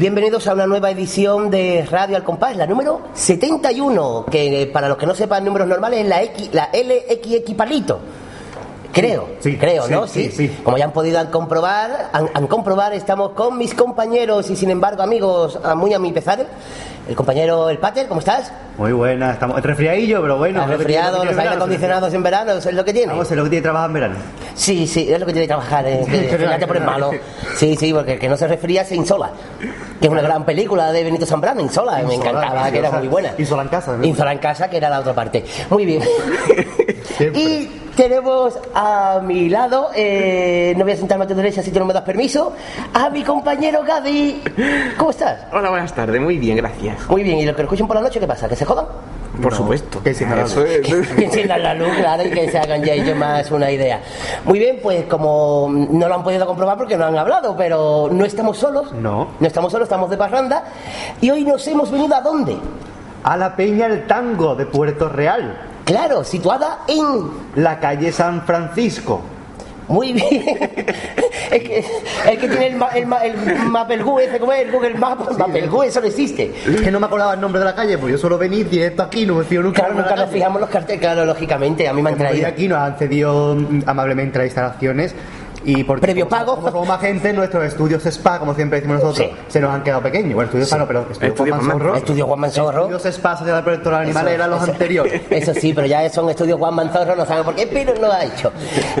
Bienvenidos a una nueva edición de Radio Al Compás, la número 71, que para los que no sepan números normales es la, X, la LXX palito. Creo, Sí, creo, sí, ¿no? sí, sí. Como ya han podido comprobar, han, han comprobar, estamos con mis compañeros y sin embargo amigos, muy a mi pesar. El compañero El Pater, ¿cómo estás? Muy buena, estamos resfriadillo, pero bueno. ¿Has es lo que resfriado, lo que los aire acondicionados en verano? ¿Eso es lo que tiene? Vamos, es lo que tiene trabajar en verano. Sí, sí, es lo que tiene que trabajar. Eh, que es verdad. malo. Sí, sí, porque el que no se resfría se insola. Que es una gran película de Benito Zambrano, Insola. me Insola, encantaba, que era muy buena. Insola en casa, ¿no? Insola en casa, que era la otra parte. Muy bien. Y tenemos a mi lado, eh, no voy a sentarme a tu derecha si tú no me das permiso, a mi compañero Gaby. ¿Cómo estás? Hola, buenas tardes. Muy bien, gracias. Muy bien, ¿y los que lo escuchen por la noche qué pasa? ¿Que se jodan? Por No, supuesto. que sí, no, Eso es. que enciendan la luz, claro, y que se hagan ya ellos más una idea. Muy bien, pues como no lo han podido comprobar porque no han hablado, pero no estamos solos. No. No estamos solos, estamos de parranda. Y hoy nos hemos venido a dónde? A la Peña El Tango de Puerto Real, Claro, situada en. la calle San Francisco. Muy bien. es que el que tiene el, ma- el, ma- el Mapelgu, ese como es el Google Maps, Mapelgu, eso no existe. Es que no me acordaba el nombre de la calle, pues yo suelo venir directo aquí, no me fío nunca. Claro, nunca nos fijamos los carteles, claro, lógicamente, a mí me han hoy traído. aquí nos han cedido mm, amablemente las instalaciones y por Previo pago. Como somos más gente, nuestros estudios spa, como siempre decimos nosotros, Sí. se nos han quedado pequeños. Bueno, estudios spa no, pero estudios Estudio Juan Manzorro. Estudio Juan Manzorro. Estudios spa, Sociedad del Protector Animal Eso, eran los eso. anteriores. Eso sí, pero ya son estudios Juan Manzorro, no saben por qué, pero lo ha hecho.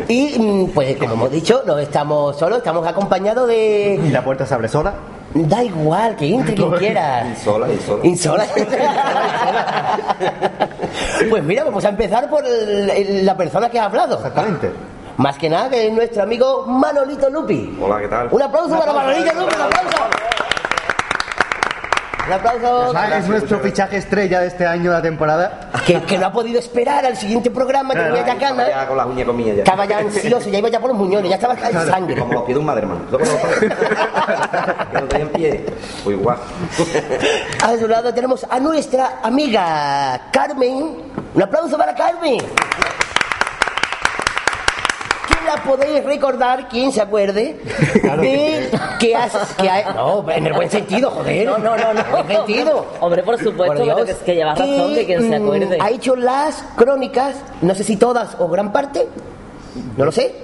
Y mm, pues como hemos dicho, no estamos solos, estamos acompañados Y de... la puerta se abre sola. Da igual, que entre quien quiera. Insola, insola. Insola. Pues mira, vamos a empezar por el- el- la persona que ha hablado. Exactamente. Más que nada que es nuestro amigo Manolito Lupi. Hola, ¿qué tal? Un aplauso para Manolito Lupi, un aplauso. Un aplauso. Ah, es nuestro fichaje estrella de este año de la temporada. Que, que no ha podido esperar al siguiente programa, que tenía ya ganas. Ya con las uñas comillas ya. Estaba ya ansioso, ya iba ya por los muñones, ya estaba en sangre. Como los pies de un madre, hermano. Que no tenía en pie. Pues igual. A su lado tenemos a nuestra amiga Carmen. Un aplauso para Carmen. La podéis recordar, quien se acuerde, de que has. Que ha- no, en el buen sentido, joder. No, no, no, no. En el buen sentido. Hombre, por supuesto, Por Dios. pero que, es que llevas razón, que quien se mm, acuerde. Ha hecho las crónicas, no sé si todas o gran parte, no lo sé,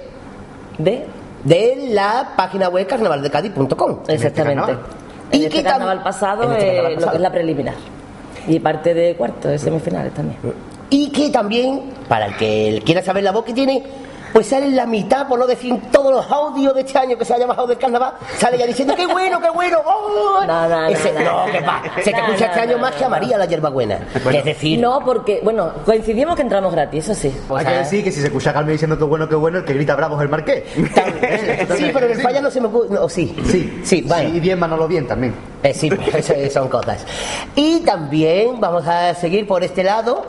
¿De? de la página web carnavaldecadi.com. Exactamente. carnaval. Y En que este tam- carnaval pasado, en este eh, carnaval lo pasado. que es la preliminar. Y parte de cuarto, de semifinales también. Y que también, para el que quiera saber la voz que tiene, pues sale la mitad, por no decir todos los audios de este año que se ha llamado del carnaval, sale ya diciendo, ¡qué bueno, qué bueno! ¡Oh! No, no, Ese- no, no. no, que va, se te escucha no, este año no, más no, que a. María la hierbabuena. Que es decir, No, porque, bueno, coincidimos que entramos gratis, eso sí. o Hay que decir que si se escucha a Carmen diciendo que bueno, que bueno, el que grita bravo es el marqués. sí, pero en el falla no se me ocurre. No, sí. Sí, Sí, bueno. Y bien Manolo bien también. Eh, sí, eso son cosas. Y también vamos a seguir por este lado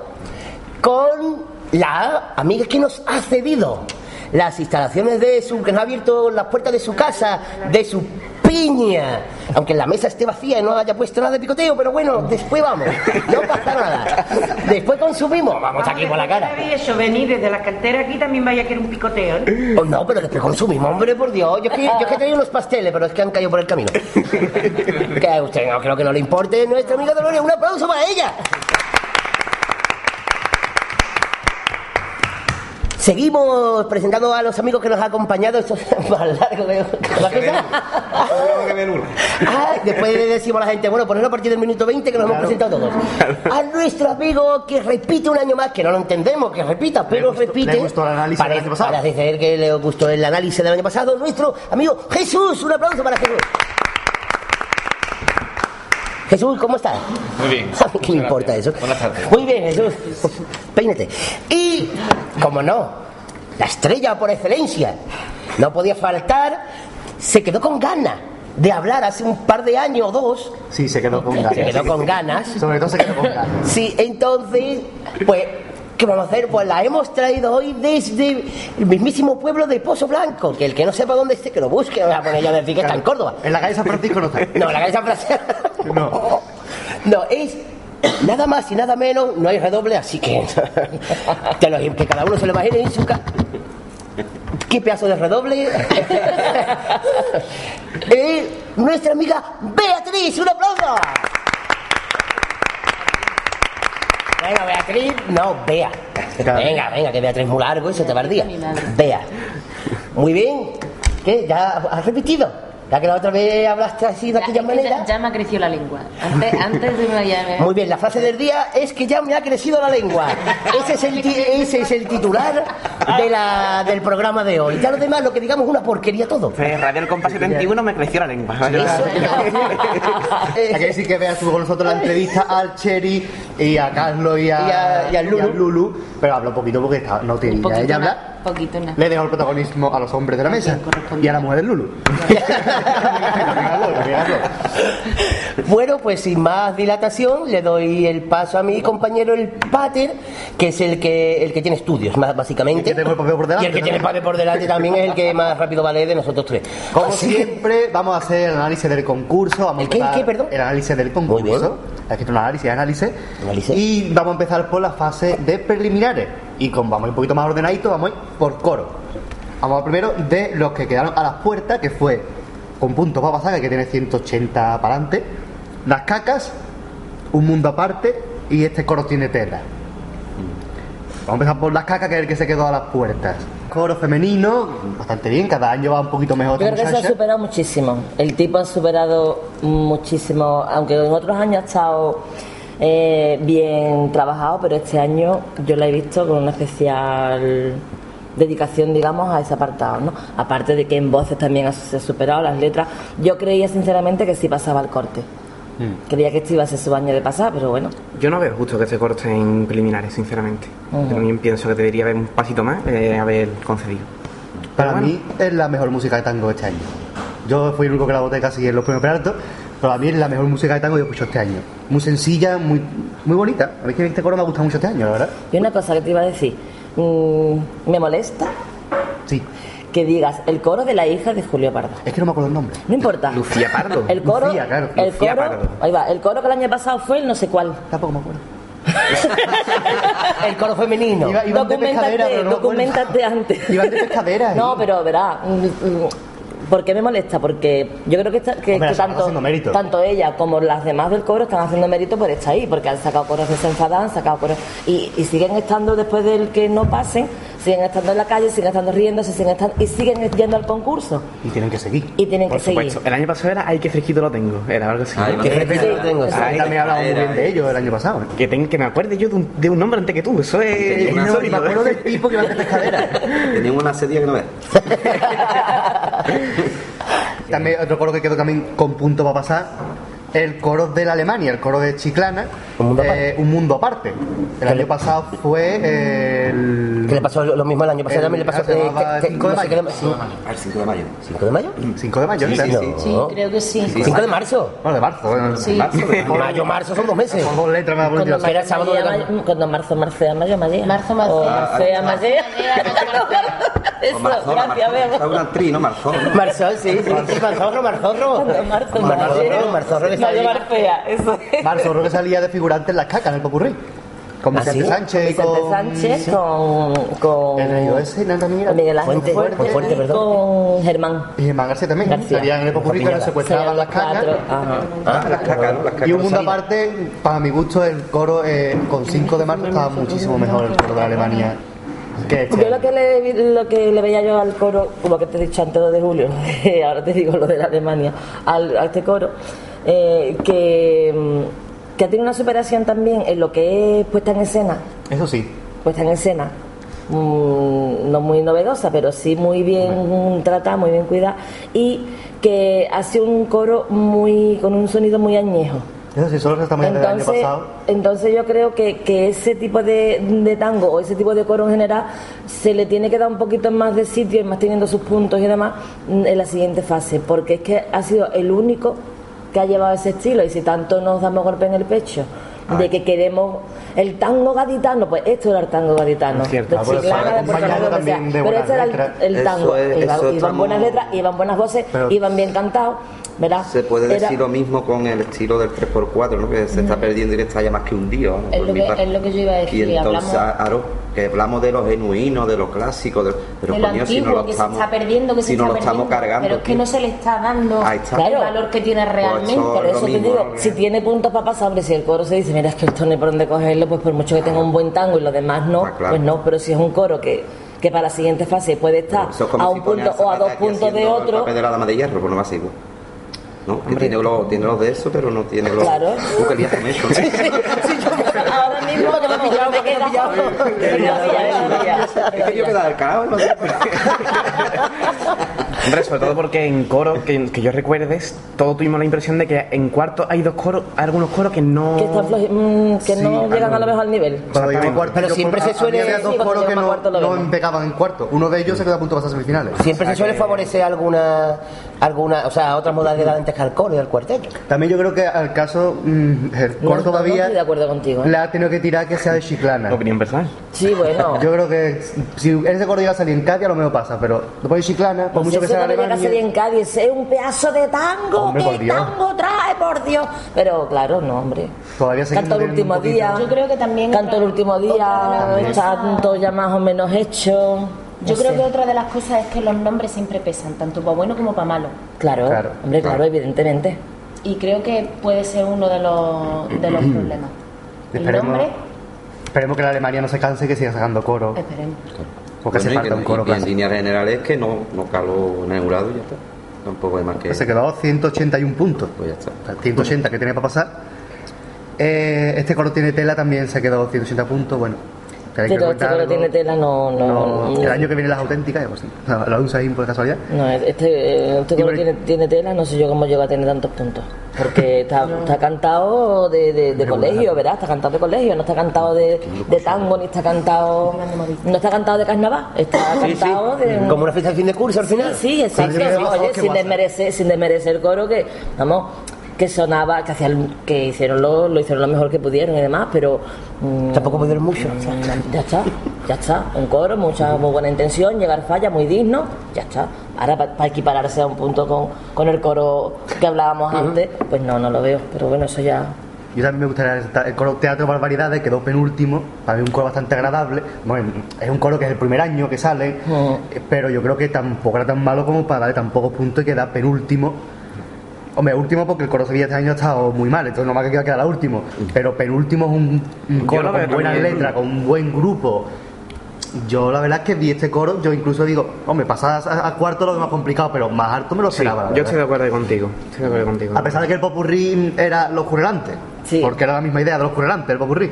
con la amiga que nos ha cedido las instalaciones de su, que nos ha abierto las puertas de su casa, de su piña, aunque la mesa esté vacía y no haya puesto nada de picoteo, pero bueno, después vamos, no pasa nada. Después consumimos, vamos aquí por la cara. Eso, venir desde la cantera aquí también vaya a querer un picoteo. ¿eh? Oh, no, pero después consumimos, hombre, por Dios. Yo es que, yo es que unos pasteles, pero es que han caído por el camino. que a usted no creo que no le importe. Nuestra amiga Dolores, un aplauso para ella. Seguimos presentando a los amigos que nos han acompañado. Esto es más largo que. Ah, después le decimos a la gente, bueno, ponerlo a partir del minuto 20 que nos hemos presentado todos. A nuestro amigo que repite un año más, que no lo entendemos, que repita, pero gustó- repite. le gustó el análisis del Parece- año pasado. Parece ser que le gustó el análisis del año pasado. Nuestro amigo Jesús, un aplauso para Jesús. Jesús, ¿cómo estás? Muy bien. ¿Qué me importa eso? Buenas tardes. Muy bien, Jesús. Peínate. Y, como no, la estrella por excelencia, no podía faltar, se quedó con ganas de hablar hace un par de años o dos. Sí, se quedó con ganas. Se quedó con ganas. Sobre todo se quedó con ganas. Sí, entonces, pues, ¿qué vamos a hacer? Pues la hemos traído hoy desde el mismísimo pueblo de Pozo Blanco, que el que no sepa dónde esté, que lo busque, voy a poner yo a decir que está en Córdoba. En la calle San Francisco no está. No, la calle San Francisco. No. No, es nada más y nada menos, no hay redoble, así que, te lo- que cada uno se lo imagine en su casa. qué pedazo de redoble. Eh, nuestra amiga Beatriz, un aplauso. Venga, Beatriz, no, Bea. Claro. Venga, venga, que Beatriz es muy largo y se te va el día. Bea. Muy bien. ¿Qué? ¿Ya has repetido? Ya que la otra vez hablaste así de aquella manera. Ya, ya me ha crecido la lengua. Antes, antes de me Muy bien, la frase del día es que ya me ha crecido la lengua. Ese es el, ese es el titular de la, del programa de hoy. Ya lo demás, lo que digamos, es una porquería todo. Pues Radio El Compás 71 me creció la lengua. Hay que decir que veas tú con nosotros la entrevista al Cherry y a Carlos y a, Y a- y al Lulu. Lulu, pero habla un poquito porque está- no tiene idea. Ella habla, poquito nada. le dejo el protagonismo a los hombres de la mesa y a la mujer del Lulu. Bueno, pues sin más dilatación, le doy el paso a mi compañero el Pater, que es el que el que tiene estudios, más básicamente. Y el que tiene el papel por delante, Y el que tiene el papel por delante también es el que más rápido vale de nosotros tres. Como Así- siempre, vamos a hacer el análisis del concurso. Vamos a ¿El qué, el qué, perdón? El análisis del Muy bien. concurso. Ha escrito un análisis, análisis. Análisis. Y vamos a empezar por la fase de Y como vamos un poquito más ordenadito, vamos por coro. Vamos a primero de los que quedaron a las puertas, que fue con puntos Papa Saga, que tiene 180 para adelante. Las cacas, un mundo aparte, y este coro tiene tela. Vamos a empezar por las cacas, que es el que se quedó a las puertas. Coro femenino, bastante bien, cada año va un poquito mejor. Creo que se ha superado muchísimo. El tipo ha superado muchísimo, aunque en otros años ha estado eh, bien trabajado, pero este año yo la he visto con una especial dedicación, digamos, a ese apartado, ¿no? Aparte de que en voces también ha- se ha superado las letras. Yo creía sinceramente que sí pasaba el corte. Creía que este iba a ser su año de pasar, pero bueno. Yo no veo justo que se corte en preliminares, sinceramente. Yo también pienso que debería haber un pasito más, eh, haber concedido. Para bueno. mí es la mejor música de tango este año. Yo fui el único que la voté casi en los premios Peralto, pero a mí es la mejor música de tango que he escuchado este año. Muy sencilla, muy, muy bonita. A mí que este coro me ha gustado mucho este año, la verdad. Y una cosa que te iba a decir, mm, me molesta Sí. que digas el coro de la hija de Julio Pardo. Es que no me acuerdo el nombre. No importa. Lucía Pardo. El coro, Lucía, claro. el Lucía coro, Pardo. ahí va, el coro que el año pasado fue el no sé cuál. Tampoco me acuerdo. El coro femenino. Iba- iban de pescadera, Documentate, pero no documentate antes. Iban de pescadera, No, pero verá, mm, mm, ¿por qué me molesta? Porque yo creo que, esta- que- Hombre, que están tanto, tanto ella como las demás del coro están haciendo mérito por estar ahí, porque han sacado coros desenfadados, han sacado coros y, y siguen estando después del que no pasen, siguen estando en la calle, siguen estando riéndose, siguen estando, y siguen yendo al concurso Y tienen que seguir. y tienen Por que seguir. supuesto. El año pasado era Ay, qué fresquito lo tengo. Era algo así. Ay, ¿no? qué que, fresquito lo tengo, sí. Ay, También he hablado muy bien de ellos el año pasado. ¿eh? que, ten- que me acuerde yo de un, de un nombre antes que tú. Eso es. No, y me acuerdo del tipo que iba de pescadera. Tenía una sedia que no ves. También otro coro que quedó también con punto para pasar. El coro de la Alemania, el coro de Chiclana, Un mundo eh, aparte. un mundo aparte. El año pasado fue el. Que le pasó lo mismo el año pasado, El- también le pasó. que- que- cinco de no sé mayo. qué le- sí. Al 5 de mayo. ¿5 de mayo? 5 de mayo, Sí, sí, sí. Sí, creo que sí. Sí, 5 de marzo. Bueno, de marzo. bueno, Sí. Marzo, de- Mayo, marzo son dos meses. Con dos letras más Cuando, bonitas. Era el sábado de cuando marzo, marcea, mayo, mayo. Marzo, marcea. Marcea, mayo. Eso, gracias. Bego. Es una actriz, ¿no? Marzona. Marzón, sí, Marzorro, Marzorro. Marzorro, Marzorro Mayo, ahí. marcea, eso es. Marzo, creo que salía de figurante en las cacas en el popurrí. Con ¿Ah, Vicente sí? Sánchez y Vicente con. Sánchez con, con, El rey ese, ¿no? También era. con Miguel Ángel Fuente, Fuerte, con Fuente, y perdón. con Germán. Y Germán García también. García. Salían en el popurrí, pero secuestraban las cacas. cuatro, ajá. Ah, las cacas, ¿no? Las cacas Y un mundo aparte, para mi gusto, el coro eh, con 5 de marzo estaba muchísimo mejor el coro de Alemania este. Yo lo que, le, lo que le veía yo al coro, lo que te he dicho antes lo de Julio, ahora te digo lo de la Alemania, al, a este coro, eh, que, mm, que ha tenido una superación también en lo que es puesta en escena, Eso sí. puesta en escena, mm, no muy novedosa, pero sí muy bien tratada, muy bien cuidada, y que ha sido un coro muy con un sonido muy añejo. Eso sí, solo año Entonces, pasado. entonces yo creo que, que ese tipo de, de tango o ese tipo de coro en general se le tiene que dar un poquito más de sitio y más teniendo sus puntos y demás mm, en la siguiente fase, porque es que ha sido el único que ha llevado ese estilo y si tanto nos damos golpe en el pecho de que queremos el tango gaditano, pues esto era el tango gaditano, Es cierto. de Ah, Chiclana, de Rico, también de pero este era el, Eso tango, es- iban buenas letras, iban buenas voces, Pero- iban bien cantados, ¿verdad? Se puede Era- decir lo mismo con el estilo del 3x4, ¿no? Que se está perdiendo y que está ya más que un día. ¿no? Es lo que- parte. es lo que yo iba a decir, Y entonces hablamos- Aro, que hablamos de los genuinos, de los clásicos, de- pero de lo coño, si no lo que estamos, se está perdiendo, que si se no está lo estamos cargando. pero es que tío. no se le está dando está. el valor que tiene realmente. eso- Por lo eso te digo, si tiene puntos para pasar, hombre, si el coro se dice, mira, es que esto no hay por dónde cogerlo, pues por mucho que tenga un buen tango y los demás no, Ah, claro. pues no, pero si es un coro que, que para la siguiente fase puede estar es a un punto o a dos puntos de haciendo el otro, papel de la dama de hierro, pues no va a ser igual. ¿No? Que tiene los, tiene los de eso, pero no tiene los. Claro. Qué lío con eso. ahora mismo que me pillado, me he pillado. Es que yo quedaba el carajo, no sé. Hombre, sobre todo porque en coro, que, que yo recuerdes, todos tuvimos la impresión de que en cuarto hay dos coros, hay algunos coros que no. Que, están mm, que Sí, no llegan a lo mejor al nivel. Cuarto, Pero siempre por- se suele- había dos coros que no, no empezaban en cuarto. Uno de ellos se quedó a punto de pasar a semifinales. Siempre se suele favorecer alguna, alguna, o sea, otras modalidades antes que al coro y al cuarteto. También yo creo que al caso, mm, el coro no, todavía no estoy de acuerdo contigo. ¿eh? le ha tenido que tirar que sea de chiclana. Opinión personal. Sí, bueno. Yo creo que si ese coro llega a salir en Cádiz, a lo mejor pasa, pero después de chiclana, por Pues mucho que sea no llega a Alemania. salir en Cádiz, es un pedazo de tango, Hombre, ¿qué Dios. tango trae, por Dios? Pero claro, no, hombre. Todavía seguimos Canto el último día. Yo creo que también Canto el último día, está todo ya más o menos hecho. Yo No creo sé. que otra de las cosas es que los nombres siempre pesan, tanto para bueno como para malo. Claro, Claro, hombre, claro, claro. evidentemente. Y creo que puede ser uno de los, de los problemas. El Esperemos, nombre, esperemos que la Alemania no se canse y que siga sacando coro. esperemos. Porque hace Bueno, y falta que- un coro y en líneas generales que no, no caló en el y ya está. Tampoco hay más que. Se quedó a 181 puntos. Pues ya está. O sea, 180 que tiene para pasar. Eh, este coro tiene tela también se quedó 180 puntos. Bueno, tenéis que Pero este algo. tiene tela, no, no, No, no. el año que viene las auténticas, pues sí. La, la usa ahí por casualidad. No, este, este coro por- tiene, tiene tela, no sé yo cómo llega a tener tantos puntos. Porque está, está cantado de, de, de colegio, ¿verdad? Está cantado de colegio, no está cantado de, de tango, ni está cantado. No está cantado de carnaval, está Sí, sí. cantado de. Como una fiesta de fin de curso al final. Sí, exacto. Sí, sí, sí, sí, oye, sin desmerecer, sin desmerecer el coro que, vamos, que sonaba, que hacían, que hicieron lo, lo hicieron lo mejor que pudieron y demás, pero mm, Tampoco pudieron mucho. Mm, Ya está, ya está. Un coro, mucha muy buena intención, llegar falla, muy digno, ya está. Ahora para equipararse a un punto con, con el coro que hablábamos antes, pues no, no lo veo. Pero bueno, eso ya. Yo también me gustaría el coro Teatro Barbaridades, quedó penúltimo, para mí un coro bastante agradable. Bueno, es un coro que es el primer año que sale, eh, pero yo creo que tampoco era tan malo como para darle tan pocos puntos y quedar penúltimo. Hombre, último porque el coro Sevilla este año ha estado muy mal, entonces no más que queda quedar último. Pero penúltimo es un, coro con buenas letras, con un buen grupo. Yo la verdad es que vi este coro, yo incluso digo, hombre, pasar a, a cuarto lo más complicado, pero más alto me lo Sí, esperaba. la yo estoy de acuerdo contigo. Estoy de acuerdo contigo. A pesar de que el popurrí era los currelantes, Sí. porque era la misma idea de los currelantes, el popurrí.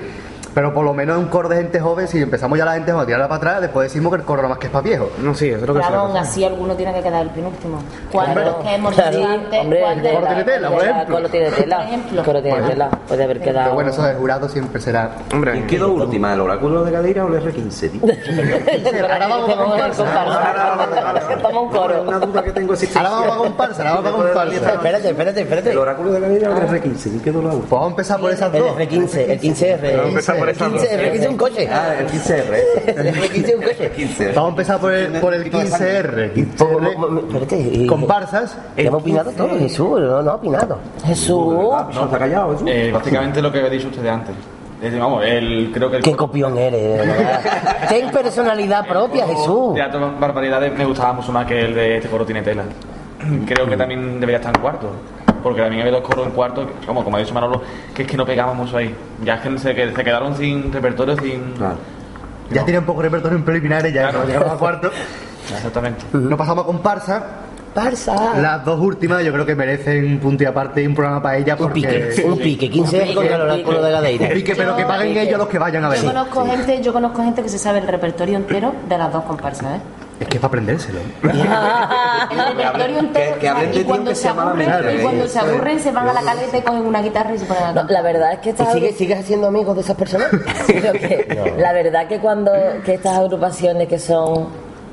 Pero por lo menos es un coro de gente joven, si empezamos ya la gente joven a tirarla para atrás, después decimos que el coro más que es para viejos. No, sí, eso es lo que suele aún así alguno tiene que quedar el penúltimo. ¿Cuál de los que hemos Claro, dicho antes? hombre, cuál el de coro tiene tela, por el ejemplo. coro tiene tela. Por ejemplo. El coro tiene tela, puede haber quedado. Pero bueno, eso de jurado siempre será. Hombre, ¿Quién quedó última? ¿El oráculo de Gadeira o el R15, tío? Ahora vamos a comparsa. Toma un coro. Una duda que tengo Ahora vamos a comparsa, ahora vamos a comparsa. Espérate, espérate, ¿El espérate. oráculo de Gadeira o el R15? ¿Quién quedó la Pues última? vamos a empezar por esas El dos. R15, el 15R. Por El esas dos. 15, el R15 es un coche. Ah, el 15R. El R15 es un coche. 15 Vamos a empezar por el, por el 15R. Mo- mo- 15R. mo- Espérate. y- Comparsas. Hemos opinado todo, Jesús, no, no ha opinado. Jesús. No, está callado, Jesús. Eh, básicamente lo que había dicho ustedes antes. Es decir, vamos, el, creo que el Qué copión eres, de verdad. Ten personalidad propia, Jesús. Teatro Barbaridades me gustaba mucho más que el de este coro tiene tela. Creo que también debería estar en cuarto. Porque también había dos coros en cuarto, como, como ha dicho Manolo, que es que no pegábamos ahí. Ya es que se, que se quedaron sin repertorio, sin. Claro. Ya tiene un poco repertorio en preliminares, ya Claro. llegamos a cuarto. Exactamente. Nos pasamos a comparsa. Barça. Las dos últimas yo creo que merecen un punto y aparte y un programa para ellas Un porque... pique, un pique. 15R contra el oráculo de Gadeira. Un pique, pero que paguen ellos los que vayan a ver. Yo conozco gente, yo conozco gente que se sabe el repertorio entero de las dos comparsas, ¿eh? Es que es para aprendérselo. El repertorio entero. que- que hablen de y cuando se aburren, y cuando ¿eh? se aburren se van a la caleta y cogen una guitarra y se ponen a No, la verdad es que ¿Y estas sigues, sigues haciendo amigos de esas personas? Que la verdad que cuando que estas agrupaciones que son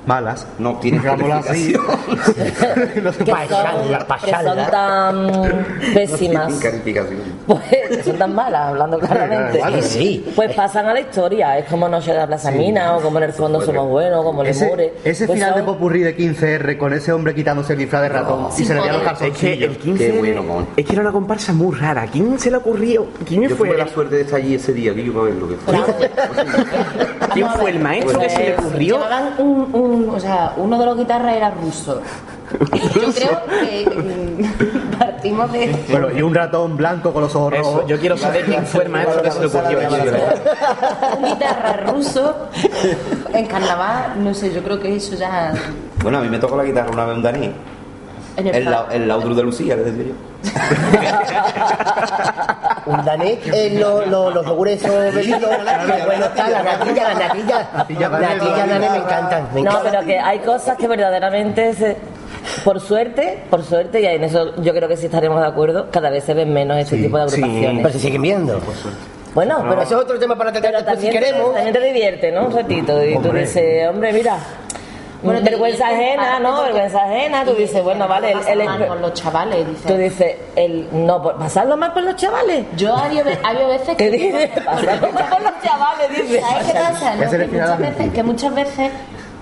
malas. No tiene digámoslo así. no se que son, que son tan pésimas, pues son tan malas, hablando claramente. Sí, sí. Pues pasan a la historia, es como Noche de la Plaza Mina, o como en el fondo somos buenos, como Ese, Lemures. ese Pues final de popurrí de 15R con ese hombre quitándose el disfraz de ratón y se le veían los poder. Es que calzoncillos. el 15 Qué bueno, mon. es que era una comparsa muy rara. ¿Quién se le ocurrió? ¿Quién Yo fue? tuve la suerte de estar allí ese día, que yo para ver lo que fue. ¿Quién fue el maestro que se le ocurrió? Llevaban un, un- o sea, uno de los guitarras era ruso. Yo creo que mm, partimos de... Bueno, y un ratón blanco con los ojos Eso, rojos. yo quiero saber quién fue el maestro que se le ocurrió un guitarra ruso en carnaval, no sé, yo creo que eso ya... Bueno, a mí me tocó la guitarra una vez un danés. En el El, la, el laudru de Lucía, le decía yo. Un danés, eh, lo- lo- los yogures esos bebidos, bueno está, la natilla, la natilla, Natilla natilla danés me encantan. me No, pero que hay cosas que verdaderamente, se- por suerte, por suerte, y en eso yo creo que sí estaremos de acuerdo, cada vez se ven menos este tipo de sí. agrupaciones. Pero se siguen viendo. Bueno, Pero pero, eso es otro tema para tratar pero después si queremos. también te divierte, ¿no? Un ratito. Y tú Hombre. dices, hombre, mira. Bueno, vergüenza ajena, ¿no? porque- Vergüenza ajena. Tú dices, bueno, vale, el- mal con los chavales, dice. tú dices, el, no, por- pasarlo mal con los chavales. Yo había, había veces ¿Qué que... dices? Pasarlo mal con los chavales, dices. ¿Sabes qué pasa? No? Que, muchas veces, que muchas veces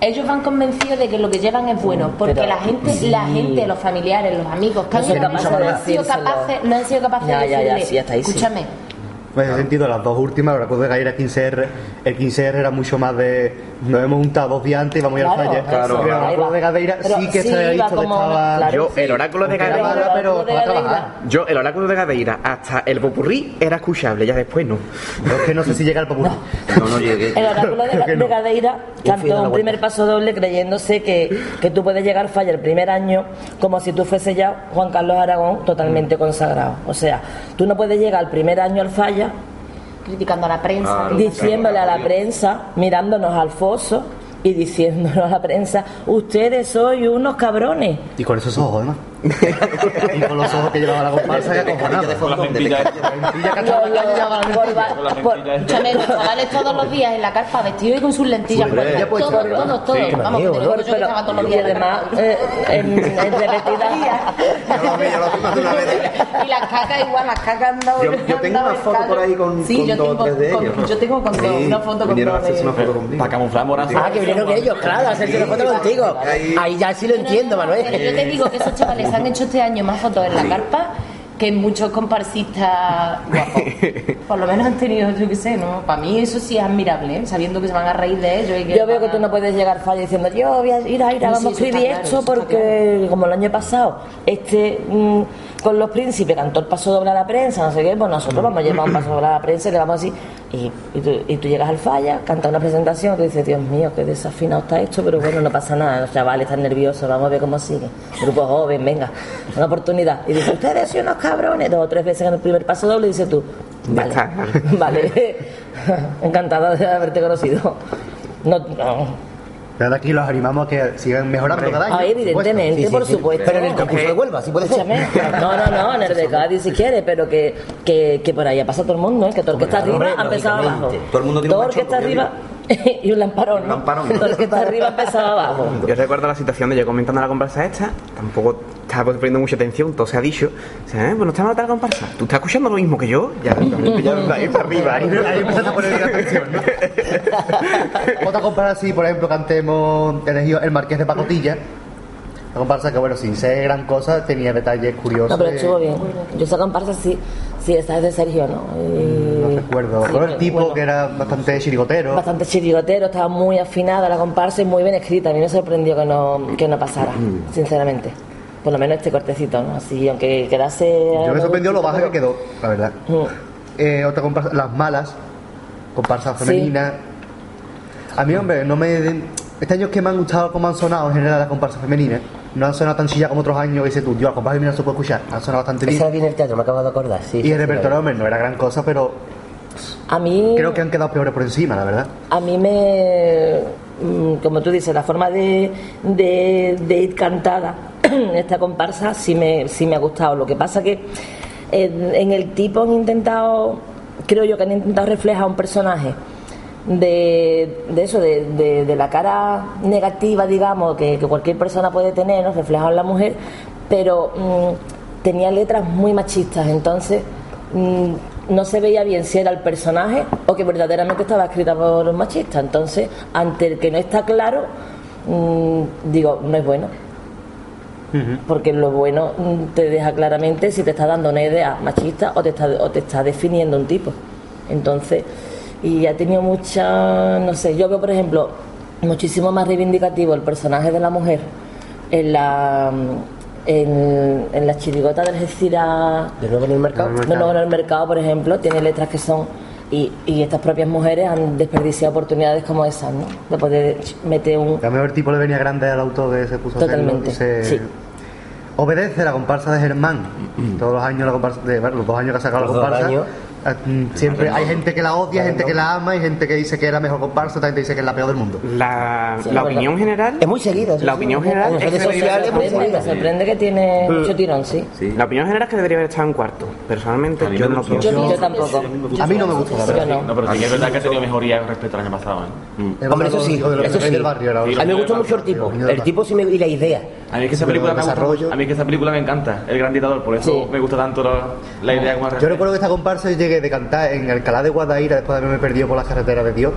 ellos van convencidos de que lo que llevan es bueno, porque Pero- la gente, sí. la gente, los familiares, los amigos, que No han, sido capaces, no han sido capaces Ya, de ya, ya, decirle, sí. escúchame, En ese sentido, las dos últimas, el recuerdo de Gaira 15R, el 15R era mucho más de. Nos hemos juntado dos días antes y vamos a ir al Claro, falle. claro, el va. de Gadeira sí que se había visto que estaba. Yo, el oráculo de Gadeira. pero. Yo, el oráculo de Gadeira, hasta el popurrí era escuchable, ya después no. Es que no sé si llega al popurrí. No, no llegué. El oráculo de, Gadeira cantó la un primer paso doble creyéndose que, que tú puedes llegar al falla el primer año como si tú fuese ya Juan Carlos Aragón totalmente consagrado. O sea, tú no puedes llegar al primer año al criticando a la prensa. Diciéndole a la prensa, mirándonos al foso y diciéndonos a la prensa, ustedes sois unos cabrones. Y con esos ojos, además. Y con los ojos que llevaba la comparsa que acojonaba. de Con la fondón, de la por- mentilla esta. Escúchame, los chavales todos los días en la carpa vestidos y con sus lentillas todos, todos, todos. Vamos, que amigo, te digo ¿no? yo que estaba todos los y días además, en, en repetidas Ya lo vi, ya lo vi más de una vez. Y las cacas igual, las cacas han dado. Yo- tengo una foto por ahí con- Sí, con yo dos o tengo tres de ellos. Yo tengo con Sí, dos, una foto con dos. de-. Para camuflar morazo. Ah, que vinieron ellos, claro, a hacerse una foto contigo. Ahí- ya sí lo entiendo, Pero Manuel. yo te digo que esos chavales han hecho este año más fotos en la carpa que muchos comparsistas guapos. Por lo menos han tenido, yo qué sé, ¿no? Para mí eso sí es admirable, ¿eh? sabiendo que se van a reír de ellos. Y que Yo veo que tú no puedes llegar al fallo diciendo yo voy a ir a ir, No, vamos a escribir claro, esto porque como el año pasado este mm, con los príncipes cantó el paso doble a la prensa, no sé qué, pues nosotros vamos a llevar un paso doble a la prensa y le vamos así y, y, tú, y tú llegas al falla, cantas una presentación, tú dices, Dios mío, qué desafinado está esto, pero bueno, no pasa nada, los chavales están nerviosos, vamos a ver cómo sigue. Grupo joven, venga, una oportunidad. Y dice, ustedes son unos cabrones, dos o tres veces en el primer paso doble y dices tú, vale, vale, encantada de haberte conocido. No, no. Pero aquí los animamos a que sigan mejorando cada año. Ah, evidentemente, Sí, sí, por supuesto. Pero en el concurso de Huelva, sí puede ser. No, no, no, en el de Cádiz si quiere, pero que, que, que por ahí ha pasado todo el mundo, ¿eh? que todo el que está arriba ha empezado abajo. Todo el mundo tiene un Todo el que está arriba y un lamparón. Un ¿no? lamparón. El que está arriba ha empezado abajo. Yo recuerdo la situación de yo comentando la comparsa esta, tampoco estaba poniendo mucha atención, todo se ha dicho. O sea, ¿eh? pues no está mal la comparsa. ¿Tú estás escuchando lo mismo que yo? Ya, ya ahí para arriba. Ahí, ahí empezaste a poner atención, ¿no? Otra comparsa, si por ejemplo cantemos elegido el Marqués de Pacotilla. La comparsa que, bueno, sin ser gran cosa, tenía detalles curiosos. No, pero estuvo bien. Yo esa comparsa sí, sí, esta es de Sergio, ¿no? Y- No recuerdo. Sí, Pero el pero tipo bueno. que era bastante chirigotero. bastante chirigotero, estaba muy afinada la comparsa y muy bien escrita. A mí me sorprendió que no, que no pasara, Mm. sinceramente. Por lo menos este cortecito, ¿no? Así, aunque quedase. Yo me sorprendió lo baja que quedó, la verdad. Mm. Eh, otra comparsa, Las Malas, comparsa Sí. femenina. A mí, hombre, no me. Este año es que me han gustado como han sonado en general las comparsas femeninas. No han sonado tan chilla como otros años, que dices tú, yo, la comparsa femenina se puede escuchar. Han sonado bastante Esa bien. vi en el teatro, me acabo de acordar. Sí, Y sí, el repertorio, no era gran cosa, pero A mí. creo que han quedado peores por encima, la verdad. A mí me. mm, Como tú dices, la forma de, de, de ir cantada, esta comparsa, sí me, sí me ha gustado. Lo que pasa que en, en el tipo han intentado. Creo yo que han intentado reflejar un personaje de, de eso, de, de- de la cara negativa, digamos, que, que cualquier persona puede tener, ¿no? reflejado en la mujer, pero mm, tenía letras muy machistas, entonces mm, no se veía bien si era el personaje o que verdaderamente estaba escrita por un machista. Entonces, ante el que no está claro, mm, digo, no es bueno. Porque lo bueno te deja claramente si te está dando una idea machista o te está, o te está definiendo un tipo. Entonces, y ha tenido mucha, no sé, yo veo por ejemplo muchísimo más reivindicativo el personaje de la mujer en la en, en la chirigota de Algeciras De nuevo en el mercado. de nuevo en el mercado, por ejemplo, tiene letras que son. Y, y estas propias mujeres han desperdiciado oportunidades como esas, ¿no? De poder meter un. A lo mejor el tipo le venía grande al autor que se puso a hacerlo Totalmente, se- sí. Obedece la comparsa de Germán. Todos los años la comparsa, de, bueno, los dos años que ha sacado Los la dos comparsa. años. Eh, mm, Siempre hay gente que la odia, gente que la ama y gente que dice que es la mejor comparsa, otra gente dice que es la peor del mundo. La, Sí, la opinión general. Es muy seguida. La sí. opinión general En es redes muy sorprende, seguida. me sorprende que tiene Mm. mucho tirón, sí. Sí. La opinión general es que debería haber estado en cuarto. Personalmente, yo no pienso. Yo, yo tampoco. A mí no me gusta, verdad. no. No, pero sí que es verdad que ha tenido mejoría respecto al año pasado, ¿eh? Es Hombre, eso sí, eso sí. A mí me gustó mucho el tipo. El tipo sí me, y la idea. A mí es que esa película el me gusta, a mí es que esa película me encanta, El Gran Dictador, por eso Sí. me gusta tanto la, la idea como Yo recuerdo que esta comparsa yo llegué de cantar en Alcalá de Guadaira después de haberme perdido por las carreteras de Dios.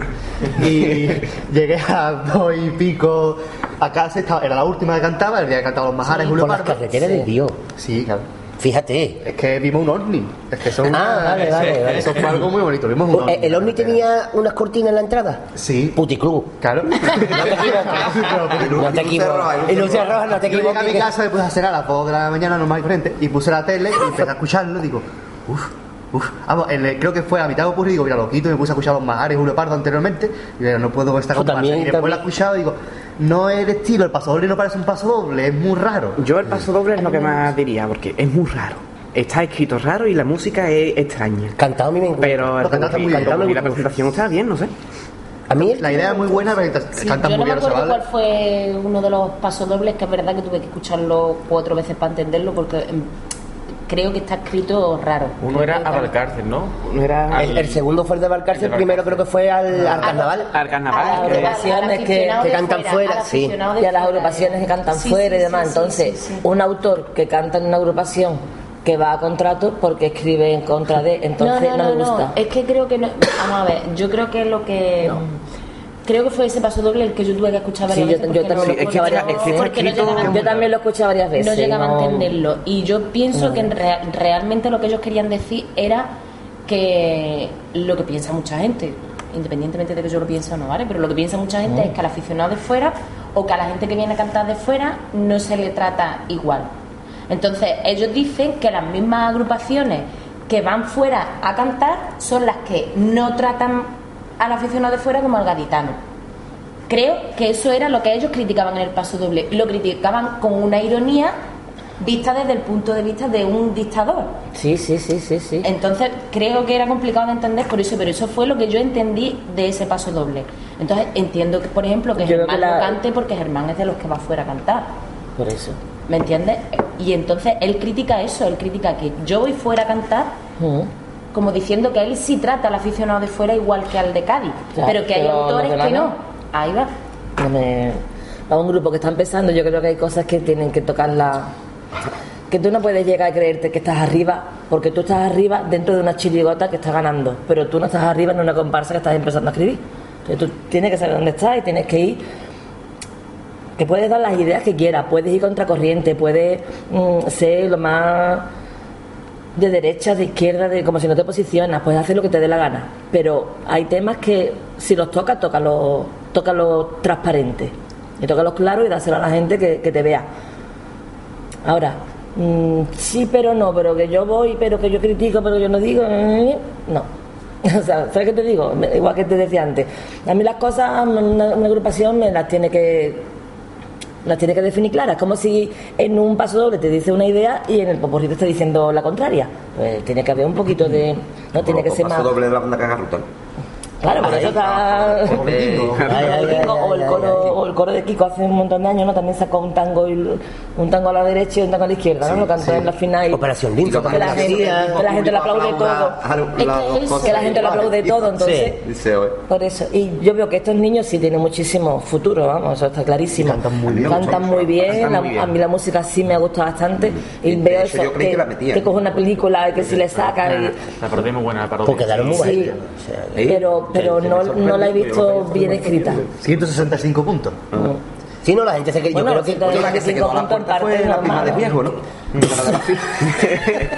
Y llegué a dos y pico a casa, estaba- era la última que cantaba, el día que cantaba los majares Julio Por las carreteras de Dios. Sí, claro. Fíjate. Es que vimos un ovni. Es que son Ah, vale, vale, vale. Eso fue algo muy bonito. Vimos un ovni. Eh, ¿El ovni tenía unas cortinas en la entrada? Sí. Puticlub. Claro. No te equivoques. No te equivoques. Y luces rojas, no te Yo llegué a mi equivoques. casa, me puse a cenar a las 2 de la mañana, normal y y puse la tele y empecé a escucharlo. Digo, uff, uff. Vamos, el- creo que fue a mitad de ocurrir, digo, mira, lo quito y me puse a escuchar los majares Julio Pardo anteriormente. Y digo, no puedo con esta Yo comparsa. también, Y después también. la he escuchado y digo, no es el estilo, el paso doble no parece un paso doble, es muy raro. Yo el paso doble es lo que más diría, porque es muy raro. Está escrito raro y la música es extraña. Cantado a mí me encanta. Pero el Lo cantaste muy bien, y la gusta. presentación está bien, no sé. A mí La idea es muy buena, pero Sí, cantan yo no muy me bien acuerdo cuál fue uno de los pasodobles, que es verdad que tuve que escucharlo cuatro veces para entenderlo, porque em, creo que está escrito raro. Uno era a Valcárcel, ¿no? No era El, el segundo fue el de Valcárcel, El primero creo que fue al, al carnaval. al A carnaval. las que- agrupaciones que- que cantan fuera, sí. y a las agrupaciones que cantan Sí, fuera y demás. Entonces, sí, sí. un autor que canta en una agrupación que va a contrato porque escribe en contra de, entonces no, me gusta. Es que creo que no. Vamos a ver, yo creo que lo que. Creo que fue ese paso doble el que yo tuve que escuchar varias veces. yo también no lo escuché varias veces. no llegaba a- Yo también lo escuché varias veces. no llegaba no- a entenderlo. Y yo pienso que en rea- realmente lo que ellos querían decir era que lo que piensa mucha gente, independientemente de que yo lo piense o no, ¿vale? Pero lo que piensa mucha gente es que al aficionado de fuera o que a la gente que viene a cantar de fuera no se le trata igual. Entonces, ellos dicen que las mismas agrupaciones que van fuera a cantar son las que no tratan al aficionado de fuera como al gaditano. Creo que eso era lo que ellos criticaban en el paso doble. Lo criticaban con una ironía vista desde el punto de vista de un dictador. Sí, sí, sí, sí, sí. Entonces creo que era complicado de entender por eso, pero eso fue lo que yo entendí de ese paso doble. Entonces entiendo que, por ejemplo, que Yo Germán que la- no cante porque Germán es de los que va fuera a cantar. Por eso. ¿Me entiendes? Y entonces él critica eso, él critica que yo voy fuera a cantar. Como diciendo que él sí trata al aficionado de fuera igual que al de Cádiz, pero que hay autores que no. Ahí va. No me- A un grupo que está empezando, yo creo que hay cosas que tienen que tocarla. Que tú no puedes llegar a creerte que estás arriba, porque tú estás arriba dentro de una chirigota que está ganando, pero tú no estás arriba en una comparsa que estás empezando a escribir. Entonces tú tienes que saber dónde estás y tienes que ir. Que puedes dar las ideas que quieras, puedes ir contracorriente, puedes mm, ser lo más de derecha, de izquierda, de como si no te posicionas, puedes hacer lo que te dé la gana. Pero hay temas que si los tocas, tócalos tócalo transparente. Y tócalos claros y dáselo a la gente que, que te vea. Ahora, mm, sí, pero no, pero que yo voy, pero que yo critico, pero yo no digo, eh, no. O sea, ¿sabes qué te digo? Igual que te decía antes. A mí las cosas, una agrupación me las tiene que las tiene que definir claras. Es como si en un paso doble te dice una idea y en el popurrí te está diciendo la contraria. Pues tiene que haber un poquito de. No tiene que ser paso más. doble de la banda cagarruta. Claro, por eso está. O, el ay, coro, o el coro de Kiko hace un montón de años, ¿no? También sacó un tango y un tango a la derecha y un tango a la izquierda, ¿no? Lo cantó en la final. y- Operación Lince, Y que la que gente, hacía, que la gente le aplaude todo. que la gente le aplaude todo, entonces. Dice hoy. Por eso. Y yo veo que estos niños sí tienen muchísimo futuro, vamos, eso está clarísimo. Y cantan muy bien. Cantan muy bien, a mí la música sí me ha gustado bastante. Y De veo eso, que coge una película y que si le sacan. y- La parodia es muy buena, la parodia. Porque quedaron muy ¿Eh? pero pero Que- que no, no la he visto yo que bien escrita. 165 puntos. Si no, la gente se. Yo Bueno, creo que. la que se quedó a la puerta fue la prima de viejo, ¿no? Pero de la fi-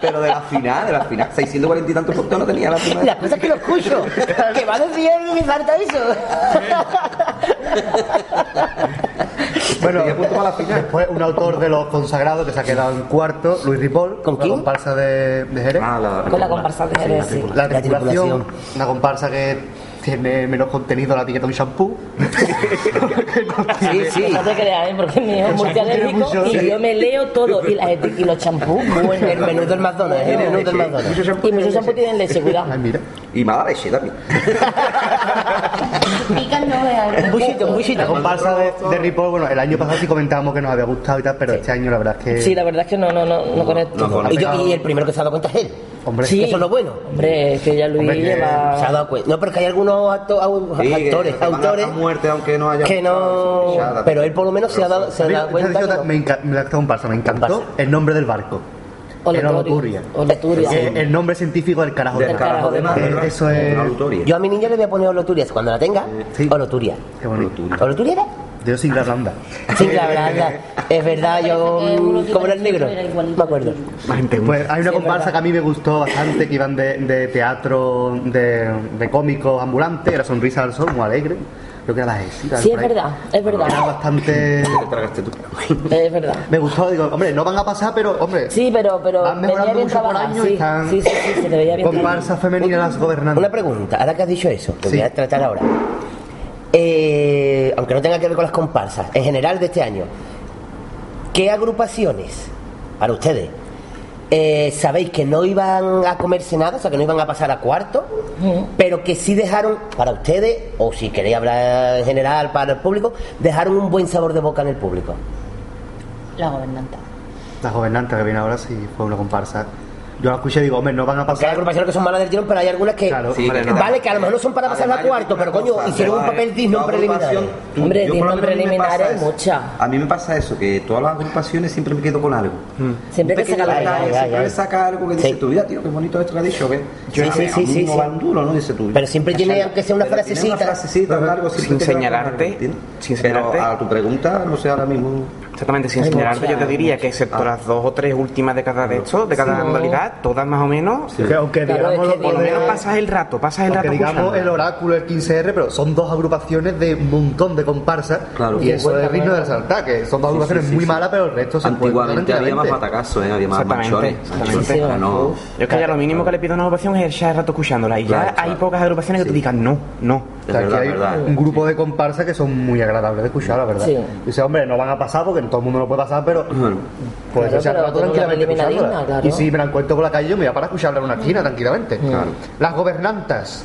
Pero de la final, de la final, 640 y tantos puntos no tenía la primera. Las cosas que lo escucho. que va a decir que me falta eso. Bueno, Tenía punto para la final. después un autor de los consagrados que se ha quedado en cuarto, Luis Ripoll, ¿Con la comparsa de, de Jerez. Ah, la, Con la comparsa de Jerez, sí. La La tripulación, tripulación. una comparsa que tiene menos contenido la etiqueta de un shampoo. Sí, sí. No te creas, ¿eh? porque mi hijo es multialérgico y sí. yo me leo todo. Y, los champús, bueno. El menú del McDonald's, ¿eh? El menú del McDonald's. Y muchos champús tienen leche, cuidado. Ay, mira. Y mala leche también. Pican no veas. Un buchito, un La buchito. comparsa de, de Ripoll, bueno, el año pasado sí comentábamos que nos había gustado y tal, pero este año la verdad es que. Sí, la verdad es que no, no, no, no conecto. No conecto. Y, yo- y el primero que se ha dado cuenta es él. Hombre, Sí. Eso es lo bueno. Hombre, es que ya Luis Hombre, que lleva. Se ha dado cuenta. No, pero que hay algunos acto- Sí, actores, que autores muerte aunque no haya que no. Pero él por lo menos se ha dado, se ha dado cuenta. que no. me, enca- me la comparsa, me encantó el nombre del barco. Era Oleturia. Oloturia. Oleturia. Que El nombre científico del carajo Del de carajo de mar, ¿verdad? Eso es. Yo a mi niña le voy a poner Oloturias. Cuando la tenga, Sí. Oloturia. Qué bonito. ¿Oloturia era? Yo sin la blanda. Sí, la verdad. Es verdad, yo. Como era el negro. Me acuerdo. Pues hay una comparsa que a mí me gustó bastante, que iban de, de teatro, de, de cómicos ambulantes, era Sonrisa al Sol, muy alegre. Creo que era la ESI. Sí, es verdad, es verdad. Era bastante... Te tragaste tú. Es verdad. Me gustó, digo, hombre, no van a pasar, pero, hombre, Sí, pero, pero Van mejorando mucho por y Sí, están- sí, sí, sí, se te veía bien comparsa femenina las gobernantes. Una pregunta, ahora que has dicho eso, que Sí. voy a tratar ahora. Eh, aunque no tenga que ver con las comparsas, en general de este año, ¿qué agrupaciones, para ustedes, eh, sabéis que no iban a comerse nada, o sea, que no iban a pasar a cuarto, pero que sí dejaron, para ustedes, o si queréis hablar en general para el público, dejaron un buen sabor de boca en el público? La gobernanta. La gobernante que viene ahora sí fue una comparsa. Yo la escuché y digo, hombre, no van a Porque hay pasar. agrupaciones que son malas del tirón, pero hay algunas que. Claro. Sí, Vale, que no. Vale, que a lo mejor no son para pasar a Además, yo cuarto, pero coño, cosa, hicieron un papel digno tú- Hombre, yo digno pasa eso. mucha. A mí me pasa eso, que todas las agrupaciones siempre me quedo con algo. Siempre Un que saca la ay, siempre saca algo que dice tú, mira, tío, qué bonito esto que ha dicho, que Sí, sí, sí, sí, no van duro, ¿no? Dice tú. Pero siempre tiene, aunque sea una frasecita. Una frasecita, algo siempre Sin señalarte, algo, sin Pero señalarte. a tu pregunta, no sé ahora mismo. Exactamente, sin mucha- yo te diría que excepto las dos o tres últimas de cada de estos, de cada Sí. modalidad, todas más o menos, Que aunque Claro, digamos, es que por lo menos pasas el rato, pasas el rato digamos el oráculo, el 15R, pero son dos agrupaciones de un montón de comparsas. Claro. Y eso es digno de resaltar, que son dos agrupaciones sí, muy sí. malas, pero el resto se Antiguamente había más batacazos, ¿eh? había más Sí, uf. Yo es que ya lo mínimo que le pido a una agrupación es echar el rato escuchándola. Y ya hay pocas agrupaciones que tú digas no, no. O Es sea, aquí verdad, hay verdad. un grupo de comparsas que son muy agradables de escuchar, la verdad. Sí. Dice, hombre, no van a pasar porque todo el mundo no puede pasar, pero puedes Claro, echar rato tranquilamente digna, claro. Y si me la encuentro por la calle, yo me voy a para escucharla en una esquina tranquilamente. Las gobernantas,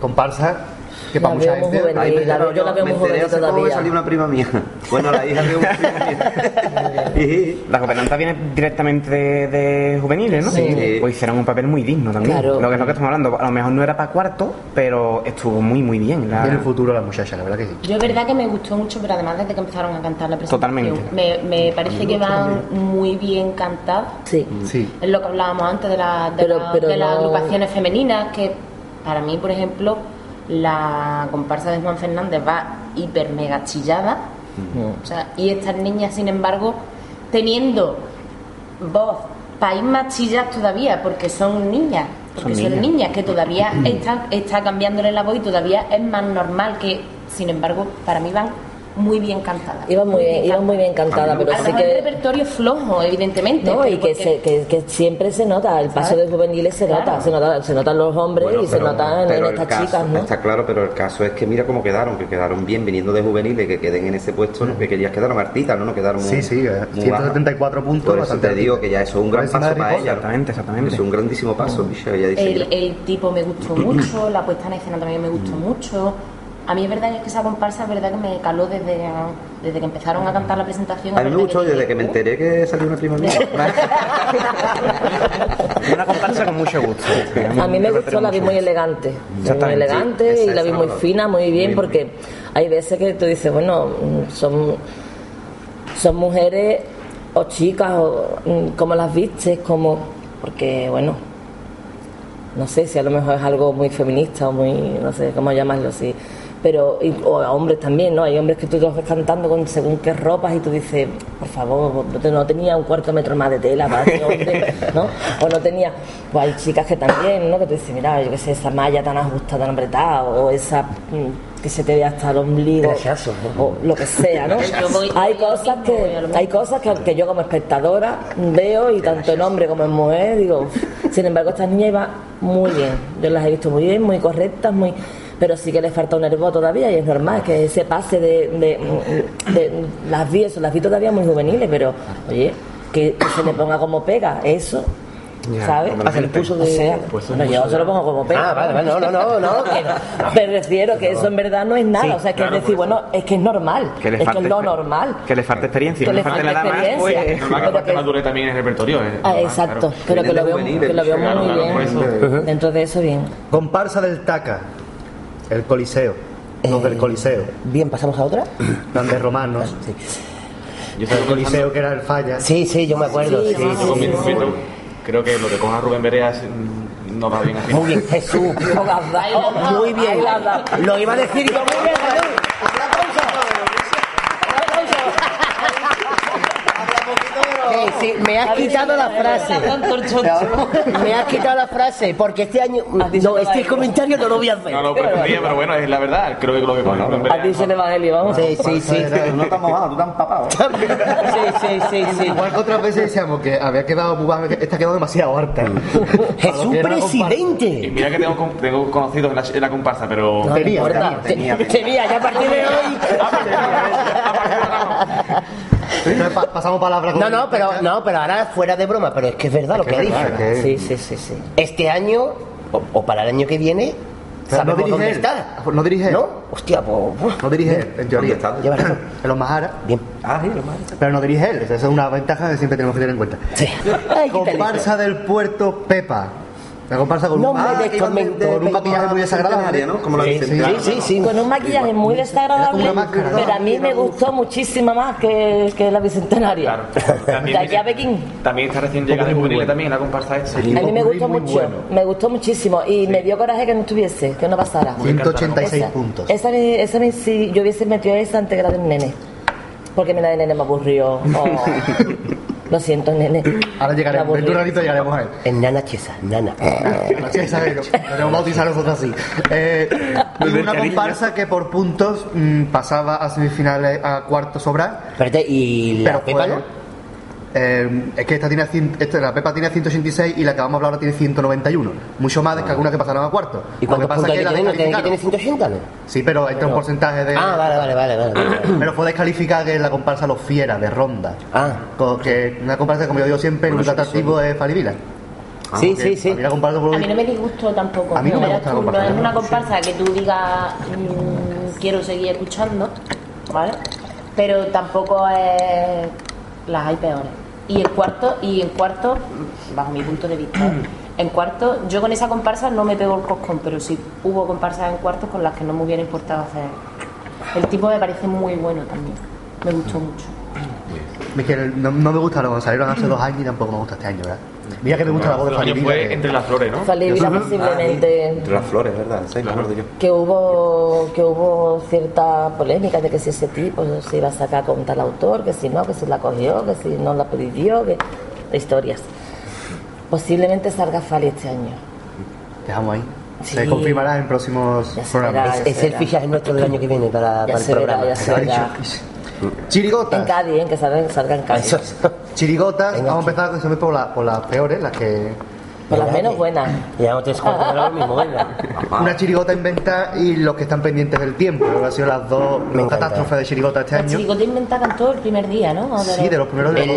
comparsas que La para mucha veo muy gente... juvenil. ahí me la veo- entero yo la veo me muy enteré joven hace poco que todavía. salió una prima mía. Bueno, la hija de una prima mía. Y- La gobernanta viene directamente de, de juveniles, ¿no? Sí. Pues hicieron un papel muy digno también. Claro. Lo que es lo que estamos hablando. A lo mejor no era para cuarto, pero estuvo muy, muy bien. La... Tiene el futuro la muchacha, la verdad que sí. Yo es verdad que me gustó mucho, pero además desde que empezaron a cantar la presentación. Totalmente. Me, me parece que van muy bien cantadas. Sí. Sí. Es lo que hablábamos antes de, la- de, Pero- la- pero de las agrupaciones femeninas, que para mí, por ejemplo, la comparsa de Juan Fernández va hiper mega chillada. O sea, y estas niñas, sin embargo, teniendo voz para ir más chillas todavía, porque son niñas. Porque Son son, niñas. niñas. que todavía está, está cambiándole la voz y todavía es más normal que, sin embargo, para mí van muy bien cantada. Iba muy bien, iba muy bien cantada, pero sí mejor el que... repertorio flojo, evidentemente. No, y que, porque- se- que, que siempre se nota, el paso de juveniles se nota, se nota, se notan los hombres Bueno, y se pero- notan en estas caso- chicas, ¿no? Está claro, pero el caso es que mira cómo quedaron, que quedaron bien viniendo de juveniles, que queden en ese puesto, ¿no? que querías quedaron artistas, ¿no? No quedaron muy, Sí, sí, eh, muy 174 bajas. puntos, Por eso te digo que ya eso es un gran paso para ella. Exactamente, exactamente. Es un grandísimo paso. Ella dice, El, tipo me gustó mucho, la puesta en escena también me gustó mucho. A mí es verdad que esa comparsa es verdad que me caló desde, desde que empezaron a cantar la presentación. a mí me gustó desde que me enteré que salió una prima mía. Una comparsa con mucho gusto. A mí me gustó, la vi muy elegante, la vi muy elegante sí, y la vi muy fina, muy bien, muy porque hay veces que tú dices, bueno, son, son mujeres o chicas, o mm, cómo las vistes, como, porque bueno, no sé si a lo mejor es algo muy feminista o muy, no sé cómo llamarlo así, pero, y- o a hombres también, ¿no? Hay hombres que tú los ves cantando con según qué ropas y tú dices, por favor, no te- no tenía un cuarto metro más de tela para este hombre, ¿no? O no tenía, pues hay chicas que también, ¿no? Que tú dices, mira, yo qué sé, esa malla tan ajustada, tan apretada, o esa mm, que se te ve hasta el ombligo, Gracioso, ¿no? o lo que sea, ¿no? Yo voy- hay cosas que, hay cosas que, que yo como espectadora veo y tanto en hombre como en mujer digo, sin embargo estas niñas iban muy bien, yo las he visto muy bien, muy correctas, muy pero sí que les falta un nervo todavía y es normal que ese pase de, de, de- las vi eso, las vi todavía muy juveniles, pero oye, que, que se le ponga como pega, eso Ya, ¿sabes? le de... Pues bueno, yo se lo pongo como pega. Ah, vale, vale, no, no, no, no, que no. Me refiero que eso en verdad no es nada, Sí, o sea, que claro, es decir, bueno, es que es normal, Que le es que es lo normal. Que le falta experiencia, Que le le falte falte nada más, experiencia. pues. Normal que Pero aparte que- madure también en el repertorio. es Ah, exacto, claro. pero que lo veo, que lo veo muy claro, bien. Dentro de eso, bien. Comparsa del Taca, el Coliseo, los Eh, del Coliseo, Bien, pasamos a otra. donde romanos, Sí, Yo el Coliseo que era el falla. sí, sí, yo me acuerdo. Sí, Sí, sí, Con mi sí, sí. respeto, creo que lo que coja Rubén Berea mm, no va bien así. Muy bien, Jesús. Muy bien. Lo iba a decir yo muy bien, Jesús. Un aplauso. Sí, sí, me has quitado la frase. Me has quitado la frase, porque este año. No, este comentario no lo voy a hacer. No, no, prefería, pero bueno, es la verdad. Creo que lo que Rubén A ti se el evangelio, vamos. Sí, sí, sí. No estás mojado, tú estás empapado. Sí, sí, sí, sí. Igual que otras veces decíamos que había quedado muy que esta ha quedado demasiado harta. Jesús Y presidente. mira que tengo, con- tengo conocidos en la, en la comparsa, pero. No Tenía, tenía, tenía. Tenía, ya a partir de hoy. Entonces, pa- pasamos palabra con No, no, pero, no, pero ahora fuera de broma, pero es que es verdad lo que que ha dicho. que- Sí, sí, sí, sí. Este año, o, o para el año que viene, sabemos no dirige dónde él. está. No dirige. ¿No? Hostia, pues. No dirige él, en teoría. En los Mahara. Bien. Ah, sí, lo más. Pero no dirige él. Esa es una ventaja que siempre tenemos que tener en cuenta. Sí. Ay, Comparsa del puerto Pepa. La comparsa con No un, ah, con un maquillaje muy desagradable. ¿no? Como la Sí, Bicentenario. sí, sí, sí. Con un maquillaje muy desagradable, máscara. pero a mí me gustó muchísimo más que, que la bicentenaria. Claro. De aquí a Pekín. También está recién llegada de juveniles también la comparsa esta. A mí me gustó muy mucho, bueno. me gustó muchísimo y me dio coraje que no estuviese, que no pasara. 186 Esa- puntos. Esa, esa me- si yo hubiese metido esa antes que la del nene. Porque la del nene me aburrió. Oh. Lo siento, nene. Ahora llegaremos. Dentro de un ratito llegaremos a él. En Nana Chesa, Nana. ¿sabes? Lo tenemos bautizar nosotros así. Eh, y una comparsa que por puntos mm, pasaba a semifinales a cuarto sobrar. Espérate, ¿y la Pero Pepa fue- no? Eh, es que esta tiene, esta, la Pepa tiene 186 y la que vamos a hablar ahora tiene 191. Mucho más que algunas que pasaron a cuarto. ¿Y Lo que cuántos pasa puntos que la tener? ¿No tiene que tener 180? no? Sí, pero entra un porcentaje de. Ah, vale, vale, vale. vale, vale. Pero fue descalificada que la comparsa Los Fieras de Ronda. Ah. Que una comparsa, como yo digo siempre, eso- atractivo es falivila. Sí, sí, sí. A mí la comparsa por A mí no me disgustó tampoco. A mí no me Verás gusta la tú, comparsa, No es una comparsa que tú digas mm, quiero seguir escuchando, ¿vale? Pero tampoco es las hay peores. Y en cuarto, y en cuarto, bajo mi punto de vista, en cuarto, yo con esa comparsa no me pego el coscón, pero sí hubo comparsas en cuartos con las que no me hubiera importado hacer. El tipo me parece muy bueno también. Me gustó mucho. Es que no, no me gusta lo salieron hace dos años y tampoco me gusta este año, ¿verdad? Mira que me gusta la voz de años Falivila. fue que- entre las flores, ¿no? Falivila posiblemente Entre las flores, ¿verdad? Sí, me acuerdo yo. que hubo que hubo cierta polémica de que si ese tipo se iba a sacar con tal autor, que si no, que si la cogió, que si no la pidió, que historias. Posiblemente salga Fali este año. Dejamos ahí. Se Sí. confirmará en próximos se programas. Es, es el fichaje nuestro del año que viene para, Ya para el se verá, verá. En Chirigotas. Cádiz, ¿eh? que salgan, salgan en Cádiz. Chirigotas, Venga, vamos a empezar siempre por, la- por las peores, las que... Por las menos buenas. Ya no te mismo, venga. Una chirigota inventada y los que están pendientes del tiempo. Creo que han sido las dos encanta. catástrofes de chirigota este La año. chirigota inventa cantó el primer día, ¿no? O Sí, de los primeros El,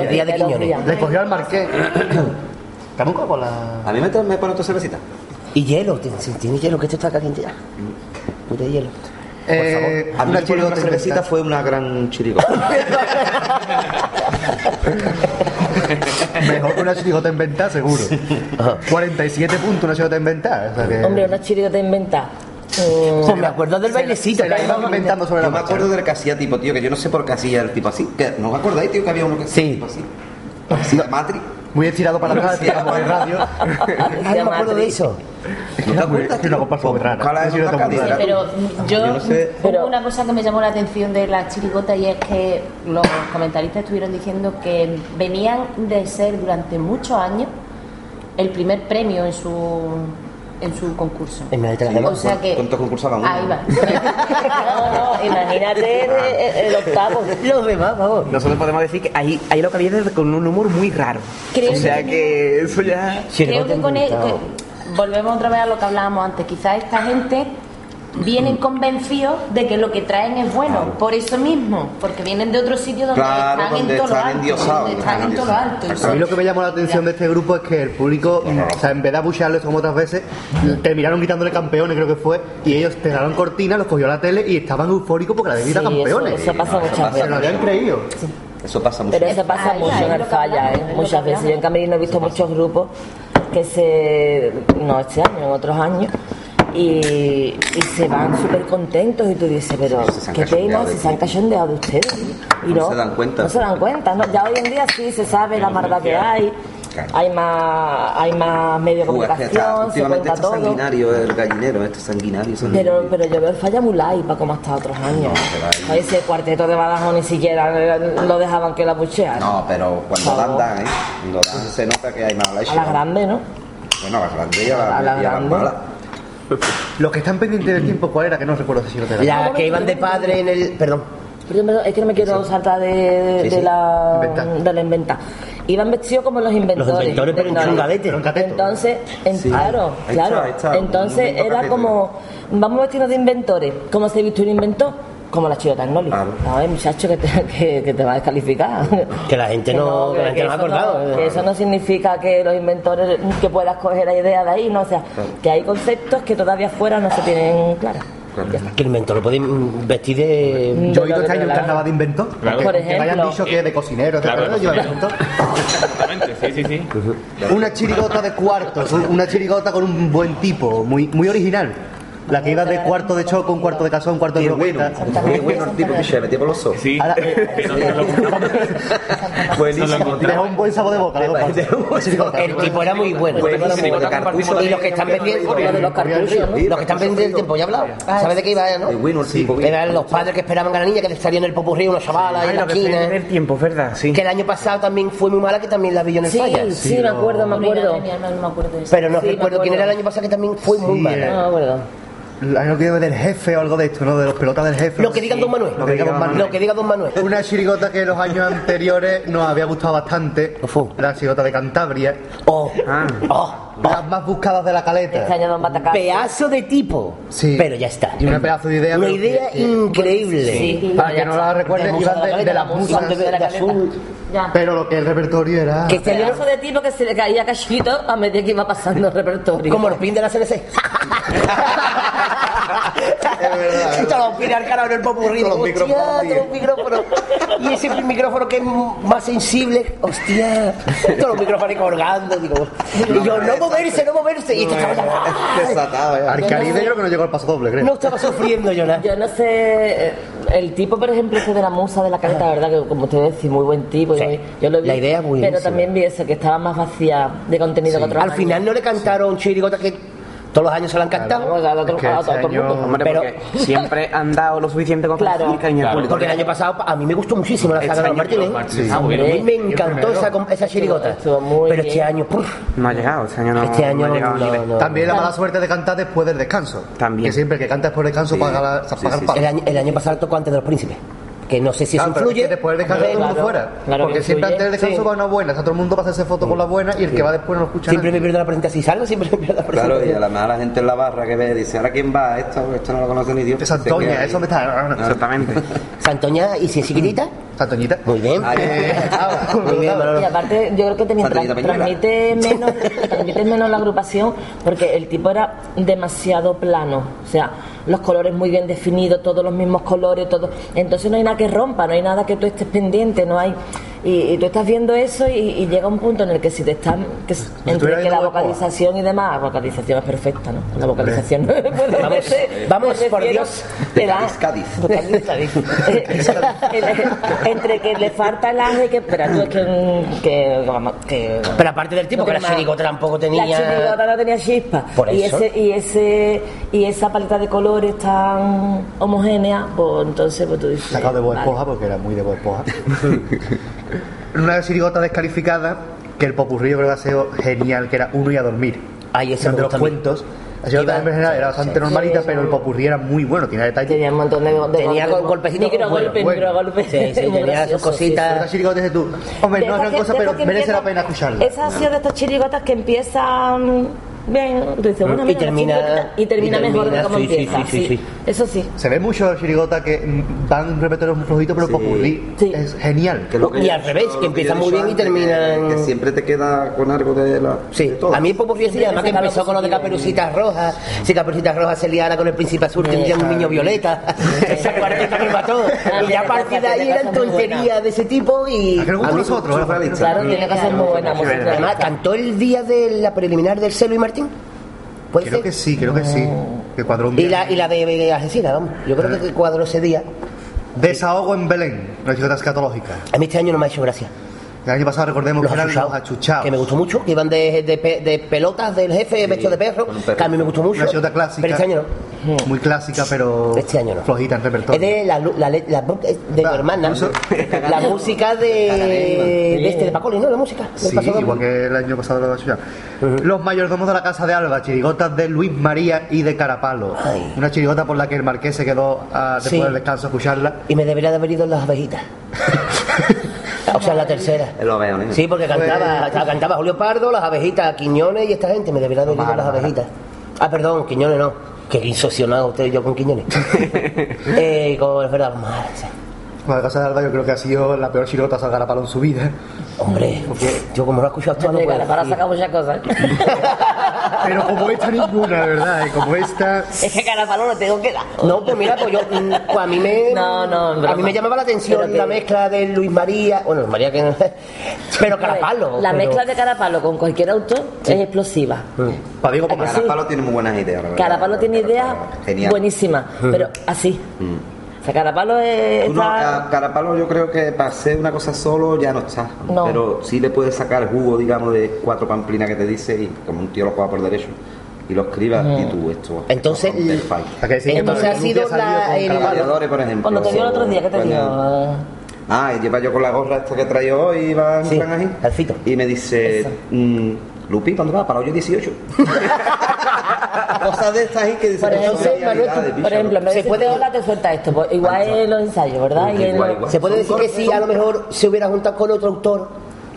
el día de Quiñones. Le cogió al marqués. Camuco con la... A mí me, me pone otra cervecita. Y hielo, tiene, tiene hielo, que esto está caliente ya. Pura hielo. Eh, A mí una chirigota cervecita fue una gran chirigota. Mejor que una chirigota inventada, seguro. 47 puntos una chirigota inventada. O sea que... Hombre, una chirigota inventada. Mm, Pues me acuerdo del bailecito. Se la inventando sobre Yo la me acuerdo del que hacía tipo, tío, que yo no sé por qué hacía el tipo así. Que, ¿No os acordáis, tío, que había uno que hacía Sí. tipo así? Parecía Matri. Muy estirado para atrás, Sí. digamos, en radio. Ah, no me acuerdo de eso. Pero yo, Yo no sé. hubo Pero- una cosa que me llamó la atención de la chirigota y es que los comentaristas estuvieron diciendo que venían de ser durante muchos años el primer premio en su en su concurso. O sea que ¿Cuántos concursaban? ahí va. No, no, imagínate el, el- el octavo. Los demás, vamos. Nosotros podemos decir que ahí, ahí lo que había es con un humor muy raro. Creo o sea que- que eso ya. Creo que con que- volvemos otra vez a lo que hablábamos antes. Quizás esta gente vienen convencidos de que lo que traen es bueno, Claro. por eso mismo, porque vienen de otro sitio donde Claro, están donde en todo lo alto, endiosados, donde están en todo lo alto. A mí lo que me llamó la atención de este grupo es que el público, mm, o sea, en vez de abuchearles como otras veces, terminaron gritándole campeones, creo que fue, y ellos cerraron cortina, los cogió la tele y estaban eufóricos porque la habían gritado Sí, eso, campeones. eso pasa muchas Se lo veces. habían creído. Eso pasa mucho. Pero eso pasa mucho en el falla, ¿eh? muchas veces. Yo en Camerino he visto muchos grupos que se. no este año, en otros años. Y, y se van súper contentos y tú dices, pero Sí, se qué de si se han cachondeado de ustedes. Y No se dan cuenta. No se dan cuenta. ¿no? Ya hoy en día sí se sabe la maldad que hay. Claro. Hay más, hay más medios de está- comunicación, se últimamente cuenta está todo. sanguinario el gallinero, este sanguinario. sanguinario. Pero, pero yo veo el falla light para como hasta otros años. Ese cuarteto de Badajoz ni siquiera lo dejaban que la bucheara. No, pero cuando dan, ¿eh? Cuando dan se nota que hay más. A la grande, ¿no? Bueno, a la grande y a la, A la y a la grande. mala. Los que están pendientes del tiempo, ¿cuál era? Que no recuerdo si lo tenía. La que iban de padre en el. Perdón. Es que no me quiero saltar de, de, Sí, de sí. la, de la inventa. Iban vestidos como los inventores. Los inventores, pero en Entonces- chungadete. Entonces, en- Sí. claro, claro. está, ahí está. Entonces era como, vamos vestidos de inventores. ¿Cómo se viste un inventor? Como la chilota Noli. Claro. A ver, muchacho, que te, que, que te va a descalificar. Que la gente no- que la gente no ha eso acordado. que eso no significa que los inventores, que puedas coger la idea de ahí, no, o sea, que hay conceptos que todavía fuera no se tienen claros. Claro. Que el inventor lo pueden vestir de. Yo he oído este año un carnaval de inventor. Claro. Que, Por que me hayan ejemplo. dicho que es de cocinero, Claro, de yo inventor. Exactamente, sí, sí, sí. Una chirigota de cuartos, un- una chirigota con un buen tipo, muy, muy original. La que iba de cuarto de choco, un cuarto de casón, un cuarto de croqueta. qué bueno el tipo que se metía por los ojos. Sí. Ahora, eh, Buenísimo. Dejó un buen sabor de boca. El tipo era muy bueno. Y los que están vendiendo. Los cartuchos, ¿no? Los que están vendiendo el tiempo, ya he hablado. ¿Sabes de qué iba, no? Qué bueno el tipo. que- Eran los padres que esperaban a la niña que salían en el popurrí unos chavalas en la esquina. el tiempo, verdad, sí. Que el año pasado también fue muy mala, que también la vi yo en el Sí, falla. sí, me acuerdo, me acuerdo. No me acuerdo de eso. Pero no Sí, recuerdo quién era el año pasado, que también fue muy Sí, mala. No me acuerdo. Hay algo que del jefe o algo de esto, ¿no? De los pelotas del jefe. Lo que diga Don Manuel. Lo que diga Don Manuel. Lo que diga Don Manuel. Una chirigota que en los años anteriores nos había gustado bastante. La chirigota de Cantabria. Oh, Ah. oh, Las más buscadas de la caleta. Este año Batacazo. pedazo de tipo. Sí. Pero ya está. Y una pedazo de idea. Una idea que- increíble. Sí. Para que no la recuerden, De iban de la de, de las musas. de, de, de azul. Ya. Pero lo que el repertorio era. Que este Pedazo de tipo que se le caía cachito a medida que iba pasando el repertorio. como los pin de la CNC. Es verdad, es Todos los pin al carajo en el popurrí. Todos los micrófonos todos los micrófonos. Y ese micrófono que es más sensible. Hostia. Todos los micrófonos colgando. Digo. Y yo, no moverse, no moverse. Y este estaba ya. Desatado, eh. Arcaribe creo que no llegó al paso doble, creo. No estaba sufriendo yo nada. Yo no sé, eh, el tipo, por ejemplo, ese de la musa de la caleta, la verdad que como usted decía, muy buen tipo. Sí. yo, lo vi, La idea es buenísima. Pero también vi ese que estaba más vacía de contenido que otros Al final no le cantaron chirigota que Todos los años se lo han cantado. Vamos a dar otro- Es que a este todo el mundo. año- Hombre, Pero- porque siempre han dado lo suficiente con Claro. público. Porque el año pasado a mí me gustó muchísimo la saga de los Martínez. Sí. A mí me encantó esa, esa chirigota. Pero este bien. año, puf, No ha llegado, este año no, este año no ha llegado ni no, de- no. También la mala suerte de cantar después del descanso. También. Que siempre el que canta después del descanso Sí. paga, la, Sí, paga el pago. El año, el año pasado tocó antes de los príncipes. Que no sé si eso es influye. que después todo el mundo Claro, fuera. claro porque que siempre antes del descanso Sí. va una buena. O sea, todo el mundo va a hacerse foto con la buena y el que va después no lo escucha Siempre me pierdo la presentación. Si salgo, siempre me pierdo la Claro, y presentación. a la mejor la gente en la barra que ve dice, ¿ahora quién va? Esto, esto no lo conoce ni Dios. Es Antonia, eso me está... Exactamente. Santoña, y si es chiquitita, Santoñita. muy bien. Ay, Ah, Muy bien. Y aparte, yo creo que también tra- transmite menos, transmite menos la agrupación porque el tipo era demasiado plano. O sea, los colores muy bien definidos, todos los mismos colores, todo. Entonces no hay nada que rompa, no hay nada que tú estés pendiente, no hay. Y, y tú estás viendo eso y, y llega un punto en el que si te están. Que, s- estuviera entre que la vocalización y demás, la vocalización es perfecta, ¿no? La vocalización. Vamos, vamos, por Dios. De Te da- Cádiz, Cádiz. Cádiz, Cádiz. entre que le falta el aje que pero tú es que, que, vamos, que Pero aparte del tipo, no que la chirigota tampoco tenía. la chirigota no tenía chispa Por y eso. ese y ese y esa paleta de colores tan homogénea pues entonces pues tú dices Sacado de Bob vale. Esponja porque era muy de Esponja. Una chirigota descalificada que el popurrí yo creo que ha sido genial, que era uno y a dormir. Ay, ese de los cuentos. La chirigota en general era bastante sí, normalita, sí, pero el popurrí era muy bueno, tenía detalles. tenía un montón de, de Tenía golpes, golpecitos micro buenos, golpes buenos. micro golpes Sí, sí, tenía sus cositas. Una chirigota dices tú, hombre, De no es gran que- cosa, de pero merece la pena escucharla. Esa ha sido de estas chirigotas que empiezan bien, tú dices, bueno, Y mira, termina- chirigota, y termina y mejor de termina, cómo sí, empieza. sí, sí, sí. Eso sí. Se ve mucho chirigota que van repertorios muy flojitos, pero el Sí. popurrí Sí. es genial. Que lo que- Y al revés, que empieza muy bien y termina Que, que siempre te queda con algo de la. Sí, de todo. a mí es poco fiesta y además que empezó con lo de. Caperucitas Rojas. Si Caperucitas Rojas se liara con el príncipe azul, tendría un niño violeta. Esa cuarteta me mató. Y ya a partir de ahí eran tonterías de ese tipo y. ¿A nosotros? eh? Claro, tiene que ser muy buena. Además, cantó el día de la preliminar del Celo y Martín. ¿Puede Creo ser? que sí, creo que sí. Que cuadró un Y día. la, y la de, de Algeciras, vamos. Yo creo que cuadró ese día. Desahogo en Belén, una chirigota escatológica. A mí este año no me ha hecho gracia. El año pasado recordemos Los que eran achuchados, los achuchados. Que me gustó mucho, que iban de, de, pe- de pelotas del jefe vestido de perro, perro. que a mí me gustó mucho. Una clásica. Pero este año no. Muy clásica, pero Este año no. flojita en Es repertorio. de la, es de tu hermana. La música de, de este de Pacoli, ¿no? La música. Sí, igual que el año pasado lo achuchados. Los mayordomos de la Casa de Alba, chirigotas de Luis María y de Carapalo. Ay. Una chirigota por la que el marqués se quedó ah, después Sí. del descanso a escucharla. Y me debería de haber ido en las abejitas. o sea, en la tercera. Lo veo, ¿no? Sí, porque cantaba, Pues- cantaba Julio Pardo, las abejitas, Quiñones y esta gente. Me debería de en las abejitas. Ah, perdón, Quiñones no. Que insocionado usted y yo con Quiñones. eh, es verdad, madre, de Alba yo creo que ha sido la peor chirigota a Carapalo en su vida. Hombre, yo como no he escuchado todo, no puedo para sacar muchas cosas. Pero como esta ninguna, ¿verdad? Y como esta... es que Carapalo lo tengo que dar. No, pues mira, pues yo, mm, pues a mí me, No, no, a broma. mí me llamaba la atención que- la mezcla de Luis María, bueno, Luis María que no, pero Carapalo. La pero- mezcla de Carapalo con cualquier autor es explosiva. Para. Sí. Carapalo tiene muy buenas ideas. verdad. Carapalo tiene ideas buenísimas, pero así. O sea, Carapalo es, no, Carapalo yo creo que para hacer una cosa solo ya no está. No. Pero sí le puedes sacar jugo, digamos, de cuatro pamplinas que te dice y como un tío lo juega por derecho y lo escribas y tú esto. Entonces, Entonces ha sido la- con el- por ejemplo. Cuando te vio el otro día, ¿qué te digo? Ah, y lleva yo con la gorra esta que traigo hoy y va en Sí, plan ahí. Alfito. Y me dice, mm, Lupi, ¿cuándo va? Para hoy 18. Cosas de estas ahí que dicen Por ejemplo, "Son realidades, Manuel, bicho". Por ejemplo, en vez Se de puede- hola, te suelta esto. Pues igual es los ensayos, ¿verdad? En Igual, los- igual. Se puede decir que si a lo mejor se hubiera juntado con otro autor,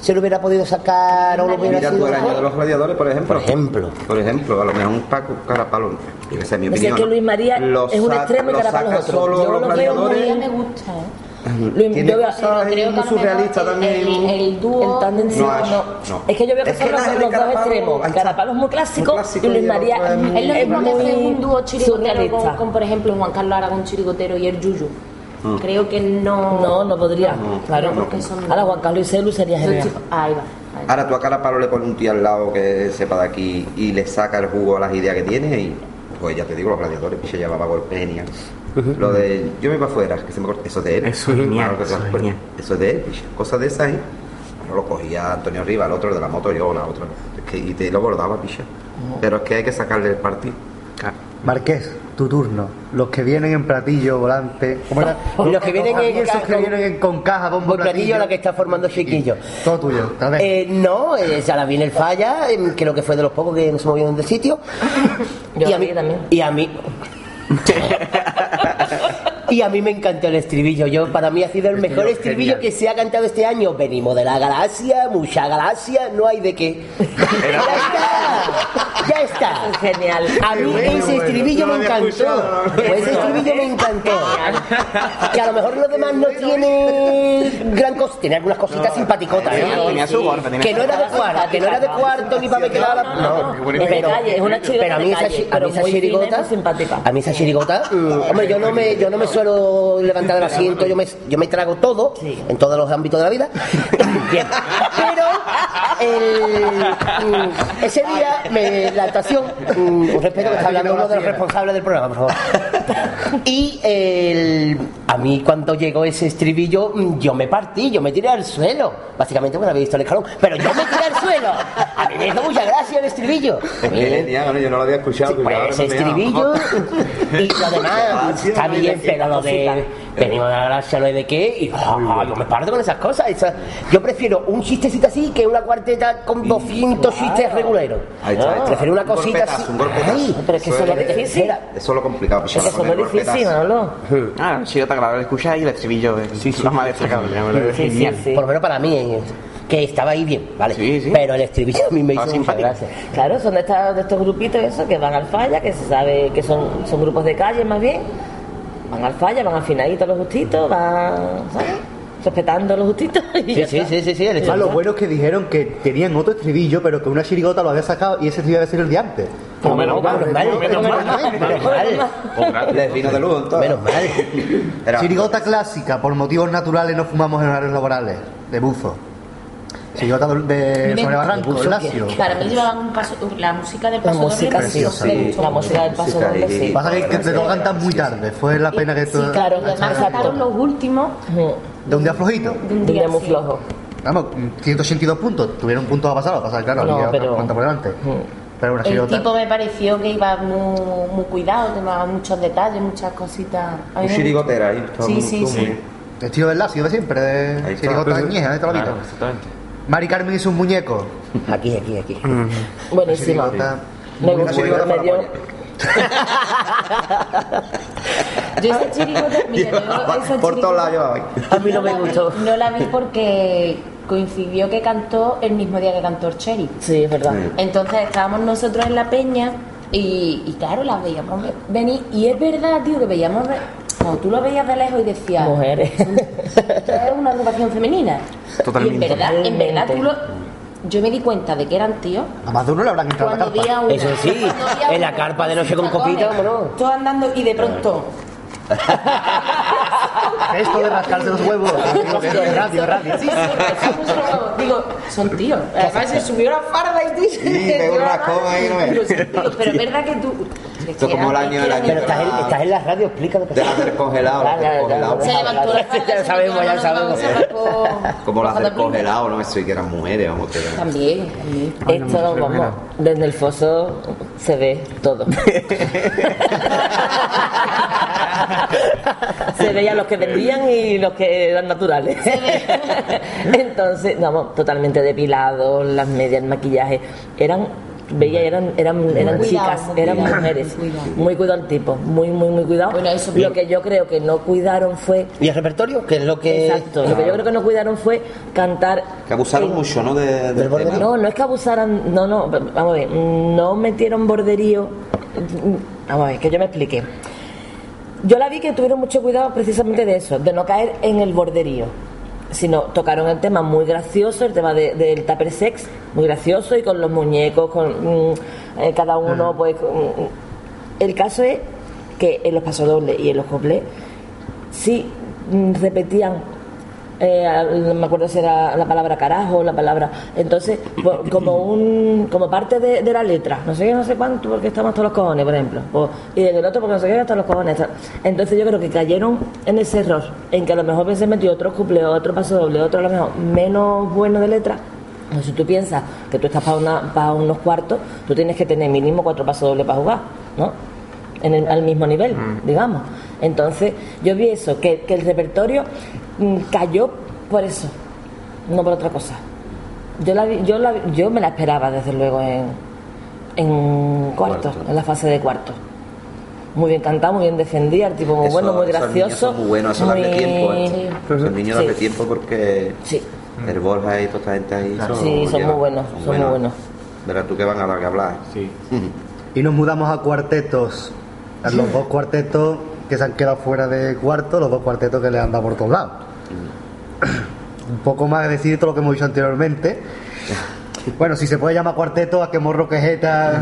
se lo hubiera podido sacar o lo hubiera Mira sido el año de los gladiadores, por ejemplo. Por ejemplo. Por ejemplo, a lo mejor un Paco Carapalo, que sé, mi Es opinión. que ¿no? Luis María Lo es un extremo y lo Carapalo es otro. solo Yo los lo veo muy- gladiadores. Me gusta, Luis- Tiene yo veo- cosas creo muy lo surrealistas también. el- el dúo- El tándem sí, No, Ash, no. no. Es que yo veo que Es son que los, la de los dos extremos. Carapalo es muy clásico, Muy clásico y Luis María es es, muy- Es lo mismo que hacer un dúo chirigotero con, con, por ejemplo, Juan Carlos Aragón Chirigotero y el Yuyu. Mm. Creo que no. No, no podría. Claro, No, porque son- Ahora Juan Carlos y Celu sería Son genial. Ahí va. ahí va. Ahora tú a Carapalo le pones un tío al lado que sepa de aquí y le saca el jugo a las ideas que tiene y pues ya te digo, los gladiadores, se llevaba golpes Lo de yo me iba afuera, que se me corta, eso es de él. Eso es genial, eso es genial. Eso es de él, picha. cosas de esas y no lo cogía Antonio Riva, el otro de la moto, yo la otra. Es que, y te lo bordaba, picha. Pero es que hay que sacarle el partido. Claro. Marqués, tu turno. Los que vienen en platillo, volante. ¿Cómo era? Los que vienen en esos ca- que vienen en- con caja, bombo Por platillo la que está formando chiquillo. Todo tuyo, tal vez. Eh, no, eh, ya la viene el falla, em, creo que fue de los pocos que no se movieron del sitio. Yo y a mí también. Y a mí. Y a mí me encantó el estribillo. Yo, para mí ha sido el mejor estribillo genial. que se ha cantado este año. Venimos de la galaxia, mucha galaxia, no hay de qué. ya está, ya está. Genial. A mí bueno, ese estribillo me encantó. escuchado, Pues ese estribillo me encantó. Que a lo mejor los demás no tiene gran cosa, tiene algunas cositas simpaticotas. ¿eh? Tenía su gorra, tenía Que no era de cuarto, que no era de cuarto ni para ver que daba la- No, Es es una chirigota pero a mí esa, a mí esa chirigota, simpática. a mí esa chirigota, hombre, yo no me, yo no me suelo levantar del asiento, yo me, yo me trago todo, Sí. en todos los ámbitos de la vida. Bien, pero el, mm, ese día me, la actuación, mm, un respeto que está hablando uno de los responsables del programa, por favor. Y el, a mí cuando llegó ese estribillo, mm, yo me partí, yo me tiré al suelo. Básicamente porque no había visto el escalón, pero yo me tiré al suelo. A mí me hizo mucha gracia el estribillo. Genial, bueno, yo no lo había escuchado. Pues cuidado, ese no estribillo y lo demás Gracias, está no bien, pero lo de venimos de la gracia, no hay de qué, y ah, yo me parto con esas cosas. yo prefiero un chistecito así que una cuarteta con 200 chistes reguleros. Ahí está. Prefiero una Un cosita así. un. Ay, Pero es que eso es lo difícil. espera. Eso es lo complicado. Es que eso es muy difícil, golpetazo. Manolo. Ah, sí, está claro, escuchar y el estribillo es más es Sí, sí, genial. sí. Por lo menos para mí, eh, que estaba ahí bien, ¿vale? Sí, sí. Pero el estribillo a mí me hizo Ah, mucha simpático. gracia. Claro, son de, estas- de estos grupitos eso, que van al falla, que se sabe que son, son grupos de calle más bien. Van al falla, van afinaditos los justitos, van, ¿sabes? Respetando los justitos. y Sí, sí, sí, sí, sí, el Ah, lo bueno es que dijeron que tenían otro estribillo, pero que una chirigota lo había sacado y ese estribillo había sido el de antes. Pues menos mal, Menos mal. Les vino de luz, entonces. Menos mal. Chirigota clásica, por motivos naturales no fumamos en horarios laborales, de buzo. Chirigota de, de sobre Barranco, de Lacio. Para mí llevaban un paso, la música del La paso música, doble sí, sí, la música del paso Música doble, sí. Pasa que, te lo cantan muy tarde, fue la pena que Sí, tú... claro, y además sacaron los últimos De un día flojito. de un Un día muy flojo. Vamos, 182 puntos, tuvieron puntos a pasar, a pasar, claro, No, pero- por delante. Pero una El tipo me pareció que iba muy, muy cuidado, tenía muchos detalles, muchas cositas. Un chirigotera ahí. todo Sí, muy- sí, sí. El estilo del Lacio de siempre, de chirigota añeja, de toda la vida. exactamente. Mari Carmen hizo un muñeco. Aquí, aquí, aquí. Buenísima. Chirigota. Me gustó, me dio... Yo esa chirigota, mira, yo esa Por todos lados. A mí no me la vi- gustó. No la vi porque coincidió que cantó el mismo día que cantó Cherry. Sí, es verdad. Sí. Entonces estábamos nosotros en la peña y, y claro, las veíamos venir. Y es verdad, tío, que veíamos. de- Cuando tú lo veías de lejos y decías. Mujeres. "Esto es una agrupación femenina. Totalmente. Y en verdad, en verdad tú lo. Yo me di cuenta de que eran tíos. A más de uno le habrán entrado a la carpa. una, Eso sí, en la carpa de noche con copita, vámonos. Todos andando y de pronto. Esto de rascarse los huevos. radio, radio. Sí, sí, es Digo, son tíos. Además se subió la farda y tú. Sí, pegó un rascón ahí, ¿no tíos, Pero es verdad que tú. Esto como el año del año. Pero estás en, estás en la radio, explica lo que Deja de congelado. Se levantó la. Ya lo sabemos, ya lo sabemos. Como las del congelado, no eso y que eran mujeres, vamos. También, también. Esto, vamos, desde el foso se ve todo. se veían los que vendían y los que eran naturales. Entonces, vamos, totalmente depilados, las medias, el maquillaje. Eran, veía, eran, eran, eran Muy chicas, eran cuidado, mujeres. muy cuidado. Muy cuidado el tipo, muy, muy, muy cuidado. Bueno, eso lo bien. que yo creo que no cuidaron fue. ¿Y el repertorio? Que es lo que. Exacto, lo que yo creo que no cuidaron fue cantar. Que abusaron mucho, ¿no? De, del borde- no, no es que abusaran, no, no, vamos a ver, no metieron borderío. Vamos a ver, que yo me explique. Yo la vi que tuvieron mucho cuidado precisamente de eso, de no caer en el borderío. Sino tocaron el tema muy gracioso, el tema de- del tupper sex, muy gracioso y con los muñecos, con mm, eh, cada uno, pues. con- mm. el caso es que en los pasodobles y en los coplés sí mm, repetían eh, no me acuerdo si era la palabra carajo o la palabra entonces como un como parte de, de la letra no sé qué no sé cuánto porque estamos hasta los cojones por ejemplo o- y en el otro porque no sé qué hasta los cojones entonces yo creo que cayeron en ese error en que a lo mejor se metió otro couple otro paso doble otro a lo mejor menos bueno de letra si tú piensas que tú estás para, una, para unos cuartos, tú tienes que tener mínimo cuatro pasos dobles para jugar, ¿no? En el- al mismo nivel, digamos. Entonces, yo vi eso, que, que el repertorio mm, cayó por eso, no por otra cosa. Yo, la, vi- yo, la, vi- yo me la esperaba, desde luego, en, en cuarto, Cuarto. en la fase de cuarto. Muy bien cantado, muy bien defendida, el tipo muy Eso- bueno, muy esos niños gracioso. son muy buenos, eso darle muy- tiempo. ¿eh? Esos niños Sí. darle tiempo porque Sí. el Borja y toda esta gente ahí son, Sí, son muy buenos, son muy buenos. Verás tú que van a dar que hablar. Sí. Y nos mudamos a cuartetos. A Los dos cuartetos que se han quedado fuera de cuarto, los dos cuartetos que le han dado por todos lados. Un poco más de decir todo lo que hemos dicho anteriormente. Bueno, si se puede llamar cuarteto, a que morro quejeta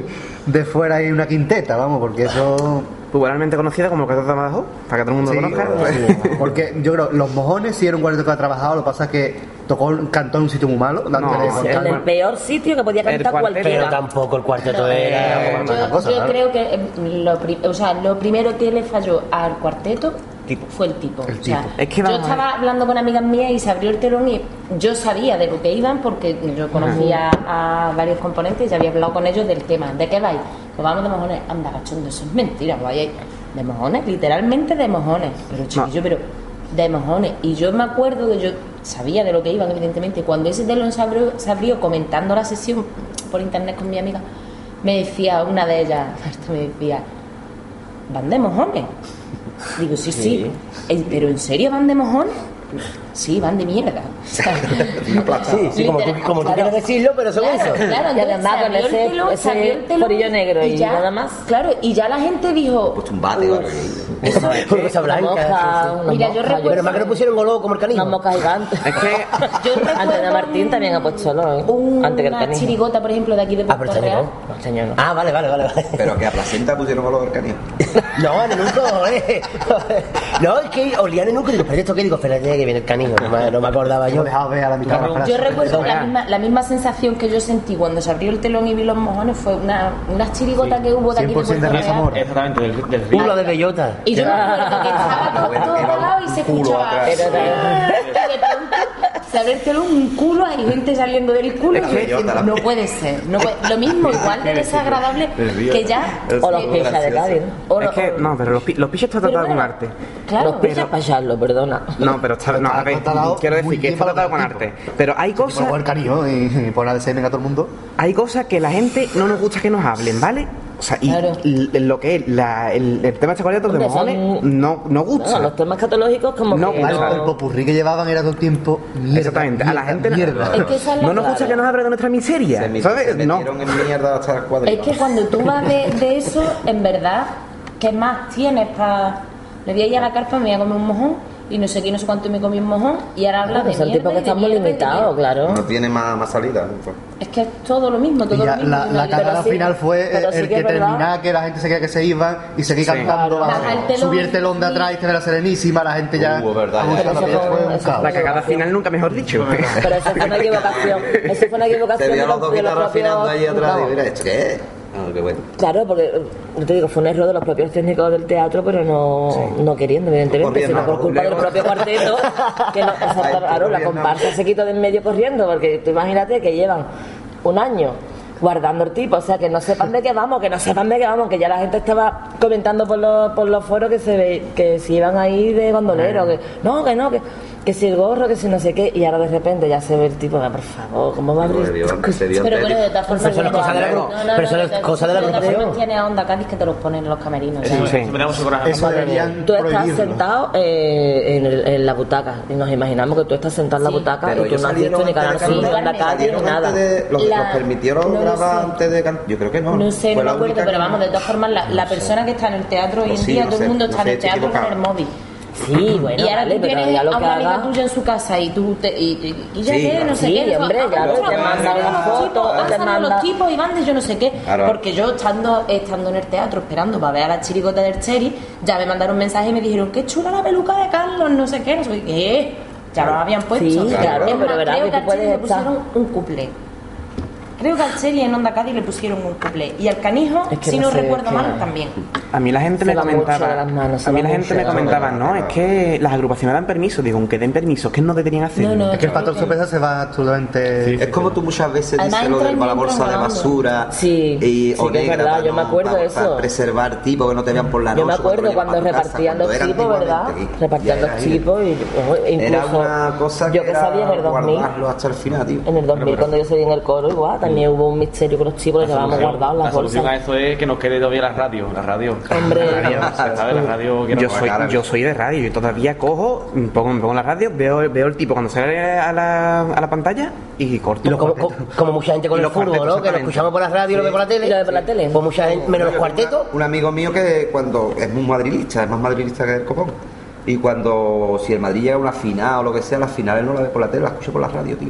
de fuera hay una quinteta, vamos, porque eso. Popularmente conocida como Cuarteto de Badajoz, para que todo el mundo Sí, lo conozca. sí, porque yo creo, los mojones sí era un cuarteto que ha trabajado, lo que pasa es que tocó, cantó en un sitio muy malo. No, En el peor sitio que podía cantar cuarteto. Pero cualquiera. tampoco el cuarteto No, era. Eh, yo, otra cosa, yo claro. creo que eh, lo, pri- o sea, lo primero que le falló al cuarteto Tipo. fue el tipo. El O sea, tipo. Es que yo estaba hablando con amigas mías y se abrió el telón y yo sabía de lo que iban porque yo conocía a varios componentes y había hablado con ellos del tema. ¿De qué vais? Pues vamos de mojones. Anda, cachondo, eso es mentira. Vaya, de mojones, literalmente de mojones. Pero chiquillo, pero de mojones. Y yo me acuerdo que yo sabía de lo que iban, evidentemente. Cuando ese telón se abrió, se abrió comentando la sesión por internet con mi amiga, me decía una de ellas, me decía, ¿van de mojones? Digo, sí, sí. "Eh, ¿Pero en serio van de mojones? Sí, van de mierda. Sí, sí, como tú, como tú quieres decirlo, pero son Claro, eso. claro, Y además con ese- se ese el negro y nada más. Claro, y ya la gente dijo. Puesto un bate. Eso, Una cosa blanca. Una sí. una Mira, yo mosca, recuerdo- Pero más que no pusieron golo como el canijo. Una mosca gigante. Es que yo recuerdo Antonio Martín también ha puesto lo, ¿eh? un- antes que el una canijo. chirigota, por ejemplo, de aquí de Ah, pero Puerto este Real. no. No, no. Ah, vale, vale, vale. vale. Pero que a placenta pusieron olor al canijo. No, en el nuco, eh. No, es que olían en el nuco y digo, pero esto qué digo, espérate que viene el No me, no me acordaba Yo ver a la mitad frase. Yo recuerdo la misma, la misma sensación que yo sentí cuando se abrió el telón y vi los mojones fue una, una chirigota que hubo de aquí de 100% de Real. Amor. Exactamente, del, del río. Culo de bellota. Y yo me acuerdo que estaba todo, todo un parado y se escuchaba. Telón, un culo, hay gente saliendo del culo. Es yo la- no puede ser. No puede- Lo mismo, igual de desagradable que ya. O los pichas de Cádiz. es que, no, pero los, los pichos está tratado Pero con bueno, arte. Claro, los pichas para echarlo, perdona. No, pero está, no, a ver, quiero decir que está tratado con arte. Pero hay Por cosas, el cariño y, y poner de todo el mundo. hay cosas que la gente no nos gusta que nos hablen, ¿vale? O sea, y Claro. lo que es la- el, el tema de chocolate de mojones son- no, no gusta. No, los temas catológicos como No, que vale, El, el popurrí que llevaban era todo el tiempo mierda. Exactamente, a la gente no- mierda. Es que esa es la no nos gusta que nos hable de nuestra miseria, Se, me- ¿sabes? se No. en mierda hasta las cuadrillas. Es que cuando tú vas de, de eso, en verdad, ¿qué más tienes para...? Le voy a ir a la carpa, me voy a comer un mojón y no sé qué, no sé cuánto y me comí un mojón y ahora habla de son mierda tipos que están muy limitados, claro. No tiene más, más salida. pues. Es que es todo lo mismo, todo Y ya lo mismo. la, la cagada final fue el, sí el que terminaba, que la gente se creía que se iban y seguía cantando. Subir el telón de atrás y te ve la serenísima, la gente ya. Uh, verdad, a ya. gusto, Pero la cagada final nunca mejor dicho. Pero eso fue una equivocación. Eso fue una equivocación Se vio los dos de guitarras afinando ahí atrás. Y mira, ¿esto qué es? Ah, qué bueno. Claro, porque te digo, fue un error de los propios técnicos del teatro, pero no, no queriendo, evidentemente, Corriendo, sino por culpa del propio cuarteto. Que no, exacto, Ay, claro, la comparsa se quitó del medio corriendo, porque tú imagínate que llevan un año guardando el tipo, o sea, que no sepan de qué vamos, que no sepan de qué vamos, que ya la gente estaba comentando por los, por los foros que se ve, que si iban ahí de gondolero, que no, que no, que, que si el gorro, que si no sé qué, y ahora de repente ya se ve el tipo, por favor, ¿cómo va a abrir? Vio Pero en bueno, de todas formas... Pero eso no es cosa de la no, no, no, pero eso no de es todas- cosa de la de todas agrupación. formas tiene a Onda Cádiz que te los ponen en los camerinos. Sí, ya. sí. Eso deberían Tú estás sentado eh, en, el- en la butaca y nos imaginamos que tú estás sentado en la Sí. butaca Pero y tú no has visto ni Canal de 5 cantar. en la calle ni nada. ¿Los, La- los permitieron grabar sé. antes de cantar? Yo creo que no. No sé, no me acuerdo, pero vamos, de todas formas, la, persona que está en el teatro hoy O en sí, día, todo el mundo está en el teatro con el móvil. Sí, bueno, y ahora vale, tú pero tienes ya lo a una amiga haga. tuya en su casa y tú te, y, y- y ya Sí, que no sé Sí, qué. hombre, claro, te manda salen una foto, te salen manda- los tipos y van de yo no sé qué. Claro. Porque yo estando, estando en el teatro esperando para ver a la chirigota del Cherry, ya me mandaron un mensaje y me dijeron, qué chula la peluca de Carlos, no sé qué, no sé qué. Ya lo habían puesto. Sí, claro, pero verás que tú puedes estar- pusieron un couple. Creo que al Cheli en Onda Cádiz le pusieron un cuplé. Y al Canijo, Es que si no no, sé, recuerdo que- mal, también. A mí la gente Se me comentaba, manos, a mí la gente me comentaba, no, es que las agrupaciones dan permiso, digo, aunque den permiso, es que no deberían hacer. No, no, Es que el factor sorpresa se va absolutamente. Es como tú muchas veces dices lo de la bolsa de basura Sí, y, sí o es negra yo me acuerdo para- eso. para preservar tipo que no te vean por la noche. Yo me acuerdo cuando repartían los chipos, ¿verdad? Repartían los chipos y ojo, incluso Era una cosa yo que sabía en el 2000, guardarlo hasta el final, tío. en el 2000 cuando yo salí en el coro igual, también hubo un misterio con los chipos, los llevábamos guardados en la las solución a eso es que nos quede todavía la radio. La radio. Hombre. La radio, ¿sabes? La radio Yo que soy, yo soy de radio, yo todavía cojo, me pongo, me pongo la radio, veo, veo el tipo cuando sale a la, a la pantalla y corto. Y lo- como, corto. como- como mucha gente con Y el los fútbol, ¿no? Que lo escuchamos por la radio y lo ve por la tele. Y lo ve por la tele. Pues mucha gente, menos los cuartetos. Un amigo mío que cuando es muy madrilista, es más madrilista que el copón. Y cuando, si el Madrid llega a una final o lo que sea, las finales no la ve por la tele, la escucha por la radio, tío.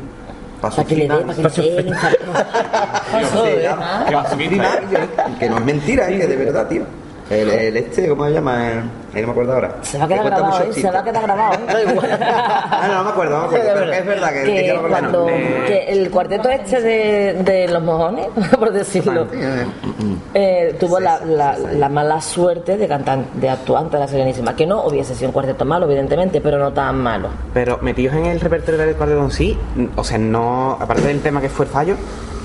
Para que le dé, para que le dé el infarto. ¿eh? que no es mentira, ¿eh? que de verdad, tío. El, el este, ¿cómo se llama? Ahí no me acuerdo ahora. Se va a Que quedar grabado, ¿eh? Se va a quedar grabado. ¿eh? Ah, no, no me acuerdo, no me acuerdo. Pero que es verdad que, cuando que el cuarteto este de, de los mojones, por decirlo, eh, tuvo la, la- la mala suerte de cantar, de actuar ante la Serenísima. Que no hubiese sido un cuarteto malo, evidentemente, pero no tan malo. Pero metidos en el repertorio del cuarteto en sí, o sea, no, aparte del tema que fue el fallo,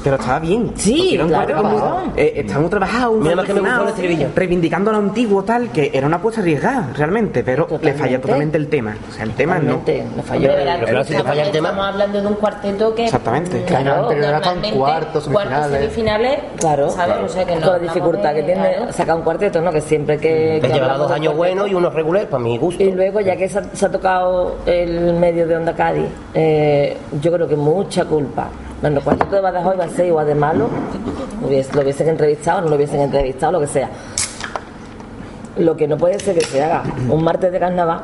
pero estaba bien. Sí, Porque era un claro, cuarteto muy- eh, estaba muy trabajado, un Mira más que me gustó el estribillo. reivindicando lo antiguo tal, que era una apuesta arriesgada, realmente, pero le Totalmente. falla totalmente el tema. O sea, el tema Realmente, no. le falló. Verás, pero claro, si te estamos, falla el tema- estamos hablando de un cuarteto que. Exactamente. Claro, anterior era tan cuartos, semifinales. semifinales, Claro, ¿sabes? O sea que no. con la dificultad de- que tiene claro. sacar un cuarteto, ¿no? Que siempre que. Que llevará dos años buenos y unos regulares, para mi gusto. Y luego, ya que se ha, se ha tocado el medio de Onda Cádiz, eh, yo creo que mucha culpa. Bueno, el cuarteto de Badajoz iba a ser igual de malo, lo hubiesen entrevistado, no lo hubiesen entrevistado, lo que sea. Lo que no puede ser que se haga un martes de carnaval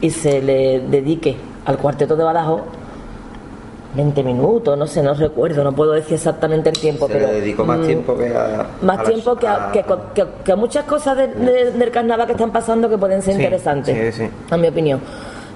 y se le dedique al cuarteto de Badajoz 20 minutos, no sé, no recuerdo, no puedo decir exactamente el tiempo, Se pero. le dedicó más mm, tiempo que a. más a las- tiempo que a, que, que- que a muchas cosas de- de- del carnaval que están pasando que pueden ser Sí, interesantes, sí, sí. a mi opinión.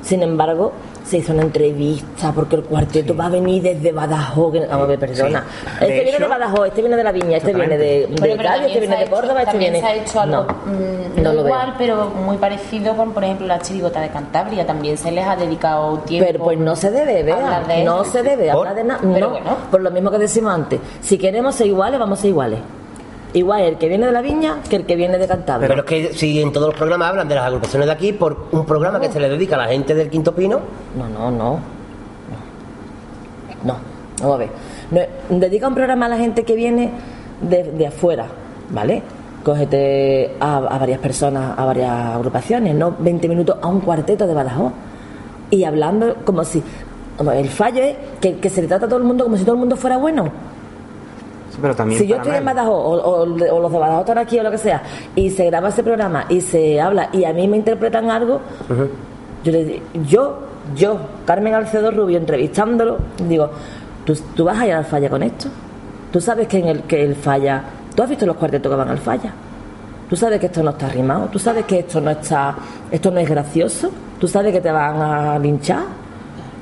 Sin embargo, se hizo una entrevista porque el cuarteto va a venir desde Badajoz. que- vamos a ver, perdona. sí. Este De viene de hecho- Badajoz, este viene de la Viña, este viene de, de Bueno, Cádiz, este viene de hecho- Córdoba, este también viene. se ha hecho algo no, mm, no no lo veo. igual, pero muy parecido con, por ejemplo, la chirigota de Cantabria. También se les ha dedicado tiempo. Pero pues no se debe, vea, hablar de no eso. se debe ¿Por? hablar de nada. No, bueno. por lo mismo que decimos antes. Si queremos ser iguales, vamos a ser iguales. Igual el que viene de la Viña que el que viene de Cantabria. Pero es que si en todos los programas hablan de las agrupaciones de aquí, por un programa que se le dedica a la gente del Quinto Pino, No, no, no. No, vamos a ver. No, dedica un programa a la gente que viene de, de afuera, ¿vale? Cógete a, a varias personas, a varias agrupaciones, no 20 minutos a un cuarteto de Badajoz. Y hablando como si. como El fallo es que, que se le trata a todo el mundo como si todo el mundo fuera bueno. Sí, pero también Si yo estoy en. Badajoz o, o- o los de Badajoz están aquí o lo que sea y se graba ese programa y se habla y a mí me interpretan algo, yo le yo, yo, Carmen Alcedo Rubio, entrevistándolo, digo, ¿tú, tú vas a ir al falla con esto? ¿Tú sabes que en el que el falla, tú has visto los cuartetos que van al falla? ¿Tú sabes que esto no está rimado? ¿Tú sabes que esto no está, esto no es gracioso? ¿Tú sabes que te van a linchar?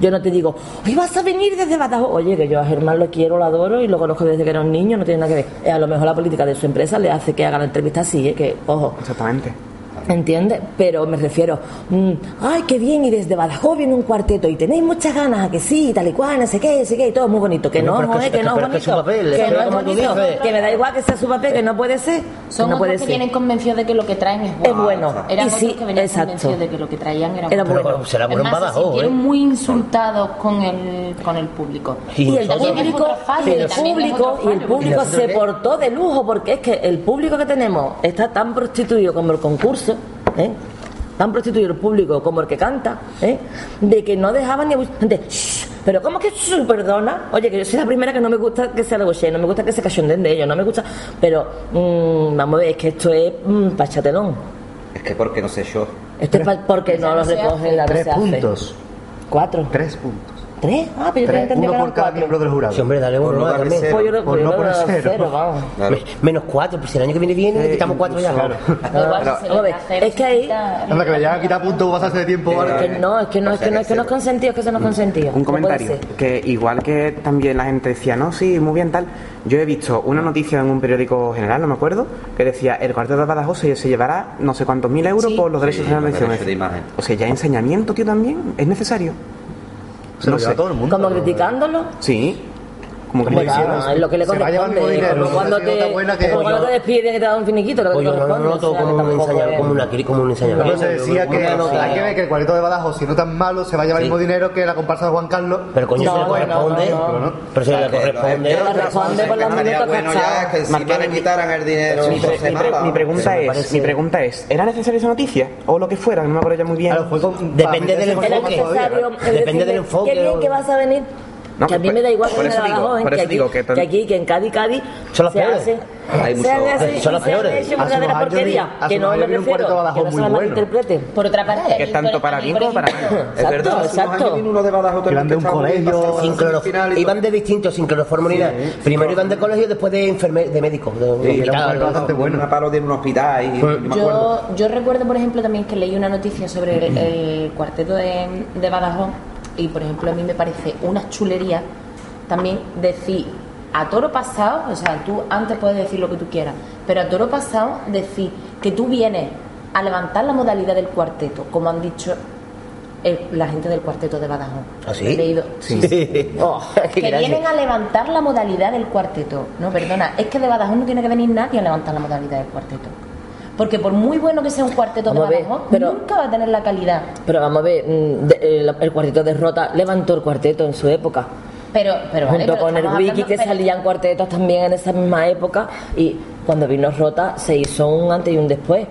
Yo no te digo, hoy vas a venir desde Badajoz. Oye, que yo a Germán lo quiero, lo adoro y lo conozco desde que era un niño, no tiene nada que ver. Eh, a lo mejor la política de su empresa le hace que haga la entrevista así, ¿eh? que, ojo, Exactamente. ¿Entiendes? Pero me refiero, mm, ay, qué bien, y desde Badajoz viene un cuarteto, y tenéis muchas ganas, que sí, tal y cual, no sé qué, no sé qué, y todo muy bonito. Que No, no, pero es que- que es no que- es que bonito. su papel, que no es bonito. Que me da igual que sea su papel, que no puede ser. Son no otros puede que ser. vienen convencidos de que lo que traen es bueno. Es bueno. Eran Y otros sí, que venían exacto. convencidos de que lo que traían era, Era bueno. bueno. será bueno en se Badajoz, sintieron ¿eh? muy insultados con el, con el público. Y Y el público, fallo, el público, y el público ¿Y nosotros se portó de lujo, porque es que el público que tenemos está tan prostituido como el concurso, ¿eh? tan prostituido el público como el que canta, ¿eh? de que no dejaban ni... De, "Shh, pero ¿cómo que shh, perdona? Oye, que yo soy la primera que no me gusta que sea algo no me gusta que se cachonden de ellos, no me gusta... Pero, mm, vamos a ver, es que esto es mm, pachatelón. Es que porque no sé yo. Esto es porque no lo se recogen la Tres se hace. puntos. Cuatro. Tres puntos. ¿Tres? Ah, pero yo uno que por cada cuatro. miembro del jurado. Sí, hombre, dale Por uno no más darle también. cero. Pues yo Por yo no veo cero. cero, vamos. Claro. Me- Menos cuatro, pues si el año que viene viene le quitamos cuatro ya. Claro. Ah, es que ahí- Anda, que le llegan a quitar puntos o pasarse de tiempo, ¿vale? Que no, es que no, es que no, es que no es consentido, es que eso no es consentido. Un comentario, que igual que también la gente decía, no, sí, muy bien tal, yo he visto una noticia en un periódico general, no me acuerdo, que decía, el cuarteto de Badajoz se, se llevará no sé cuántos mil euros Sí. por los derechos Sí, de la mención. O sea, ya enseñamiento, tío, también, ¿es necesario? Se lo no lleva sé. todo el mundo. Como criticándolo. Sí, como que no es lo que le Se va a llevar el corresponde. dinero, como si cuando te, tan buena que- como cuando te despide que te da un finiquito, lo que Pues te yo no, no, corresponde. no, todo o sea, como un es- como una, como un ensañador. Pero se decía que hay que ver que el cuarteto de Badajoz, si no tan malo, se va a llevar el mismo dinero que la comparsa de Juan Carlos. Pero coño, No, se le no, corresponde. no, no. Pero se le corresponde. Le corresponde por los minutos bueno ya gastados. que encima Marqués, le quitaran el dinero. Mi, pregunta es, mi pregunta es, ¿era necesaria esa noticia? O lo que fuera, no me acuerdo ya muy bien. Claro, Depende del enfoque. ¿no? Depende del enfoque, Qué bien ¿no? que vas a venir. No, que a mí pues, me da igual que en digo, que aquí, digo que que aquí, que en Cádiz, Cádiz, Son los se peores. hace, Hay se muchos- han así, son los y se han peores. hecho Hace una vi- porquería, hace que no me vi refiero, que Badajoz no se muy la bueno. malinterpreten. Por otra parte, Que tanto para bien como para mal. Es verdad, hace exacto. uno de Badajoz Iban de un colegio, Sin en clorof- semifinal y todo. Iban de distintos, sin cloroformo ni nada. Primero iban de colegio, después de enferme de médico. Era bastante bueno. Una parodia en un hospital acuerdo. Yo, yo recuerdo, por ejemplo, también que leí una noticia sobre el, el cuarteto de, de Badajoz y, por ejemplo, a mí me parece una chulería también decir a toro pasado, o sea, tú antes puedes decir lo que tú quieras, pero a toro pasado decir que tú vienes a levantar la modalidad del cuarteto, como han dicho el- la gente del cuarteto de Badajoz. ¿Ah, sí? He leído. Sí. Oh, Que gracia. vienen a levantar la modalidad del cuarteto. No, perdona, es que de Badajoz no tiene que venir nadie a levantar la modalidad del cuarteto. Porque por muy bueno que sea un cuarteto Vamos a de ver, Badajoz, pero- nunca va a tener la calidad. Pero vamos a ver, mm, de- el, el cuarteto de Rota levantó el cuarteto en su época. Pero, pero vale, junto pero con el wiki hablando- que pero- salían cuartetos también en esa misma época y cuando vino Rota se hizo un antes y un después.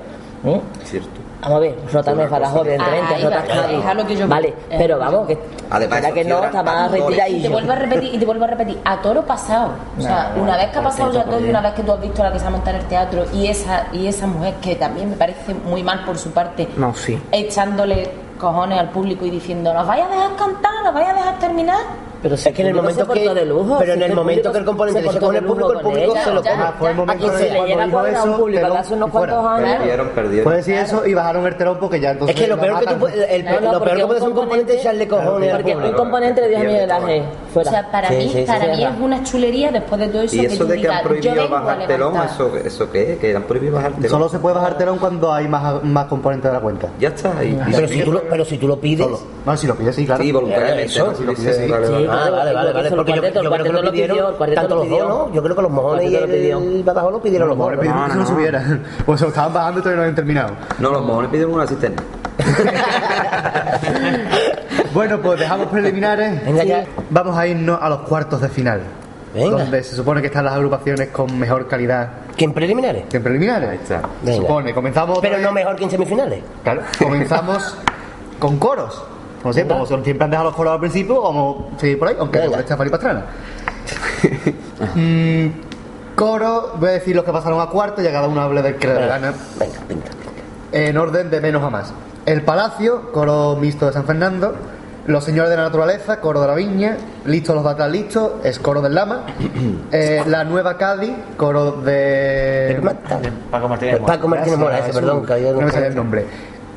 Cierto. Vamos a ver, Rota no es Badajoz, evidentemente, Ahí Rota va, es Cádiz. es a lo que yo Vale, pero vamos, que Además, que no, está más retirada Y te vuelvo a repetir, y te vuelvo a repetir, a toro pasado. O sea, una vez que ha pasado ya todo y una vez que tú has visto la que se ha montado en el teatro y esa, y esa mujer que también me parece muy mal por su parte, No, sí. echándole cojones al público y diciendo, ¿nos vais a dejar cantar? ¿Nos vais a dejar terminar? Pero si Es que en el momento se que, de lujo, pero si en el el momento que el componente se de el público, el público se lo come. Fue el momento Aquí de se le llega dijo a un eso, público de hace unos cuantos años. Perdieron, perdieron. Puede decir eso y bajaron el telón porque ya entonces. Es que lo peor que tú puedes, el- lo peor que puede ser un componente es echarle cojones Porque un componente le dijo a Miguel Pierde todo. Ángel, fuera. O sea, para mí, para mí es una chulería después de todo eso Y eso de que han prohibido bajar telón. ¿eso, ¿eso qué es? Que han prohibido bajar telón. Solo se puede bajar telón cuando hay más, más componentes de la cuenta. Ya está. Y, y Pero si tú lo, pero si tú lo pides. No, si lo pides, sí, claro. Sí, voluntariamente. Eso, si lo pides, sí. Vale. Ah, vale, vale, vale. el Porque yo, cuarteto, yo el creo que lo cuarteto lo pidió, pidieron cuarteto tanto lo los pidió. monos. Yo creo que los mojones y cuarteto el Badajoz lo pidieron los Los monos. pidieron No, que no, se lo no. subieran. Pues se lo estaban bajando y todavía no habían terminado. No, los mojones pidieron una cisterna. Bueno, pues dejamos preliminares. Venga ya. Vamos a irnos a los cuartos de final. Venga. Donde se supone que están las agrupaciones con mejor calidad ¿Que en preliminares? que en preliminares. Ahí está. Se Venga. supone, comenzamos. Pero no mejor que en semifinales. Claro, comenzamos con coros. Como siempre, como siempre han dejado los coros al principio, vamos a seguir por ahí, aunque Venga. no está Fari Pastrana. Mm, coro, voy a decir los que pasaron a cuarto y a cada uno hable del que le la gana. Venga, pinta. En orden de menos a más. El Palacio, coro mixto de San Fernando. Los Señores de la Naturaleza, coro de la Viña. Listos los atrás, listos, es coro del Lama. Eh, la Nueva Cádiz, coro de. Paco Martínez. Paco Martínez Mora, ese, perdón. que no me salía el nombre.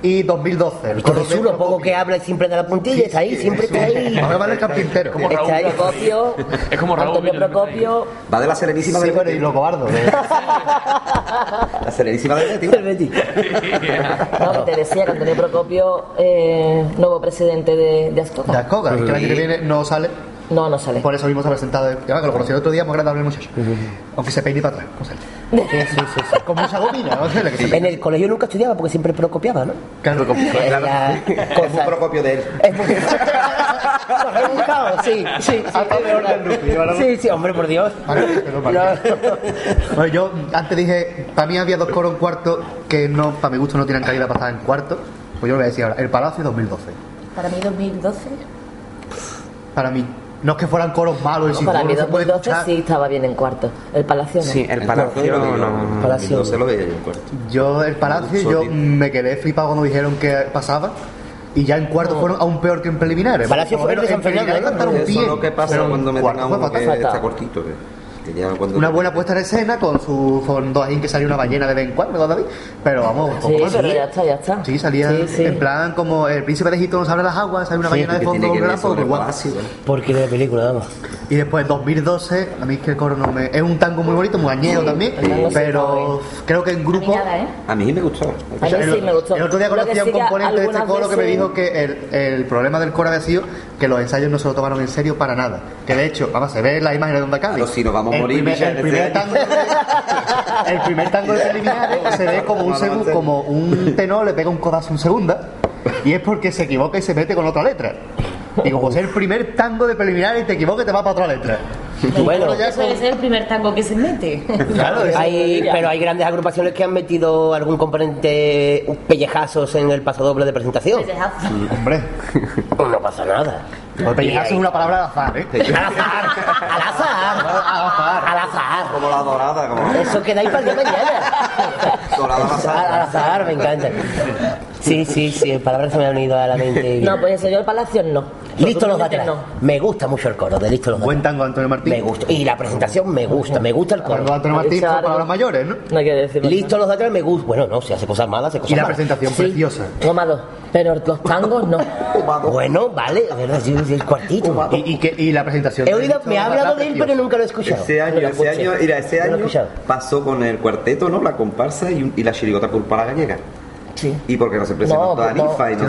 Y 2012. el coro Entonces de uno poco que habla y siempre de la puntilla, está ahí, siempre está ahí. Vamos a llamarle el carpintero. Como Raúl. Está ahí. Procopio, Es como Raúl Antonio Procopio, Va de la Serenísima Sí, del y lo cobardo. La Serenísima del Betis. El Betis. no, que te decía que Antonio Procopio, eh, nuevo presidente de, de Ascoca. De Ascoga, es que el año que viene no sale. No, no sale. Por eso mismo se ha presentado. Ya, que lo conocí el otro día, muy agradable el muchacho. Aunque se peine para atrás. No sé. Sí, sí, sí, gomina, no sé. la que se En el colegio nunca estudiaba porque siempre procopiaba, ¿no? Claro, Era Es un procopio de él. Es muy- buscado, sí, sí, sí. Hasta peor del rugby, ¿verdad? Sí, sí, hombre, por Dios. Vale, pero vale. No. Bueno, yo antes dije, para mí había dos coros en cuarto que no, para mi gusto no tienen calidad para estar en cuarto. Pues yo lo voy a decir ahora, el Palacio 2012. Para mí 2012 Para mí. No es que fueran coros malos y No, sin para mí se puede 2012 escuchar. sí estaba bien en cuarto. El Palacio no. Sí, el Palacio no. Palacio. No se lo veía yo en cuarto. Yo, el Palacio, yo me quedé flipado cuando dijeron que pasaba. Y ya en cuarto fueron aún peor que en preliminares. Palacio fue el de San en Fernando, ¿no? Eso es lo que pasa cuando cuarto a uno que está cortito. Que ya cuando Una buena puesta de escena con su fondo ahí que salía una ballena de vez en cuando, ¿no, David? Pero vamos, Sí, pero ya está, ya está. Sí, salía Sí, sí. en plan como el príncipe de Egipto nos abre las aguas, sale una Sí, ballena de fondo, un ¿no? Porque de película, vamos. Y después en 2012, a mí es que el coro no me... Es un tango muy bonito, muy añejo también, pero creo que en A mí grupo... nada, ¿eh? A mí me gustó. A mí sí me gustó. El otro día conocí a un componente de este coro que me dijo que el, el problema del coro había sido que los ensayos no se lo tomaron en serio para nada. Que de hecho, vamos, se ve la imagen de Onda Cádiz. Claro, si nos vamos a morir, primer- el primer tango, el primer tango de preliminares se ve como un, segu- como un tenor le pega un codazo en segunda y es porque se equivoca y se mete con otra letra. Y como es el primer tango de preliminares y te equivoques te va para otra letra. Bueno, ya Eso es el primer tango que se mete. Claro, es- hay, pero hay grandes agrupaciones que han metido algún componente pellejazos en el pasodoble de presentación. Hombre, No pasa nada. el pellejazo es una palabra al azar, ¿eh? Al azar, al azar, al azar. Como la dorada, como Eso quedáis para el día de mañana. dorada Al pasada. azar, me encanta. Sí, sí, sí, palabras se me han ido a la mente. No, pues el Palacio no. Listo los de Totalmente atrás. Me gusta mucho el coro de Listo los de Buen tango, Antonio Martín. Me gusta. Y la presentación me gusta, me gusta el coro. Antonio Martín son palabras mayores, ¿no? No hay que decir más Listo los de atrás me gusta. Bueno, no, si hace cosas malas, hace cosas Y la malas. presentación Sí. preciosa. Tomado. Pero los tangos no. Bueno, vale, a ver, el cuartito. Y, y, que, y la presentación. He oído, me ha hablado de él, pero nunca lo he escuchado. Ese año, Lo ese año, mira, ese No año pasó con el cuarteto, ¿no? La comparsa y, y la chirigota pulpara gallega. Sí. Y porque no se presentó No, a no. Nifa y no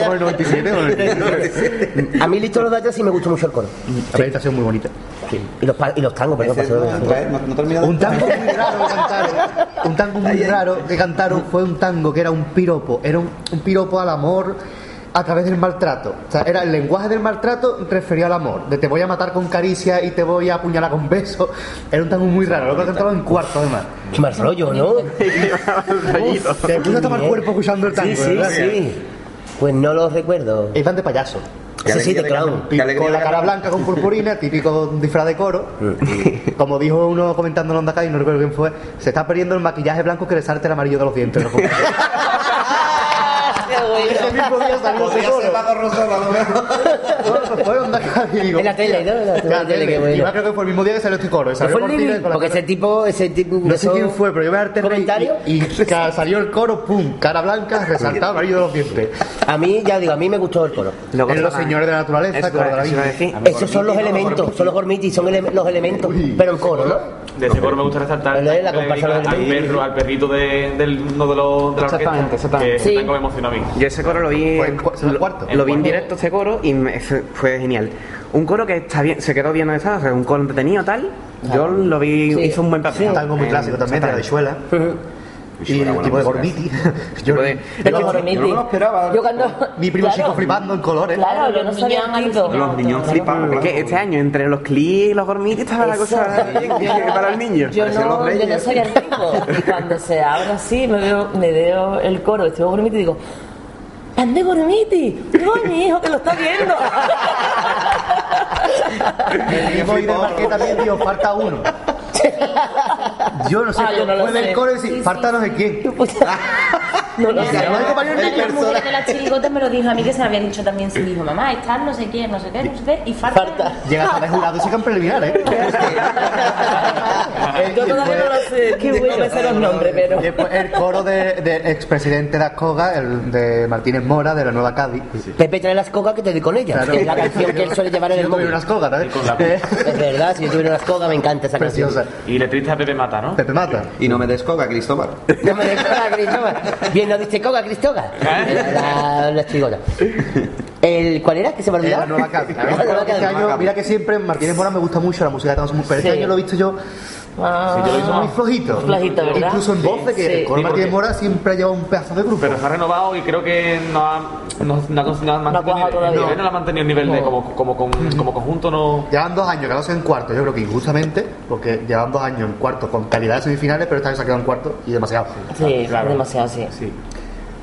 Como el 97 o el 97. A mí Listo los atrás sí me gusta mucho el coro. La presentación muy bonita. Sí. Y los, y los tangos, perdón, no, no, no termina de- Un tango muy raro que cantaron. Un tango muy raro que cantaron fue un tango que era un piropo. Era un, un piropo al amor a través del maltrato. O sea, era el lenguaje del maltrato referido al amor. De te voy a matar con caricia y te voy a apuñalar con besos. Era un tango muy raro. Lo que cantaron en cuarto, además. Qué mal rollo, ¿no? Te puso hasta mal cuerpo escuchando el tango. Sí, sí, ¿verdad? sí. Pues no lo recuerdo. Iban de payaso. Sí, sí, de clown. con la cara blanca con purpurina, típico disfraz de coro. Y como dijo uno comentando en Onda Kai, no recuerdo quién fue, se está perdiendo el maquillaje blanco que resalta el amarillo de los dientes. ¿no? Ese mismo día salió ese Podría coro. ser Paco Rosola, lo veo. Bueno, pues fue Onda digo. En la tele, ¿no? En la En la tele, qué tele. bueno. Y más creo que fue el mismo día que salió este coro. ¿No Salió Porque ese tipo, ese tipo. No sé quién fue, pero yo voy a darte ¿Comentario? y, que salió el coro, pum, cara blanca, resaltado amarillo de los dientes. A mí, ya digo, a mí me gustó el coro. En los señores de la naturaleza, a. A Esos son los no, elementos, son los gormitis, son los elementos. Pero el coro, ¿no? De ese coro me gusta resaltar El de la comparsa al perro, al perrito de, del uno de los de la Exactamente, orquesta, exactamente. Que Sí. ese me emocionó a mí. Yo ese coro lo vi, Fue en cu- en el cuarto. lo vi en directo este coro y me- ese fue genial. Un coro que está bien, se quedó bien estado, o sea, un coro entretenido tal. Yo lo vi, Sí. hizo un buen papel. Un tango muy Eh, clásico también, de la exactamente. Y el tipo de Gormiti. Yo, de- yo- Gormiti. yo no lo esperaba. Yo cuando. mi primo claro, chico flipando en colores. Claro, yo no Los sabía. Los niños flipan. Es que este año, entre los clics y los gormitis, estaba la cosa para el niño. Yo no, yo no sabía el tipo. Y cuando se abre así, me veo, me veo el coro de Esteban Gormiti y digo, ¡Pan de Gormiti! ¡No, mi hijo que lo está viendo! El mismo y del Marqués también dijo, falta uno. Yo no sé, Ah, yo no lo fue del coro y decir, Sí, sí. sé quién. No lo sé. el La niño. mujer de la chirigota me lo dijo a mí que se me había dicho también su hijo, mamá, está no sé quién, no sé qué, no sé qué, y falta. Falta. Llega hasta el jurado y se quedan preliminares. ¿eh? Yo todavía no lo sé. Qué bueno. No me sé los nombres, pero. Y después el coro del de expresidente de Ascoga, el de Martínez Mora, de la Nueva Cádiz. Pepe trae las cocas que te doy con ella. Claro. Es la canción que él suele llevar en el móvil. unas cogas, ¿sabes? Eh, Es verdad, si yo tuviera unas cocas me encanta esa canción. Preciosa. Y letrista Pepe Mata, ¿no? Pepe Mata. Y no me descoga, Cristóbal. No me des coca, Cristóbal. Bien, ¿no diste coca, Cristóbal? La, la chigona. El, ¿Cuál era? ¿Que se me Eh, olvidó? la Nueva Este año, mira que siempre en Martínez Mora me gusta mucho la música de Thanos, pero este año lo he visto yo Ah, Sí, yo lo hice muy flojito. Flojito, ¿verdad? Incluso en voces, que Sí. el coro Sí, Mora siempre ha llevado un pedazo de grupo. Pero se ha renovado y creo que no ha, no, no ha, cons- no ha mantenido, el nivel, no ha mantenido el nivel de como, como, como, como conjunto no... Llevan dos años quedándose en cuarto, yo creo que injustamente, porque llevan dos años en cuarto con calidad de semifinales, pero esta vez se ha quedado en cuarto y demasiado. Sí, Claro. demasiado, sí. Sí.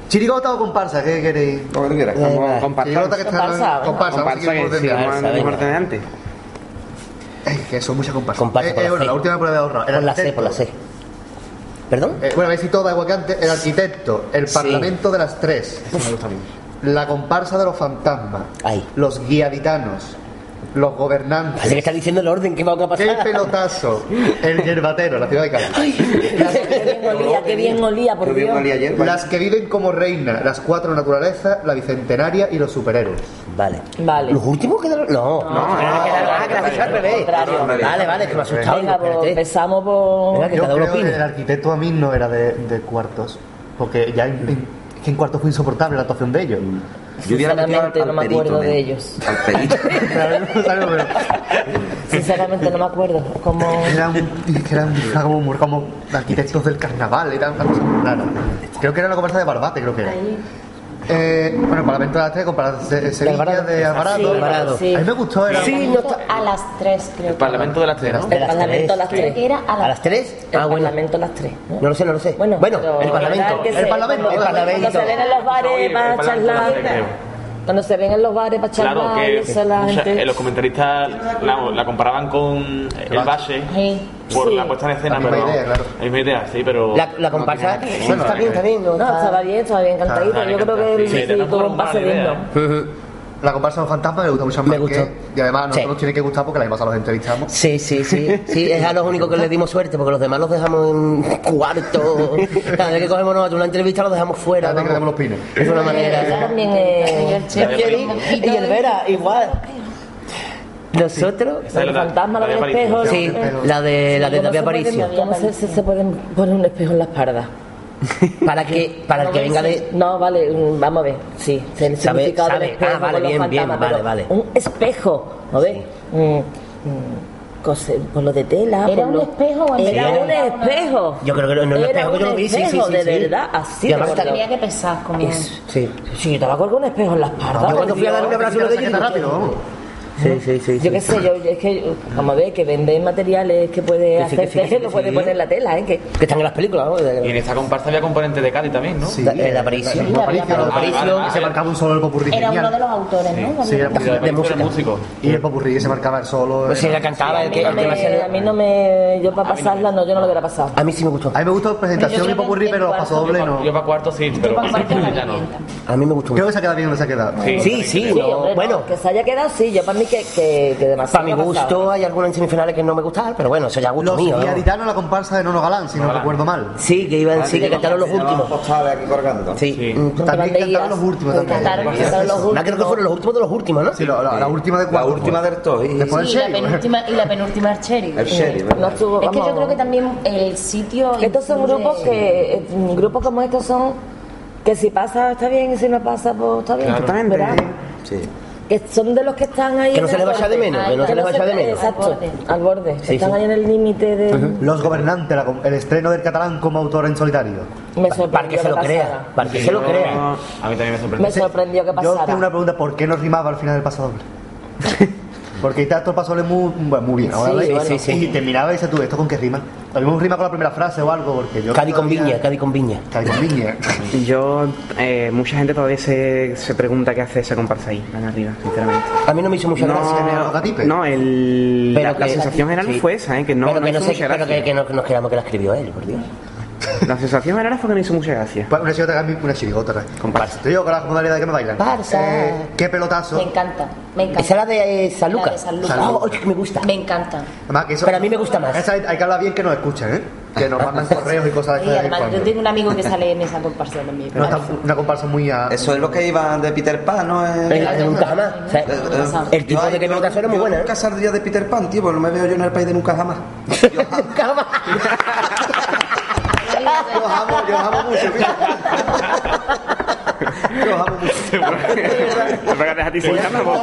¿Chirigota o comparsa? ¿Qué queréis? Que tú quieras. Eh, Comparsa. Chirigota que está Comparsa, comparsa, Comparsa que por sí, dentro. como Comparsa, el venga. orden de antes. Ay, que son muchas comparsas. Comparsa Eh, eh, la bueno, C. la última prueba de ahorrar. Por la C, por la C. ¿Perdón? Eh, bueno, a ver si todo da igual que antes. El arquitecto, el Sí. parlamento de las tres, la comparsa de los fantasmas, Ahí. los guiaditanos, los gobernantes, Parece que está diciendo el orden que va a pasar. el pelotazo, el yerbatero, la ciudad de Cádiz. Qué bien olía, qué bien olía, por Dios. ayer. Las que viven como reina, las cuatro naturalezas, la bicentenaria y los superhéroes. Vale. Vale. ¿Los últimos quedaron? No. No, ah. Contrario. Vale, vale, que me ha asustado. Venga, pues empezamos por... Venga, que Yo cada creo que el arquitecto a mí no era de, de cuartos, porque ya en, en- en cuartos fue insoportable la actuación de ellos. Yo hubiera metido al- Sinceramente al no me perito, acuerdo men. de ellos. Al perito. Sinceramente no me acuerdo. Como... eran, eran como, como arquitectos del carnaval, eran una cosa rara. Creo que era la conversa de Barbate, creo que era. Eh, bueno, el Parlamento de las Tres, con de Sevilla, Alvarado. de Alvarado. Sí, Alvarado. sí. A mí me gustó, era Sí, no está- A las 3, creo. El Parlamento de las Tres, ¿no? De El las Parlamento a las tres. Tres. que era a ¿A las las tres? El Ah, bueno. Parlamento a las tres. ¿no? Lo sé, no lo sé. Bueno, Bueno, el Parlamento. El Parlamento, Cuando, el cuando Parlamento. se ven en los bares Oye, el para Parlamento de las charlar. Cuando se ven en los bares para charlar, Claro y que eso la mucha- gente... eh, los comentaristas la, la comparaban con el Base Sí. por Sí. la puesta en escena, La misma pero idea, claro. la misma idea, sí, pero La, la comparsa. no tiene- Bueno, está bien, está bien. No, No, estaba bien, cantadito. Yo creo que sí. sí, La comparsa de los fantasmas me gusta mucho más Me que- gustó. Y además a nosotros Sí. nos tiene que gustar porque la pasada los entrevistamos. Sí, sí, sí. Sí, es a los únicos que les dimos suerte, porque los demás los dejamos en cuarto. Cada vez que cogemos nosotros una entrevista los dejamos fuera. Cada vez que damos los pines. Es una manera. también es... Y el Vera, igual. Nosotros, El la- fantasma, la la de del espejo. sí, la de la de ¿Cómo David Aparicio. ¿Cómo se, se- se pueden poner un espejo en la espalda? Para que, para el que venga de. No, vale, mm, vamos a ver, sí, el Sabe- significado sabe. del espejo Ah, vale, con los bien, bien, fantasmas, vale, pero vale. Un espejo, a ver, mm, mm, cose- por lo de tela. ¿Era por un lo- espejo o en Era verdad un era una- espejo. Yo creo que no, no un Era espejo que yo lo vi, sí, sí, espejo, sí. de sí. verdad, así Y además de está- Tenía que pesar como... Es- Sí. Sí, yo te vas con un espejo en la espalda. Yo por cuando fui a Dios. dar un abrazo lo de Chaqueta rápido, vamos. Sí, sí, sí. Yo qué sé, yo, es que, vamos a ver, que venden materiales que puede Que sí, que hacer, sí, que sí, lo que puede sí. poner en la tela, ¿eh? Que, Que están en las películas, ¿no? Y en esta comparsa había componente de Cádiz también, ¿no? Sí, La- el Aparicio. el Aparicio, Ah, y se marcaba un solo el popurrí Era uno de los autores, ¿no? Sí, era de, de de músico. Y el popurrí se marcaba el solo. Pues sí, la cantaba, el a, que, mí no que me, más se- a mí no me. Yo para pasarla, no, yo no lo hubiera pasado. A mí sí me gustó. A mí me gustó presentación y que popurrí, pero paso doble no. Yo para cuarto sí, pero Para cuarto ya no. A mí me gustó Creo que se ha quedado bien donde se ha quedado. Sí. Sí, sí, bueno. que se haya quedado, sí, yo para mí que, que, que demasiado. Para mi gusto hay algunas en semifinales que no me gustaban, pero bueno, eso ya es gusto Los mío. ¿no? guiaditanos la comparsa de Nono Galán, si no Galán. recuerdo mal. Sí, que iban, sí, que cantaron los últimos. aquí colgando. Sí. Sí. Mm. También cantaron los últimos también. Cantaron, cantaron los Ah, creo que últimos. fueron los últimos de los últimos, ¿no? Sí, la, la- la última de La cuarto. última del todo. y- Después el Sí, la sheriff. penúltima, y la penúltima el Cherry. El sheriff, No ¿verdad? estuvo, Es que yo creo que también el sitio... Estos son grupos que. eh, Grupos como estos son. Que si pasa está bien y si no pasa, pues está bien. Exactamente. ¿verdad? Sí. Que son de los que están ahí. Que no en se el les vaya de menos, que no se les vaya de menos. Exacto, Al borde. Sí, están sí. ahí en el límite de. Los gobernantes, el estreno del catalán como autor en solitario. Me sorprendió Para que se lo pasara. crea. Para que se lo crea. A mí también me sorprendió. Me sorprendió que Yo tengo una pasara. pregunta, ¿por qué no rimaba al final del paso doble? Porque está todo el paso doble muy, bueno, muy bien, ahora Sí, bueno. sí, sí. Y terminaba y dices tú, ¿esto con qué rima? A mí me rima con la primera frase o algo, porque yo... Cádiz con viña, Cádiz con viña. Cádiz con viña. Y yo, eh, mucha gente todavía se, se pregunta qué hace esa comparsa ahí, tan arriba, sinceramente. A mí no me hizo mucha gracia. ¿Tiene algo gatipe? No, el, Pero la, la que- sensación general sí. fue esa, ¿eh? que no, pero no que hizo no, sé, mucha pero gracia. que, que no, que nos quedamos que la escribió él, por Dios. La sensación general fue que no hizo mucha gracia. Pues Una chirigota, una chirigota. Comparsa. Estoy yo con la modalidad de que me bailan. Barça. Eh, ¿Qué pelotazo? Me encanta, me encanta. Esa es la de eh, San Lucas. La de San Lucas. Oh, oye, que me gusta. Me encanta. Además, que eso- Pero a mí me gusta más. Esa hay, que hablar bien que nos escuchen, ¿eh? Que nos mandan correos y cosas de esas yo tengo un amigo que sale en esa comparsa también. Está una comparsa muy a... Eso es lo que iba de Peter Pan, ¿no? La de nunca jamás. O sea, Eh, eh, el tipo yo- de que me era muy. ¿eh? nunca saldría de Peter Pan, tío, porque no me veo yo en el país de nunca jamás. Yo, yo os amo, yo os amo mucho, tío. Yo os amo mucho. Te pegas a ti sin No, por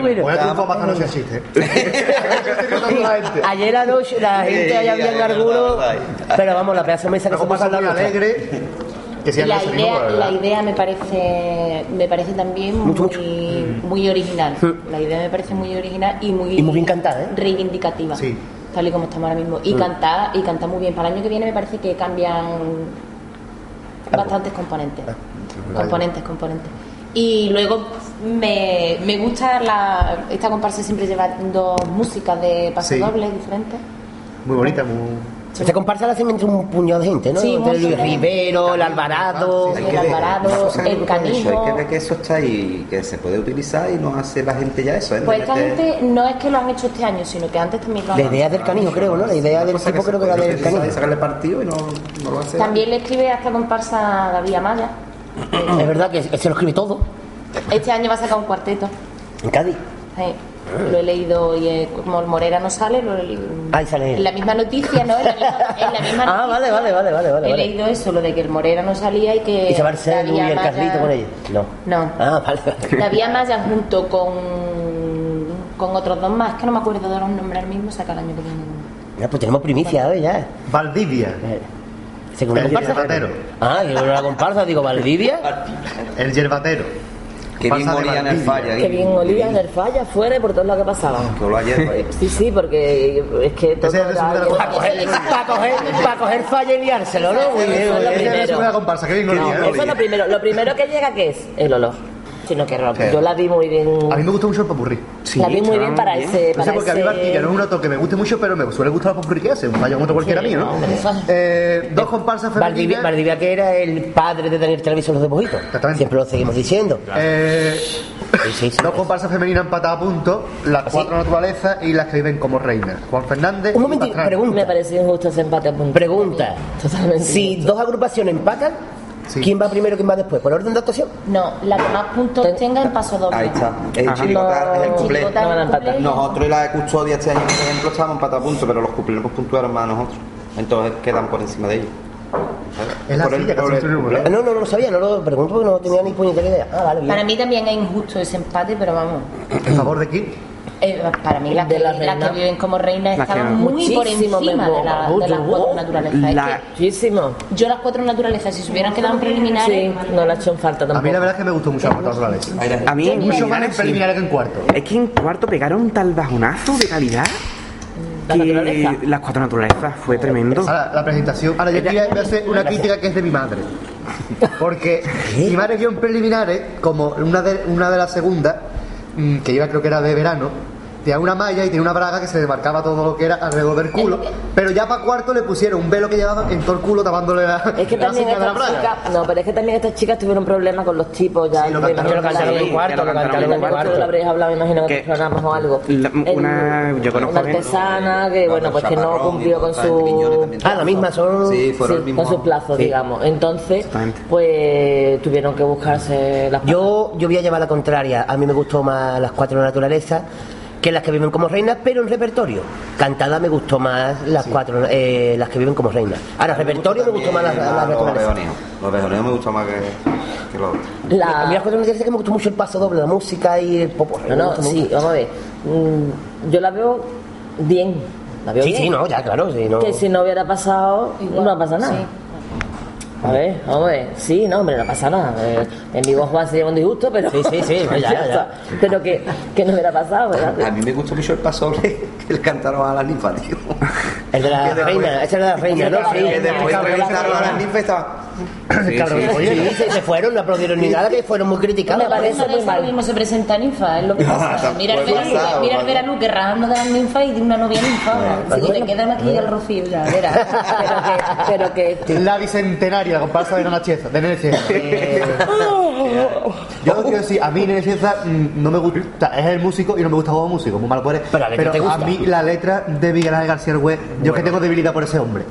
bueno. Voy a triunfar más que no se existe. Ayer anoche la gente allá había en alguno. Pero vamos, la pedazo de mesa que se muy nuestra. alegre. La no se idea, la idea me parece me parece también Mucho, muy, mucho. muy original. La idea me parece muy original y muy, Y muy bien cantada, ¿eh? reivindicativa. Sí. Tal y como estamos ahora mismo. Y cantar, y cantar muy bien. Para el año que viene me parece que cambian bastantes componentes. Componentes, componentes. Y luego me, me gusta la. Esta comparsa siempre lleva dos músicas de paso Sí. doble diferentes. Muy bonita, muy... Esta comparsa la hacen entre un puñado de gente, ¿no? Sí, entre. Luis Rivero, el Alvarado. El ver, Alvarado, el Canijo. Hay que ver que eso está ahí, que se puede utilizar y no hace la gente ya eso. ¿eh? Pues esta Meter- gente no es que lo han hecho este año, sino que antes también lo han La idea del canijo, creo, ¿no? La idea del tipo creo que era del y canijo. sacarle partido y no, no lo hace. También le escribe a esta comparsa David Amaya. Es verdad que se lo escribe todo. Este año va a sacar un cuarteto. En Cádiz. Sí. Lo he leído y eh, como el Morera no sale, lo he- Ahí sale la misma noticia, ¿no? En la misma, en la misma Ah, vale, noticia vale, vale, vale, vale, He leído eso, lo de que el Morera no salía y que. ¿Y se va el Celu y el Carlito con ellos? No. No. Ah, vale. David Amaya junto con, con otros dos más, que no me acuerdo de los nombres ahora mismo, saca el año que viene. Ya, pues tenemos primicia hoy ya. Valdivia. Eh, ¿Según una El yerbatero. Ah, yo una comparsa, digo, Valdivia. El yerbatero. Que bien olía en el falla. Que bien olía en el falla, fuera y por todo lo que pasaba. Que olía ayer ahí. Sí, sí, porque es que todo Para coger, para coger, falla y liárselo, ¿no? ¿eh? Eso es lo primero. Lo primero que llega, ¿qué es? El olor. Sino que Sí. yo la vi muy bien. A mí me gusta mucho el popurrí. Sí, la vi muy bien para bien. ese. No sé Para porque a mí ese... Barquilla no es un autor que me guste mucho, pero me suele gustar el popurrí que hace. Un fallo otro cualquiera Sí, mío, ¿no? Eh, dos comparsas femeninas. Valdivia, que era el padre de Daniel Treviso los de Mojito. Exactamente. Siempre lo seguimos diciendo. Eh, Sí, sí, sí. dos comparsas femeninas empatadas a punto, las ¿Ah, cuatro naturalezas y las que viven como reinas. Juan Fernández. Un momentito, pregunta. Me pareció injusto ese empate a punto. Pregunta. Totalmente. Si injusto. dos agrupaciones empatan, Sí. ¿quién va primero, quién va después? ¿Por orden de actuación? No, la que más puntos tenga en paso doble. Ahí está. El Ajá. chirigota es el No, cuplé. No cuplé. Nosotros y la de custodia este año, por ejemplo, estábamos empatados a punto, pero los cuplés nos puntuaron más a nosotros. Entonces quedan por encima de ellos. Es la silla el No, no, no lo sabía, no lo pregunto porque no tenía ni puñetera idea. Ah, vale, bien. Para mí también es injusto ese empate, pero vamos. ¿En favor de quién? Eh, para mí las De que, la las que viven como reinas Las que estaban muy por encima de, la- de las cuatro naturalezas. Es La- que Muchísimo. yo las cuatro naturalezas, si se hubieran quedado en preliminares, Sí, no le ha hecho falta A mí tampoco. la verdad es que me gustó mucho las naturalezas. A mí Mucho más en preliminares, sí. que en cuarto. Es que en cuarto pegaron tal bajonazo de calidad. La que naturaleza. Las cuatro naturalezas fue tremendo. Ahora, la presentación. Ahora, yo quería voy a hacer una crítica que es de mi madre. Porque mi madre vio en preliminares, como una de, una de las segundas, que iba creo que era de verano, tenía una malla y tenía una braga que se demarcaba todo lo que era alrededor del culo. Pero ya para cuarto le pusieron un velo que llevaban en todo el culo tapándole la, Es que la también de la braga. chicas, no, pero es que también estas chicas tuvieron problemas con los tipos ya. Sí, lo me cantaron, cantaron que en cuarto, lo cantaron en en cuarto. Lo habréis hablado, me imagino, en Que- otros programas o algo. La- una- yo conozco una gente- artesana que, bueno, pues que no cumplió con su... Ah, la misma, son... Sí, fueron Sí, el con su plazo, Sí. digamos. Entonces, pues tuvieron que buscarse las Yo, yo voy a llevar la contraria. A mí me gustó más las cuatro naturalezas que las que viven como reinas, pero en repertorio. Cantada me gustó más las cuatro, eh, las que viven como reinas. Ahora, repertorio me gustó más las, las Los me gustan más que, que los otros. La- A mí las cuatro que me gustó mucho el paso doble, la música y el popo. No, no, sí, vamos a ver. Mm, Yo la veo bien. La veo Sí, bien. sí, no, ya, claro, sí, no. Que si no hubiera pasado, no pasa nada. Sí. A ver, vamos a ver. Sí, no, hombre, no pasa nada. Eh, en vivo Juan se lleva un disgusto, pero. Sí, sí, sí, ya, ya, ya. está. Pero que, que no hubiera pasado, A ¿verdad? mí me gustó mucho el pasoble que le cantaron a las ninfas, tío. El de la reina, ese era de la reina, ¿no? Sí, Que después Cabrón, entrevistaron a las ninfas estaba... Sí, cabrón, sí, oye, sí. se, se fueron, no aplaudieron ni nada, que fueron muy criticados. Me parece muy mal. mismo se presenta ninfa, es lo que pasa. Mira el Puede verano, mira el verano que rajando de las ninfas y de una novia ninfa. ahora. Si te quedan aquí el rocío ya, verás. Pero que. Pero que La bicentenaria, comparsa de Nana Chiesa, de Nene Chiesa. Yo quiero decir, a mí Nene Chiesa mm, no me gusta, es el músico y no me gusta como músico, muy mal por él. Pero a mí la letra de Miguel Ángel García Argüez, yo que tengo debilidad por ese hombre.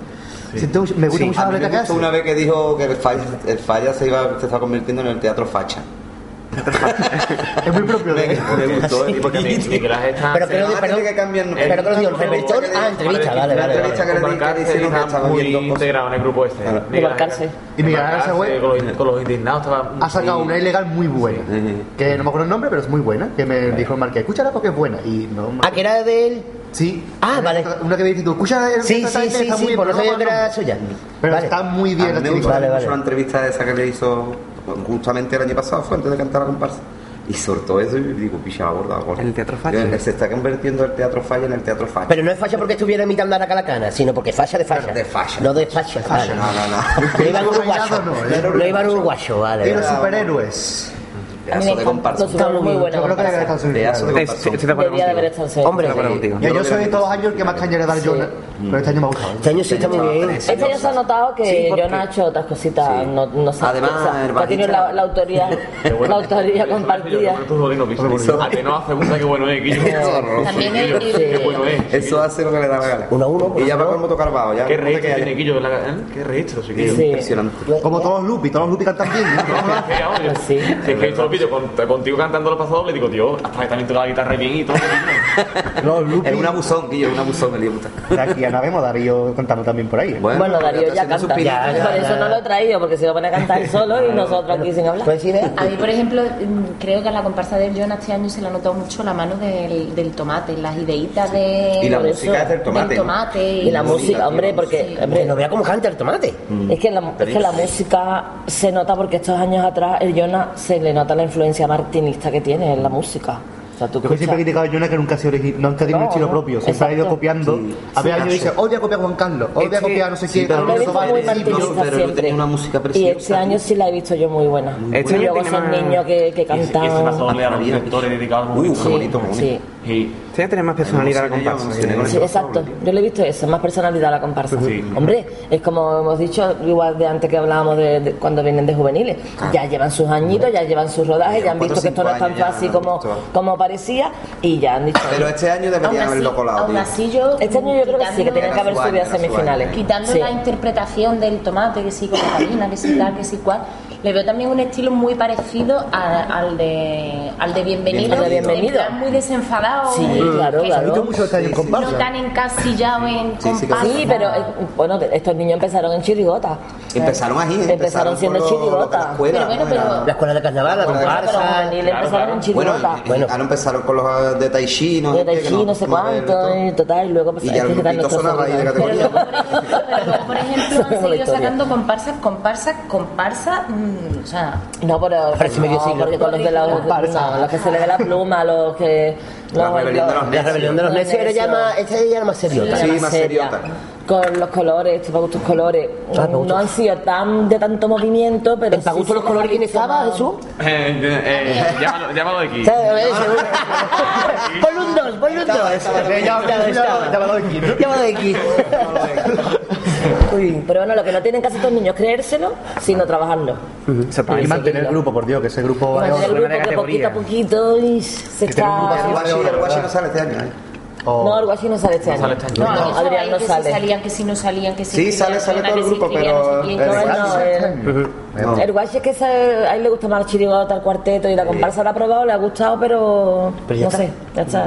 Siento mucho- me gusta Sí, mucho a la mí letra me gustó una vez que dijo que el falla, el falla se, iba, se está convirtiendo en el teatro facha. Es muy propio de él. Me gustó. Sí, porque mi- Ángel está... Pero que lo Ah, perdón, tiene que cambiar- pero que lo digo, repertorio, ah, entrevista, vale, vale, entrevista vale. que le Con di- que le está estaba muy integrado en el grupo este. Claro. Miguel. Ángel- Y Miguel Balcarce, Sagüe- con los, indignados estaba... Ha sacado una ilegal muy buena. Que no me acuerdo el nombre, pero es muy buena. Que me dijo el marqués, escúchala porque es buena. Y no me Ah, que era de él. Sí. Ah, vale. Una que me dices tú, escucha el Sí, sí, está sí, muy sí, bien, por pero que me era suya. Pero Vale. está muy A bien mí la me gustó la entrevista esa que le hizo justamente el año pasado, fue antes de cantar la comparsa. Y soltó eso y digo, picha, gorda. gorda. El teatro falla. Yo, Se está convirtiendo el teatro falla en el teatro falla. Pero no es falla porque estuviera imitando a la calacana, sino porque falla de falla. De falla. No de falla. vale. No, no, no. No iba en uruguayo. No, no, No iba en uruguayo, vale. Y los vale. superhéroes. Pedazo de comparsa. Muy Yo buenos. creo que debe estar Hombre, yo soy todos los años el que más caña le da Jonah, pero este año me ha gustado. Este año sí está muy bien. Este año se ha notado que John ha hecho otras cositas, no, sé, Además, que ha tenido la, la autoría, la autoría compartida. A no hace qué bueno es, Guillo. También el- Guillo, el- Qué bueno es. Eso hace lo que le da la gana. Uno a uno, Y ya va con moto carvado. Ya Qué registro tiene Guillo. la- ¿eh? Qué registro, sí. Impresionante. Como todos los Lupi, todos los Lupi cantan bien. que, yo- Pues sí. Con- contigo cantando los pasos dobles, digo, tío, hasta que también toca la guitarra bien y todo. Los Lupi. Es un abusón, Guillo, un abusón, el hijo puta. De aquí a nada vemos Darío cantando también por ahí. Bueno, Darío está ya canta. Ya, ya, por eso ya. no lo he traído, porque se va a poner a cantar solo y nosotros aquí sin hablar. ¿Coincide? A mí, por ejemplo, mm, creo que a la comparsa del Jonah este año se le ha notado mucho la mano del, del tomate, las ideitas de... Y la música eso, es del tomate. Del ¿no? tomate. Y la música, hombre, porque Sí. hombre, Que no vea cómo canta el tomate. es, que la, es que la música se nota porque estos años atrás el Jonah se le nota la influencia martinista que tiene en la música. O sea, tú Yo que siempre he criticado a Jonah que nunca ha sido origi- nunca tiene un No, estilo no. propio. Siempre ha ido copiando. Sí. A ver, Sí, años dice, hoy voy a copiar a Juan Carlos, hoy voy a copiar a no sé quién. pero a muy pero siempre. tenía una música y preciosa, este año sí la he visto yo muy buena. Este y año luego tiene son más- niños que, que Y ese doble a los directores dedicados Uh, muy bonito, qué bonito. Que tener más personalidad la Me emocioné, comparsa. Sí, exacto. Yo le he visto eso, más personalidad a la comparsa. Sí. Hombre, es como hemos dicho, igual de antes que hablábamos de, de cuando vienen de juveniles. Ya llevan sus añitos, ya llevan sus rodajes, ya han visto que esto no es tan fácil como, como parecía y ya han dicho. Pero este año Aún deberían así, haberlo colado, aún así yo... Este año yo creo que sí, que tenían que haber subido a semifinales. Quitando Sí. la interpretación del tomate, que sí con la cabina, que sí tal, que sí cual, le veo también un estilo muy parecido a- al de al de Bienvenido, Al de Bienvenido. muy desenfadado, Sí, muy- claro, que claro. mucho año en no tan encasillado en Sí, sí, comparsa. Sí, pero eh, bueno, estos niños empezaron en chirigota. Empezaron ahí, Empezaron siendo lo- lo que la chirigota. escuela, Pero bueno, ¿no? pero- Era- La escuela de carnaval, la comparsa. Claro, empezaron claro. en Bueno, chirigota. y- ahora empezaron con los de Tai Chi, ¿no? de Que Chi, no sé como de- cuánto, y total, y luego pues, Y es ya el que están grupito nuestros sonaba ahí de categoría. luego, por ejemplo, pero luego, por ejemplo, han la seguido sacando comparsas, comparsas, comparsas, mm, o sea, No, pero Parece medio no, siglo. porque con los de los, no, los que se le ve la pluma, los que La rebelión de los La rebelión de los necios era ya más, esta ya era más seriota. Sí, más seriota. con los colores, este, para gustos colores, Ah, no han sido tan de tanto movimiento, pero ¿En para sí los colores quién estaba, Jesús? Eh, eh, eh, llámalo, llámalo de aquí. Ponle un dos, ponle un Llámalo de. Llámalo de X. Uy. Pero bueno, lo que no tienen casi estos niños es creérselo, sino trabajarlo. Exactamente. Y mantener el grupo, por Dios, que ese grupo problema de grupo que poquito a poquito y se Que tiene un grupo está... El guachi, no sale este año, ¿eh? No, el guachi no sale este año. sale este año. no, No, Adrián no que si sale. salían, que si no salían, que si Sí, sale- sale todo el si grupo, pero- no si- No, el, guachi es que a él le gusta más el chirigota, el cuarteto y la comparsa la ha probado, le ha gustado, pero, Pero no está. sé, ya está.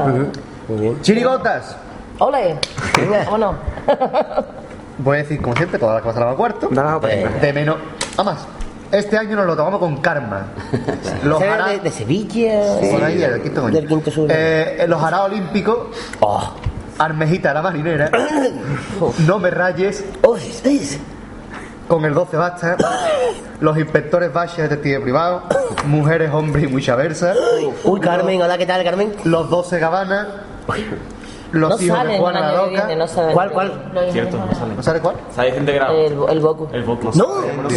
Muy bien. Chirigotas. ¡Ole! Vámonos. Voy a decir, como siempre, todas las que pasaron al cuarto. Da la otra. De menos a más. Este año nos lo tomamos con karma. Los hará... de, de Sevilla. Por ahí, del quinto coño. Del quinto sur. Eh, los hará olímpicos. Oh. Armejita la marinera. No me rayes. Oh. Con el 12 basta. Los inspectores Baches, detective privado. Mujeres, hombres y mucha versa. Uy, Carmen, hola, ¿qué tal, Carmen? Los 12 gabanas. Los No hijos salen de Juana la Loca. viene, no salen. ¿Cuál, cuál? Lo Cierto, no, sale. ¿No sabe cuál? Sale gente grado. El, el Goku. El voto. No, no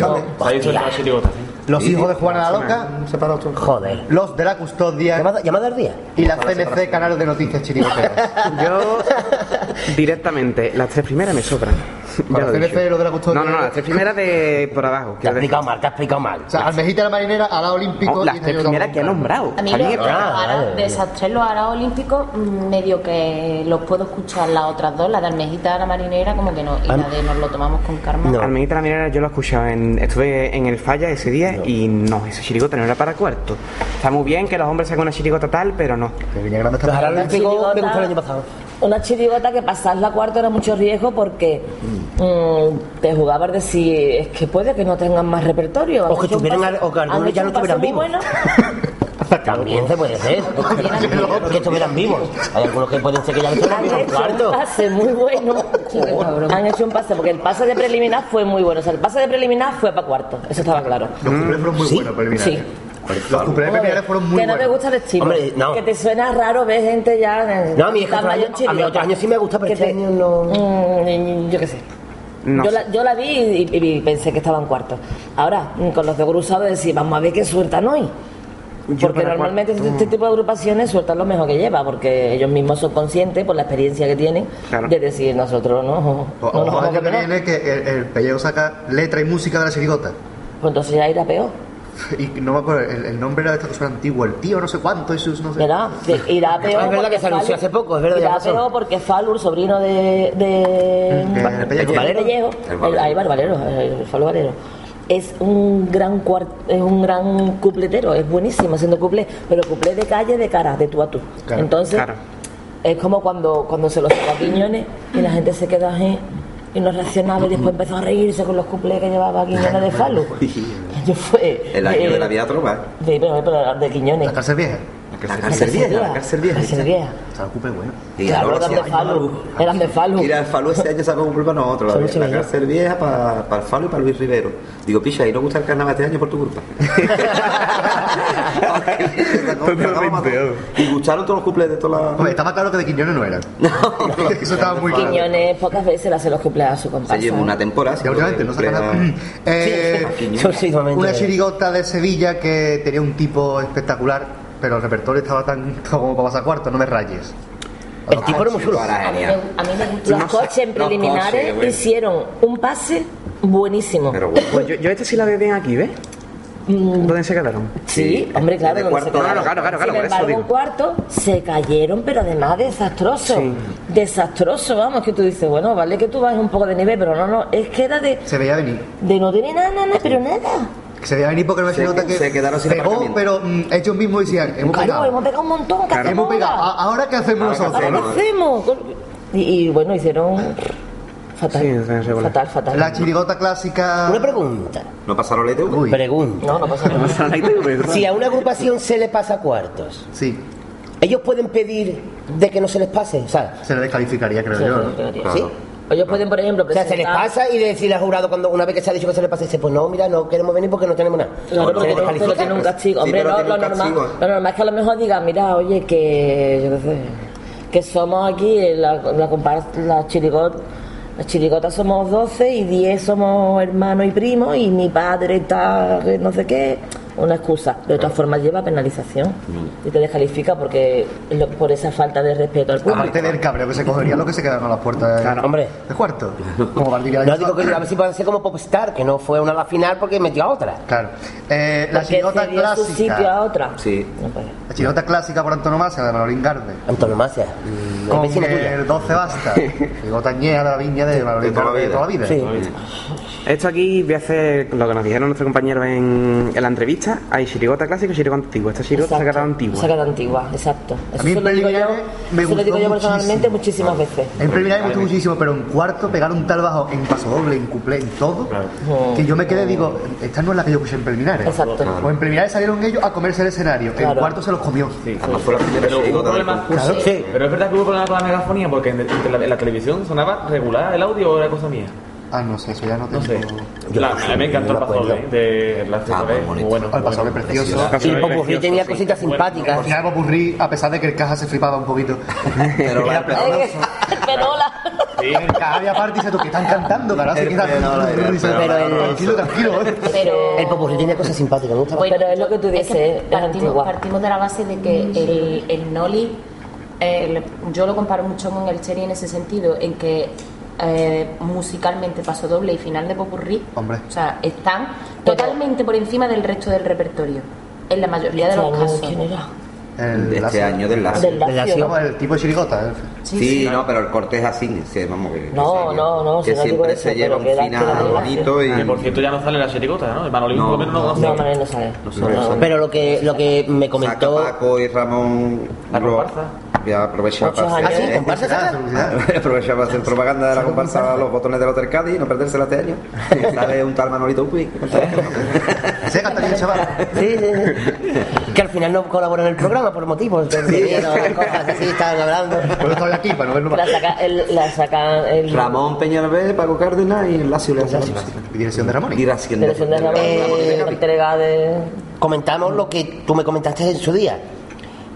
chirigota, sí. Los hijos de Juana la Loca. Separado todo. Joder. Los de la custodia. ¿Llamada, llamada al día? Y la CNC, canal de noticias chirigoteras. Yo directamente, las tres primeras me sobran. CNC, dicho. lo de la custodia. No, no, no, las tres primeras de por abajo. Te has explicado mal, te has explicado mal. O sea, Almejita la marinera, Ala Olímpico. No, y las tres primeras que he con nombrado. A mí los, Ah, ara- de esas tres, los aras olímpicos, mm, medio que los puedo escuchar las otras dos, la de Almejita la marinera, como que no, y la de nos lo tomamos con karma. No. Almeguita la minera yo lo he escuchado en, estuve en el falla ese día y no, ese chirigota no era para cuarto. Está muy bien que los hombres saquen una chirigota tal, pero no. Los. Olímpicos me gustó el año pasado. Una chirigota que pasar la cuarta era mucho riesgo porque mm, te jugabas de si es que puede que no tengan más repertorio. O Han que hecho un tuvieran o que algunos han hecho ya no un estuvieran vivos. bueno. También se puede ser. que estuvieran vivos. Hay algunos que pueden ser que ya no estuvieran Han vivos. hecho un Cuarto. pase muy bueno. Han hecho un pase porque el pase de preliminar fue muy bueno. O sea, el pase de preliminar fue para cuarto. Eso estaba claro. Los fueron muy Sí. buenos preliminares. Sí. Los cumpleaños preliminares fueron muy que no te buenos. gusta el estilo. Hombre, no. Que te suena raro ver gente ya. en- No, a mí es a mí otro año sí me gusta, pero este te- año no. Mm, yo qué sé. No yo, sé. la, yo la vi y, y pensé que estaba en cuarto. Ahora, mm, con los de Grusado decir, vamos a ver qué sueltan hoy. Yo Porque normalmente cuarto- este tipo de agrupaciones sueltan lo mejor que lleva, porque ellos mismos son conscientes por la experiencia que tienen Claro. de decir nosotros no, no O- nos Ojo vamos al a que viene que el, el pellejo saca letra y música de la chirigota. Pues entonces ya irá peor. Y no me acuerdo, el, el nombre era de esta cosa antigua, el tío no sé cuánto, eso no sé. ¿Verdad? Que irá peor. Es verdad porque que se anunció hace poco, es verdad, peor porque Falu, el sobrino de. de el Pellejo. El ahí va el Valero, el Falu Valero. Es un gran cuart- es un gran cupletero, es buenísimo haciendo cuplé, pero cuplé de calle de cara, de tú a tú. Claro. Entonces, Claro. es como cuando, cuando se los saca a Quiñones y la gente se queda así y no reaccionaba y después empezó a reírse con los cuplés que llevaba Quiñones de Falu. Yo fue. El año eh, de la vida trova. Pero, pero de Quiñones. La cárcel vieja. La cárcel vieja, la cárcel vieja. Cárcel vieja. Se la ocupe, bueno. Y Claro, ahora eran sí, de Falu. Eran de Falu. Mira, el Falu este año sacó un culpa a nosotros. La, la cárcel vieja para el Falu y para Luis Rivero. Digo, picha, ¿y no gusta el carnaval este año por tu culpa? Totalmente, y gustaron todos los cumples de todas las... Pues estaba claro que de Quiñones no era. Eso estaba muy claro. Quiñones pocas veces le hace los cumpleaños a su Se comparsa. llevó una temporada. Ya últimamente no saca nada. Eh, una chirigota de Sevilla que tenía un tipo espectacular, pero el repertorio estaba tan como para pasar cuarto, no me rayes. El tipo era muy chulo. A mí, me, genial. a mí me gusta. Los coches en preliminares coches, bueno. hicieron un pase buenísimo. Pero bueno. Pues yo, yo este sí la veo bien aquí, ¿ves? ¿Dónde se quedaron? Sí, Sí, hombre, claro. cuarto, se quedaron. claro, claro, claro, Sin eso embargo, en cuarto se cayeron, pero además desastroso. Sí. Desastroso, vamos, que tú dices, bueno, vale que tú bajes un poco de nivel, pero no, no, es que era de, Se veía venir. de no tener nada, nada, pero nada. Se veía venir porque una Se- chirigota que se quedaron sin pegó, pero mm, ellos mismos decían, hemos Claro, pegado. hemos pegado un montón, ¿qué hacemos Hemos pegado. ahora? ¿A- ¿Ahora qué hacemos Ahora qué nosotros? ¿Ahora no? qué hacemos? Y, y, bueno, hicieron fatal. Sí, no sé, no sé, bueno. fatal, fatal. La chirigota clásica. Una pregunta. ¿No pasaron la ITV? Uy. Pregunta. No, no pasa nada. Si a una agrupación se le pasa cuartos, Sí, ellos pueden pedir de que no se les pase, o sea, se le descalificaría, creo Sí, yo. sí, ¿no? sí. Claro. Ellos pueden, por ejemplo, O sea, se les pasa y decirle al jurado cuando una vez que se ha dicho que se les pase, dice, pues no, mira, no queremos venir porque no tenemos nada. Claro, Se porque les tiene- pero descalifica. tiene un castigo. Hombre, no, lo normal, castigo. lo normal es que a lo mejor digan, mira, oye, que yo qué sé, que somos aquí, la, la, la chirigot, las chirigotas somos 12 y 10 somos hermanos y primos y mi padre está, no sé qué, una excusa. De todas formas lleva penalización Mm. y te descalifica porque lo- por esa falta de respeto al público. Aparte del cabreo que se cogería lo que se quedaron a las puertas de, Claro, hombre. de cuarto. Como Valdivia No digo que a ver si pueden ser como Popstar, que no fue una a la final porque metió a otra. Claro. Eh, la Porque chirigota cedió su sitio a clásica. otra. Sí. No puede. La chirigota clásica por antonomasia de Manolín Garde. Antonio Macia, mm, Con vecina tuya. el 12 basta. Chirigota de la viña de Manolín de toda la Garde de vida. toda la vida. Sí. Esto aquí voy a hacer lo que nos dijeron nuestros compañeros en, en la entrevista. Hay chirigota clásica y chirigota antigua. Esta chirigota se ha quedado antigua. Se ha quedado antigua, exacto. Eso mí en se lo digo yo, preliminares me eso lo digo gustó yo personalmente muchísimas veces. En preliminar me gustó muchísimo, pero en cuarto pegar un tal bajo en paso doble, en cuplé, en todo, que yo me quedé digo, esta no es la que yo puse en preliminares. Exacto. O en preliminares salieron ellos a comerse el escenario, en Claro. cuarto se los comió. Fue la primera Pero hubo problemas. Sí. Pero es verdad que hubo problemas con la megafonía porque en la, en la televisión sonaba regular el audio o era cosa mía. Ah, no sé, eso ya no No tengo. sé. Yo La- no sé, a mí me encantó el paso de la Ah, muy bueno. El paso muy bueno. precioso. Y el Popurrí tenía cositas simpáticas. Al final Popurrí, a pesar de que el caja se flipaba un poquito. Pero la- Penola. Sí, El caja había parte y dice, tú, ¿qué están cantando? Carajo, El ¿qué están Penola, el Dice, Penola. Tranquilo, tranquilo. ¿eh? Pero. El Popurrí tenía cosas simpáticas, me gusta Bueno, Pero es lo que tú es dices, que es partimos, de la base de que el, el Noli, el- yo lo comparo mucho con el Cherry en ese sentido, en que eh, musicalmente Paso Doble y Final de Popurrí, Hombre. o sea, están totalmente por encima del resto del repertorio, en la mayoría de los casos. ¿Quién era? El, de este año del lazo. Del Lacio. El tipo de chirigota. ¿eh? Sí, no, pero el corte es así, sí, vamos, que, No, no, no, que siempre se lleva un final bonito y Que por cierto ya no sale la chirigota, ¿no? El Manolín No, por lo menos no, no, no No, sale. Pero lo que, lo que me saca comentó. Paco y Ramón La Ro- comparsa. Voy a aprovechar Ocho para hacer, ¿Ah, sí? ¿Comparsa saca? Voy a aprovechar para hacer propaganda de la comparsa a los botones del Hotel Cádiz y no perdérsela este año. Sale un tal Manolito Upi. Se canta bien, chaval. Sí, sí, sí. Que al final no colabora en el programa por motivos. de dinero, cosas así, estaban hablando. Pues estoy aquí para no verlo La más. saca, el, la saca el, Ramón Peñalver, Paco Cárdenas y el Lacio le hace la Y dirección de Ramón. Dirección de de Ramón, Eh, la entrega de... Comentamos lo que tú me comentaste en su día.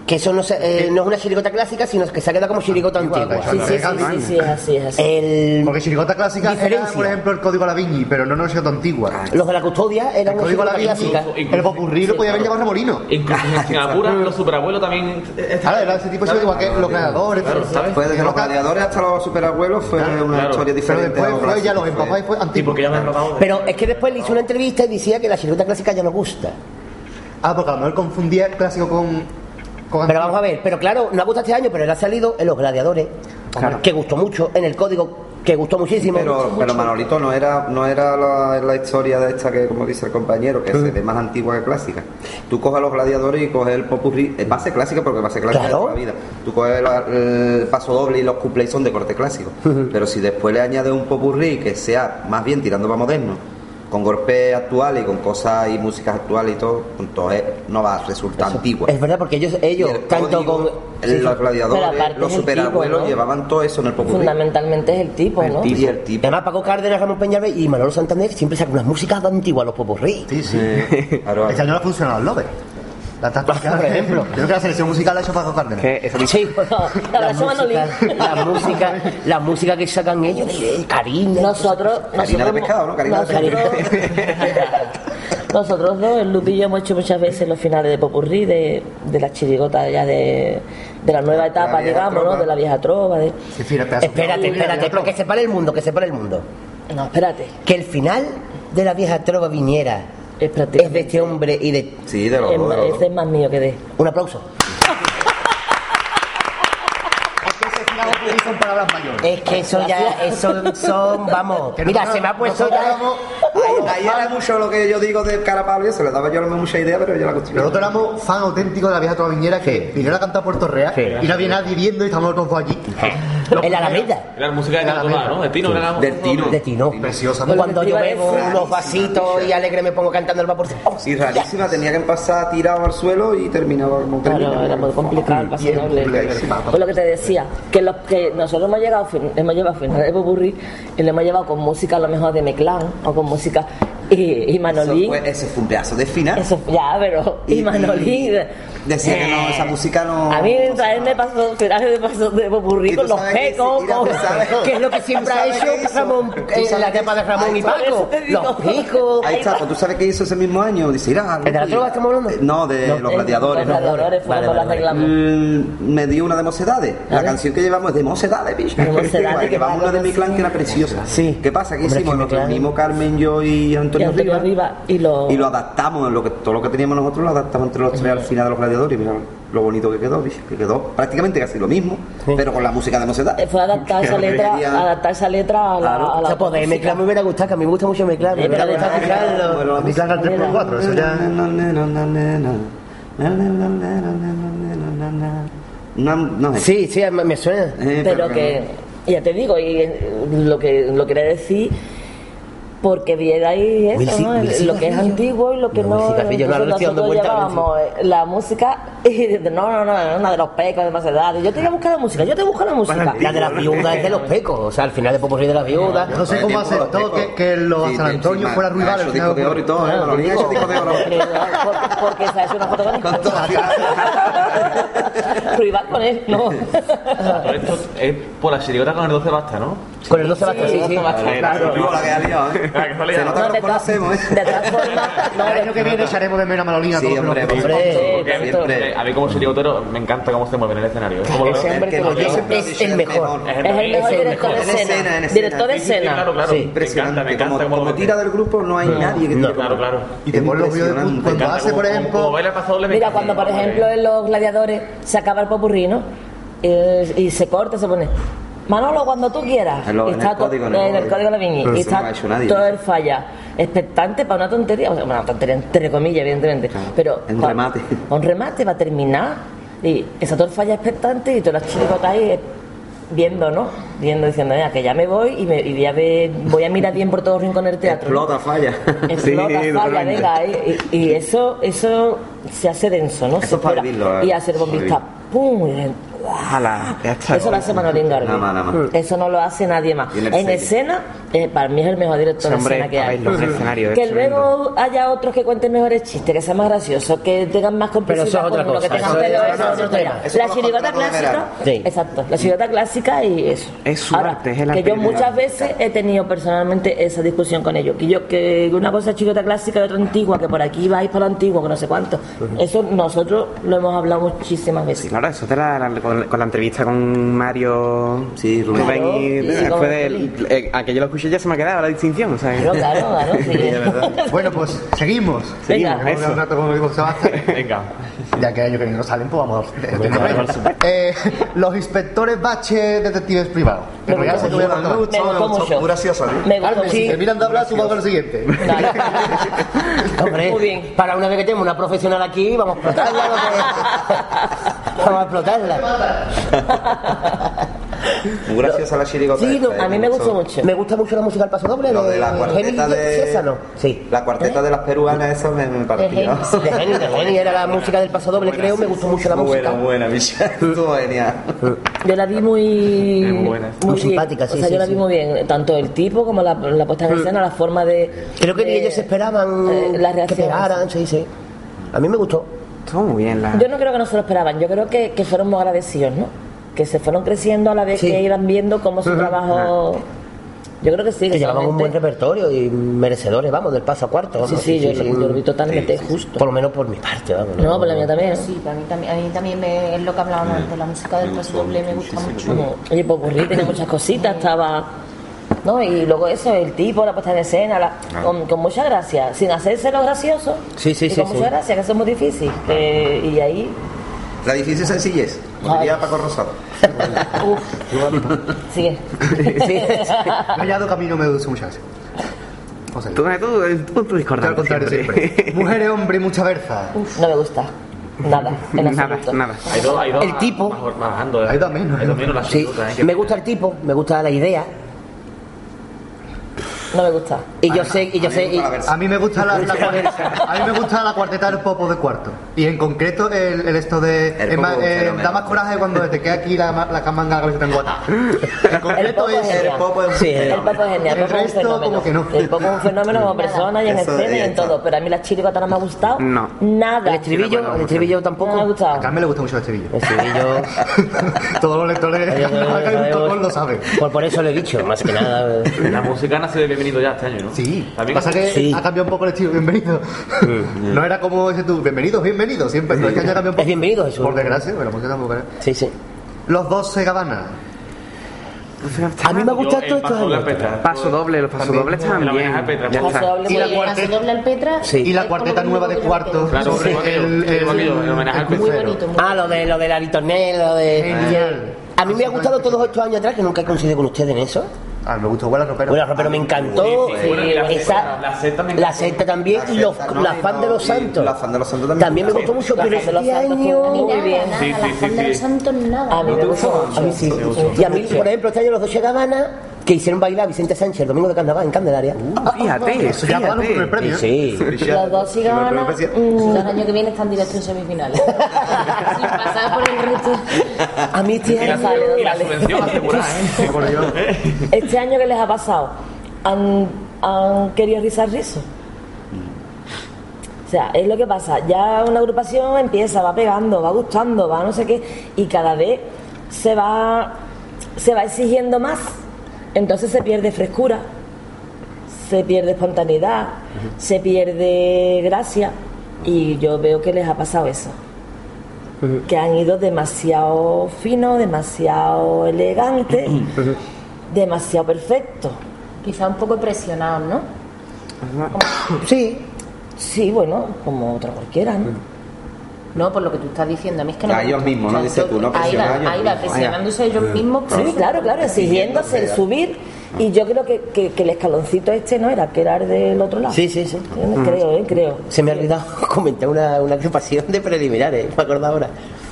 Que eso no, se- eh, no es una chirigota clásica, sino que se ha quedado como chirigota antigua. Sí, sí, sí, sí, así, es Porque chirigota clásica era, Diferencia. por ejemplo, el código Laviñi, pero no una chirigota antigua. los de la custodia eran El una código chirigota clásica. el popurrí lo podía haber llevado Remolino. Incluso en Singapur los superabuelos también. Claro, era ese tipo de igual que los creadores. Claro, ¿sabes? Fue desde los gladiadores hasta los superabuelos fue una claro. historia Pero diferente. fue ya los empapás y fue antiguo. Pero es que después le hizo una entrevista y decía que la chirigota clásica ya no gusta. Ah, porque a lo mejor confundía el clásico con. Con Pero vamos a ver, pero claro, no ha gustado este año, pero él ha salido en Los Gladiadores, Claro. que gustó mucho, en el código, que gustó muchísimo. Pero, pero Manolito no era no era la, la historia de esta que, como dice el compañero, que se ve más antigua que clásica. Tú coges los gladiadores y coges el popurrí, es base clásica porque base clásica Claro. de toda la vida. Tú coges la- el paso doble y los couplets son de corte clásico. Pero si después le añades un popurrí que sea más bien tirando para moderno, con golpes actuales y con cosas y músicas actuales y todo, entonces no va a resultar antigua. Es verdad, porque ellos, ellos el tanto código, con. el- sí, los gladiadores, los es el superabuelos tipo, ¿no? llevaban todo eso en el popurrí. Fundamentalmente es el tipo, ¿no? Y el tipo. Además, Paco Cárdenas, Ramón Peñalver y Manolo Santander siempre sacan unas músicas antiguas, los popurrí. Sí, sí. Claro, Este año no ha funcionado el La táctica, Por ejemplo. Yo creo que la selección musical la ha hecho Paco Cárdenas. Que eso Sí, la la, música, la música, la música que sacan ellos, de Karina. Nosotros, Harina de nosotros- pescado, ¿no? Harina de nosotros- Nosotros dos, el Lupillo, hemos hecho muchas veces los finales de Popurrí, de, de la chirigota ya de, de la nueva etapa, vieja digamos, ¿no? De la vieja trova. De... Sí, fíjate. Espérate, espérate, pero que sepa el mundo, que sepa el mundo. No, espérate. Que el final de la vieja trova viniera Es es de este hombre y de. Sí, de los Es dos, de dos. Es más mío que de. Un aplauso. Son palabras mayores. Es que eso ya, eso son, vamos. Mira, se me ha puesto ya. Ahí, ahí era mucho lo que yo digo de cara a Pablo y eso, le daba yo mejor mucha idea, pero yo la construí. Nosotros éramos fan auténticos de la vieja viñera que vinieron a cantar a Puerto Real Sí. y no había nadie viendo y estábamos los dos allí. En la Alameda. Era música de la meta. ¿no? De Tino, era Del Tino. De Tino. Preciosa. Cuando yo bebo unos vasitos y alegre me pongo cantando el vapor. Oh, Y rarísima, tenía que pasar tirado al suelo y terminaba como Claro, era muy complicado. Pues lo que te decía, que los que nosotros hemos llegado, hemos llevado finales de Popurrí y lo hemos llevado con música a lo mejor de Meclán o con música y, y Eso Manolín. fue, ese fue un pedazo de final. Eso, ya, pero. Y, Y- Manolín. Decía que no, esa música no. A mí no traerme se- paso, finales de paso de Popurrí con los que pecos, que es lo que siempre ¿Tú ha hecho? Ramón, ¿Tú en la sabes etapa de Ramón y Paco. Los picos. Ahí está, pues tú sabes qué hizo ese mismo año. Dice, irá. ¿El de la trova estamos hablando? Eh, No, de los gladiadores. Los ¿no? gladiadores fue Vale, cuando vale, vale. Mm, me dio una de Mocedades. La Vale. canción que llevamos es de Mocedades, bicho. De Mocedades, que Llevamos una de mi clan que era preciosa. Sí. ¿Qué pasa? ¿Qué hicimos? que Nos reunimos Carmen, yo y Antonio, Rivas. Y lo. Adaptamos, que, todo lo que teníamos nosotros lo adaptamos entre los tres al final de los gladiadores. Y mira lo bonito que quedó, que quedó prácticamente casi lo mismo, pero con la música de Mocedades. Eh, Fue adaptar esa letra, adaptar esa letra a la. Claro. a la O sea, poder música. mezclar me hubiera gustado, que a mí me gusta mucho mezclar, me Eh, hubiera gustado Mi clan al 3x4, eso ya. No, no sé. Sí, sí, me, me suena. Eh, pero que ya te digo y eh, lo que lo quería decir porque vierais Will eso, Sí- ¿no? Will lo que es antiguo y lo que No, no, nosotros llevábamos eh, la música y no no no una de los pecos de más edad yo te voy a buscar la música yo te busco la música La de las viudas es de los pecos, o sea, al final de Popurrí de las viudas. No sé cómo aceptó que, que los Sí, San Antonio sí, fuera rival hecho al disco final. de oro y todo, ¿eh? Disco de oro. porque, se ha hecho una foto con rival con él no esto es por la chirigota con el 12 basta, ¿no? Con el 12 basta, sí, sí. Claro. Digo, la que ha liado, ¿eh? Que se ha liado. Se nota que de nos conocemos, ¿eh? de todas formas no, El año que viene echaremos de menos a Manolina Sí, hombre, hombre. A mí- Siempre. A mí como chirigotero me encanta cómo se mueve en el escenario. Es Ese hombre que lo el mejor. es el mejor director de escena escena, en escena. director de escena claro, claro. Sí, Me encanta, impresionante. me encanta como, tira del grupo no hay nadie que como- Claro, claro. Y después los vídeos de Impresionante. cuando hace, por ejemplo, Mira, cuando por ejemplo en los gladiadores se acaba el popurrí, ¿no? Eh, y se corta, se pone. Manolo, cuando tú quieras. En lo- Y en está el código, to- en el código. de. Pero Y está nadie. todo el falla. Expectante para una tontería. O sea, una tontería entre comillas, evidentemente. Claro. Pero. Un remate. Un remate va a terminar. Y esa todo el falla expectante y todas las chiricotas ahí eh, viendo, ¿no? Viendo, diciendo, "Mira, que ya me voy y, me, y voy, a ver, voy a mirar bien por todos los rincones del teatro. Explota, falla. explota, Sí, falla, venga, y, y eso, eso se hace denso, ¿no? Eso Se para vivirlo. Y hacer bombista, pum, Eso lo hace Manolín Garbi. Nada más, nada más. Eso no lo hace nadie más. En escena, eh, para mí es el mejor director Ese de escena que hay. bailar en escenario, es Que luego haya otros que cuenten mejores chistes, que sean más graciosos, que tengan más Pero eso es complicidad otra con uno, que cosa, tengan es- eso La los chirigota clásica, exacto, la chirigota clásica y eso. Es su Ahora, arte, es que yo muchas veces he tenido personalmente esa discusión con ellos, que yo que una cosa es chirigota clásica y otra antigua, que por aquí vais para lo antiguo, que no sé cuánto. Eso nosotros lo hemos hablado muchísimas Sí, veces. claro, eso te la, la- con, con la entrevista con Mario Sí, Rubén. Rubén y, Claro, y sí, después de eh, a que yo lo escuché ya se me ha quedado la distinción, o sea, Claro, claro, claro. sí. Bueno, pues seguimos. Venga. Seguimos. Un rato Sebastián. Venga. Ya que año que viene no salen, pues vamos a eh, Los inspectores bache detectives privados. Pero ya a Me gustó mucho. Muy gracioso, ¿no? Me gustó si mucho. te miran de hablar, tú vas con siguiente. Hombre, Muy bien. para una vez que tenemos una profesional aquí, vamos a explotarla. que- vamos a explotarla. Muy graciosa la chirigota. Sí, no, esta, A mí ¿eh? me gustó mucho. Me gusta mucho la música del paso doble. Lo de la cuarteta de. César, ¿no? Sí. La cuarteta de las peruanas, eso me, me partió. De Geni, de Geni era la música del paso doble, creo. Me gustó mucho la música. buena, buena, Michelle. Estuvo genial. Yo la vi muy, muy buena. Muy bien. simpática, sí, O sea, sí, yo la vi muy bien, tanto el tipo como la, la puesta en escena, la forma de. Creo que ni ellos esperaban eh, la que reacción. pegaran, sí, sí. A mí me gustó. Estuvo muy bien la... Yo no creo que no se lo esperaban, yo creo que, que fueron muy agradecidos, ¿no? Que se fueron creciendo a la vez Sí. que iban viendo cómo su trabajo. Yo creo que sí. Que llevaban un buen repertorio y merecedores, vamos, del paso a cuarto. Sí, vamos. sí, yo, yo lo vi totalmente justo. Por lo menos por mi parte, vamos. No, por la mía también. ¿no? Sí, para mí también, a mí también me, es lo que hablábamos antes, la música del paso doble me gusta mucho. Oye, Popurrí tenía muchas cositas, estaba. ¿No? Y luego eso, el tipo, la puesta en escena, la- con, con mucha gracia, sin hacerse lo gracioso. Sí, sí, y sí, Con sí. mucha gracia, que eso es muy difícil. que- y ahí. La difícil sencillez. Como diría Paco Rosado. Uf. Sigue. Sí. Callado camino me dulce muchas gracias. Vamos a Tú, seguir. tú, tú, el punto Al discordante contrario siempre. Mujeres, hombre y mucha verza. No me gusta. Nada. En nada, nada. Hay dos, hay dos El tipo. bajando, ¿eh? Hay dos menos, Hay dos ¿eh? menos la Sí, ¿eh? Me gusta el tipo, me gusta la idea. No me gusta. Y yo sé, y yo sé. y- A mí me gusta la, la cuarteta, a mí me gusta la cuarteta del popo de cuarto. Y en concreto el, el esto de El es más, popo, eh, fenómeno. da más coraje cuando te queda aquí la, ma- la cama en la cabeza tengo En El concreto popo es es genial. el popo es un Sí, El popo es genial. El El popo es un resto, fenómeno. como que no. El popo es un fenómeno como persona y en Eso, escena y en todo. Pero a mí la chirigota no me ha gustado. No. Nada. el estribillo, el estribillo No tampoco. me ha a gustado. Carmen le gusta mucho el estribillo. El estribillo. Todos los lectores tocón lo saben. Por, por eso lo he dicho, más que nada. La música nace de bienvenido ya este año, ¿no? Sí, También pasa que Sí. ha cambiado un poco el estilo, bienvenido. No era como dices tú, bienvenidos, bienvenidos, siempre, pero es que ya cambió un poco. Es bienvenido, Jesús. Por desgracia, pero música tampoco era. Sí, sí. Los dos se gabanan. A mí me gusta todo el esto. paso Petra. Doble, los También. dobles Petra. Paso está. doble Y la doble al Petra. Sí. Y la cuarteta nueva lo de que yo cuarto. creo. Claro, el, homenaje al muy Ah, lo de lo de la ritornel, lo de. Genial. A mí me ha gustado todos estos años atrás, que nunca he coincidido con ustedes en eso. Ah, me gustó Huela Ropero. Bueno, pero me encantó. Sí, bueno, y la esa- la secta me la también y los, ¿no? la fan de no- los y santos. la fan de los santos también. me Sí. gustó mucho, pero de los este año. Muy bien. Sí, la fan de los santos nada. A mí me gustó. A mí sí. Y a mí, por ejemplo, este año los dos Gabana que hicieron bailar a Vicente Sánchez el domingo de carnaval en Candelaria. Fíjate, Eso ya ganaron el premio. Sí. Los dos si ganan. Si mm, el año que viene están directos en semifinales. Sin pasar por el resto. A mí este año. y la subvención asegurada, ¿eh? Sí. Este año que les ha pasado, han, han querido rizar rizo. O sea, es lo que pasa. Ya una agrupación empieza, va pegando, va gustando, va no sé qué, y cada vez se va, se va exigiendo más. Entonces se pierde frescura, se pierde espontaneidad, se pierde gracia, y yo veo que les ha pasado eso. Que han ido demasiado fino, demasiado elegante, demasiado perfecto. Quizá un poco presionados, ¿no? Sí. Sí, bueno, como otra cualquiera, ¿no? No, por lo que tú estás diciendo. A mí es que no A ellos mismos, ¿no? Dices tú, no Ahí va, ellos ahí va, presionándose ellos mismos. Sí, claro, claro, exigiéndose el subir. Y yo creo que, que- que el escaloncito este no era, que era el del otro lado. Sí, sí, sí. Creo, ¿eh? Creo. Se me ha olvidado comentar una, una agrupación de preliminares, me acuerdo ahora.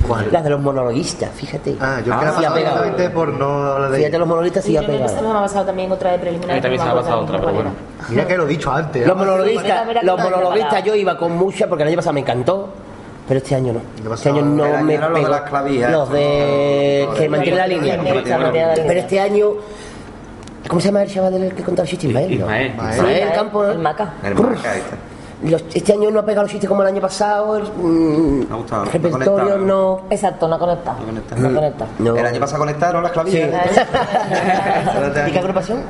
¿Cuál? La de los monologuistas, fíjate. Ah, yo Ah, que pegado. directamente por no hablar de Fíjate, los monologuistas sí Y ha yo creo pegado. me ha pasado también otra de preliminar. A mí también se me ha pasado otra, pero bueno. Mira que lo he dicho antes. Los monologuistas, los monologuistas yo iba con mucha, porque el año pasado me encantó. Pero este año no. Este año no me era lo de las Los de que mantiene la línea. que mantiene la línea. Pero este año. ¿Cómo se llama el chaval del que contaba el chiste? Ismael. ¿no? Ismael. Ismael Campo. El Maca. El marca, ahí está. Los- este año no ha pegado los chistes como el año pasado. El, mm, Me ha gustado, no ha repertorio conectado. no. Exacto, no conecta. No conecta. No conecta. no. El año pasado conectaron las Sí. clavillas. ¿Y qué agrupación?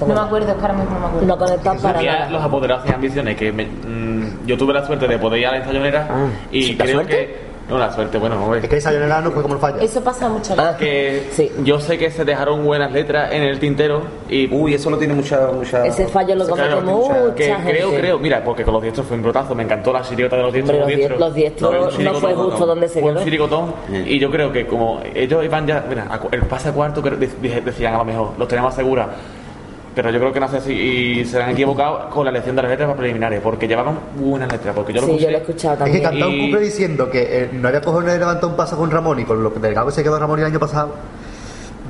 No me acuerdo. es que ahora mismo no me acuerdo. No conecta para nada. los apoderados y ambiciones que me- mm, yo tuve la suerte de poder ir a la ensayonera y ¿Sí, la creo suerte? que no la suerte bueno no Es que esa Sayonara no fue como el falla. Eso pasa mucho. Ah, que Sí. yo sé que se dejaron buenas letras en el tintero y Uy, eso no tiene mucha. mucha Ese fallo lo comete Claro, mucha que gente. creo, creo, mira, porque con los diestros fue un brotazo, me encantó la chirigota de los diestros. Hombre, los die- los diestros un no fue justo donde se fue un quedó. Sí. y yo creo que como ellos iban ya, mira, el pase a cuarto que decían a lo mejor, los tenemos seguras. Pero yo creo que no sé si y se han equivocado con la elección de las letras para preliminares, porque llevaban buenas letras, porque yo lo Sí, puse. yo lo he escuchado Es que también. cantaba un couple diciendo que eh, no había cojones de levantar un paso con Ramón y con lo que delgado que se quedó Ramón el año pasado.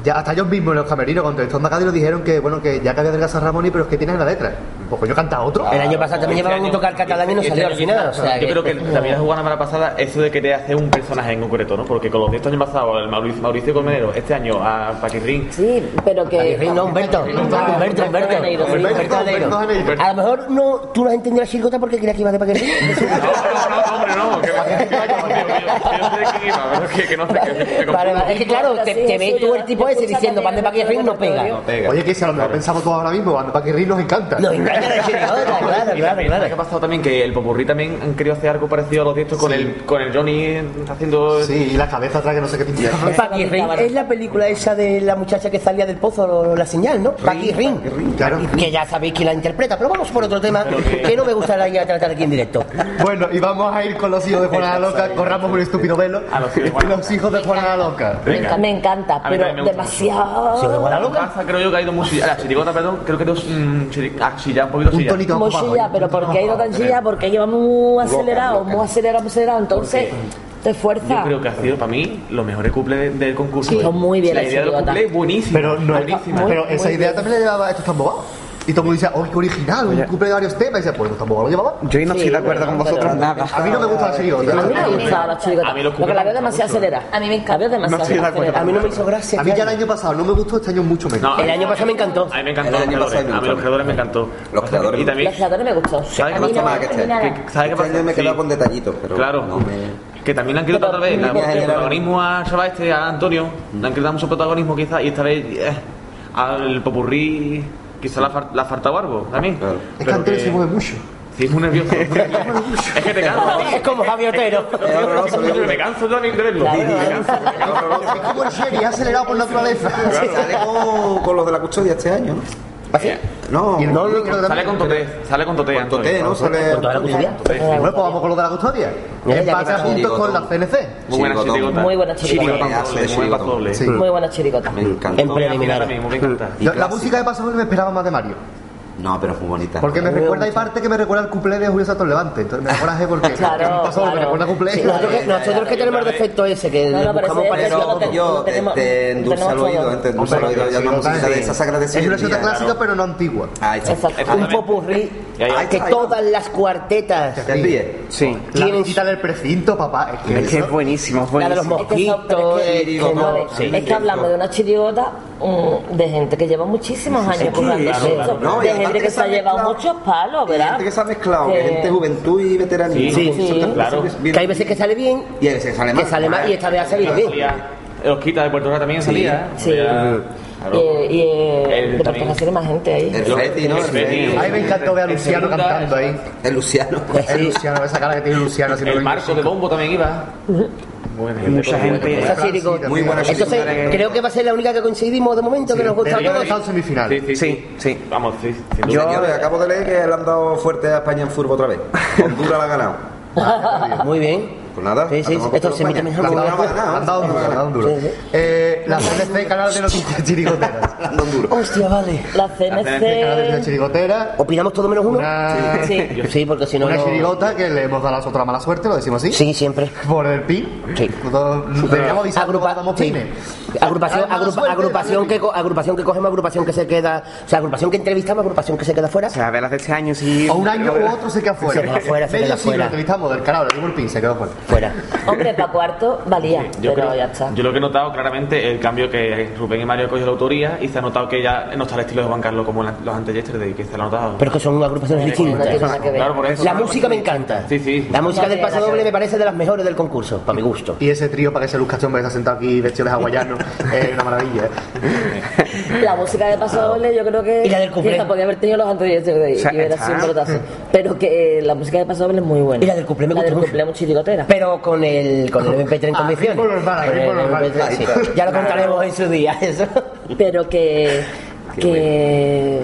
Ya hasta ellos mismos en los camerinos con Telestón Macadero dijeron que bueno que ya que había adelgazado Ramón y pero es que tienen la letra. Pues coño canta otro. El año pasado también Este llevaban un año- tocar catalán y no este salió al final. O sea, yo creo que también la jugada la pasada, eso de querer hacer un personaje en concreto, ¿no? Porque con los diestros años pasados, el Mauricio, Mauricio Colmenero, este año a Paquirrín, Sí, pero que. No, Humberto. Humberto, Humberto. A lo mejor no, tú no has entendido la chirigota porque creías que iba de Paquirrín. No, no, no, hombre, no, que yo sé que- no sé. Es que claro, te, te ves tú el tipo ese diciendo van de Paquirrín, no pega. No pega. Oye, que si a lo mejor pensamos todos ahora mismo, cuando Paquirri nos encanta. Nos la chirigota, claro, claro, ¿sabes qué ha claro. pasado también? Que el Popurrí también han querido hacer algo parecido a los diestros con, el, con el Johnny haciendo... Sí, y la cabeza atrás que no sé qué pinta. Paquirrín es la película esa de la muchacha que salía del pozo, la señal, ¿no? Paquirrín. Claro. Que ya sabéis quién la interpreta, pero vamos por otro tema que no me gustaría tratar aquí en directo. Bueno, y vamos a ir con los hijos de Juana la Loca, corramos un estúpido velo. A los hijos de Juana. De Loca. Me encanta, encanta, pero demasiado. ¿Sí, de Guadalupe? Pasa, creo yo que ha ido muy... La chirigota, perdón, creo que ha ido mm, chiri- ah, un poquito Un tonito Muy ¿eh? pero Un ¿por tono qué ha ido tan bajo. chilla? Porque lleva muy acelerado, muy acelerado, muy acelerado. Entonces, te fuerza. Yo creo que ha sido para mí los mejores cuples de- del concurso. Sí, muy bien La la idea del es buenísima. Pero no es buenísima. pero esa idea también le llevaba estos tan bobados. Y todo el mundo dice, ¡oh, qué original! Un couple de varios temas. Y dice, pues bobados lo llevaba. Yo no Sí, estoy de acuerdo con vosotros nada. A mí no me gusta la chirigota. A mí me gusta la chirigota. A mí los Porque la veo demasiado acelerada. A mí me encanta. La veo demasiado No estoy de acuerdo. acelerada. A mí no me hizo gracia. A mí ya el año pasado no me gustó, este año mucho menos. No, El año pasado me encantó. A mí me encantó A mí los creadores me encantó. Los creadores Y me también... Los creadores me gustó. ¿Sabes qué pasa? este me he quedado con detallitos, pero Claro. Que también le han querido otra vez el protagonismo a chaval este, a Antonio. Le han dar mucho protagonismo quizás y esta vez eh, al popurrí quizás le ha far- le ha faltado algo también. Claro. Es que Antonio que- se mueve mucho. Sí, es muy nervioso. es que te canso. Es como Javi Otero. Me canso yo de verlo. Claro. Me canso. Es como el Sherry, acelerado por naturaleza. Sale con, con los de la custodia este año, ¿no? No, Y el no, micro también. Sale con Toté, sale con Toté. con Toté, ¿no? Sale Con toda la custodia. Bueno, pues vamos con lo de la custodia. Empata que juntos con la CNC. Muy buena chirigota. Muy buena chirigota. Muy buena chirigota. Me encantó. En preliminar. Encanta. La música de Paso me esperaba más de Mario. No, pero es muy bonita. Porque me recuerda, hay parte que me recuerda al cuplé de Julio Santos Levante. Entonces me da coraje porque Claro, Doble me claro. recuerda a cuplé. Sí, nosotros que, nosotros que tenemos el defecto ese, que No, no, pero buscamos ese- parecido a ese- todo. Pero yo te, te endulza el oído, te endulza el oído. Ya una música de esa sagrada de Es una receta clásica, claro. pero no antigua. Ahí está. Exacto. Un popurrí Y ahí- que todas las cuartetas ¿Te ríes? Sí. La Tienen- visita del precinto, papá. Es que Es que es eso- buenísimo, es la de los buenísimo. Que mosquitos, es que- eh, que no- sí, es que hablamos de una chirigota mm, de gente que lleva muchísimos años currando claro, esto, claro. No, y de gente que que se se ha llevado mezclado- muchos palos, ¿verdad? gente que se ha mezclado, Que- gente juventud y veteranía. Sí, sí, claro. Que hay veces que sale bien Y a veces sale mal. que sale mal y esta vez ha salido bien. Salía- Los quita de Puerto Rico también salía. ¿eh? Sí. Ya- claro. Y, y eh, El de hay más gente ahí. El Feti, ¿no? El Feti. A mí me encantó ver a Luciano segunda, cantando ahí. El Luciano. El Luciano, esa cara que tiene Luciano. haciendo El el marco de bombo también iba. Buena gente, Mucha gente-. Muy buena Entonces, creo que va a ser la única que coincidimos de momento que nos gusta a todos. están semifinales. Sí, sí, Sí, sí. Vamos, sí. Yo- Señores, acabo de leer que le han dado fuerte a España en fútbol otra vez. Honduras la ha ganado. Muy bien. Pues nada. Sí, sí, esto se emite España han ha dado duro, han dado duro. Eh, La CNC, canal de noticias chirigoteras. En duro. Hostia, vale. La Canal de noticias CNC. chirigoteras. ¿Opinamos todo menos uno? Una, Sí. Sí, porque si no. una chirigota que le hemos dado a nosotros la mala suerte, lo decimos así. Sí, siempre. Por el PIN. Sí. Deberíamos avisar pines. Agrupación, agrupación, que, co- agrupación que cogemos, agrupación que se queda. O sea, agrupación que entrevistamos, agrupación que se queda fuera. O sea, de este año sí. O un año u otro se queda fuera. Se queda fuera, se queda fuera. entrevistamos del canal, le dimos el pin, se quedó fuera. Fuera. Hombre, para cuarto valía, Yo, pero creo- ya está. yo lo que he notado claramente el cambio que Rubén y Mario han cogido la autoría y se ha notado que ya no está el estilo de Juan Carlos como la- los antes yesterday, que se lo ha notado. Pero es que son agrupaciones No tiene distintas. nada que ver. Claro, por eso. La música me encanta. Sí, sí. La música No del paso doble me parece de las mejores del concurso, para mi gusto. Y ese trío para que se luzca este hombre que está sentado aquí vestido de hawaiano es una maravilla. ¿eh? La música de Paso Doble yo creo que, Y la del cumple. que la podía haber tenido los anteriores de O sea, y hubiera sido un pelotazo. Pero que eh, la música de Paso Doble es muy buena. Y la del cumple me del mucho. Pero con el, con el MP3 en Ah, condiciones. Con el normal. MP3, sí. Ahí está. Ya lo contaremos en su día, eso. Pero que... que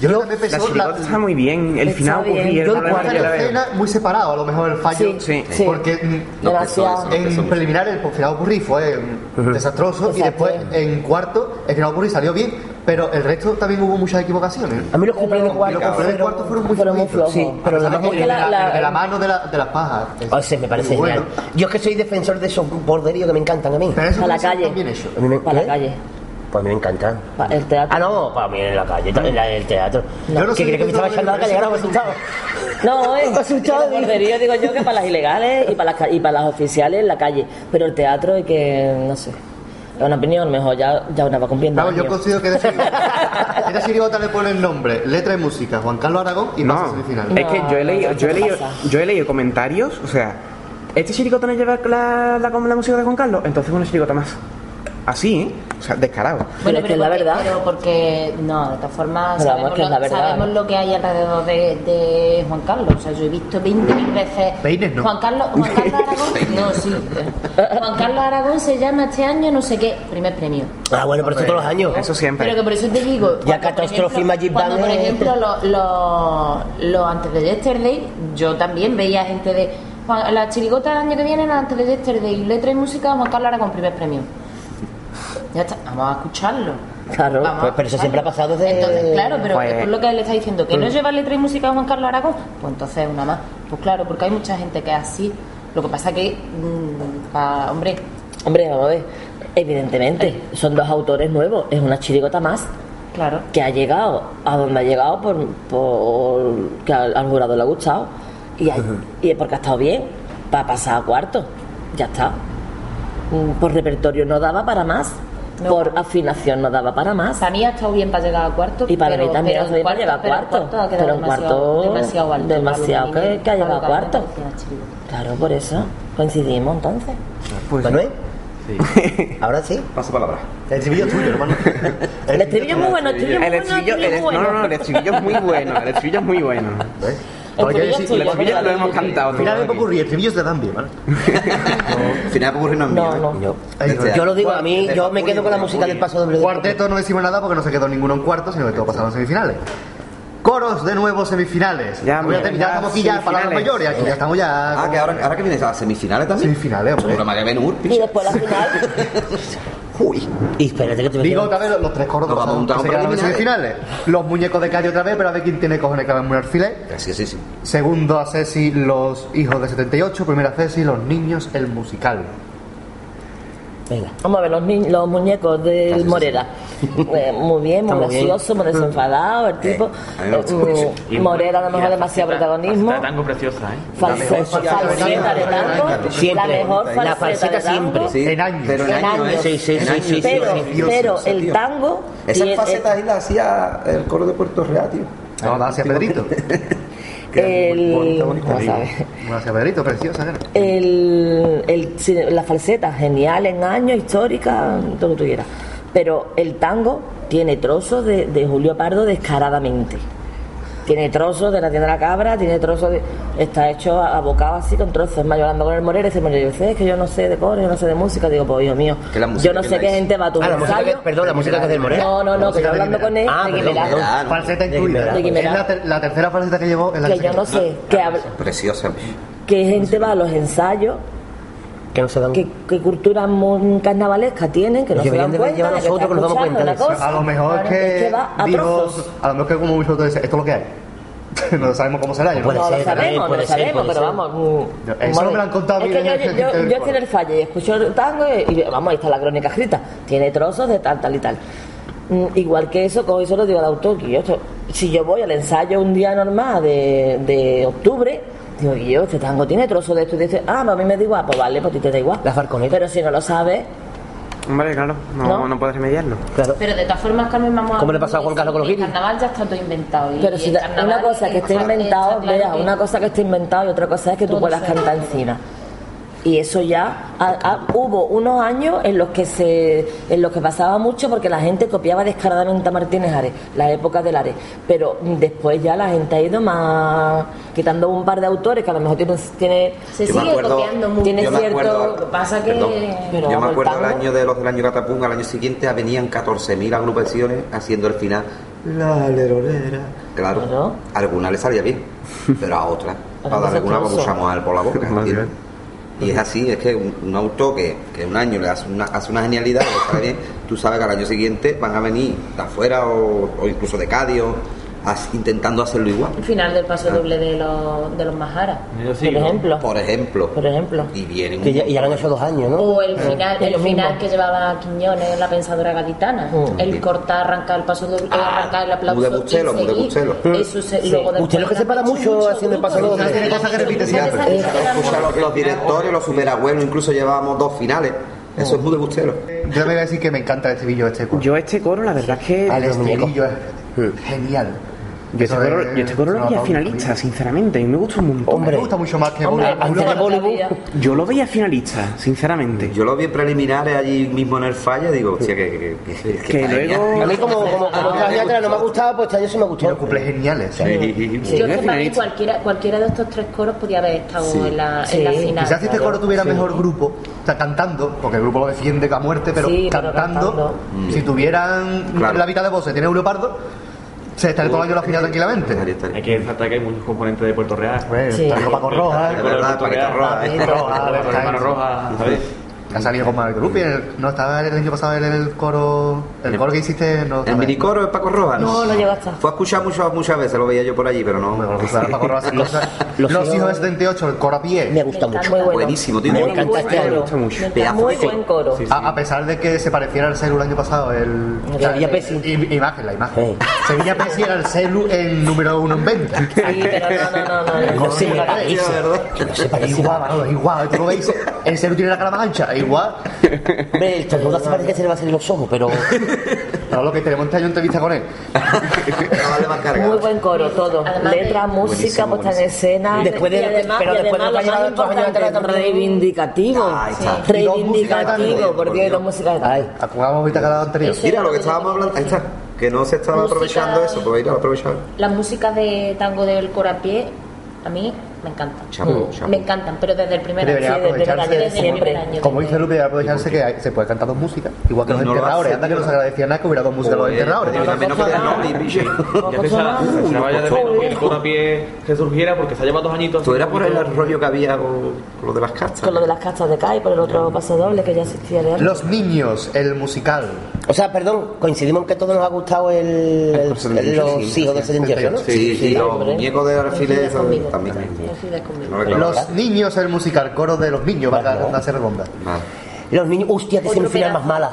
Yo, Yo- también La pensé chirigota está muy bien. El final bien. ocurría. Yo el cuarto la la escena muy separado, a lo mejor el fallo. Sí, Sí. Porque mm, Demasiado. en preliminar el final ocurrí fue desastroso y Exacto. después en cuarto el final ocurrí salió bien, pero el resto también hubo muchas equivocaciones. A mí los de Y los cumpleaños del fueron- cuarto fueron muy fueron muy flojos. Sí, pero muy de la, La- la mano de, la, de las pajas. O sea, me parece genial. bueno. Yo es que soy defensor de esos borderíos que me encantan a mí. Pero eso A la calle. también hecho. A mí me- para la ¿qué? calle. Pues a mí me encantan. Pa- El teatro. Ah, no, para mí en la calle, en la- el teatro. Yo no ¿Qué crees que me estaba echando a la calle? Ahora me asustado. No, es Me he asustado, borderío, digo yo, que para las ilegales y para las, ca- y para las oficiales en la calle. Pero el teatro es que, no sé, es una opinión, mejor ya, ya una va cumpliendo. Claro, yo años. considero que esta chirigota le pone el nombre, letra y música, Juan Carlos Aragón y No, semifinal. es que yo he leído, yo he ¿qué leído, yo he leído comentarios, o sea, ¿este chiricota no lleva la, la, la música de Juan Carlos? Entonces una chiricota más. Así, ¿eh? O sea, descarado. Pero es que es la porque- verdad. Pero porque, no, de todas formas, Pero sabemos, que es lo, la verdad. sabemos lo que hay alrededor de, de Juan Carlos. O sea, yo he visto 20.000 veces. Peines, ¿no? Juan Carlos, Juan Carlos Aragón. no, sí. Juan Carlos Aragón se llama este año no sé qué, primer premio. Ah, bueno, pero esto todos los años. Eso siempre. Pero que por eso te digo. Ya Catastrophe ejemplo- Magic Cuando, Band por ejemplo, los lo, lo antes de Yesterday, yo también veía gente de. La chirigota del año que viene, antes de Yesterday, letra y música, Juan Carlos Aragón, primer premio. Ya está, vamos a escucharlo. Claro, Vamos pues, pero eso siempre ha pasado desde- Entonces, claro, pero Pues- es lo que él está diciendo, que no lleva letra y música a Juan Carlos Aragón, pues entonces una más. Pues claro, porque hay mucha gente que es así. Lo que pasa que, mm, hombre, Hombre, vamos a ver, evidentemente, son dos autores nuevos, es una chirigota más claro. que ha llegado a donde ha llegado por, por que al, al jurado le ha gustado. Y, hay- y es porque ha estado bien para pasar a cuarto. Ya está. Mm, por repertorio no daba para más No. por afinación no daba para más Para mí ha estado bien para llegar a cuarto. y para pero- mí también pero ha estado bien para cuarto- llegar a pero cuarto quedado pero en demasiado, cuarto demasiado alto. demasiado que, que ha llegado a cuarto claro por eso coincidimos entonces Pues, ¿Manuel? Ahora sí. Paso palabra. El estribillo es tuyo, hermano. el estribillo es muy bueno el estribillo es muy bueno no, no, el estribillo es muy bueno, el estribillo es muy bueno. ¿Ves? El es tuyo, El estribillo lo hemos cantado. Al final de. Popurrí, estribillos te dan bien, ¿vale? Final de Popurrí no es mío. No, ¿eh? no. Yo, Este yo lo digo, a mí, De yo me quedo con la de música del paso doble. de- Cuarteto no decimos nada porque no se quedó ninguno en cuartos, sino que todo pasaron a semifinales. Coros de nuevo semifinales. Ya, Voy a terminar, ya, estamos aquí ya palabras semifinales. mayores, aquí ya estamos ya. Ah, que ahora, ahora que viene a las semifinales también. Semifinales, hombre. María Benur, y después la final Uy. Y espérate que te Digo otra vez los, los tres coros Nos vamos a que semifinales. Los muñecos de calle otra vez, pero a ver quién tiene cojones que un alfiler. Sí, sí, sí. Segundo a Ceci, los hijos de 78. Primera Ceci, los niños, el musical. Venga. Vamos a ver los, ni- los muñecos del Morera. Eh, muy bien, muy gracioso, muy desenfadado, el tipo. Eh, mm, Morera a lo mejor Y la demasiado protagonismo. de tango preciosa, ¿eh? Falseta de falseta de tango. Siempre. La mejor La falseta, falseta de tango. siempre. Sí, En años. Pero en, En años, años. ¿eh? Sí, sí, En sí, años, sí, Pero, pero el tango. Esa faceta ahí la hacía el coro de Puerto Real, tío. No, da hacia Pedrito. el, bonita, bonita. Pedrito, preciosa. el, el- la falseta, genial en años, histórica, todo lo que tú quieras. Pero el tango tiene trozos de, de Julio Pardo descaradamente. Tiene trozos de la tienda de la cabra, tiene trozos de. Está hecho abocado así con trozos. Es más, yo hablando con el Morera y dice, "Morera, yo sé que yo no sé de coro, yo no sé de música. Digo, pues hijo mío, yo no sé qué gente va a tu Ah, música que, perdón, la música que es del Morera. No, no, no, que yo hablando con él, Ah, de Guimerá. Ah. Falseta De incluida. De Guimerá. Es la, ter- la tercera falseta que llevó en la que yo no sé, que, habla- Preciosa. que gente va a los ensayos Que no se dan. qué, qué cultura carnavalesca tienen, que no Que se dan cuenta de que nosotros, que nos damos cuenta eso. cosa. A lo mejor es Claro, que, va a a lo mejor que como mucho dice, esto es lo que hay. no sabemos cómo será. yo no lo sabemos, no lo sabemos, pero ser. vamos. mm, Eso no me lo han contado Es que yo, que yo, yo estoy en el falle y escucho el tango y, y, vamos, ahí está la crónica escrita. Tiene trozos de tal, tal y tal. Mm, Igual que eso, cojo y se lo digo al autor, que yo, si yo voy al ensayo un día normal de, de octubre, digo, yo, este tango tiene trozos de esto y dice, ah, pues a mí me da igual, pues vale, pues a ti te da igual. La Falconet. Pero si no lo sabes, Hombre, claro, no, ¿No? no, puedes remediarlo. Claro. Pero de todas formas, Carmen, vamos a. ¿Cómo le pasa a Juan Carlos con los El carnaval ya está todo inventado. y- Pero si una cosa que esté está- inventado, vea, una cosa que esté inventado y otra cosa es que tú puedas cantar encima. Y eso ya hubo unos años en los que se en los que pasaba mucho porque la gente copiaba descaradamente a Martínez Ares, la época del Ares. Pero después ya la gente ha ido más quitando un par de autores que a lo mejor tienen, tiene, Se sigue acuerdo- copiando mucho. tiene yo me cierto. acuerdo- Lo que pasa que. Perdón. Pero Yo me acuerdo el año de los del año Catapunga, al año siguiente venían 14.000 agrupaciones haciendo el final. La lerolera. Claro, algunas les salía bien, pero a otras, Ahora a no se algunas puso. vamos a mojar por la boca. Y es así, es que un, un autor que, que un año le hace una, hace una genialidad, tú sabes que al año siguiente van a venir de afuera o, incluso de Cádiz intentando hacerlo igual. El final del paso doble de los, de los Majaras. Yo sí, Por ejemplo. Por ejemplo. Por ejemplo. Y vienen Que ya, y ya lo han hecho dos años, ¿no? O el final, el final que llevaba Quiñones la pensadora gaditana. Mm. El cortar, arrancar el paso doble, Ah, arrancar el aplauso. muy de Bustelo, y muy de seguir. Bustelo. Eso se, Sí. luego que se para mucho muchos haciendo el paso doble. Tiene cosas que repite siempre. Escucha, los, los directores, los superabuelos, incluso llevábamos dos finales. Eso es muy de bustero. Yo me voy a decir que me encanta el estribillo este coro. Yo este coro, la verdad es que... muñecos. estribillo es genial. Yo este coro, es- yo este coro lo veía finalista, sinceramente. A mí me gusta un montón. Me gusta mucho más que Hombre. Yo lo veía finalista, sinceramente. Yo lo vi en preliminares allí mismo en el falla, digo, hostia, que, que, que, que- Que está luego- genial. A mí como, como, como año atrás no me ha gustado, pues este año sí me Y los gustó. cuplés geniales. Sí. Yo Sí, es que para mí cualquiera, cualquiera de estos tres coros podía haber estado Sí. en, la, Sí. en la final. Quizás si este coro tuviera mejor grupo, o sea, cantando, porque el grupo lo defiende a muerte, pero, Sí, pero cantando, cantando. si tuvieran la mitad de voces, tiene un leopardo, se estaría todo el año la final tranquilamente. Estaría, estaría. Hay que resaltar que hay muchos componentes de Puerto Real. Sí. está Paco Roja, Es verdad, Paquito Roja, Roja, Con roja. Ha salido con Marco Lupi, el- no estaba el año pasado en el coro, el coro que hiciste, no ¿El minicoro es Paco Roja? No, no llegó hasta. Fue a escuchar muchas, muchas veces, lo veía yo por allí, pero no. Bueno, pues, Paco Roja hace cosas. los Los, hijos- de 78, el coro a pie. Me gusta Me mucho. Muy bueno. Buenísimo, tío. Me Muy encanta este año. Me gusta mucho. Me muy de- buen coro. Sí, sí. A, a pesar de que se pareciera al celu el año pasado, el. Sevilla Pesi. Imagen, la imagen. Sí. Sevilla Pesi era el celu en número uno en venta. Sí, pero no, no, no, no. No se me parece. Igual, igual. Tú lo veis, el celu tiene la cara más ancha, igual. Hombre, el tornudo se parece que se le va a salir los ojos, pero. Pero lo que tenemos este año entrevista con él. Muy buen coro, todo. Además Letra, música, puesta en escena. Después de- y además, pero y después de más dos años reivindicativo. De tango. Reivindicativo, porque hay dos músicas de. Ay, Acabamos ahorita la anterior. Mira lo que estábamos hablando, ahí está. Que no se estaba Música- aprovechando eso, pues ir a aprovechar. Las músicas de tango del coro a pie, a mí me encantan. Chapo, chapo. Me encantan, pero desde el primer Debería año. Sí, desde el primer año, Como dice Lupe, debe aprovecharse que hay- se puede cantar dos músicas. Igual que los No lo enterradores. Anda que no tío. se agradecía nada que hubiera dos músicas los enterradores. Ya vaya de menos que el a resurgiera porque se ha llevado dos añitos. Tú eras por el rollo que había con, lo de las castas. Con lo de las castas de CAI, por el otro paso doble que ya existía de antes. Los niños, el musical. O sea, perdón, coincidimos en que a todos nos ha gustado el, el- El 78, los sí, hijos del 78, ¿no? Sí, sí, los muñecos de conmigo. también. Los niños, el musical. Coro de los niños, va a ser redonda. Los niños, hostia, qué semifinal más mala.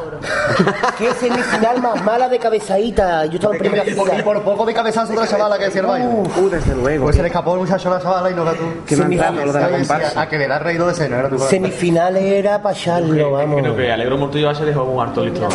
qué semifinal más mala de cabezadita. Yo estaba en primera Y por, y fila. por poco de cabezazo la chavala que decía el baile. Uh, desde luego. Pues se le escapó el muchacho a la chavala y no da tú. Qué maltrato lo de la Decía, comparsa. A que le da reído de seno, era tu Semifinal era para echarlo, vamos. Creo que Alegro Mortillo se dejó un harto listo.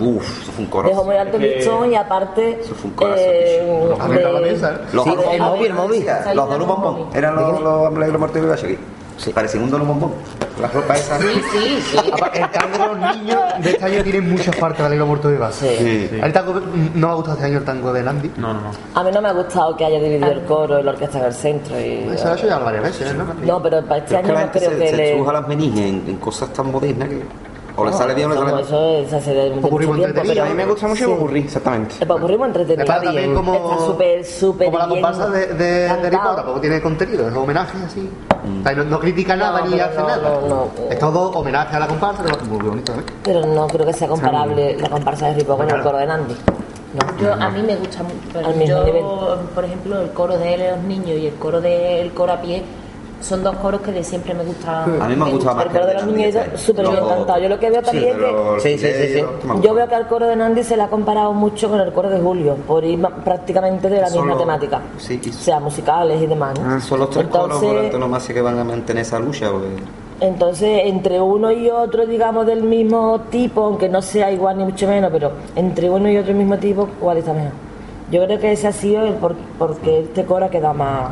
Uf, eso fue un Dejó coro. muy alto el Es que- listón y aparte. Eso fue un corazón, eh, ¿eh? Los el móvil, el móvil. Los dos bombón. Eran los, los alegros mortales de Bachagui. Sí. Parecían un dono bombón. La ropa esa. Sí, sí, sí. El tango de los niños de este año tiene muchas partes de Alegro Muerto de base. Sí. El tango, no me ha gustado este año el tango de Nandi. No, no, no. A mí no me ha gustado que haya dividido el coro y la orquesta en el centro. Y, Eso lo he hecho ya varias veces, ¿no? no, pero para este Pero es que año no creo se, que se le. las meninges en, en cosas tan modernas que. O le sale bien o le sale eso es hace de mucho Popurrí tiempo, entretenida. pero- A mí me gusta mucho Sí. el popurrí, exactamente. El popurrí muy entretenido. Me pasa también como, Está súper, súper como la bien comparsa de, de, de cantado. Potter, porque tiene contenido, es homenaje así. O sea, no, no critica nada No, ni pero hace no, nada. no, no. Es todo homenaje a la comparsa, que es muy bonito ¿eh? Pero no creo que sea comparable la comparsa de Ripo con el coro de Nandi. No. Yo, a mí me gusta mucho. pero Al mismo yo, nivel. por ejemplo, el coro de los niños y el coro del coro a pie son dos coros que de siempre me gustan. A mí me ha gustado más El coro de los niños es súper bien cantado. Yo lo que veo también es que Sí, sí, sí, sí. Yo veo que al coro de Nandi se le ha comparado mucho con el coro de Julio, por ir prácticamente de la Son misma los- temática. sí, y- O sea, musicales y demás. ¿no? Son los tres coros por antonomasia que van a mantener esa lucha. Porque... entonces, entre uno y otro, digamos, del mismo tipo, aunque no sea igual ni mucho menos, pero entre uno y otro del mismo tipo, ¿cuál está mejor? Yo creo que ese ha sido el por, porque este coro ha quedado más,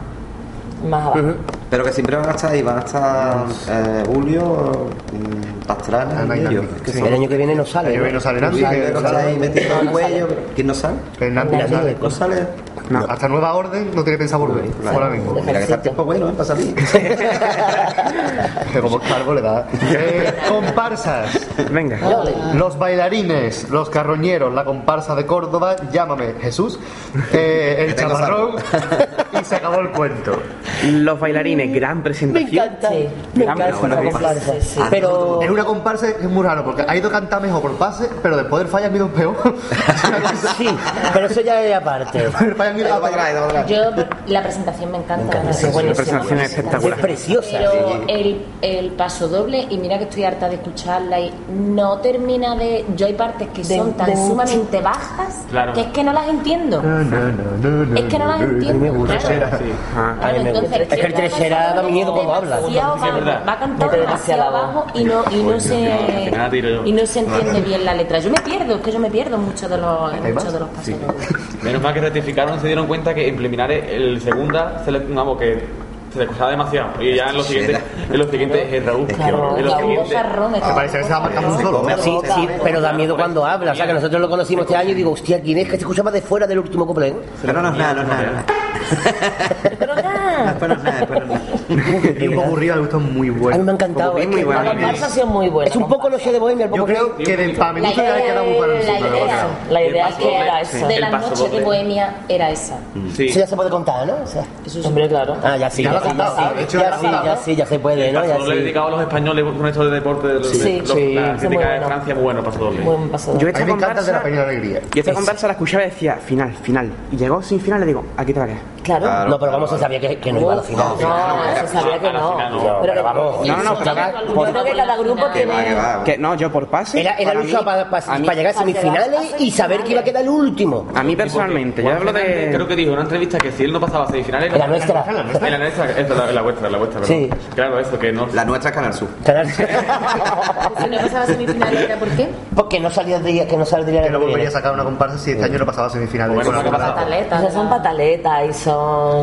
más abajo. Pero que siempre van a estar ahí, van a estar eh, Julio, mm, Pastrana Ana y y ellos. Nandi. que Sí. son- El año que viene no sale. El año que viene no sale Nandi, que no está sale. ahí metido en el cuello. ¿Quién no sale? Fernando Nandi. sale. ¿No sale? No, hasta nueva orden no tiene pensado volver. Ahora mismo. Mira que está el tiempo bueno, ¿eh? Para salir. Que como cargo le da. Eh, comparsas. Venga. Los bailarines, los carroñeros, la comparsa de Córdoba, llámame Jesús, eh, el Que tengo chamarrón y se acabó el cuento. Los bailarines, gran Me presentación. encanta. Sí. Me Gran encanta comparsa. comparsa. Sí, sí. Pero Es una comparsa que es muy raro porque ha ido a cantar mejor por pase, pero después del fallo han ido peor. sí, pero eso ya es aparte. El atrás. Yo, la presentación me encanta. sí, verdad. buenísima. La presentación es Es espectacular. preciosa. Pero sí. el, el paso doble, y mira que estoy harta de escucharla, y no termina de. Yo hay partes que De- son tan de- sumamente bajas Claro. que es que no las entiendo. Es que no las entiendo. me gusta. claro. Ah, Claro, A mí me entonces, gusta. Es que el tercera da miedo cuando habla. demasiado Sí, es verdad. Va cantando Mete demasiado abajo y no, y no se y no se entiende bien la letra. Yo me pierdo, es que yo me pierdo mucho de los, en ¿Hay muchos de los pasos dobles. Menos mal que rectificaron, se dieron cuenta que en preliminares el segunda se le, vamos, que se le escuchaba demasiado. Y ya en los Sí, siguientes, en los siguientes es Raúl. Claro, en los siguientes, parece que se va marcando un solo. Sí, sí, pero da miedo cuando habla. O sea, que nosotros lo conocimos este año y digo, hostia, ¿quién es que se escuchaba de fuera del último coplén? Pero no es nada, no es nada. no es nada. Pero nada. Es nada, es. Y un poco aburrido, me gustó muy A mí bueno. me ha encantado. Es muy que bueno. La comparsa ha sido muy buena. Es un poco noche de bohemia el Yo creo que del, gusto ya queda muy para idea, la idea, es que era sí. eso. de la noche de Bohemia era esa. Sí. Eso ya se puede contar, ¿no? O sea, Hombre, claro. ah, ya sí, Ya lo sí, ha contado, ya sí, ya sí, lo sí, se puede, ¿no? Ya doble sí. dedicado a los españoles con esto de deporte de los, Sí, sí, la sí, crítica de bueno. Francia, muy bueno paso doble. Muy buen paso. Yo esta el de la comparsa, Peña de Alegría. yo esta comparsa la escuchaba y decía final, final. Y llegó sin final y le digo, aquí te va a quedar. Claro. Claro. No, pero vamos, se sabía que, que no iba a la final. No, se sabía que no. no, pero Pero vamos. No, no, no, Yo creo que cada grupo Que va, que tiene. va. Que no, yo por pase. Era, era para lucha mí- para, llegar a semifinales y saber que iba a quedar el último. A mí personalmente, yo hablo Fernández Creo de. que dijo en una entrevista que si él no pasaba a semifinales. La nuestra. La nuestra, esta es la, la vuestra, la vuestra. Sí. Claro, eso, que no. La nuestra es Canal Sur. Si no pasaba a semifinales, ¿era por qué? Porque no saldría, que no saldría Que el no que volvería a sacar una comparsa si este año no pasaba a semifinales. Bueno, con la ¿qué pasa? comparsa. Pataleta. Esas son pataletas y son.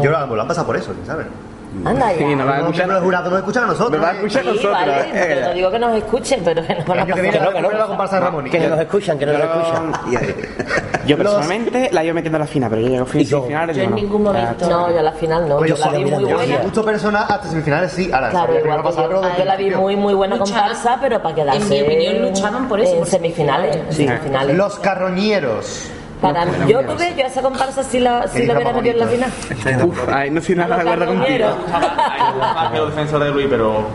Yo lo, lo han pasado por eso, ¿sabes? Anda ya. Sí, no va a Los escuchar. miembros del jurado nos escuchan a nosotros. Nos va a ¿eh? escuchar Sí, nosotros. vale, eh. pero no digo que nos escuchen, pero que no van a año que viene pasar. la, la comparsa de Ramón. Que no nos escuchan, que no nos escuchan. Yo personalmente la iba metiendo a la final, pero yo llego yo- semifinales. Yo en no. ningún momento. No, yo a la final no. Oye, Yo la vi muy buena. mira. Mucho personas hasta semifinales sí. Ahora, Claro, que igual a que pasar, yo, la vi muy muy buena comparsa, pero para quedarse En mi opinión, luchaban por eso, en semifinales. Los carroñeros. Para mí, yo tuve, yo a esa comparsa sí la, sí Qué la hubiera metido en la final. Uf, ay, no estoy nada de acuerdo contigo. Más que los defensores de Luis, pero.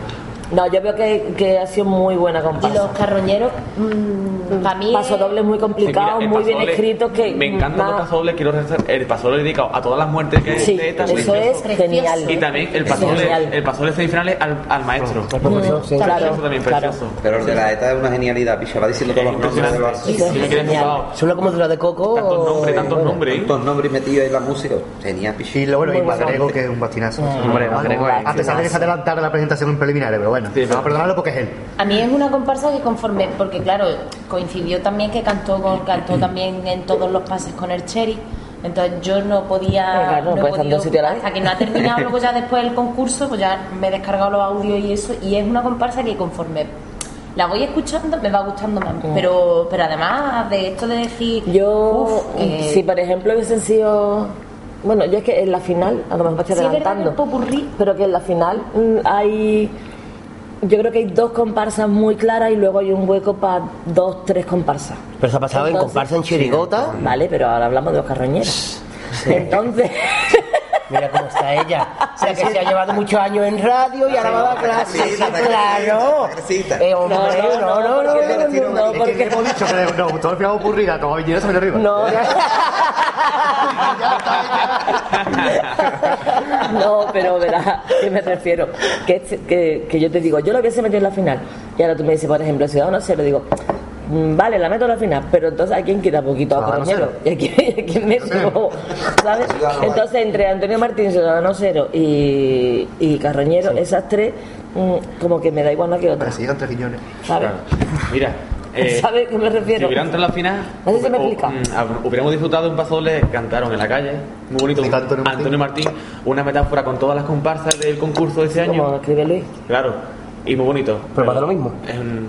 No, yo veo que, que ha sido muy buena Y comparsa. los carroñeros, mm, para mí. Paso doble muy complicado, Sí, mira, el muy paso bien doble, escrito que Me encantan nada- los pasodobles, quiero resaltar el pasodoble dedicado a todas las muertes que Sí, de ETA. eso es genial. Y también el Es pasodoble, genial. el pasodoble semifinales al, al maestro. Profesor, sí. Claro, Eso también claro. precioso. Pero el de la ETA es una genialidad, picha. Va diciendo todos los nombres de los Sí, flipado. Es una comodura de coco. Tantos nombres, tantos nombres. Tantos nombres metidos en la música. Genial, picha. Y lo bueno, y Muy bueno. Magrego, que es un bastinazo. Hombre, Magrego es- A pesar de que se adelantara la presentación en preliminares, pero bueno, vamos a perdonarlo porque es él. A mí es una comparsa que conforme, porque claro, coincidió también que cantó con, cantó también en todos los pases con el Cherry. Entonces yo no podía, Claro, no podido- hasta que no ha terminado luego ya después del concurso, pues ya me he descargado los audios y eso, y es una comparsa que conforme la voy escuchando me va gustando más. Pero, pero además de esto de decir Yo, uf, eh, si por ejemplo hubiesen sido. Bueno, yo es que en la final, a lo mejor me estoy Sí, es adelantando, popurrí- pero que en la final mm, hay yo creo que hay dos comparsas muy claras y luego hay un hueco para dos, tres comparsas. Pero se ha pasado en Entonces- comparsa en Chirigota. Vale, pero ahora hablamos de los carroñeros. Entonces, Mira cómo está ella. O sea que se ha llevado muchos años en radio y ahora va a dar clases. Está Sí, crecida, claro. está crecida. Eh, hombre, no, no, no, no, porque- no, no, no, Es que porque- hemos dicho que nos gustó el final ocurrida, toma viñera, se me arriba. no, no, pero verás, ¿qué me refiero? Que, que, que yo te digo, yo lo hubiese metido en la final. Y ahora tú me dices, por ejemplo, Ciudadano Cero, digo, mm, vale, la meto en la final, pero entonces a quién quita poquito a Ciudadano Carroñero. Y a quién, a quién meto, ¿sabes? Entonces, entre Antonio Martín, Ciudadano Cero y, y Carroñero, esas tres, mm, como que me da igual una que otra, tres guiñones. ¿sabes? Mira, eh, ¿Sabes a qué me si refiero? hubiera entrado en la final, No sé si me o- explica. mm, hab- hubiéramos disfrutado un paso doble cantaron en la calle, muy bonito. Antonio Martín. Antonio Martín, una metáfora con todas las comparsas del concurso de ese año. Como escribe Luis. Claro, y muy bonito. Pero pasa lo mismo. Es un-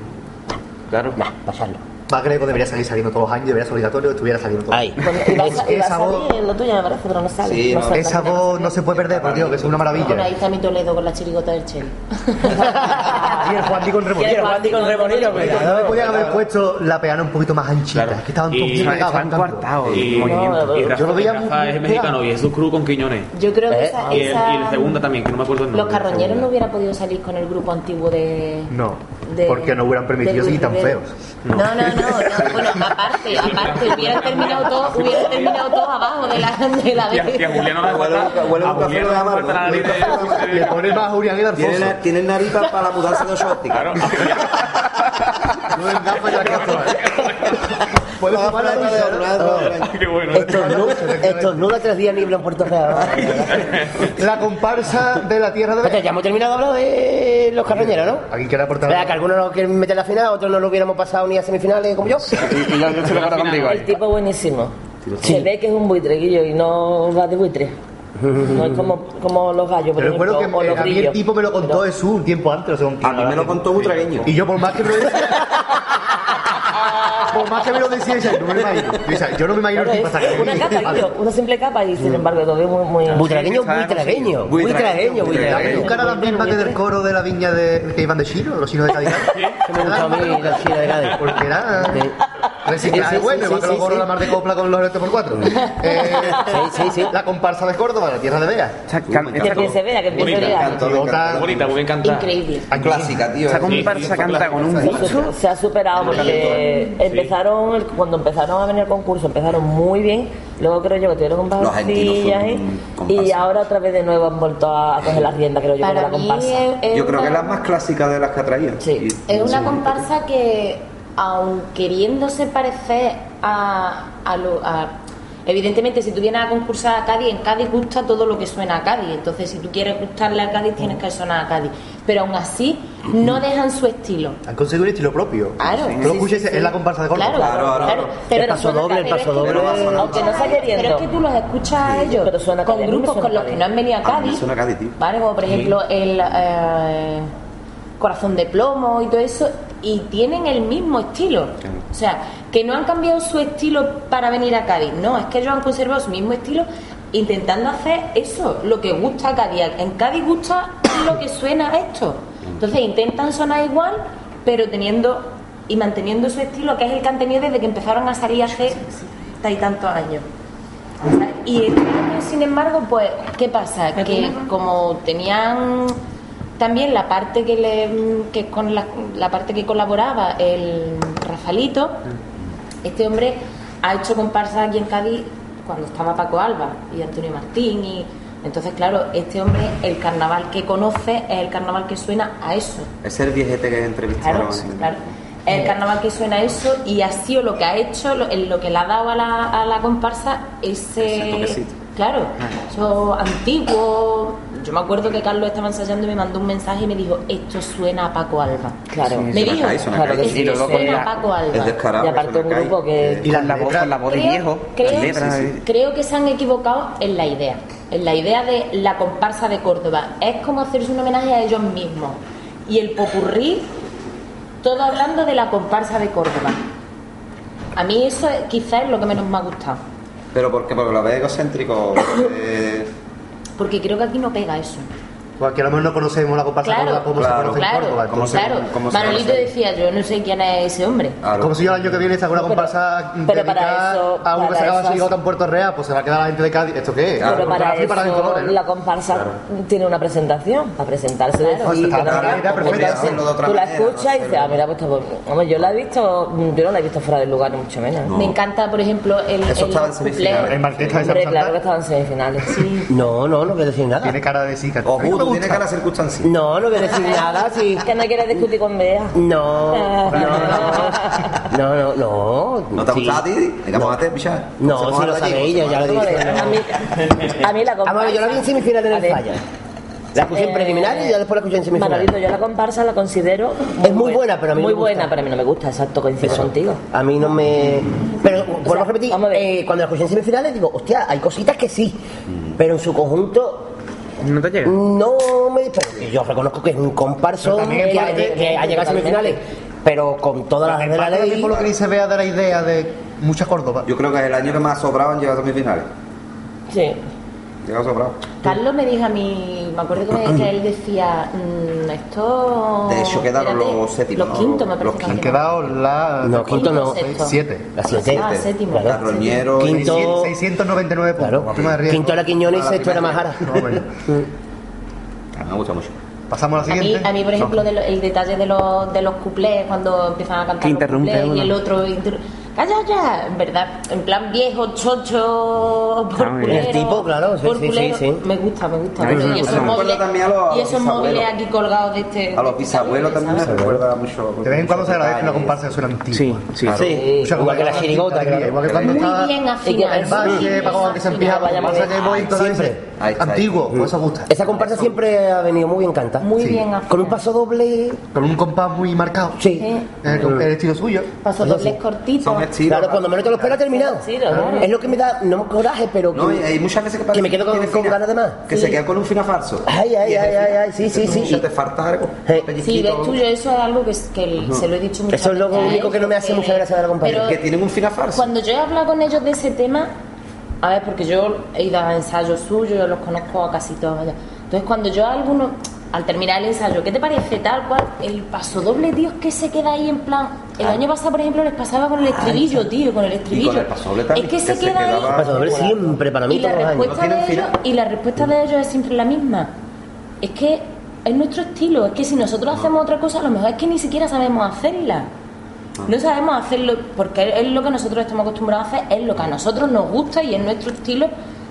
Claro. Pasarlo. Más Greco debería salir saliendo todos los años, debería ser obligatorio que estuviera saliendo todos Ahí. Bueno, iba a, Es sa- que iba a esa voz- lo tuyo, me parece, pero no sale. Sí, no. sale. Esa voz no se puede perder, porque digo que es una Bueno, ahí maravilla. está mi Toledo con la chirigota del Cheli. Y el Juan con Y el remolino. Juan con remolino, No le cuidado. podían haber puesto la peana un poquito más anchita, Claro. es que estaban Y- todos Están coartados. Y, Yo lo veía muy Rafa es mexicano y Jesús Cruz con Quiñones. Yo creo que ¿Eh? esa, Y el, esa- y el segundo también, que no me acuerdo el nombre. los carroñeros no hubieran podido salir con el grupo antiguo de. No, de- porque no hubieran permitido seguir tan feos. Rivero. No, no, no, no, Bueno, aparte, aparte, hubieran terminado todos, hubieran terminado todos abajo de la de la a, y a Julián no le no le amargo. aguanta la nariz de- Le pone más a Julián y al Tiene, nariz pa- para la mudanza de óptica. Claro. No es gafa y la gafa. Puedes fumar la. Qué bueno. Estornuda, estornuda tres días libre en Puerto Real. La comparsa de la tierra de Belén. ya hemos terminado de hablar de los carroñeros, ¿no? ¿Alguien quiere aportar Vea que algunos no quieren meter la final, otros no lo hubiéramos pasado ni a semifinales como yo. Y, contigo. El tipo buenísimo. Se ve que es un buitreguillo y no va de buitre. No es como, como los gallos, Pero recuerdo ejemplo, que o los a mí el tipo me lo contó Pero- Jesús un tiempo antes. A mí me lo contó Butragueño. Y yo por más que me lo por más que me lo decía, decía, no me lo imagino. Yo decía, yo no me imagino Claro, el tipo hasta es que una capa, una simple capa y sin embargo todo es muy... muy Buitragueño, buitragueño. Buitragueño, ¿Tu buitragueño. cara la misma que del coro de la viña de que iban de Chino, los chinos de Cádiz? Que me gusta a mí la china de Cádiz. Porque era Sí. reciclaje Sí, sí, bueno, sí, igual que sí, los gorros sí. de la mar de copla con los por 4 eh, Sí, sí, sí. La comparsa de Córdoba, la tierra de Bea. Que se vea, que Bonita, vea. Muy bonita, muy bien cantada. Increíble. Clásica, tío. esa Sí, comparsa sí, canta con un Se ha gusto. super- se ha superado porque empezaron el- cuando empezaron a venir al concurso empezaron muy bien. Luego creo yo que tuvieron un bajillas un y ahora otra vez de nuevo han vuelto a, a coger la rienda creo yo Para la comparsa. es, es Yo creo que es la más clásica de las que ha traído. Sí. Y- Es una comparsa que, aun queriéndose parecer a, a lo- a- Evidentemente, si tú vienes a concursar a Cádiz, en Cádiz gusta todo lo que suena a Cádiz. Entonces, si tú quieres gustarle a Cádiz, tienes que sonar a Cádiz. Pero aún así, no dejan su estilo. Han conseguido un estilo propio. Claro. Tú lo escuchas, es la comparsa de Córdoba. Claro, Claro, claro. claro. Pero El paso suena doble, el paso Pero es que doble. tú los Aunque no escuchas- sea queriendo. Pero es que tú los escuchas a ellos pero suena con Cádiz, grupos suena con los que no han venido a Cádiz. suena Cádiz, tío. ¿Vale? Como por ejemplo el eh, Corazón de Plomo y todo eso. Y tienen el mismo estilo. O sea, que no han cambiado su estilo para venir a Cádiz. No, es que ellos han conservado su mismo estilo intentando hacer eso, lo que gusta a Cádiz. En Cádiz gusta lo que suena a esto. Entonces intentan sonar igual, pero teniendo y manteniendo su estilo, que es el que han tenido desde que empezaron a salir hace y tantos años. Y este sin embargo, pues, ¿qué pasa? Que como tenían también la parte que le que con la, la parte que colaboraba el Rafalito, este hombre ha hecho comparsa aquí en Cádiz cuando estaba Paco Alba y Antonio Martín y entonces claro, este hombre el carnaval que conoce es el carnaval que suena a eso. Es el viejete que entrevistaron. Claro, claro. El carnaval que suena a eso y ha sido lo que ha hecho, lo, lo que le ha dado a la, a la comparsa Ese ese. Claro, eso antiguo. Yo me acuerdo que Carlos estaba ensayando y me mandó un mensaje y me dijo: Esto suena a Paco Alba. claro Me Suena dijo: Claro que sí. Suena la- a Paco Alba. Es descarado. y aparte un grupo que Y Y las la voz, la voz de Creo- viejo. creo- eh, Creo que se han equivocado en la idea, en la idea de la comparsa de Córdoba. Es como hacerse un homenaje a ellos mismos. Y el popurrí, todo hablando de la comparsa de Córdoba. A mí eso es- quizás es lo que menos me ha gustado. Pero ¿por qué? Porque lo ves egocéntrico. eh, Porque creo que aquí no pega eso. Pues aquí a lo mejor no conocemos la comparsa Claro, córdoba como claro, se conoce en Claro, Córdoba. como entonces, claro. cómo se Manolito conoce. decía, yo no sé quién es ese hombre. Claro. Como si yo el año que viene saco una comparsa pero para dedicada eso- a uno que se acaba de en Puerto Real, pues se va a quedar la gente de Cádiz. ¿Esto qué es? Claro. Pero Pues para en eso colores, ¿no? la comparsa tiene una presentación, para presentarse Claro. decir Pues que está no, idea pues perfecta. entonces Hacerlo de otra tú la escuchas y dices, ah, mira, pues está, vamos, yo la he visto, yo no la he visto fuera del lugar, ni mucho menos. No. Me encanta, por ejemplo, el, Eso estaba en semifinales. En Hombre, claro que estaba en semifinales. Sí. No, no, no voy a decir nada. Tiene cara de zika. Ojo, A mí me tú gusta. tienes cara de circunstancia. No, no voy a decir nada, sí. Que no quieres discutir con Bea. No, no, no, no, no. ¿No te ha sí. gustado a ti? No, si lo sabe ella, ya lo A dije. mí, a mí la comparsa... Vamos a ver, yo la vi en semifinales en el falla. La escuché en eh, preliminares y ya después la escuché en semifinales. Manolito, yo la comparsa la considero... Es muy buena, pero a mí no Muy me gusta. buena, pero a mí no me gusta, exacto, coincido contigo. A mí no me. Pero vuelvo a repetir, eh, cuando la escuché en semifinales digo, hostia, hay cositas que sí, pero en su conjunto ¿No te llega? no me. Pero yo reconozco que es un comparso que, ha, que ha llegado a semifinales, pero con todas las de la ley. por lo que ni se vea de la idea de mucha Córdoba. Yo creo que es el año que más sobrado han llegado a semifinales. Sí. Sobrado. Carlos me dijo a mí, me acuerdo que, me- que él decía, mm, esto... De hecho, quedaron espérate, los séptimos, Los quintos, me Los parece. que Han quedado la. No, quinto no. Sexto. Siete. La siete. Ah, séptimo. Claro. Carroñero. Quinto- 699 puntos. Claro. Quinto era Quiñones y A la sexto era. Majara. No, bueno. Ah, Me gusta mucho. Pasamos a la A mí, siguiente. a mí, por ejemplo, de lo- el detalle de los, de los cuplés, cuando empiezan a cantar Que los interrumpe cuplés y el otro... inter- ¡Calla ya! En verdad, en plan viejo, chocho, por muy culero, bien. El tipo, claro, sí, sí, sí, sí. Me gusta, me gusta. Y esos móviles, también a los- y esos bisabuelos. móviles aquí colgados de este... A los bisabuelos también me recuerda mucho. De vez en cuando se agradece una comparsa que suena antigua. Sí, sí. Claro. Sí, igual que la chirigota, Igual claro. que cuando Muy bien el afinado. valle, para cuando que se empieza, bien. que voy Siempre. Antiguo, eso gusta. Esa comparsa siempre ha venido muy bien cantada. Muy bien afinado. Con un paso doble. Con un compás muy marcado. Sí. Sí. El, el estilo suyo. Paso Eso dobles sí. Claro, cuando menos te lo esperas, ha terminado. Sí, claro. Es lo que me da, no coraje, pero que, No, y hay muchas veces que, parece que me quedo con, con ganas de más. Que se queda con un final falso. Ay, ay, ay, ay, ay, sí, sí, sí. Te falta algo. Sí. pellizquito. Sí, ves tú, yo eso es algo que, que se lo he dicho muchas Eso es lo único que no me hace mucha gracia de la compañía. Que tienen un final falso. Cuando yo he hablado con ellos de ese tema, a ver, porque yo he ido a ensayos suyos, yo los conozco a casi todos. vaya. Entonces, cuando yo a alguno, al terminar el ensayo, ¿qué te parece tal cual? El paso doble, es que se queda ahí en plan. El Ah. año pasado, por ejemplo, les pasaba con el estribillo, tío, con el estribillo. el también, es que se que se queda ahí. Siempre, para mí, y la todos los años. respuesta de ellos y la respuesta de ellos es siempre la misma. Es que es nuestro estilo, es que si nosotros hacemos otra cosa, a lo mejor es que ni siquiera sabemos hacerla. No sabemos hacerlo porque es lo que nosotros estamos acostumbrados a hacer, es lo que a nosotros nos gusta y es nuestro estilo.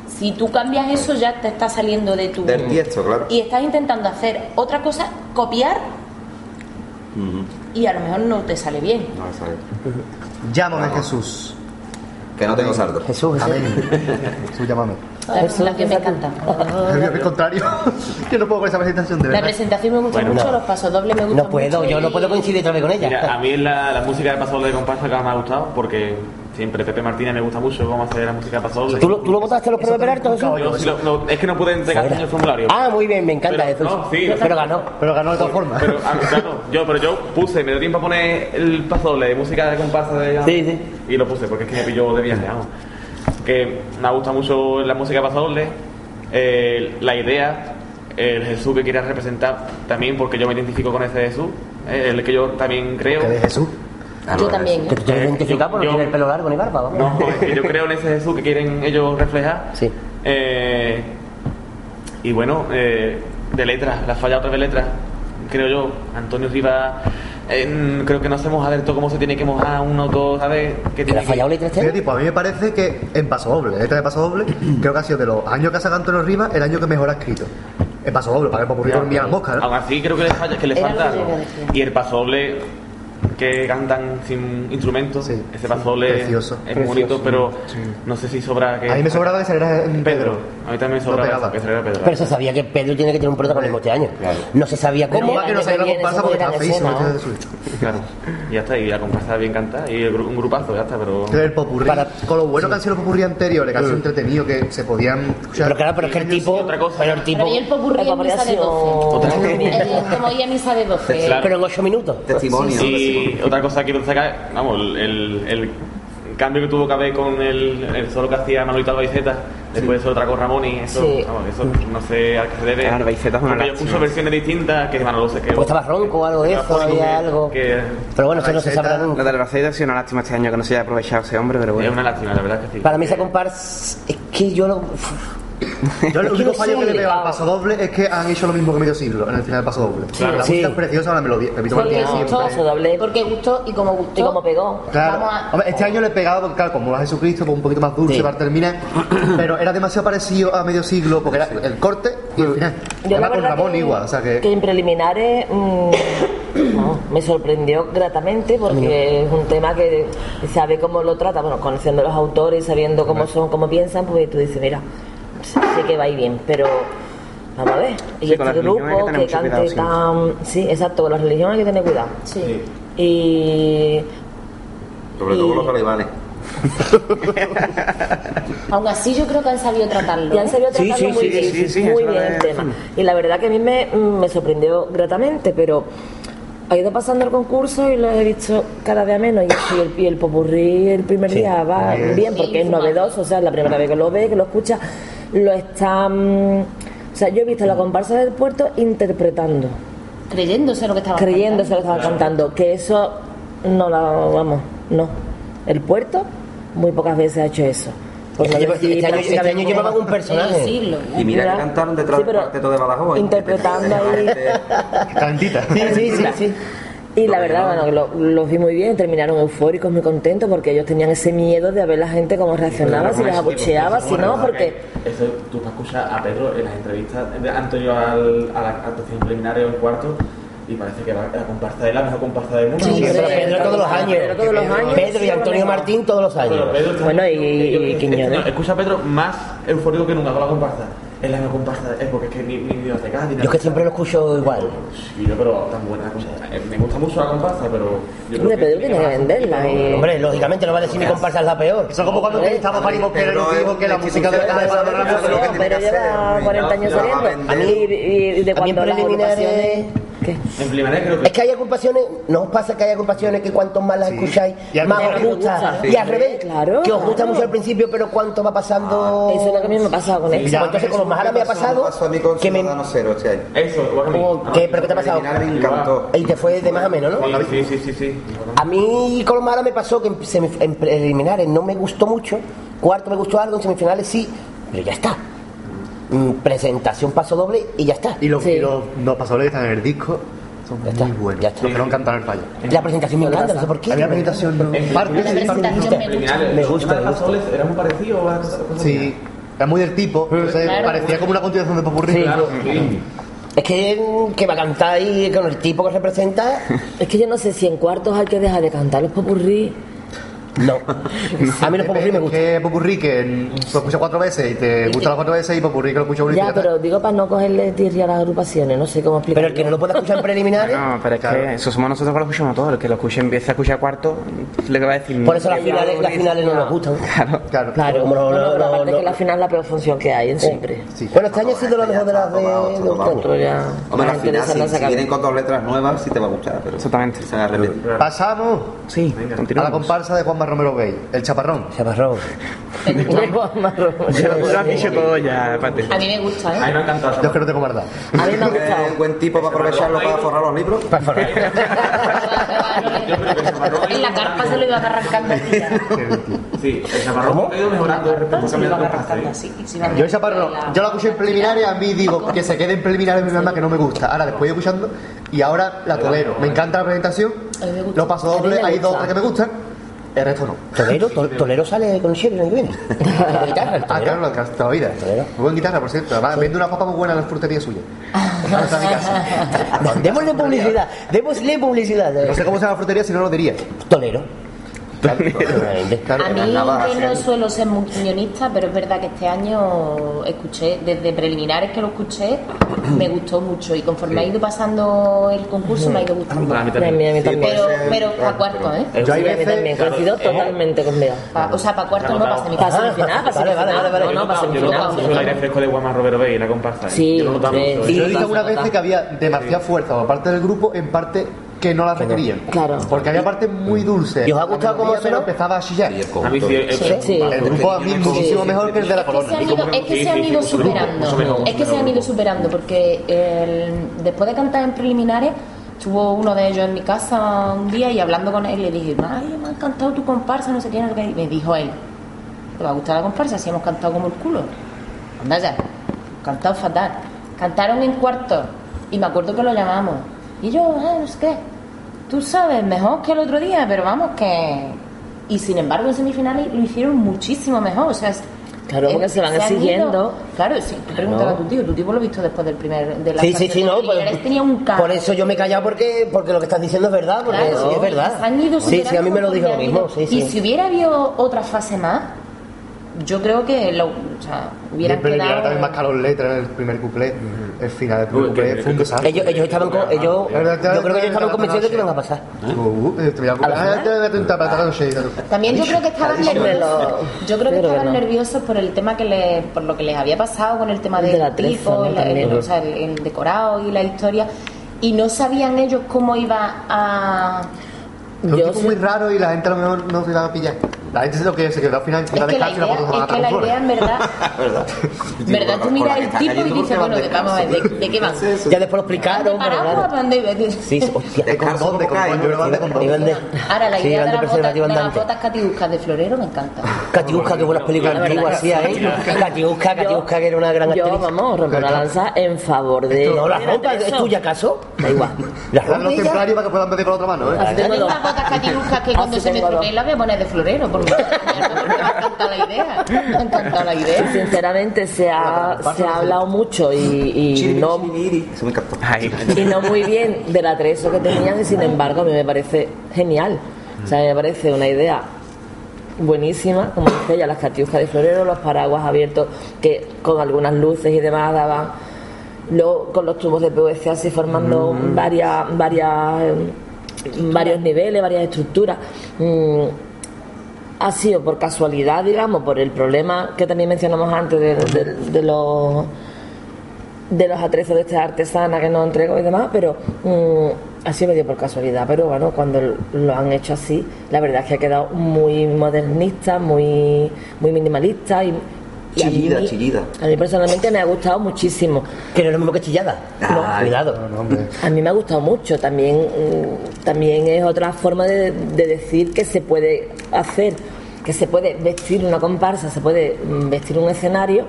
Si tú cambias eso, ya te está saliendo de tu. Del tiesto, claro. Y estás intentando hacer otra cosa, copiar, y a lo mejor no te sale bien. No, sabe. Llámame Jesús. Que no tengo saldo. Jesús, Jesús. Amén. Jesús, llámame. La presentación me encanta. Al contrario, yo no puedo con esa presentación de La verdad. presentación me gusta Bueno, mucho, no. los pasos dobles me gustan No puedo, mucho yo no y- puedo coincidir otra vez con ella. Mira, a mí es la, la música de Paso Doble de Comparsa que más me ha gustado porque siempre Pepe Martínez me gusta mucho cómo hacer la música de Paso Doble. ¿Tú lo, ¿Tú lo votaste los premios Peralta, Jesús? Yo sí lo- lo- es que no pude entregar en el formulario. Ah, muy bien, me encanta Pero, Jesús. no, sí, pero ganó. Pero ganó de todas formas. Pero, ah, claro, yo, pero yo puse, me dio tiempo a poner el paso doble de música de comparsa de Sí, sí. y lo puse porque es que me pilló de viaje, vamos. Que me gusta mucho la música de paso doble, eh, la idea, el Jesús que quieras representar también porque yo me identifico con ese Jesús, eh, el que yo también creo. Que de Jesús. Yo también. Que tú te Eh, identificas porque no el pelo largo ni barba, vamos. No, es que yo creo en ese Jesús que quieren ellos reflejar. Sí. Eh, y bueno, eh, de letras, la falla otra vez letras, creo yo, Antonio Rivas, eh, creo que no hacemos adentro cómo se tiene que mojar uno, dos, ¿sabes? Que ¿Que le tiene ha fallado letra Fíjate, este? tipo, a mí me parece que en Paso Doble, letra de Paso Doble, creo que ha sido de los años que ha sacado Antonio Rivas el año que mejor ha escrito. En Paso Doble, para que por enviar las moscas, Aún ¿no? así creo que le, falla, que le falta que. Y el paso doble que cantan sin instrumentos, Sí. ese paso doble Precioso. es muy bonito, pero no sé si sobra que... A mí me sobraba que saliera en Pedro, a mí también me sobra pegaba. que saliera Pedro. Pero se sabía que Pedro tiene que tener un protagonismo este año. Claro. No se sabía cómo. mal que no salió la comparsa porque estaba a feísimo. Claro, y ya está, y la comparsa bien cantada, y un grupazo, ya está, pero... El popurrí, Para- con lo bueno que han sido los popurrí anteriores, que han sido entretenidos, que se podían escuchar. Pero claro, pero es que el tipo. otra cosa. Pero el tipo. Pero y el popurrí en misa de sido- 12. Otra- El como hoy en misa de 12. Claro. Pero en ocho minutos. Testimonio. Y otra cosa que quiero sacar, vamos, el, el- cambio que tuvo que haber con el, el solo que hacía Manolito Albaiceta, después de otra con Ramón y eso, Sí. vamos, eso no sé a qué se debe. Claro, Albaiceta es una Porque yo puso versiones distintas que Manolo se quedó. Pues estaba ronco o algo de eso, había algo. que Pero bueno, eso no se sabrá nunca. del Albacete ha sido una lástima este año que no se haya aprovechado ese hombre, pero es bueno. una lástima, la verdad que sí. Para mí esa comparsa es que yo lo... Yo el único fallo que le veo al paso doble es que han hecho lo mismo que medio siglo en el final del paso doble. Claro. la Sí. música es preciosa, la melodía. Repito Porque gustó. Paso doble. porque gustó y como gustó. Y como pegó. Claro. Vamos a- Hombre, este año le he pegado porque, claro, como a Jesucristo, pues un poquito más dulce Sí. para terminar. Pero era demasiado parecido a medio siglo porque era el corte y el final. Yo la con Ramón que, igual, o sea que. que en preliminares mm, no, me sorprendió gratamente porque es un tema que sabe cómo lo trata, bueno, conociendo a los autores, sabiendo cómo son, cómo piensan, pues tú dices, mira, sé que va a ir bien, pero vamos a ver. Y Sí, este hay que grupo que cante cuidado, tan... Sí, exacto, con la religión hay que tener cuidado. Sí. Y... Sobre todo los talibanes. Aún así yo creo que han sabido tratarlo. Y han sabido Sí, tratarlo sí, muy sí, bien, sí, sí, muy el tema. Y la verdad que a mí me, me sorprendió gratamente, pero ha ido pasando el concurso y lo he visto cada día menos. Y, y el, y el popurrí el primer Sí. día va Sí. bien porque es novedoso, o sea, es la primera vez que lo ve, que lo escucha, lo está... mm, o sea, yo he visto a la comparsa del puerto interpretando, Creyéndose lo que estaba creyéndose lo que cantando. estaban cantando, que eso no la... vamos, no. El puerto muy pocas veces ha hecho eso. Por Es que no lleva- decir este año, este año prácticamente- llevaban un personaje. siglo. Y mira ¿Verdad? que cantaron detrás Sí, del cuarteto de Badajoz. interpretando ahí. Calentita. Sí, sí, sí, sí. Y la verdad, bueno, que lo- los vi muy bien, terminaron eufóricos, muy contentos, porque ellos tenían ese miedo de ver la gente cómo reaccionaba, si les abucheaba, si no, porque... Eso tú te escuchas a Pedro en las entrevistas de anterior al, a la actuación preliminar o el cuarto y parece que la, la comparsa de él es la mejor comparsa del mundo. Sí, Pero hombre, Pedro todos los años. Pedro todos los años. Pedro y Antonio Martín todos los años. Pero Pedro Bueno, y- y este Quiñones. Escucha a Pedro más eufórico que nunca con la comparsa. Es la mejor comparsa, es porque es que ni, ni de Cádiz. Yo es que siempre lo escucho igual. Sí, yo, pero tan buena cosa. Eh, Me gusta mucho la comparsa, pero. Yo Hombre, Pedro tiene que venderla y- Hombre, lógicamente no va a decir mi comparsa es la peor. Eso es como cuando estamos Mari Mosquera y dijo que la música de la de la Pero lleva 40 años a saliendo. vender. Y, de A cuando las agrupaciones... ¿Qué? En preliminar creo que. Es que hay agrupaciones, ¿no os pasa que hay agrupaciones que cuanto más las escucháis, Y al más os gusta? Y al revés, Claro, que os gusta claro. mucho al principio, pero cuanto va pasando... Eso es lo que a mí me ha pasado con esto. entonces, como más ahora me ha pasado, pasó a mí con que me... Cero este año. Eso, igual que a mí. Oh, Ah, ¿qué? ¿Pero qué te ha pasado? Y te fue de más a menos, ¿no? Sí, sí, sí, sí. A mí con los Mara me pasó que en preliminares no me gustó mucho, cuarto me gustó algo, en semifinales sí, pero ya está. Mm, presentación paso doble y ya está. Y los, Sí. y los, los pasadores que están en el disco son Ya está, muy buenos. ya está. Los que no cantan en el fallo. La presentación me encanta, no sé por qué. A mí la presentación no. En Parte, parte. presentación me Preliminares, Me los gusta, me Pasoles era muy parecido Sí, era muy del tipo. o sea, Claro. Parecía como una continuación de Popurrí. Sí. Claro, sí. Es que, mm, que va a cantar ahí con el tipo que representa. Es que yo no sé si en cuartos hay que dejar de cantar los popurrí. No. A mí los popurrí me Es gustan. que Popurrí que lo escuchas cuatro veces y te gusta las cuatro veces y Popurrí que lo escuchas una Ya, pero digo para no cogerle tirria a las agrupaciones, no sé cómo explicarlo. Pero el que no lo pueda escuchar en preliminares, No, pero es que eso somos nosotros que lo escuchamos todos. El que lo escuche empieza a escuchar cuarto, le va a decir. por eso las finales, las finales no nos gustan. Claro. Claro. Claro, Como no- que la final es la peor función que hay en siempre. Bueno, este año ha sido la mejor de las de, ya. Hombre, la al gente de final, esa si, vienen con dos letras nuevas, sí te va a gustar, pero. Exactamente. Pasamos Sí, a la comparsa de Juanma Romero Gay, el chaparrón. Chaparrón. Lo lo has dicho todo ya, aparte. A mí me gusta, A mí ¿eh? me ha encantado. Yo es que no tengo maldad. A mí me ha ¿Es gustado. un buen tipo para aprovecharlo para forrar los libros? En la carpa se lo iba arrancando así. Sí, el chaparrón ha ido mejorando lo Yo el chaparrón, yo la escuché en preliminares, a mí digo que se quede en preliminares mi mamá que no me gusta. Ahora después escuchando y ahora la tolero. Me encanta la presentación, mí dobles, me hay dos o tres que me gustan, el resto no. Tolero, Tol- Tolero sale con Sherry el año que viene. La guitarra, el Ah, claro, la vida. Buena guitarra, por cierto. Además, vende una papa muy buena en la frutería suya. Ahora está en mi casa. No, démosle publicidad, démosle publicidad. No sé cómo se llama la frutería, si no lo diría. Tolero. A mí yo no suelo ser muy quiñonista, pero es verdad que este año escuché, desde preliminares que lo escuché, me gustó mucho y conforme ha ido pasando el concurso me ha ido gustando. Para mí A también. mí, a mí Sí, también. Pero, puede ser, pero para claro, cuarto, ¿eh? Yo Sí, a mí veces- también, coincido totalmente con Bea. Pa- o sea, para cuarto no, para semifinal. Para semifinal, para Vale, vale, semifinal. vale, vale. No, no, para semifinal. mucho el aire fresco de Guamas Romero Bay, la comparsa. ¿eh? Sí, Yo lo notaba. Yo pasa, algunas veces que había demasiada fuerza por parte del grupo, en parte que no la requerían. Claro. Porque había partes muy dulces. ¿Y os ha gustado cómo pero sonó? empezaba a chillar. A mí sí, Sí, sí. El grupo a mí muchísimo mejor que el de la corona. se es que se han ido superando. es que se han ido superando porque el- después de cantar en preliminares estuvo uno de ellos en mi casa un día y hablando con él le dije, ay, me ha encantado tu comparsa, no sé qué, no sé qué". Y me dijo él, ¿te va a gustar la comparsa si hemos cantado como el culo? Anda ya, cantado fatal. Cantaron en cuarto y me acuerdo que lo llamamos. Y yo, ah, no sé qué, tú sabes, mejor que el otro día, pero vamos que... Y sin embargo en semifinales lo hicieron muchísimo mejor, o sea... es- Claro, porque se van han exigiendo. claro, sí, tú pregúntale a tu tío, tu tío lo he visto después del primer... De la Sí, sí, sí, no. Tenía un carro. por eso yo me he callado porque, porque lo que estás diciendo es verdad, porque Claro, sí es verdad. se han ido Sí, sí, a mí me lo dijo lo mismo. ido. Sí, Y sí. si hubiera habido otra fase más, yo creo que lo, o sea, hubieran le quedado... también más calor letra en el primer cuplé. El final del cuplé que- fue un desastre. Ellos, ellos estaban con, ellos, yo creo que ellos estaban convencidos de que iban a pasar. Uh, eh. También yo creo que estaban nerviosos. Yo creo que yo estaban nerviosos por el tema que le, por lo que les había pasado con el tema De del tipo, el, el- También. o sea, el- el decorado y la historia. Y no sabían ellos cómo iba a. Es un Yo tipo muy raro y la gente a lo mejor no se va a pillar. La gente se lo que se quedó al final Es que la descanso y la idea, es que la idea en verdad, ¿Verdad? verdad tú miras que el tipo y dices, bueno, vamos a ver, ¿de, de qué van? Ya después lo explicaron, pero claro. Sí, hostia. De condón, de condón, Ahora, la idea de, las botas, las catiuscas de florero me encanta. Catiusca, qué buenas películas La verdad antiguas que hacía, ¿eh? Catiusca, Catiusca, que era una gran Yo, actriz. vamos, romper la lanza en favor de. No, la Treso. ¿es tuya acaso? Da igual. La Dan los templarios para que puedan meter con la otra mano, ¿eh? Tengo unas botas catiuscas que cuando se me estropeen las voy a poner de florero. Me ha encantado la idea. Me ha encantado la idea. Sinceramente se ha, se ha hablado mucho y, no y no muy bien del atrezo que tenían y sin embargo a mí me parece genial. O sea, me parece una idea buenísima, como dice ella, las catiuscas de florero, los paraguas abiertos que con algunas luces y demás daban, luego con los tubos de PVC así formando varias, varias, eh, varios niveles, varias estructuras. Mm, ha sido por casualidad, digamos, por el problema que también mencionamos antes de, los de los atrezos de esta artesana que nos entregó y demás, pero mm, ha sido medio por casualidad. Pero bueno, cuando lo han hecho así, la verdad es que ha quedado muy modernista, muy, muy minimalista y, Chillida, mí- chillida. A mí personalmente me ha gustado muchísimo. Que no es lo mismo que chillada. No, cuidado. No, hombre. A mí me ha gustado mucho. También, mm, también es otra forma de, de decir que se puede hacer, que se puede vestir una comparsa, se puede mm, vestir un escenario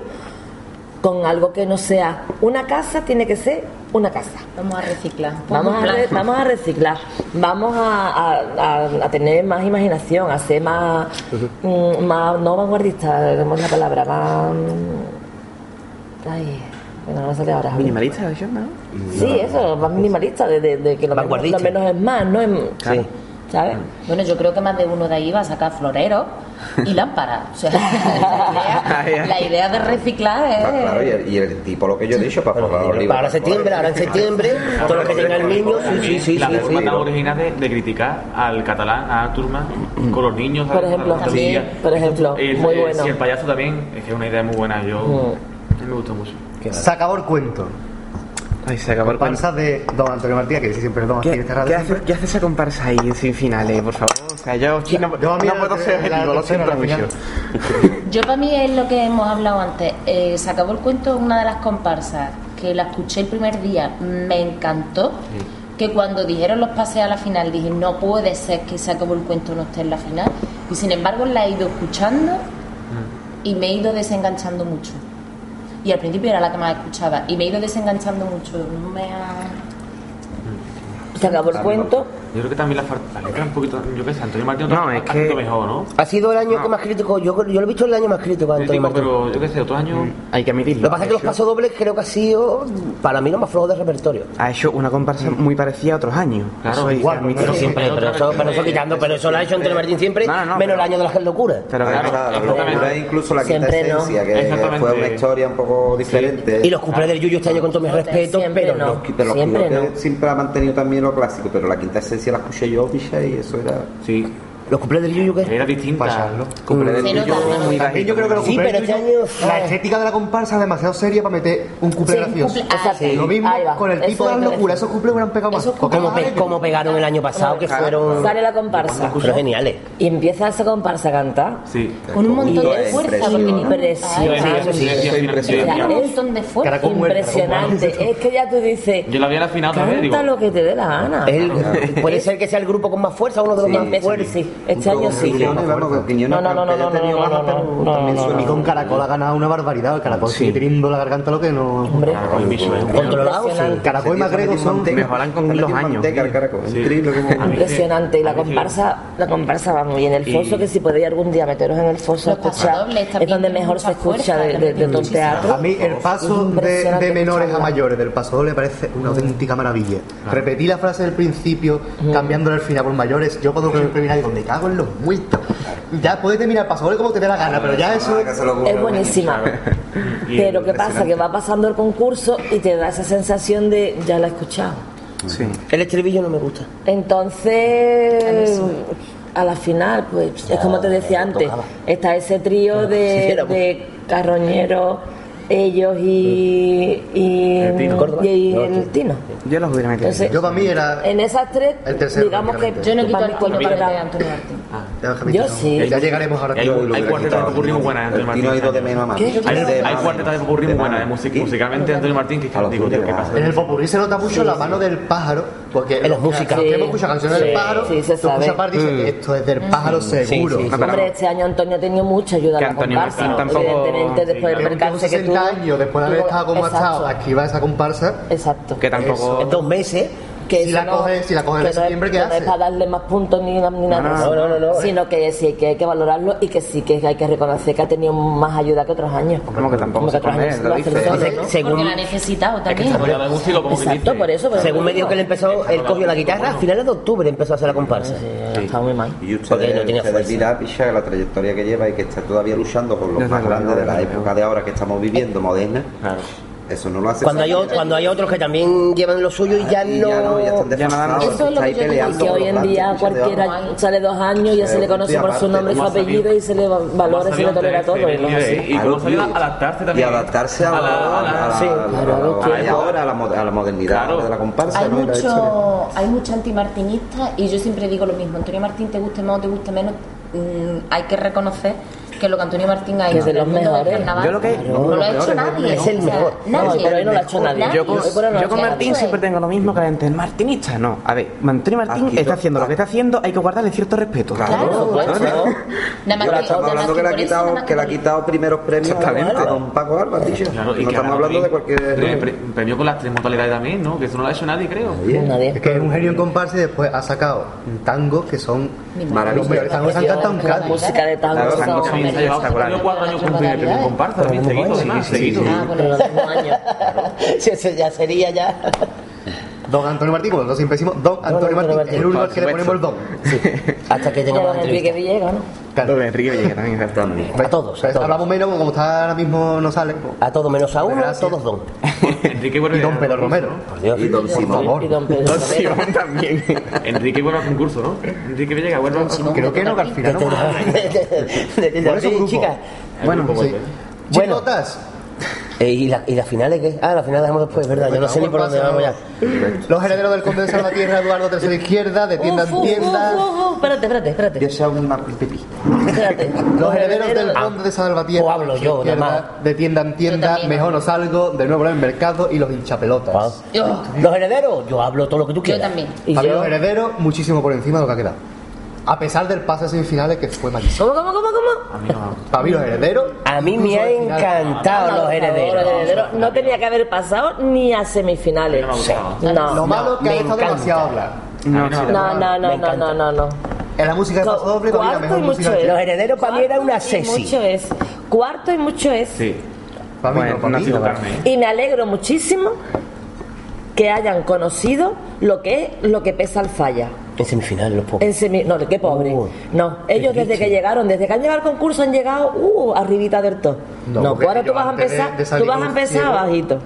con algo que no sea una casa, tiene que ser una casa. Vamos a reciclar. Vamos a, re- vamos a reciclar, vamos a, a- a- a tener más imaginación, a ser más, mm, más no vanguardista, ¿cómo es la palabra? Más. Ay, bueno, no sale ahora. Minimalista, ¿eso? ¿no? Sí, eso, más minimalista, de, de- de que lo menos, Vanguardista. lo menos es más, ¿no? Sí. ¿Sabes? Bueno, yo creo que más de uno de ahí va a sacar floreros y lámparas. O sea, la, idea, la idea de reciclar es. Claro, y el, y el tipo, lo que yo he dicho, para forrar los libros. Para septiembre, ahora en septiembre, todo lo que tenga el niño, sí, sí, sí, la sí, forma sí. tan original de, de criticar al catalán, a Turma, con los niños. Por ejemplo, también, por ejemplo, El- muy bueno. Y el payaso también, es que es una idea muy buena. Yo, Mm. me gustó mucho. Se acabó el cuento. Ay, se acabó el cuento. Comparsa de Don Antonio Martínez, que dice siempre Don ¿Qué, en este qué hace, ¿Qué hace esa comparsa ahí sin finales, por favor? O sea, yo, no, yo a mí no puedo ser objetivo, lo siento mucho. Yo para mí es lo que hemos hablado antes. Eh, se acabó el cuento una de las comparsas que la escuché el primer día, me encantó. Que cuando dijeron los pases a la final dije, no puede ser que se acabó el cuento no esté en la final. Y sin embargo la he ido escuchando y me he ido desenganchando mucho. Y al principio era la que más escuchaba y me he ido desenganchando mucho. No me ha... Se acabó el cuento. Yo creo que también la, la letra un poquito. Yo qué sé, Antonio Martín No, es que- mejor, ¿no? Ha sido el año que más crítico, yo, yo lo he visto el año más crítico de Antonio Martín. pero yo qué sé, otros años. Hay que admitirlo. Lo que pasa es que los ha hecho- pasodobles creo que ha sido, para mí, lo más flojo del repertorio. Ha hecho una comparsa muy parecida a otros años. Claro, Eso igual, admitirlo. pero Siempre, pero eso, pero eso quitando, pero eso lo ha hecho Antonio Martín siempre, No, no, menos pero- el año de las locuras. Pero claro, la locura es incluso la quinta no. esencia, que fue una historia un poco diferente. Y los cumples del Yuyo este año con todos mis respetos, Siempre pero no. no. De no. siempre ha mantenido también lo clásico, pero la quinta esencia la escuché y eso era. Sí. ¿Los cumpleaños del Yuyu qué? Era distinta. Pasarlo. Cumple del nota, muy También yo creo que los Sí, pero este año- la estética de la comparsa es demasiado seria para meter un cumple Sí, gracioso. cumple- ah, sí. Lo mismo con el tipo de es- locura, esos cumples hubieran pegado más. Como, cumpleaños- pe- como pegaron el año pasado, que fueron. Sale la comparsa. Pero geniales. Y empieza esa comparsa a cantar. Sí. Con un montón de fuerza. impresionante. un montón de fuerza. Impresionante. Es que ya tú dices. Yo la vi a la final vez, digo. Canta lo que te dé la gana. Puede ser que sea el grupo con más fuerza, uno de los más fuertes. Este año sí. Que No, no, no, que no, no, no, también no, su equipo. con Caracol ha ganado una barbaridad. El Caracol sigue teniendo la garganta lo que no. Hombre, Controlado, sí. Caracol y Magrego son. mejoran con Le los años. al mí- impresionante. Y la comparsa, la comparsa va muy bien. El foso, que si podéis algún día meteros en el foso a escuchar, es donde mejor se escucha de, todo teatro. A mí el paso de, menores a mayores del paso doble parece una auténtica maravilla. Repetí la frase del principio, cambiándole el final por mayores. Yo cuando siempre mirar y me cago en los muertos. Ya puedes terminar el paso doble como te dé la gana, pero ya eso. Es buenísima. Y Pero ¿qué pasa? Que va pasando el concurso y te da esa sensación de ya la he escuchado. Sí. El estribillo no me gusta. Entonces, a la final, pues es como te decía antes, tocaba. está ese trío de, de carroñeros, ellos y, y, El Tino. Y No, el. Tino. Yo los hubiera metido. Entonces, Yo para mí era. en esas tres, El tercero, digamos que. Yo no quito el tino para de Antonio Martín. Javi, Yo sí. Ya llegaremos ahora. Hay, cuartetas de popurrí muy buenas de Antonio Martín. Tino ha ido de menos a más. Hay, cuartetas de popurrí muy buenas, ¿Y? musicalmente Antonio Martín, que los digo, tío, ¿qué pasa? En el popurrí se nota mucho la mano del pájaro, porque En las músicas. los que hemos escuchado canciones del Sí, pájaro, sí, se sabe. parte y dices, esto es del pájaro seguro. Hombre, este año Antonio ha tenido mucha ayuda a la Antonio comparsa. Martín tampoco- Evidentemente, después del percance que 60 tuvo. Años, después de haber estado como ha estado, exacto, aquí va esa comparsa. Exacto. Que tampoco. En dos meses. Que Si la coge- si la coge en que no es- septiembre, ¿qué que no hace? es para darle más puntos ni, ni nada, no, no, no. sino que sí que hay que valorarlo y que sí que hay que reconocer que ha tenido más ayuda que otros años. Como que tampoco Como se otros años lo dice. ¿no? según- Porque la ha necesitado Es que también. que Exacto, por eso. Según me dijo que él empezó, él cogió la guitarra a finales de octubre empezó a hacer la comparsa. Está muy mal. Y no fuerza. dirán, picha, la trayectoria que lleva y que está todavía luchando con los más grandes de la época de ahora que estamos viviendo, moderna. Eso no lo hace Cuando hay, o- cuando hay otros que también llevan lo suyo y ya Y ya no, ya están ya Eso es lo que yo digo, que hoy en día cualquiera sale dos años y ya se le conoce por su nombre y su apellido y se le va- valora, se le tolera todo. y. Y cómo sabía adaptarse Y también. adaptarse y ahora a la, a la modernidad de la comparsa. Hay. Y mucho, hay mucho antimartinista y yo siempre digo lo mismo. Antonio Martín, te guste más o te guste menos, mm, hay que reconocer que lo que Antonio Martín ha Que hecho es de los mejores. Yo lo que- no lo ha hecho nadie. Es el mejor. No, nadie. pero ahí no lo ha hecho nadie. Yo con, yo Martín siempre tengo lo mismo que la gente. ¿El martinista? No. A ver, Antonio Martín Aquí está haciendo lo que está haciendo, hay que guardarle cierto respeto. Claro. Claro, estamos hablando que le ha quitado, que le ha quitado primeros premios Exactamente. a don Paco Alba, dicho. Claro, y no que estamos hablando de cualquier. pre- pre- Premio con las tres modalidades también, ¿no? Que eso no lo ha hecho nadie, creo. Es que es un genio en comparsa y después ha sacado tangos que son Maravilla. los mejores tangos han cantado Cádiz. música de tango Ha llevado ha cuatro años con primer premio en comparsa, también seguido, además, seguido. Ah, bueno, pero los mismos años. Sí, eso ya sería ya. Don Antonio Martín, como nosotros siempre decimos, Don Antonio Martín, el único al que le ponemos el don. Hasta que tengamos don Enrique. Villegas, ¿no? Claro. Don Enrique Villegas también. A todos, a Pues todos. hablamos menos, como está ahora mismo no sale. pues, A todos menos a uno, Gracias. todos don. Enrique vuelve Y Don Pedro Romero. ¿no? Por Dios. Y don Por Simón. favor. Y don Pedro. Simón también. Enrique vuelve al concurso, ¿no? Enrique Villegas vuelve al concurso. Creo que no, que al final no. Por eso chicas. Bueno, sí. Chicotas, Eh, ¿Y, la, ¿Y las finales qué? Ah, las finales dejamos después, ¿verdad? Yo no sé ni por dónde vamos ya. Los herederos del conde de Salvatierra, Eduardo III izquierda, de tienda en tienda. Espérate, espérate, espérate. Yo sea un pipí. Espérate. Los herederos del conde de Salvatierra. O hablo yo, nada De tienda en tienda, mejor no salgo, de nuevo en el mercado y los hinchapelotas. Yo, Los herederos, yo hablo todo lo que tú yo quieras. también. Y yo- los herederos muchísimo por encima de lo que ha quedado. A pesar del pase a semifinales que fue malísimo. ¿Cómo, cómo, cómo, cómo? A mí no. Para mí los herederos. A mí me ha encantado los herederos. los herederos no tenía que haber pasado ni a semifinales. No. No, Lo malo es que ha estado demasiado hablar. No, no, no, no, no, no, no, no. En la música de paso doble, para mí la Cuarto mejor y música. mucho es. Los herederos para mí era una sesi. mucho es. Cuarto y mucho es. Sí. Para mí Bueno, no, para mí. Y me alegro muchísimo que hayan conocido lo que es lo que pesa el falla. En semifinales, los pobres. En semi... No, qué pobre. Uh, no, ellos desde que llegaron, desde que han llegado al concurso han llegado uh, arribita del todo. No, pues ahora tú vas a de- empezar, de salir tú vas a empezar ciego- abajito.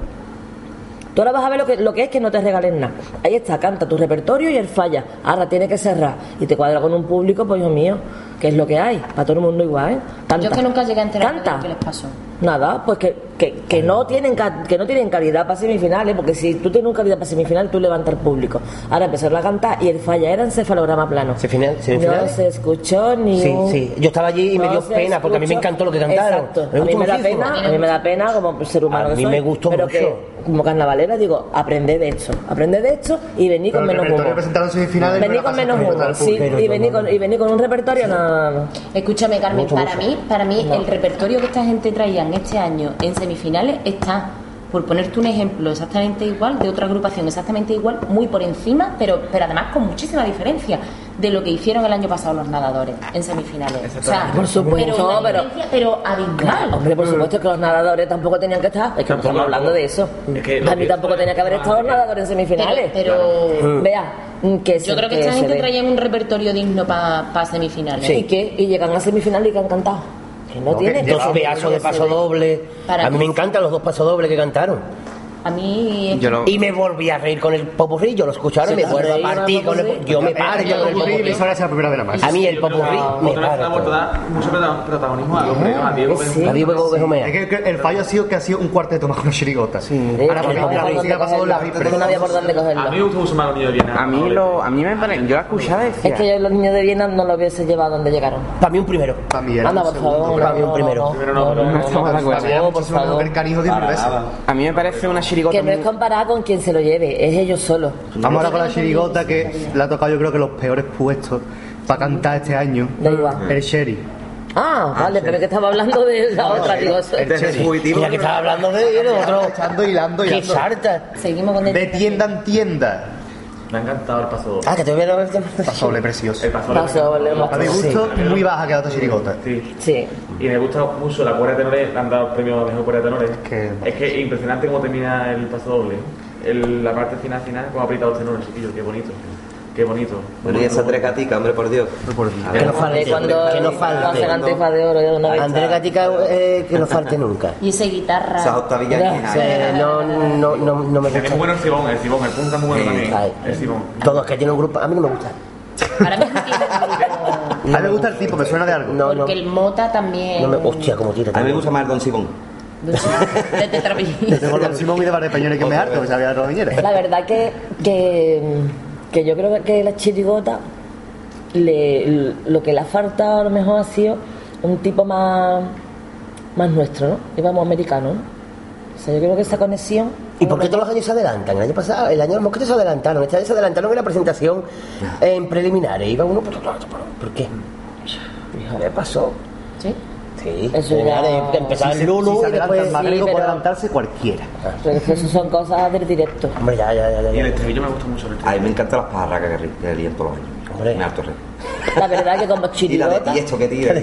Tú ahora vas a ver lo que, lo que es que no te regalen nada. Ahí está, canta tu repertorio y él falla. Ahora tiene que cerrar. Y te cuadra con un público, pues hijo mío, que es lo que hay. Para todo el mundo igual, ¿eh? Canta. Yo es que nunca llegué a enterarme de lo que les pasó. Nada, pues que, que, que no tienen que no tienen calidad para semifinales, porque si tú tienes una calidad para semifinal, tú levantas al público. Ahora empezaron a cantar y el falla era encefalograma plano. Semifinal- No se escuchó ni Sí, un- sí. Yo estaba allí y me no dio pena, porque a mí me encantó lo que cantaron. Exacto. Me a mí me da muchísimo. pena, a mí me da pena como ser humano A que mí soy, me gustó pero mucho. que como carnavalera digo, aprended de esto, aprended de esto y vení con Pero menos humor. no Vení con menos humor, sí, y vení con, y vení con un repertorio Escúchame, Carmen, Mucho, para mucho. mí, para mí No. el repertorio que esta gente traían este año en semifinales está, por ponerte un ejemplo exactamente igual, de otra agrupación exactamente igual, muy por encima, pero, pero además con muchísima diferencia de lo que hicieron el año pasado los nadadores en semifinales. O sea, Por supuesto, pero, pero- abismal. Hombre, por supuesto que los nadadores tampoco tenían que estar. Es que no estamos hablando de eso. Es que a mí que- tampoco tenía que haber estado los nadadores en semifinales. Pero- pero- Vea, que Yo creo que esta se gente traía un repertorio digno para semifinales. ¿Y qué? Y llegan a semifinales y que han cantado. Que no, No, que tienen. Dos pedazos de que paso doble. Para A mí mí. me encantan los dos pasos dobles que cantaron. A mí... Yo Y me volví a reír con el popurrí. Yo lo escucharon me vuelvo a partir con el popurrí. Yo me paro eh, con el popurrí, eso ahora es la primera vez la más. A mí el Yo popurrí me dar mucho prota- protagonismo a los a Diego Sí. Benjumea. A Diego Benjumea. Es que, que el fallo ha sido que ha sido un cuarteto más con una chirigota. Ahora, que porque no había la por música ha dónde pasado la cogerlo, que no había por dónde cogerlo. A mí me gusta mucho más los niños de Viena. A mí, lo, a mí me parece, yo la escuchaba decía, Es que yo los niños de Viena no los hubiese llevado donde llegaron. Para mí un primero. Para mí era Anda, un por favor. para mí un primero. Primero no, no, no, estamos de acuerdo. Había No, por muchísimo favor. mejor canijo 10 mil veces. a mí me parece una chirigota Que no es comparada con quien se lo lleve, es ellos solos. Vamos ahora con la chirigota que le ha tocado yo creo que los peores puestos para cantar este año. Da igual. El Sherry. Ah, vale, pero es que estaba hablando de la otra, digo, El. Mira que estaba hablando de otro. Echando, hilando, ¡Qué hilando. sarta! Seguimos con el... De tienda en tienda. Me ha encantado el paso doble. Ah, que te voy a ver. Pasole precioso. El paso doble. Paso doble, A mi gusto, muy baja ha quedado esta chirigota. Sí. Y me gusta mucho la cuerda de tenores, le han dado el premio a mejor cuerda de tenores. Que- Es que impresionante cómo termina el paso doble. El- la parte final final, como ha apretado los tenores, chiquillo, qué bonito. Qué bonito. Bueno, y esa tres gatica, hombre, por Dios. Por- Que no falte, cuando que no hacen falte. de oro de una vez. Andrés Gatica, eh, que no falte nunca. Y esa guitarra... Esas octavillas. O sea, no, no, no, no me Es muy gusta. bueno el Sibón, el Sibón, el punta muy bueno Sí, también. ay. El Sibón. Todos que tienen un grupo, a mí no me gusta. Ahora mismo tiene A mí me gusta el tipo, me suena de algo. No, no. Porque el Mota también... No me, hostia, como tira. A mí me gusta más el Don Simón. De Tetrapic. Tengo el Simón y de Barre Peñones que me harto, que sabía de los viñeres. La verdad que, que, que yo creo que la chirigota le, lo que le ha faltado a lo mejor ha sido un tipo más, más nuestro, ¿no? Digamos americano, ¿no? O sea, yo creo que esa conexión... ¿Y por qué todos los años se adelantan? El año pasado, el año los mosquitos se adelantaron. Este año se adelantaron en la presentación en preliminares. Iba uno por otro lado. ¿Por qué? ¿Qué pasó? ¿Sí? Sí, Eso ya- de- de empezar Si Lulu si y después... el más sí, pero- adelantarse cualquiera. Pero es que eso son cosas del directo. Hombre, ya, ya, ya, ya. Y el ya. estribillo me gusta mucho el A mí me encantan las pajarracas que, lían todos los años. Hombre. Me harto reír. La verdad que como Y la de chirigota... y esto que tira.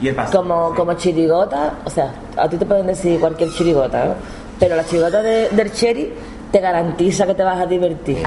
Y el paso. como, como chirigota, o sea, a ti te pueden decir cualquier chirigota, ¿no? Pero la chirigota de- del Cherry te garantiza que te vas a divertir.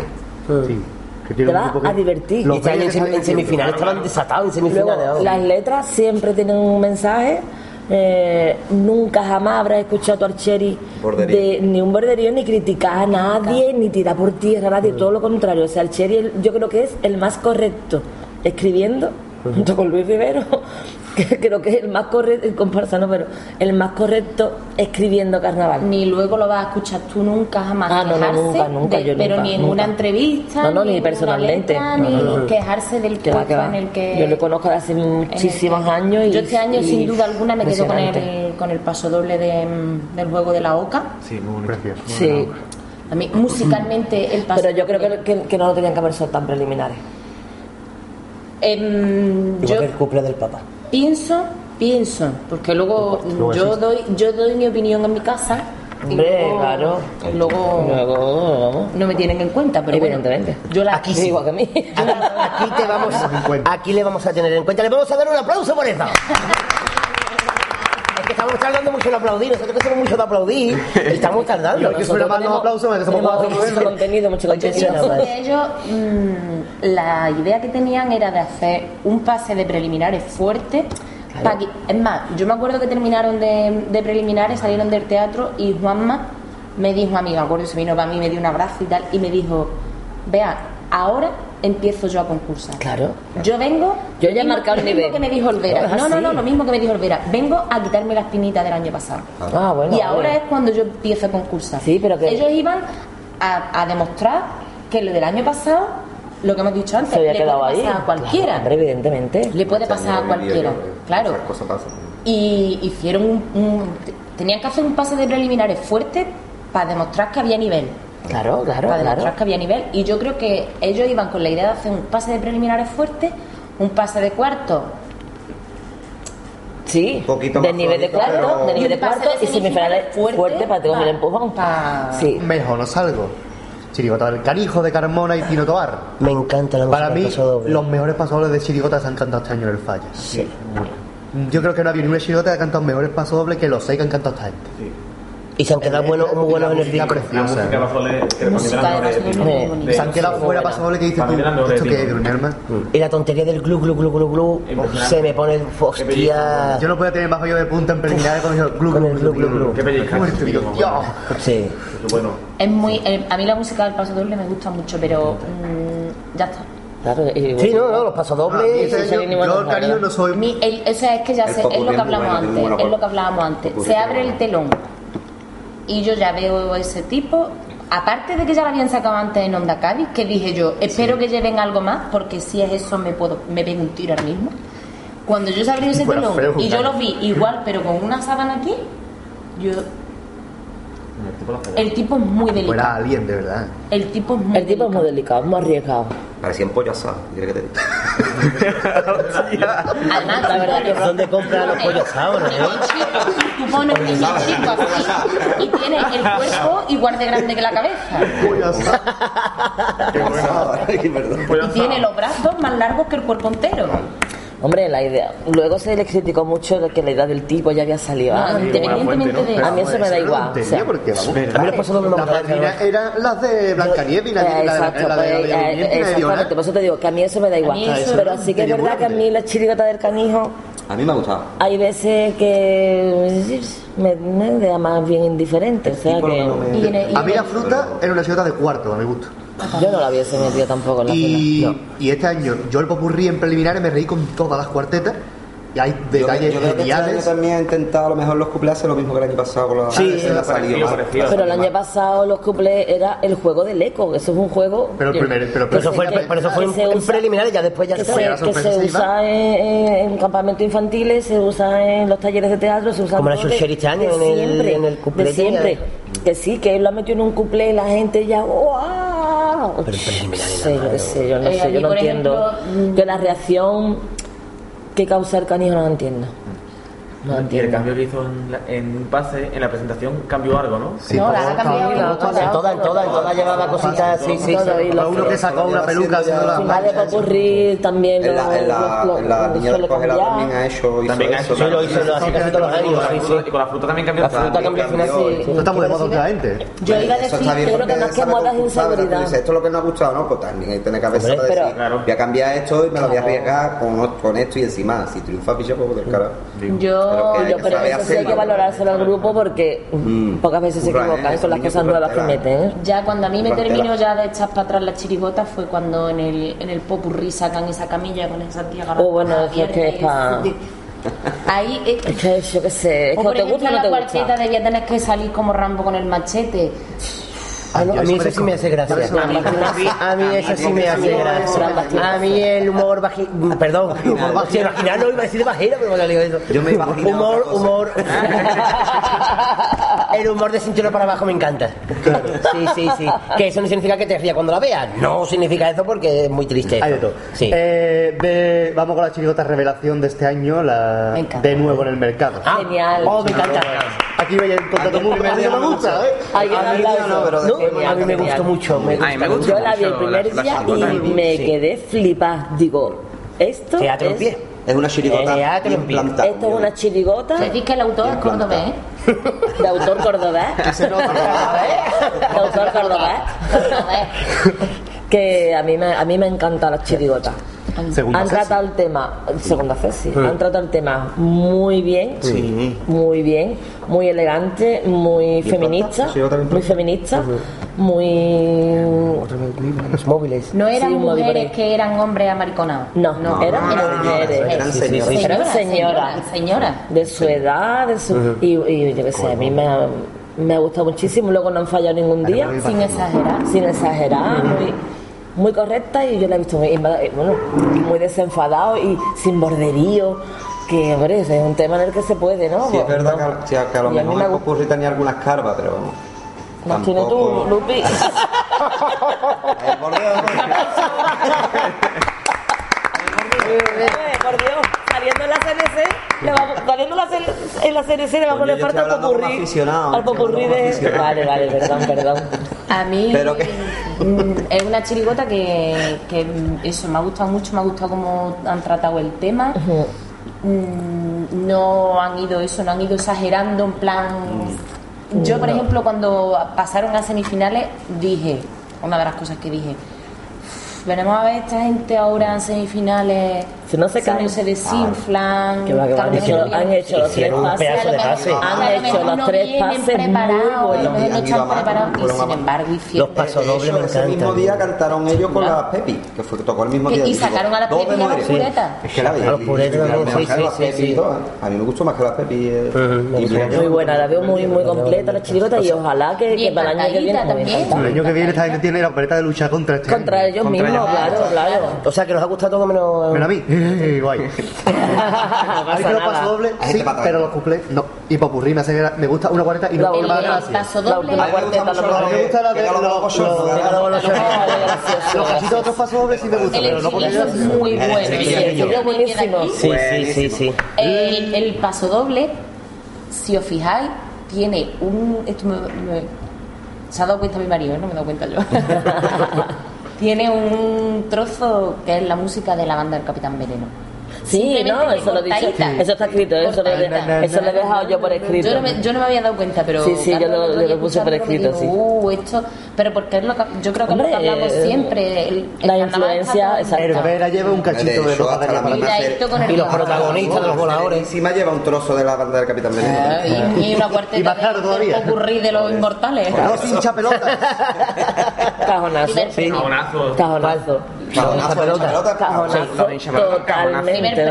Sí. Que Te un vas grupo que- a divertir. Los este año en, bellos sem- semifinales estaban desatados en semifinales. Luego, vamos. las letras siempre tienen un mensaje. eh, nunca jamás habrás escuchado a Archeri Borderío. de ni un borderío, ni criticar a nadie, ni tirar por tierra a nadie, todo lo contrario. O sea, Archeri el- yo creo que es el más correcto escribiendo, junto con Luis Rivero, que creo que es el más correcto, el comparsa no, pero el más correcto escribiendo carnaval. Ni luego lo vas a escuchar tú nunca jamás Ah, no, no, quejarse, nunca, nunca, de- yo pero nunca, ni en nunca. una entrevista, No, no, ni ni personalmente. letra, No, ni no, no. quejarse del Que va, puesto que va. en el que Yo le conozco de hace muchísimos que- años y yo este año y sin duda alguna me quedo con el, con el paso doble de, mm, del juego de la oca Sí, muy bonito. Precioso. Sí, a mí musicalmente el paso pero yo creo que, que, que no lo tenían que haber sido tan preliminares. Igual yo que el cumple del Papa. pienso pienso porque luego Luego yo existe. doy yo doy mi opinión en mi casa y Hombre, luego, claro. luego Luego, vamos. no me tienen en cuenta pero bueno, Evidentemente. yo la Aquí sí. Igual que a mí. Aquí te vamos, aquí le vamos a tener en cuenta. Le vamos a dar un aplauso por eso. Estamos tardando mucho en aplaudir. Nosotros que somos mucho de aplaudir, estamos tardando. Yo que suena más los aplausos, me que somos mucho contenido, mucho contenido. Que ellos, mm, la idea que tenían era de hacer un pase de preliminares fuerte. pa' que- es más, yo me acuerdo que terminaron de, de preliminares, salieron del teatro y Juanma me dijo a mí, me acuerdo, se vino para mí, me dio un abrazo y tal, y me dijo, vea, ahora empiezo yo a concursar. Claro. Yo vengo. Yo ya he lo mismo- marcado el lo mismo nivel. que me dijo Olvera. Ah, No, no, no, lo mismo que me dijo Olvera. Vengo a quitarme la espinita del año pasado. Ah, bueno. y ahora es cuando yo empiezo a concursar. Sí, pero que- Ellos iban a, a demostrar que lo del año pasado, lo que hemos dicho antes, Se había le quedado puede ahí. pasar a cualquiera. Claro, hombre, evidentemente. le puede pasar a cualquiera. Claro. Esas cosas pasan. Y hicieron un, un- Tenían que hacer un pase de preliminares fuerte para demostrar que había nivel. Claro, claro, para demostrar claro. que había nivel. Y yo creo que ellos iban con la idea de hacer un pase de preliminares fuerte, un pase de cuarto Sí, Un poquito de más nivel de cuarto, pero- de nivel de cuarto y semifinales fuerte fuerte, para que coger el empujón. pa- Sí. Mejor no salgo. Chirigota del Canijo, de Carmona y Pino Tobar. Me encanta la Para mí, del paso doble. los mejores pasodobles de Chirigota se han cantado este año en el Falla. Sí. Yo creo que no ha habido ni una Chirigota que ha cantado mejores pasodobles que los seis que han cantado esta gente. Y se han quedado buenos, muy buenos en el disco. La música que de Se han quedado fuera pasodobles que dices Para tú. mí eran mejores ¿Esto de qué es, Tino. de un hermano? Y la tontería del glu, glu, glu, glu, glu, se me pone, hostia. Yo no podía tener más hoyo de punta en glu, Con el glu, glu, glu, glu. Qué pellizca. Sí. Bueno, Es muy, eh, a mí la música del paso doble me gusta mucho, pero mm, ya está. Claro, y- Sí, no, no, los pasos No, a mí dobles. este sí, año, sí, ni bueno, yo el cariño no soy Mi- el- o sea, es que ya sé, es lo que hablamos antes, es lo que hablábamos antes. Se tiene abre el telón y yo ya veo ese tipo. Aparte de que ya lo habían sacado antes en Onda Cádiz, que dije yo, espero que lleven algo más, porque si es eso me puedo, me pego un tiro ahora mismo. Cuando yo se abrió ese telón y yo lo vi igual, pero con una sábana aquí, yo, el tipo es muy fuera delicado. alguien, de verdad. El tipo es muy El tipo es muy delicado, es muy arriesgado. Parecían pollo asado, ¿quieres que te diga? Además, La verdad que ¿Dónde compran los pollos asados, no? Tú pones un chico así y tiene el cuerpo igual de grande que la cabeza. Ay, perdón. Y tiene los brazos más largos que el cuerpo entero. Hombre, la idea. Luego se le criticó mucho de que la idea del tipo ya había salido No, antes. independientemente de A mí eso me da igual. No o sea, porque, vamos, A mí los no me Las madrinas eran las de Blancanieves y la Eh, de la de exacto, la de- la de pues, eh, exactamente, por eso te digo que a mí eso me da igual. Pero sí que es verdad que a mí la chirigota del canijo A mí me ha gustado. hay veces que me, me da más bien indiferente. O sea que que no me- Y en el- y A mí la fruta era una chirigota de cuarto, a mi gusto. Yo no la hubiese metido tampoco en la Y, final. y este año, yo el popurrí en preliminares me reí con todas las cuartetas. Y hay Yo, detalles yo creo que este año geniales. también he intentado a lo mejor los cumpleaños hacer lo mismo que el año pasado con la Sí, se parecido. Pero el año pasado los cuplés era el juego del eco, eso es un juego. Pero el primer- pero- Pero eso fue, que- pero eso fue en, se en preliminares, ya después ya que se se, la que se sorpresiva. usa en, en campamentos infantiles, se usa en los talleres de teatro, se usa Como en la este año de en el- en el cuplé de siempre. Que sí, que él lo ha metido en un cuplé y la gente ya Pero nada yo qué más, sé, yo no Eh, sé, aquí, yo no por entiendo. ejemplo, Yo la reacción que causa el canijo no la entiendo. No la Y el entiendo. cambio que hizo en, la- en un pase, en la presentación, cambió algo, ¿no? Sí, No, la ha cambiado. En todas, en todas, en todas llevaba cositas, sí, sí. Lo- uno que sacó una peluca haciendo la de popurrí también En la, niña suele de Cogela también ha hecho, También ha eso. hecho, Sí, lo hizo hace casi todos los años, sí, sí. Y con la fruta también cambió. La fruta cambió al final, sí. Esto está muy de moda últimamente. Yo iba a decir, yo creo que más que moda es inseguridad. Esto es lo que nos ha gustado, ¿no? Pues también hay que tener cabeza Hombre, para pero- decir, Claro. voy a cambiar esto y me lo voy a arriesgar con, con esto y encima. Si triunfa, picha, pues del carajo. Yo, Pero que- Yo, pero sabe eso sí hay que hacerlo. valorárselo al grupo porque Mm. pocas veces se Curra, equivocan ¿eh? con las Niño cosas nuevas que tela. meten. ¿eh? ya cuando a mí me terminó ya de echar para atrás la chirigota fue cuando en el, en el popurrí sacan esa camilla con esa tía agarrada Oh, bueno, la eso es que pierna es y- pa- Ahí eh, Es que yo qué sé, es o que por te ejemplo gusta o no la te cuarteta gusta. debía tener que salir como Rambo con el machete Ah, no, a mí eso sí me hace gracia. A mí, eso sí me hace gracia. A mí el humor vaginal, perdón, humor vaginal, no iba a decir de vagina, pero me digo eso. Yo me Humor, humor. El humor de cintura para abajo me encanta. Sí, sí, sí. Que eso no significa que te rías cuando la veas. No significa eso porque es muy triste. Hay de todo. Sí. Eh, de- vamos con la chirigota revelación de este año, la Me encanta. de nuevo en el mercado. Ah, Genial. Oh, me encanta. Aquí veis el contrato muy primer día me no me gusta, ¿eh? Alguien A mí ha hablado no, pero. No, Genial, a mí me genial. gustó mucho. Me A mí me gusta Yo la vi el mucho primer la- la día chirigota. y me Sí. quedé flipada. Digo, esto Teatro en es, pie. Es una chirigota bien en pie. plantada. esto es una chirigota decís que el autor es cordobés plantado. De autor cordobés. de autor cordobés. Que a mí me, a mí me encanta la chirigota. Segunda han tratado el tema, segunda Ceci, han tratado el tema muy bien, Sí. muy bien, muy elegante, muy feminista, Sí, muy feminista, muy Los móviles. No eran Sí, mujeres que eran hombres americonados. no, No, eran eran mujeres, señoras, eran señoras. eran señoras, señoras. de su edad, de su y, y yo qué sé, a mí me ha, me ha gustado muchísimo, luego no han fallado ningún día, Sin exagerar. sin exagerar, muy, muy correcta y yo la he visto muy, eh, bueno, muy desenfadado y sin borderío, que hombre, es un tema en el que se puede, ¿no? Sí, es verdad que, a- que a lo Y a mí mejor me tenía algunas carvas, pero vamos. Las tienes tú, tampoco- Lupi. Por Dios, por Dios, saliendo en la CNC, le vamos, la, en la CNC le vamos a poner estoy al popurrí. Al popurrí de. Vale, vale, perdón, perdón. A mí Pero que- mm, es una chirigota que, que, mm, eso me ha gustado mucho, me ha gustado cómo han tratado el tema. Mm, No han ido eso, no han ido exagerando en plan. Yo, por ejemplo, cuando pasaron a semifinales, dije, una de las cosas que dije, veremos a ver esta gente ahora en semifinales, Si no se caen. se desinflan, Que va, que han hecho, han hecho los tres pases. de pase. mejor- Han lo hecho los no tres pases muy y sin embargo Los hicieron pasos dobles me hecho, ese mismo encantan. día cantaron ellos con la Pepi, que fue tocó el mismo día. y sacaron a la Dos Pepi y a los memorias. puretas. Es que la A los puretas también, sí, sí, sí. A mí me gustó más que la Pepi. eh, y Muy buena, la veo muy, muy completa la chirigota y ojalá que, para el año que viene también. El año que viene gente tiene la opereta de lucha contra este Contra ellos mismos, claro, claro. O sea que nos ha gustado todo menos. Pero a mí, guay. No A mí pasa que nada. dobles, Hay sí, gente para pero todo. los cuplés no. Y popurrí me, hace, gra- me gusta una cuarenta y no La me da el gracia. paso La doble. última me gusta cuarteta, lo la mejor. Me gusta la de que los- los los- de otros pasos dobles sí me gustan, El pero no porque estribillo es gracia. muy El bueno. estribillo el aquí. Sí, sí, sí, sí. El, el paso doble, si os fijáis, tiene un. Esto me, me- se ha dado cuenta mi marido, ¿eh? no me he dado cuenta yo. tiene un trozo que es la música de la banda del Capitán Veneno. Sí, no, eso lo cortadita. Eso está escrito, eso lo, he- dejado yo por escrito. Yo no, me, yo no me había dado cuenta, pero. Sí, sí, yo lo- yo puse por escrito, dijo, Uh, esto. Pero porque es lo que. Yo creo que lo que hablamos eh, siempre. El, el la influencia, exacto. Herbera lleva un cachito de dos hasta la el Y los protagonistas de los voladores. Encima lleva un trozo de la banda del Capitán Veneno. Ah, y, una cuarteta Y más claro de- popurrí de los inmortales. No se hincha pelota. Cajonazo. Sí. Cajonazo. Cajonazo. Cajonazo, pelota. pelota. Cajonazo. Totalmente.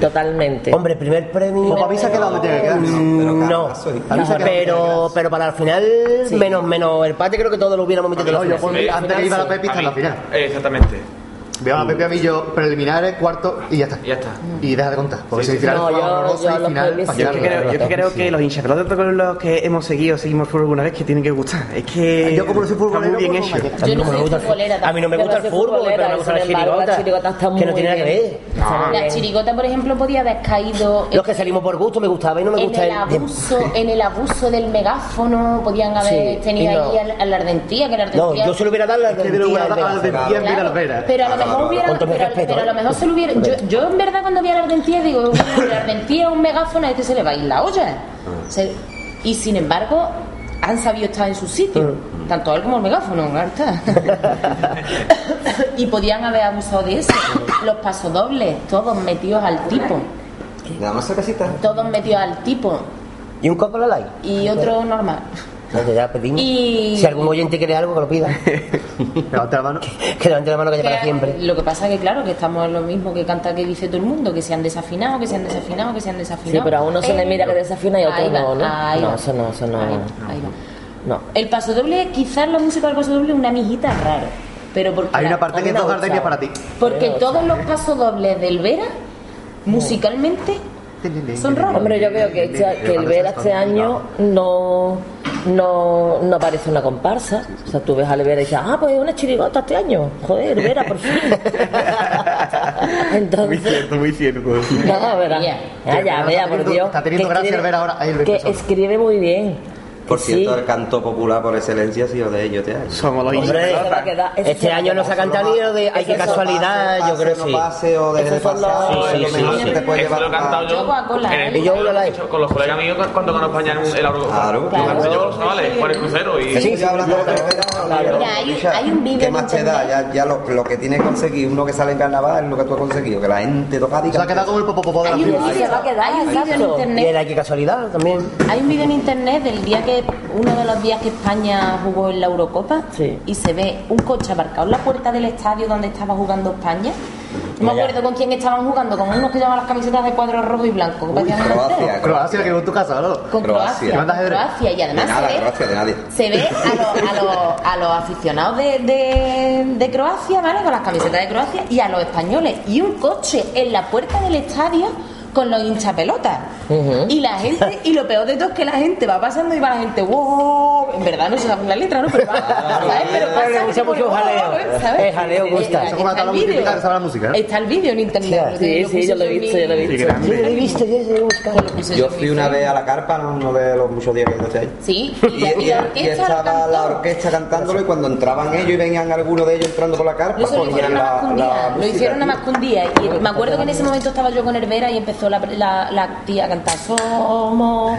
Totalmente. Hombre, primer premio. Para mí se ha quedado donde tiene que quedar. Mm, No, quedado pero, pero para el final, menos, menos el pate, creo que todos lo hubiéramos metido antes que iba la Pepi está en la final. Exactamente. Veo a la a mí yo preliminares, cuarto y ya está. Y ya está. Y deja de contar. Porque Sí, sí, semifinales No, fue yo- horroroso yo y los final es que creo, yo creo Sí. que los hinchapelotas con los que hemos seguido, seguimos fútbol alguna vez, que tienen que gustar. Es que. Yo como no soy está futbolero, muy bien hecho. Yo no me soy gusta el futbolera fútbol. A mí no me gusta el fútbol, pero me gusta la la chirigota. está Que no tiene nada que ver. Está La bien. chirigota, por ejemplo, podía haber caído Los que salimos por gusto me gustaba y no me gusta el en el abuso del megáfono, podían haber tenido ahí al, al ardentía, No, ardentía. yo se lo hubiera dado la a la Villalbera. pero a lo Claro, mejor claro, hubiera, con todo mi pero, respeto, pero a lo ¿eh? mejor se lo hubiera. Yo, yo en verdad cuando vi a la ardentía digo, "Uy, la ardentía un megáfono, a este se le va a ir la olla. Se- y sin embargo, han sabido estar en su sitio, tanto él como el megáfono, claro está. y podían haber abusado de eso. Los pasodobles, todos metidos al tipo, Le damos cervecita. todos metidos al tipo ¿Y un copo la like? y otro normal. Ya, ya pedimos. Y- Si algún oyente quiere algo, que lo pida. Levanta la mano. que levante la mano que haya para Que- siempre. Lo que pasa es que, claro, que estamos en lo mismo que canta que dice todo el mundo, que se han desafinado, que se han desafinado, que se han desafinado. Sí, pero a uno se le mira que desafina y a otro no, ¿no? ahí No, va. eso no, eso no. Ahí va, ahí va. No. El paso doble, quizás la música del paso doble es una mijita raro. Pero porque Hay una parte que es dos gardenias para ti. Porque todos los pasodobles del Vera, musicalmente, son raros. Hombre, yo veo que, este- que el Vera este año no, no, no parece una comparsa. O sea, tú ves al Vera y dices, ah, pues es una chirigota este año. Joder, Vera, por fin. Muy Entonces, cierto, muy cierto. no, verá. Ya. Ya, ya, vea, por Dios. Está teniendo que gracia Vera ahora. Ahí Que escribe muy bien. Por Sí. cierto, el canto popular por excelencia ha sido de ellos este año. Somos los Hombre, este año no se ha cantado ni lo de ay qué Eso casualidad, yo creo que no sí. pase o de pasar, Sí, sí, lo sí, sí. que te puede Eso lo he cantado yo, en el- ¿eh? Y yo una live. con los colegas míos cuando España en el Eurocopa. Claro, Lo claro. yo con los chavales, por el crucero y... Sí, Claro. Mira, hay- hay un vídeo ¿Qué más te da? Ya, ya lo, lo que tienes que conseguir uno que sale en carnaval es lo que tú has conseguido, que la gente toca y Se ha quedado como el popopopo de la Hay un vídeo, quedar, hay un vídeo en exacto. Y internet era qué casualidad también. Hay un vídeo en internet del día que uno de los días que España jugó en la Eurocopa Sí. y se ve un coche aparcado en la puerta del estadio donde estaba jugando España. No me acuerdo con quién estaban jugando, con unos que llevaban las camisetas de cuadros rojo y blanco. que parecían Croacia, delanteros. Croacia, que en tu casa, ¿no? Con Croacia. Croacia. Croacia. Y De además nada, se ve, Croacia, de nadie. se ve a, los- a los- a los aficionados de, de- de Croacia, ¿vale? Con las camisetas de Croacia y a los españoles. Y un coche en la puerta del estadio con los hinchapelotas. Y la gente, y lo peor de todo es que la gente va pasando y va la gente, wow. En verdad no se sabe la letra, ¿no? Pero va, ¿sabes? Pero le pasa gusta mucho "Wow", jaleo. ¿sabes? El jaleo gusta. Eso está la música, ¿eh? Está el vídeo en internet. Sí, sí, yo lo he visto, yo lo he visto. Yo lo he visto, yo he buscado. Yo fui una vez a la carpa, no, no de los muchos días que este año. Sí, Y, estaba la orquesta cantándolo y cuando entraban ellos y venían algunos de ellos entrando por la carpa, ponían hicieron nada más que la, un la día. Lo hicieron nada más que un día. Y me acuerdo que en ese momento estaba yo con Hervera y empezó la, la, la tía a cantar Somos.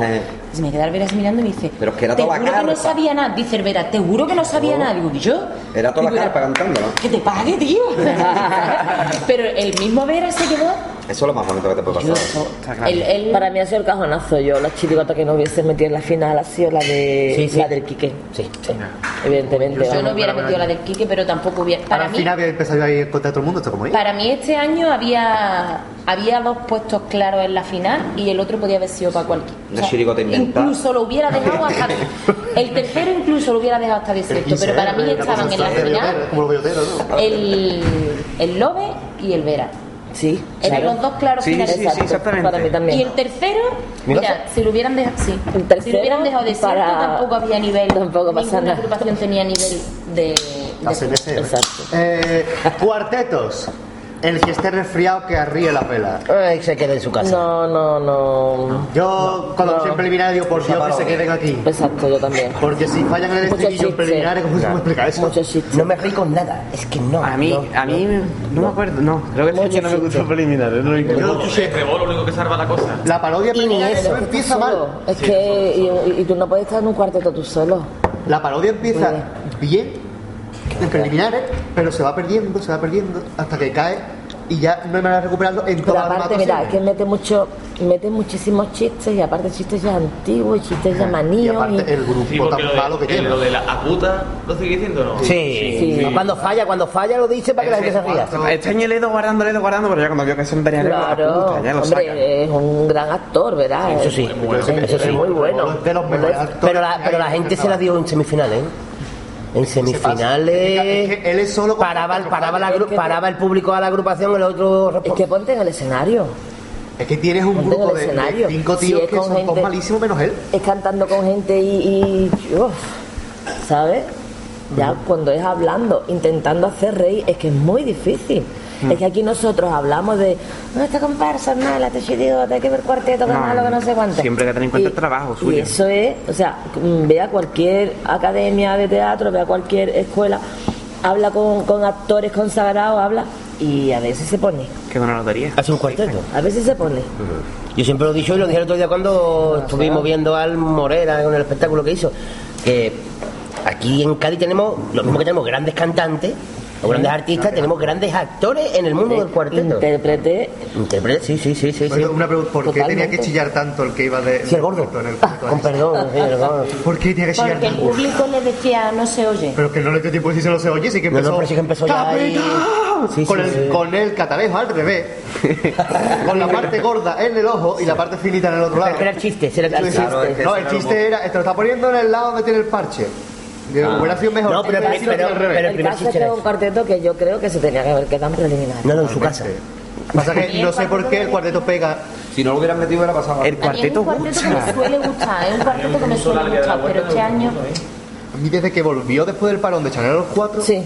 Y se me queda así mirando y me dice. Pero es que era te toda la juro que no carpa". sabía nada. Dice Hervera, te juro que no sabía nada. Digo, ¿y yo? Era toda la carpa cantando, ¿no? Que te pague, tío. Pero el mismo Vera se quedó. Eso es lo más bonito que te puede pasar. claro. El, el- Para mí ha sido el cajonazo. Yo, la chirigota que no hubiese metido en la final ha sido la de Sí, sí. la del Quique. Sí, sí. Evidentemente. yo vamos. no hubiera metido la del Quique, pero tampoco hubiera. Para mí, final había empezado contra todo el mundo, esto como. Para mí este año había había dos puestos claros en la final y el otro podía haber sido para cualquiera. Una chirigota inventada. Incluso lo hubiera dejado hasta el tercero incluso lo hubiera dejado hasta desierto, pero para mí estaban en la final el, el Lobe y el Vera. Sí, Eran claro. los dos claros Sí, finalistas. sí, sí, exactamente. Para mí también. Y el tercero, ¿Mira? mira, si lo hubieran dejado, sí, El si lo hubieran dejado desierto para- tampoco había nivel. Tampoco pasa nada. agrupación tenía nivel de, de ¿no? Exacto. Eh, cuartetos. El que esté resfriado que arríe la pela. Ay, se queda en su casa. No, no, no. Yo, cuando No. soy en preliminares, digo, por Dios, que se queden aquí. Exacto, yo también. Porque si fallan en el estribillo preliminares, ¿cómo se puede explicar eso? No me reí con nada, es que no. A mí, no. a mí, no, me acuerdo, no, creo que Mucho año no me chiste. preliminares. No, Yo, rebolo lo único que salva la cosa. la parodia preliminar no empieza Solo. mal. Es que. Y, y tú no puedes estar en un cuarteto tú solo. La parodia empieza bien en preliminares, pero se va perdiendo, se va perdiendo, hasta que cae y ya no hay manera de recuperarlo en Pero todas las aparte, mira, es que mete mucho, mete muchísimos chistes y aparte chistes ya antiguos, chistes ya Y maníos. aparte el Sí, grupo tan lo malo que de, tiene. lo de la aguta, ¿lo sigue diciendo o no? Sí, Sí. cuando falla, cuando falla lo dice para que la gente se ría. He ido guardando, le he ido guardando, pero ya cuando vio que se tenía Claro, ya lo saca. hombre, es un gran actor, ¿verdad? Eso sí, eso sí, muy bueno. De los mejores actores Pero la, pero la gente en se la dio en semifinales, ¿eh? En semifinales. Es que él es solo paraba, el- paraba, la, agru- Es que- paraba el público a la agrupación, el otro. Es que ponte en el escenario. Es que tienes un Ponte grupo de, cinco Si tíos es que con son todos malísimos menos él. Es cantando con gente y. y uf, ¿Sabes? Ya cuando es hablando, intentando hacer reír, es que es muy difícil. Es que aquí nosotros hablamos de, no, esta comparsa es mala, este chidiota, hay que ver cuarteto, que No, malo, que no sé cuánto. siempre hay que tener en cuenta Y- el trabajo Y suyo. eso es, o sea, mm, ve a cualquier academia de teatro, ve a cualquier escuela, habla con, con actores consagrados, habla, y a veces se pone, Qué buena lotería. Hace un cuarteto. a veces se pone. Yo siempre lo he dicho y lo dije el otro día cuando estuvimos viendo al Morera en el espectáculo que hizo. Que aquí en Cádiz tenemos, lo mismo que tenemos grandes cantantes o grandes artistas, tenemos grandes actores en el mundo del cuarteto. Intérprete, Intérprete, sí, sí, sí, sí. sí. Bueno, una pregunta, ¿por qué tenía Totalmente. que chillar tanto el que iba de, Sí, el gordo. en el Ah, con perdón, sí, el gordo. ¿Por qué tenía que chillar Porque el tanto? público le decía no se oye. Pero que no le dio tiempo de decirse no se oye, sí que No, empezó. no, pero sí que empezó ya ahí. ¡Capitán! Sí, con, sí, el, sí. con el catalejo al revés. con la parte gorda en el ojo y la parte finita en el otro lado. Pero era el chiste, era el Sí, chiste. sí. No, el chiste era, te lo está poniendo en el lado donde tiene el parche. Digo, hubiera sido mejor. No, pero- pero- al revés. pero- el el primer caso es que un cuarteto que yo creo que se tenía que haber quedado en preliminar. No, no, en su casa. Pasa que no sé por qué el cuarteto pega. Si no lo hubieran metido, hubiera pasado. El mí es cuarteto un cuarteto que gusta. me suele gustar, es un cuarteto que me suele gustar, pero este año A mí desde que volvió después del parón de Chanel a los cuatro, Sí.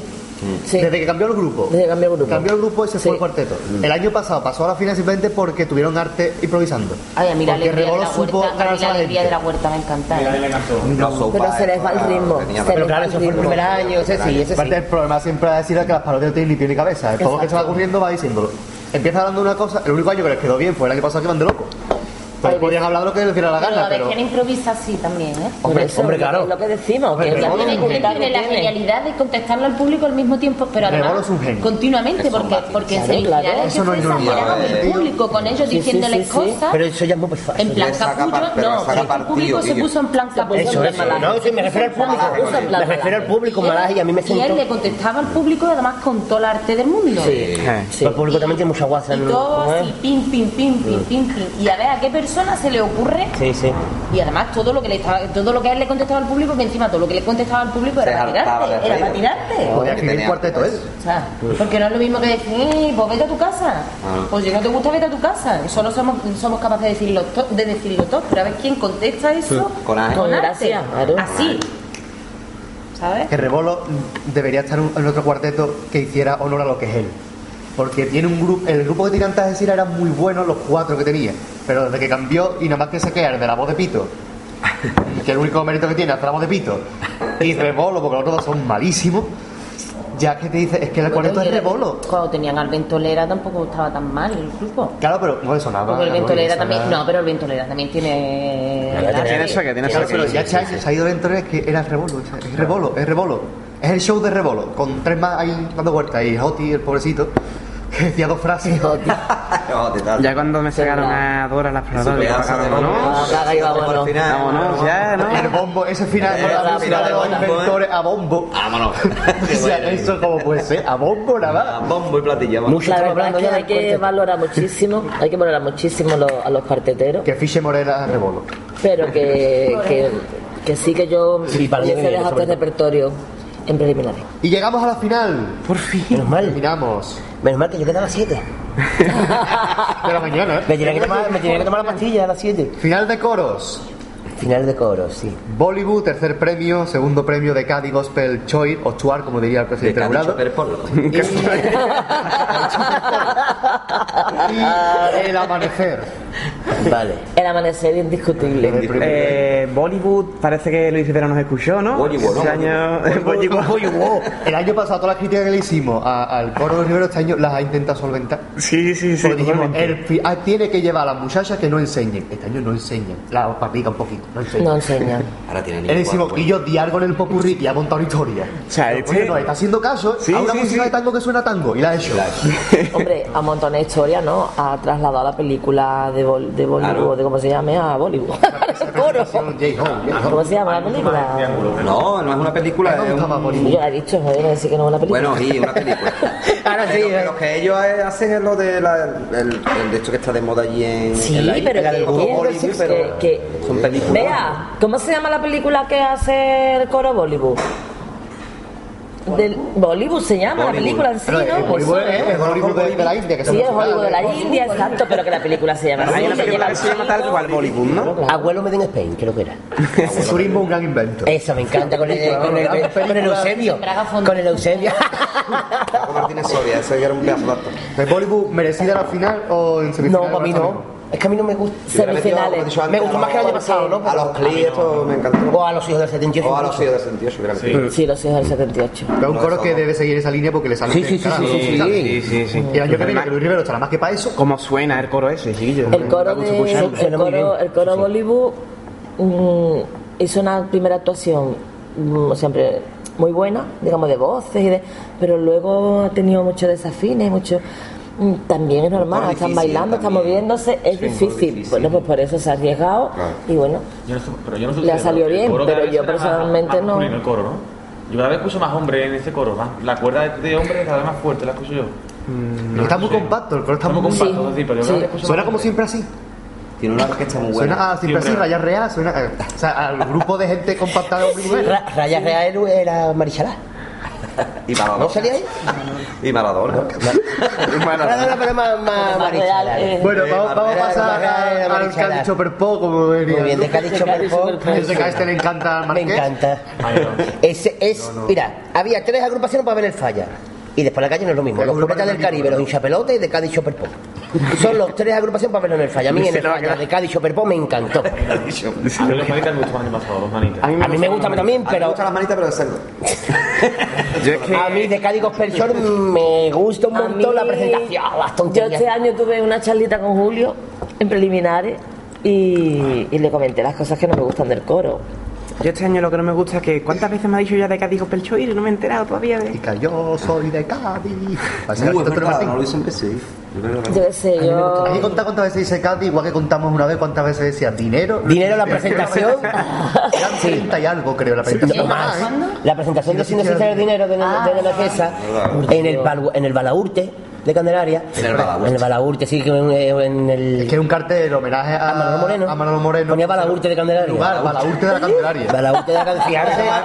Sí. Desde que cambió el grupo. Desde que cambió el grupo. Cambió el grupo, ese Sí. fue el cuarteto. El año pasado pasó a la final simplemente porque tuvieron arte improvisando. Ay, a mí la porque alegría de Rebolo la supo huerta, a mí ganarse la a la de la huerta me encanta. Mira, Pero se les va el ritmo. Se Pero claro, eso fue el primer año, ese sí, ese sí. Aparte, el problema siempre es decir que las parodias no tienen ni pie ni cabeza. Todo lo que se va ocurriendo va diciéndolo. Empieza hablando de una cosa, el único año que les quedó bien fue el año pasado que van de loco. Entonces podían hablar de lo que les diera la Pero gana, a pero. veces improvisa así también, ¿eh? Hombre, eso, hombre, claro. Es lo que decimos, Hombre, que pero tiene quitar tiene la tiene. genialidad de contestarle al público al mismo tiempo, pero además continuamente, Es un porque, máquina. porque Claro, se claro. Eso no es que normal. el público, con ellos sí, diciéndoles sí, sí. cosas. Pero eso ya es muy fácil. En plan capullo, pero no, el público se puso en plan capullo. Eso, eso. No, sí, me refiero al público. Me refiero al público, Malaje, y a mí me Y sentó. él le contestaba al público y además con todo el arte del mundo. Sí. Eh. Pero el público también tiene mucha guasa. Y todo así, pim, pim, pim, pim, pim, pim. Y a ver a qué persona se le ocurre. Sí, sí. Y además todo lo que le estaba, todo lo que él le contestaba al público, que encima todo lo que le contestaba al público Se era para hartaba tirarte, de era tirarte. Podía escribir cuarteto él. O sea, porque no es lo mismo que decir, "Eh, pues vete a tu casa. Ah. Pues si no te gusta, vete a tu casa. Y solo somos, somos capaces de decirlo, to- de decirlo todo. Pero a ver quién contesta eso Con ángel. con Con arte. gracia, claro. Así. ¿Sabes? Que Rebolo debería estar en otro cuarteto que hiciera honor a lo que es él. Porque tiene un grupo, el grupo que tenía antes de decir eran muy buenos los cuatro que tenía. Pero desde que cambió y nada más que se queda el de la voz de Pito, que el único mérito que tiene es la voz de Pito, y Rebolo, porque los otros dos son malísimos, ya que te dice, es que el cuarteto es Rebolo. Cuando tenían al Ventolera tampoco estaba tan mal el grupo. Claro, pero no eso nada. Porque el Ventolera eso también. nada. No, pero el Ventolera también tiene. Tiene eso que tiene eso Claro, pero que. ya se ha ido dentro de que era Rebolo, es Rebolo, es Rebolo. Es el show de Rebolo, con tres más ahí dando vueltas. Y Joti, el pobrecito, que decía dos frases. Te tal. Ya cuando me sacaron a Dora la exploradora, de vámonos, vámonos. Final. vámonos, ya, El ¿no? bombo, ese final, Eh, la música de los bombo, ¿eh? inventores a bombo. Vámonos. O sea, eso como puede ser, a bombo nada A más. Bombo y platilla. vamos. Mucho La verdad es que ya hay que valorar muchísimo, hay que valorar muchísimo lo- a los cuarteteros, Que fiche Morena a Rebolo. pero que, que, que sí que yo Sí, hubiese dejado este repertorio en preliminares. Y llegamos a la final. Por fin. Terminamos. Menos mal que yo quedaba a las 7. De la mañana, ¿eh? Me tenía que tomar, me tenía que tomar la pastilla a las 7. Final de coros. Final de coro, sí. Bollywood, tercer premio, segundo premio de Cádiz Gospel Choir, o Chuar, como diría el De presidente del jurado. Y el amanecer. Vale. El amanecer indiscutible. Eh, Bollywood parece que Luis Rivera nos escuchó, ¿no? Bollywood, ¿no? Ese año. Bollywood. Bollywood. El año pasado, todas las críticas que le hicimos a- al coro de Rivero este año las ha intentado solventar. Sí, sí, sí. Dijimos, el ah, tiene que llevar a las muchachas que no enseñen. Este año no enseñan. La papica un poquito, no enseñan. No enseñan. Ahora tiene Él decimos, y yo di algo en el popurrí y ha montado una historia. O sea, Pero, este- nos está haciendo caso Sí, a una sí, música sí. de tango que suena tango y la ha hecho. Hombre, a montones de historias, ¿no? Ha trasladado la película de, Bol- de Bollywood, Claro. de cómo se llame, a Bollywood. Coro. ¿Cómo se llama la película? No, no es una película, más un... Bollywood. Yo la he dicho, joder, me decir que no es una película. Bueno, sí, una película. Ahora sí, Pero que eh. lo que ellos eh, hacen es lo de la, el, el de esto que está de moda allí en, Sí, en la pero que, del que- Bollywood, que- pero que- son películas. Vea, ¿cómo se llama la película que hace el coro Bollywood? Del Bollywood se llama la Bollywood. película en sí, ¿no? el Bollywood Eso, es ¿no? el Bollywood de, de la India. Que se Sí, es Hollywood de la. India, exacto, pero que la película se llama así. Lleva se llama tal cual Bollywood, ¿no? Abuelo Made in Spain, creo que era. El turismo un gran invento. Esa me encanta con el, con el, con el Eusebio. Con el Eusebio. Martínez Soria, ese era un pedazo de. ¿El Bollywood merecida la final o en No, semifinales? para mí no. Es que a mí no me gusta. Metido, dicho Me gustó más que el año pasado, ¿no? A los Clee, esto me encantó. O a los hijos del 78. O a los hijos del 68, hubiera metido. Sí, los hijos del 78. Pero es un coro que debe seguir esa línea porque le sale Sí, sí, sí, sí, ¿no? sí, sí. Sí, sí, sí. Y el año que viene, que Luis Rivero estará más que para eso. ¿Cómo suena el coro ese, chiquillo? El coro, de, el coro, el coro Bollywood mm, hizo una primera actuación mm, siempre muy buena, digamos, de voces, y de, pero luego ha tenido muchos desafines, mucho mm, también es normal, están difícil bailando, están moviéndose, es Sí, difícil. difícil. Bueno, pues por eso se ha arriesgado Claro. y bueno, Yo no pero yo no sé Le ha salido bien, pero yo personalmente más no. el coro, ¿no? Yo cada vez escucho más hombre en ese coro, más- la cuerda de hombre cada vez más fuerte, la escucho yo. No está muy compacto, el coro está muy compacto, compacto. sí, pero yo Sí. cada vez escucho Suena como siempre así. Tiene una orquesta muy buena. Suena a siempre así, rayas real, suena. eh, O sea, al grupo de gente compactada de hombre y mujer. Ra- Raya Real era Marichalá. Y Maradona. ¿No salía ahí? Y Maradona. Maradona, pero más, más Más real, maricha. eh. Bueno, vamos, vamos a pasar a- marichada. Cádiz Chopper Po, como venía. Muy bien, de Cádiz Chopper Pop. Ese que a este le encanta al Me encanta. Ese es, mira, había tres agrupaciones para ver el falla. Y después la calle no es lo mismo. Los Cometas del Caribe, los hinchapelotes y de Cádiz Chopper Pop. Son los tres agrupaciones para verlo en el falla. A mí en el falla de Cádiz Chopper Pop me encantó. A mí manitas me gustan más el pasado, los manitas. A mí me, A mí me gusta también, mí me pero gustan las manitas, pero de cerdo. Yo es que. a mí de Cádiz Gospel Shore me gusta un montón mí- la presentación, las Yo este año tuve una charlita con Julio en preliminares y, y le comenté las cosas que no me gustan del coro. Yo este año lo que no me gusta es que. ¿Cuántas veces me ha dicho ya de Cádiz Pelchoir y no me he enterado todavía de.? Y que yo soy de Cádiz. Martín. no lo hizo en sí. Yo sé, yo... Hay que contar cuántas veces dice Cádiz, igual que contamos una vez cuántas veces decía dinero. Dinero la presentación. Eran 30 y algo, creo, la presentación. La presentación de Sin Necesidad de Dinero de, de la el, Balu- en el Balaurte de Candelaria. En el Balaurte. En el Balaurte, sí, que en, en el. Es que es un cartel homenaje a, A Manolo Moreno. A Manolo Moreno. Ponía Balaurte de Candelaria. Lugar, Balaurte de la Candelaria. Balaurte de la Candelaria.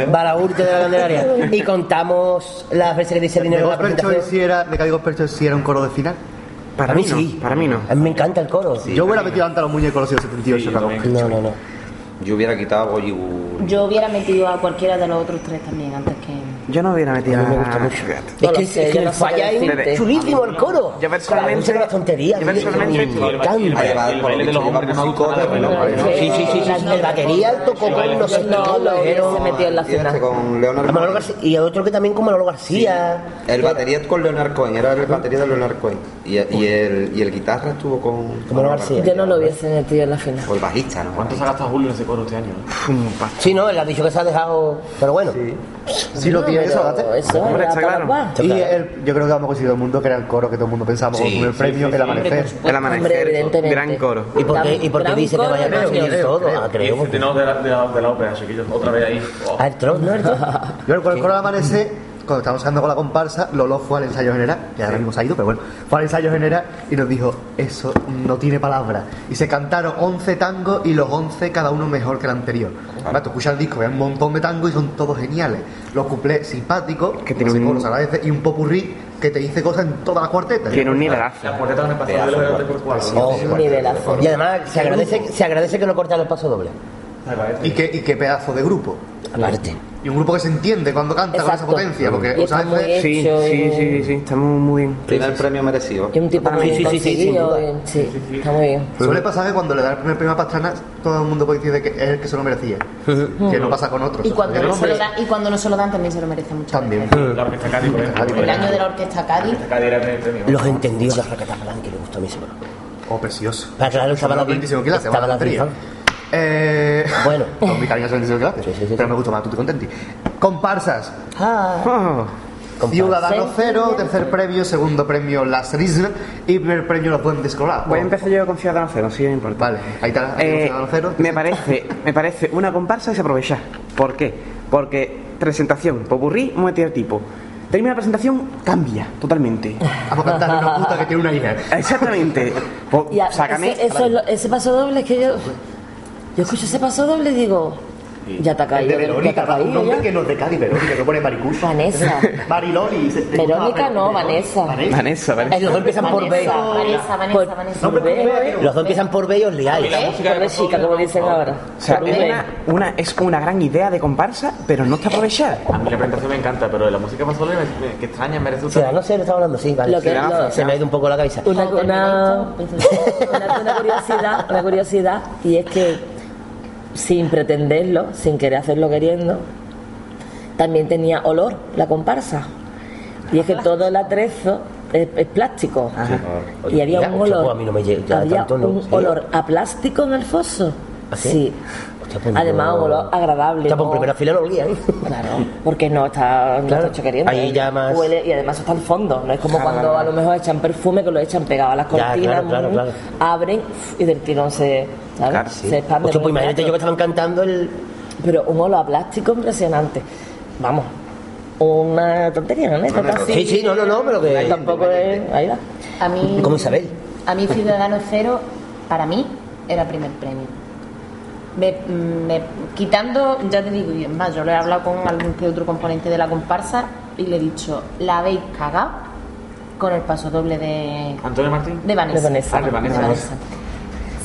el. Balaurte de la Candelaria. Y contamos las veces que dice De dinero en la presentación. sí era, de Cádiz Gospel Choice sí era un coro de final. Para mí no. sí. Para mí no. A mí me encanta el coro. Yo hubiera metido antes a los muñecos los 78, Sí, también. No, no, no. Yo hubiera quitado a Bollywood. Yo hubiera metido a cualquiera de los otros tres también antes que. Yo no hubiera metido A mí me gusta mucho. Fíjate. Es que, es que yo el no es decirte. chulísimo el coro. Yo personalmente- las tonterías. yo personalmente- me Y el, encanta. el baile- de los hombres ¿no? Sí, sí, sí, sí. El batería tocó con no sé No, lo hubiese metido en la Y final. con Leonard A Manolo. García, y otro que también con Manolo García. El batería con Leonard Cohen, era el batería de Leonard Cohen. Y, el, y el guitarra estuvo con. con Manolo García. Yo no lo hubiese metido en la final. O el bajista, ¿no? ¿Cuánto se ha gastado Julio en ese coro este año? Sí, no, él ha dicho que se ha dejado. Pero bueno. Sí lo tiene, eso, date. eso Hombre. Y el, yo creo que vamos a conseguir todo el mundo que era el coro que todo el mundo pensamos Sí, con el primer sí, premio, sí, el amanecer. El amanecer. Hombre, evidentemente. Gran coro. ¿Y por qué, y por qué dice que vaya a conseguir creo, todo? creo. Ah, creo. Y no, de, la, de, la, de la ópera, chiquillos. Otra vez ahí. Oh. Ah, el tron, ¿no? Yo con el coro del amanecer, cuando estábamos hablando con la comparsa, Lolo fue al ensayo general, que ahora mismo se ha ido, pero bueno, fue al ensayo general y nos dijo, eso no tiene palabras. Y se cantaron 11 tangos y los 11 cada uno mejor que el anterior. Ahora, tú escuchas el disco, ves un montón de tangos y son todos geniales. Los cuplés simpáticos, Que tiene un- se agradece, y un popurrí que te dice cosas en toda la cuarteta. Tiene un nivelazo. La puerta me pasó de los de por cuatro. Un nivelazo. Y además se agradece, se agradece que no cortan el paso doble. Y qué, y qué pedazo de grupo. Aparte. Y un grupo que se entiende cuando canta con esa Exacto. potencia, porque Y está muy Sí, hecho sí, y- sí, sí, sí. Estamos muy bien. Primer premio merecido. Y un tipo muy mí, sí, sí, sí, conseguido, Sí, está muy bien. Suele pasar que cuando le da el primer premio a Pastrana, todo el mundo puede decir de que es el que se lo merecía. que no pasa con otros. Y cuando, no se lo dan, y cuando no se lo dan también se lo merece mucho. También. La orquesta Cádiz, por ejemplo. El año de la orquesta Cádiz. La Cádiz era el primer premio. Los entendidos de Raqueta Galán, que le gustó a mí. Oh, precioso. Para claro, estaba la 25 clases, estaba la. Eh, Bueno. con mi cariño son 25 clases. Sí, sí, sí, pero sí. me gustó más, tú te contenti. Comparsas. Ah, Oh. Ciudadano Cero, tercer premio, segundo premio Las Risnes y primer premio Los Duendes Colados. Voy a empezar yo con Ciudadano Cero, sí, no importa. Vale, ahí está, ahí Eh, Ciudadano Cero. me parece, me parece una comparsa desaprovechar. ¿Por qué? Porque presentación, popurrí, un tipo. Termina la presentación, cambia totalmente. Vamos a cantarle una puta que tiene una hija. Exactamente. Pues, Y a- sácame. ese, eso paso doble es que yo. Yo escucho ese paso doble y digo. Ya te ha El caído. de ya te Verónica, ha un nombre ya. que no es de Cádiz, Verónica, que pone Maricusa. Vanessa. Mariloli. se- te Verónica no, Vanessa. Vanessa, ¿vale? Eh, Los dos empiezan por B. Vanessa, Vanessa, Vanessa, Por- Vanessa. No, pero Ve, ¿cómo Los dos empiezan por B y os liáis. Por de chica, como dicen ahora. O sea, B. una, una- es una gran idea de comparsa, pero no está aprovechada. A mí la presentación me encanta, pero la música más sola que extraña me resulta. Estamos hablando, sí, vale. Lo que- Sí, lo- se me ha ido un poco la cabeza. Una- una curiosidad, una curiosidad, y es que sin pretenderlo, sin querer hacerlo queriendo, también tenía olor la comparsa. Y es que todo el atrezo es, es plástico. Y había Ya, un olor, pues a mí no me llega había tanto, ¿no? un Sí. olor a plástico en el foso. ¿Ah, sí? Hostia, pues Además, no- un olor agradable. Ya, por ¿no? primera fila no olía, ¿eh? Claro, porque no está, Claro, está hecho queriendo. ahí ya más- Huele, y además está al fondo. No es como cuando a lo mejor echan perfume que lo echan pegado a las Ya, cortinas, claro, claro, claro. abren y del tirón se, ¿sabes? Claro, se expande. Hostia, por pues imagínate yo que estaban cantando el. Pero un olor a plástico impresionante. Vamos, una tontería, ¿no? Así. Sí, sí, no, no, no, pero que. Tampoco es. Ahí va. A mí, Como Isabel. A mí Ciudadano Cero, para mí, era primer premio. me- me- quitando, ya te digo, y es más, yo lo he hablado con algún que otro componente de la comparsa y le he dicho, la habéis cagado con el paso doble de, Antonio Martín. de Vanessa. De Vanessa. Ah, de Vanessa.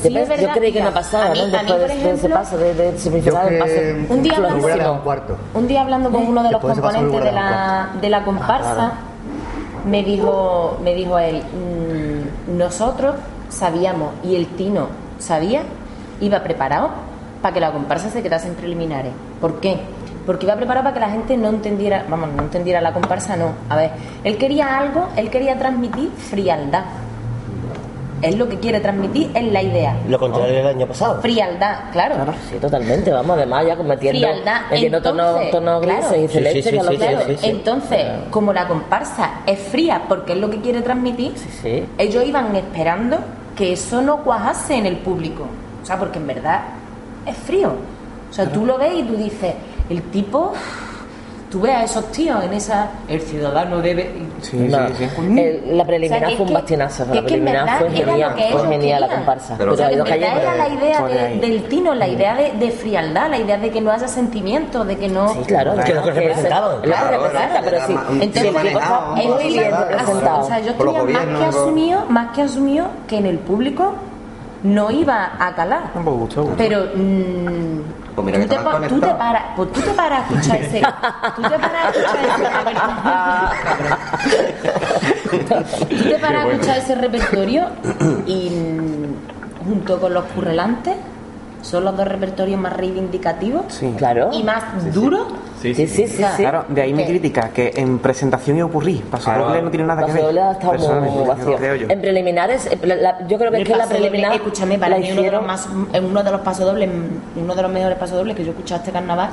Sí, Yo es yo verdad, creí que no pasaba, ¿no? Después por de, de ese ejemplo, paso, de, de el Un día hablando- un cuarto. Un día hablando con uno de los componentes de la, de la comparsa, me dijo, me dijo él, "Mm, nosotros sabíamos y el Tino sabía, iba preparado para que la comparsa se quedase en preliminares. ¿Por qué? Porque iba preparado para que la gente no entendiera, vamos, no entendiera la comparsa, no. A ver, él quería algo, él quería transmitir frialdad. Él lo que quiere transmitir es la idea. Lo contrario del año pasado. Frialdad, claro. Claro, sí, totalmente, vamos, además ya metiendo, Frialdad. metiendo tonos grises claro. y celestes, Sí, sí, ya lo sí, quiero. Claro, sí, sí. entonces, como la comparsa es fría porque es lo que quiere transmitir, sí. ellos iban esperando que eso no cuajase en el público. O sea, porque en verdad es frío. O sea, tú lo ves y tú dices, el tipo, tú ves a esos tíos en esa, el ciudadano debe... Sí, No, sí, sí. el- la preliminar O sea, fue un es que- bastinazo, la es preliminar fue genial, fue genial la comparsa. Pero- O sea, ha en verdad era la idea de- del tino, la idea de, de frialdad, la idea de que no haya sentimientos, de que no... Sí, claro, Que representaban, es- que claro, representa, pero sí. Entonces, manejado, muy bien sociedad, representado. O sea, yo tenía más que asumido, más que asumido que en el público no iba a calar. Pero mm, Pues mira que tú, te, pa- tú te paras, pues tú te paras a escuchar ese, tú te paras a escuchar ese repertorio, tú te paras a escuchar ese repertorio y junto con los currelantes son los dos repertorios más reivindicativos Sí. Claro. y más duros. Sí, Sí, sí, sí, sí. Claro, de ahí mi crítica, que en presentación y ocurrí, paso Claro. doble no tiene nada que Paso ver. doble ha estado muy vacío. creo yo. En preliminares, eh, la- la- yo creo que es que la paso doble, preliminar. escúchame, para la mí uno de los más, uno de los pasodobles, uno de los mejores pasodobles que yo he escuchado este carnaval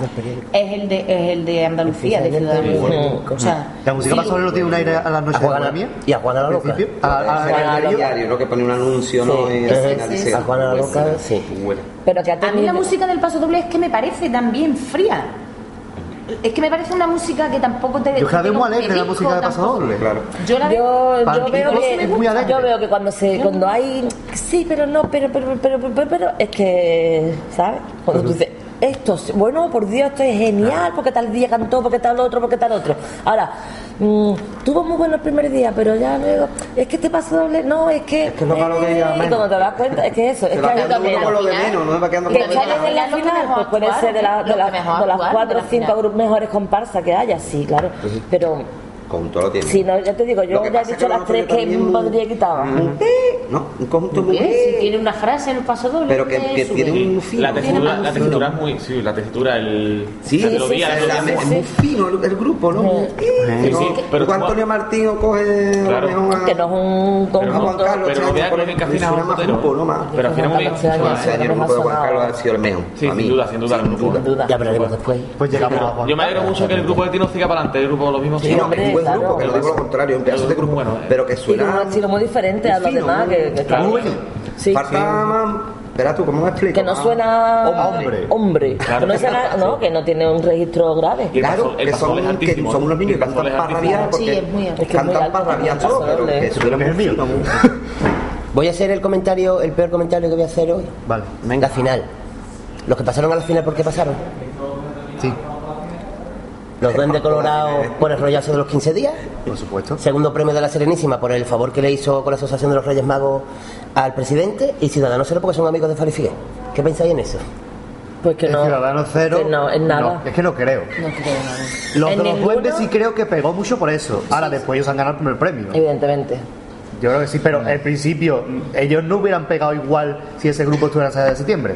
es el de es el de Andalucía, de Ciudadanos. Ujú. O sea, La música sí, pasó no tiene un aire a las noches A de Bohemia. y a Juana la Al Loca. a- a- Juana al la diario. ¿no? Que pone un anuncio, ¿no? A Juana la Loca, sí. Pero que A mí la música del paso doble es que me parece también fría. Es que me parece una música que tampoco te. Yo vez te muy alegre la música de paso tampoco. doble. Claro. Yo la Yo, yo veo que es muy alegre. yo veo que cuando se cuando hay sí pero no pero pero pero pero, pero, es que sabes cuando tú dices esto es- bueno por Dios esto es genial porque tal día cantó porque tal otro porque tal otro. Ahora mm, tuvo muy bueno el primer día pero ya luego es que te pasó doble no es que Es que lo malo que eh, diga y menos. cuando te das cuenta es que eso es que va hay también con lo de menos, no se va quedando que con lo de salen menos. en la Lo que final mejor pues puede ser de, la- de, lo la- que mejor de las cuatro o cinco mejores comparsas que haya sí claro pero Conjunto lo tiene. Sí, no, ya te digo, yo ya he dicho las tres que yo también- podría quitar. ¿No? Un conjunto muy Si tiene una frase en el paso doble. Pero que, que tiene un fino. La textura, la textura es muy. Sí, la textura, el. Sí, sí, sí, es muy fino el, el grupo, ¿no? Eh, Sí, no, sí, pero Antonio Martín o coge Claro. lo mejor a- Que no es un conjunto. Carlos, Pero no por que un más grupo, no más. Pero al final muy bien. El no de ha Juan. Carlos ha sido el mejor. Sí, sin duda, sin duda. Ya veremos después. Pues llegamos a Juan Yo me alegro mucho que el grupo de Tino siga para adelante, el grupo lo mismo. Sí, no, un buen grupo, que no digo lo contrario, un pedazo de grupo. Bueno, eh. Pero que Tiene un suena. estilo muy diferente a los fino, demás. Que, que Claro. Muy bueno. Sí. Falta más. Espera tú, ¿cómo me explico? que no Más- suena Hombre. hombre. Claro. Que no, suena, no, que no tiene un registro grave. Y Claro, que son, que son unos niños que cantan es para rabiar porque Sí, es muy alto. Es que es muy cantan para rabiar todo, pero que suena muy mío. Voy a hacer el comentario, el peor comentario que voy a hacer hoy. Vale, La final. Los que pasaron a la final, ¿por qué pasaron? sí, Los duendes colorados por el rollazo de los 15 días. por supuesto. Segundo premio de la Serenísima por el favor que le hizo con la Asociación de los Reyes Magos al presidente. Y Ciudadanos Cero porque son amigos de Fari Figué. ¿Qué pensáis en eso? Pues que El no. Ciudadano Cero. que no, es nada. no, es que no creo. No creo nada. Los de los ninguno- duendes sí creo que pegó mucho por eso. Ahora después ellos han ganado el primer premio. Evidentemente. Yo creo que sí, pero al principio ellos no hubieran pegado igual si ese grupo estuviera en de septiembre.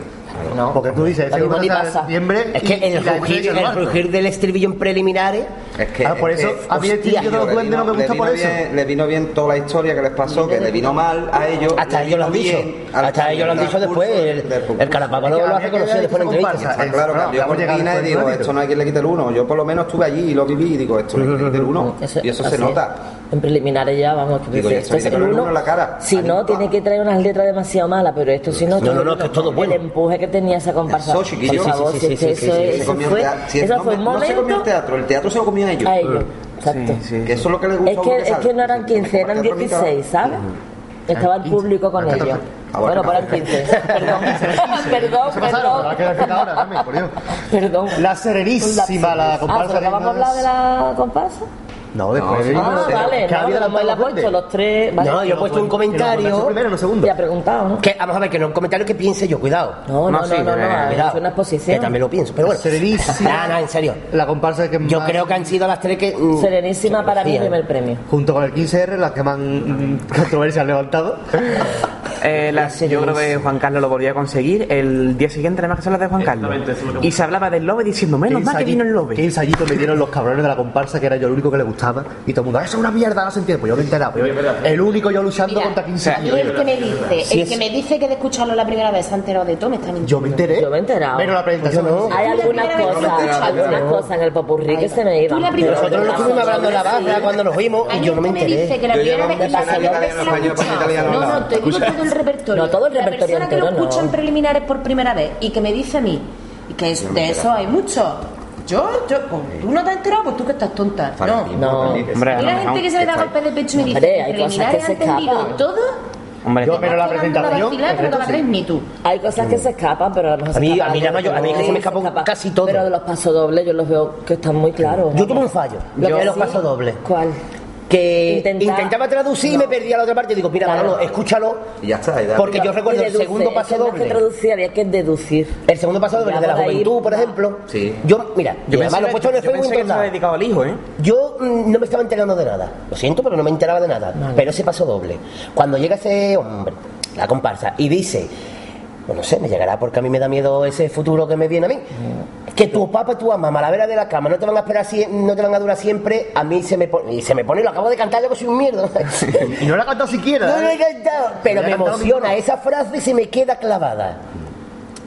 No. Porque tú dices, ese en pasa. septiembre. Es que y- el y rugir, el rugir del estribillo en preliminares. Es que, Ah, por es eso que- a mí el estribillo de los le duendes no me vino- gusta le por vino eso. bien- le vino bien toda la historia que les pasó, que le vino mal a ellos. Hasta ellos lo han dicho. bien Hasta ellos lo han dicho después. El. Carapapa lo, hace conocer después en entrevista. claro, llegar cortina y digo, esto no hay quien le quite el uno. Yo por lo menos estuve allí y lo viví y digo, esto no hay quien le quite el uno. Y eso se nota. En preliminares ya, vamos, que Digo, esto es el uno. uno en la cara. Si no, tiene que traer unas letras demasiado malas, pero esto si no. No, no, no, esto es todo bueno. El empuje que tenía esa comparsa. Eso, chiquillo. Por favor, Sí, si sí, es que sí, sí, eso fue, eso no, fue me- un no se comió el momento teatro, el teatro se lo comía a ellos. a ellos. Exacto. Sí, sí. Que eso es lo que les gusta Es a que, es que no eran 15, eran Compartir 16, ¿sabes? Estaba el público con Eran ellos. 14. Bueno, por el 15. Perdón, perdón. Ahora perdón. ahora. Perdón. La Serenísima, la Ah, comparsa ¿pero que vamos a hablar de la comparsa? No, después No, de Ah, sí. vale, que ha no, habido la fuerte. puesto los tres. Vale. No, yo he puesto un comentario. primero, no segundo. Ya ha preguntado, ¿no? Que, vamos a ver, que no es un comentario que piense yo, cuidado. No, no, no, sí, no, no, eh, cuidado. hecho una exposición. Que también lo pienso, pero bueno. Serenísima. No, no, en serio. La comparsa que Yo más- creo que han sido las tres que. mm, Serenísima para mí, primer premio. Junto con el 15R, las que más mm, controversia han levantado. Eh, las- yo creo que Juan Carlos lo volvió a conseguir. El día siguiente, además, que son las de Juan Carlos. Lo Y se hablaba del lobe diciendo, menos Qué mal que vino el Qué lobe. ensayito me dieron los cabrones de la comparsa, que era yo el único que le gustaba. Y todo el mundo, "Ah, eso es una mierda, no se entiende. Pues yo me he enterado. pues el único yo luchando Mira, contra 15 a mí años. el que me dice, Sí, el que me dice que de escucharlo la primera vez se ha enterado de todo, me está mintiendo. Yo me enteré. Yo me he enterado. Pero la presentación Pues yo no. no. Hay la algunas cosas, algunas cosas en el popurrí que se me iban. La Nosotros no estuvimos hablando en la barra cuando nos Hay y yo no me que me dice enteré. que la Yo primera vez la que lo italiano, No, no. No, te digo todo el repertorio. No, todo el La repertorio persona que lo no. escucha en preliminares por primera vez y que me dice a mí y que es- de eso hay mucho. Yo, yo, pues, tú no te has enterado, pues tú que estás tonta. No. No. Hombre, no, la gente que se le da golpes de pecho y me dice hay cosas preliminares que se escapan. todo. Hombre, Yo- pero la presentación, vacilar, que no sí. ni tú. Hay cosas que se escapan, pero a lo mejor A mí- se escapan a mí la mayor- a mí es que se me escapó escapa. casi todo. Pero de los pasodobles yo los veo que están muy claros. Yo tuve un fallo, lo Yo es los sí. pasos dobles. ¿Cuál? Que Intenta- intentaba traducir y me perdía la otra parte. Digo, mira, Claro. Manolo, escúchalo. Y ya está. y da- Porque yo recuerdo Y el segundo paso es que más que doble. traducir, había que deducir. El segundo paso doble de la juventud, por ejemplo. Sí. Yo, mira, y yo además lo he puesto en el yo Facebook lados. dedicado al hijo, ¿eh? Yo mm, no me estaba enterando de nada. Lo siento, pero no me enteraba de nada. Pero ese paso doble. Cuando llega ese hombre, la comparsa, y dice, pues no sé, me llegará porque a mí me da miedo ese futuro que me viene a mí. Que tu papá y tu mamá, malavera de la cama, no te van a esperar no te van a durar siempre, a mí se me pone, y se me pone, lo acabo de cantar yo que soy un mierda. Y no la ha cantado siquiera. No lo he ¿eh? cantado, pero me cantado emociona esa frase y se me queda clavada.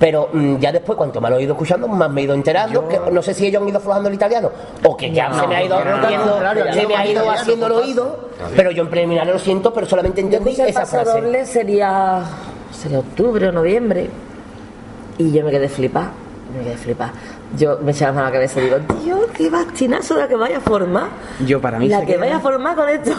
Pero mm, ya después, cuanto más lo he ido escuchando, más me he ido enterando. Que no sé si ellos han ido aflojando el italiano o que ya se me ha ido no, no, no, rompiendo, contrario, se yo me ha ido haciendo el oído. Pero yo en preliminares lo siento, pero solamente Yo entendí esa frase. doble sería, sería octubre o noviembre. Y yo me quedé flipada. Me quedé flipada. Yo me echaba mano a la cabeza y digo, tío, qué bastinazo la que vaya a formar. Yo, para mí La se que queda- vaya a formar con esto.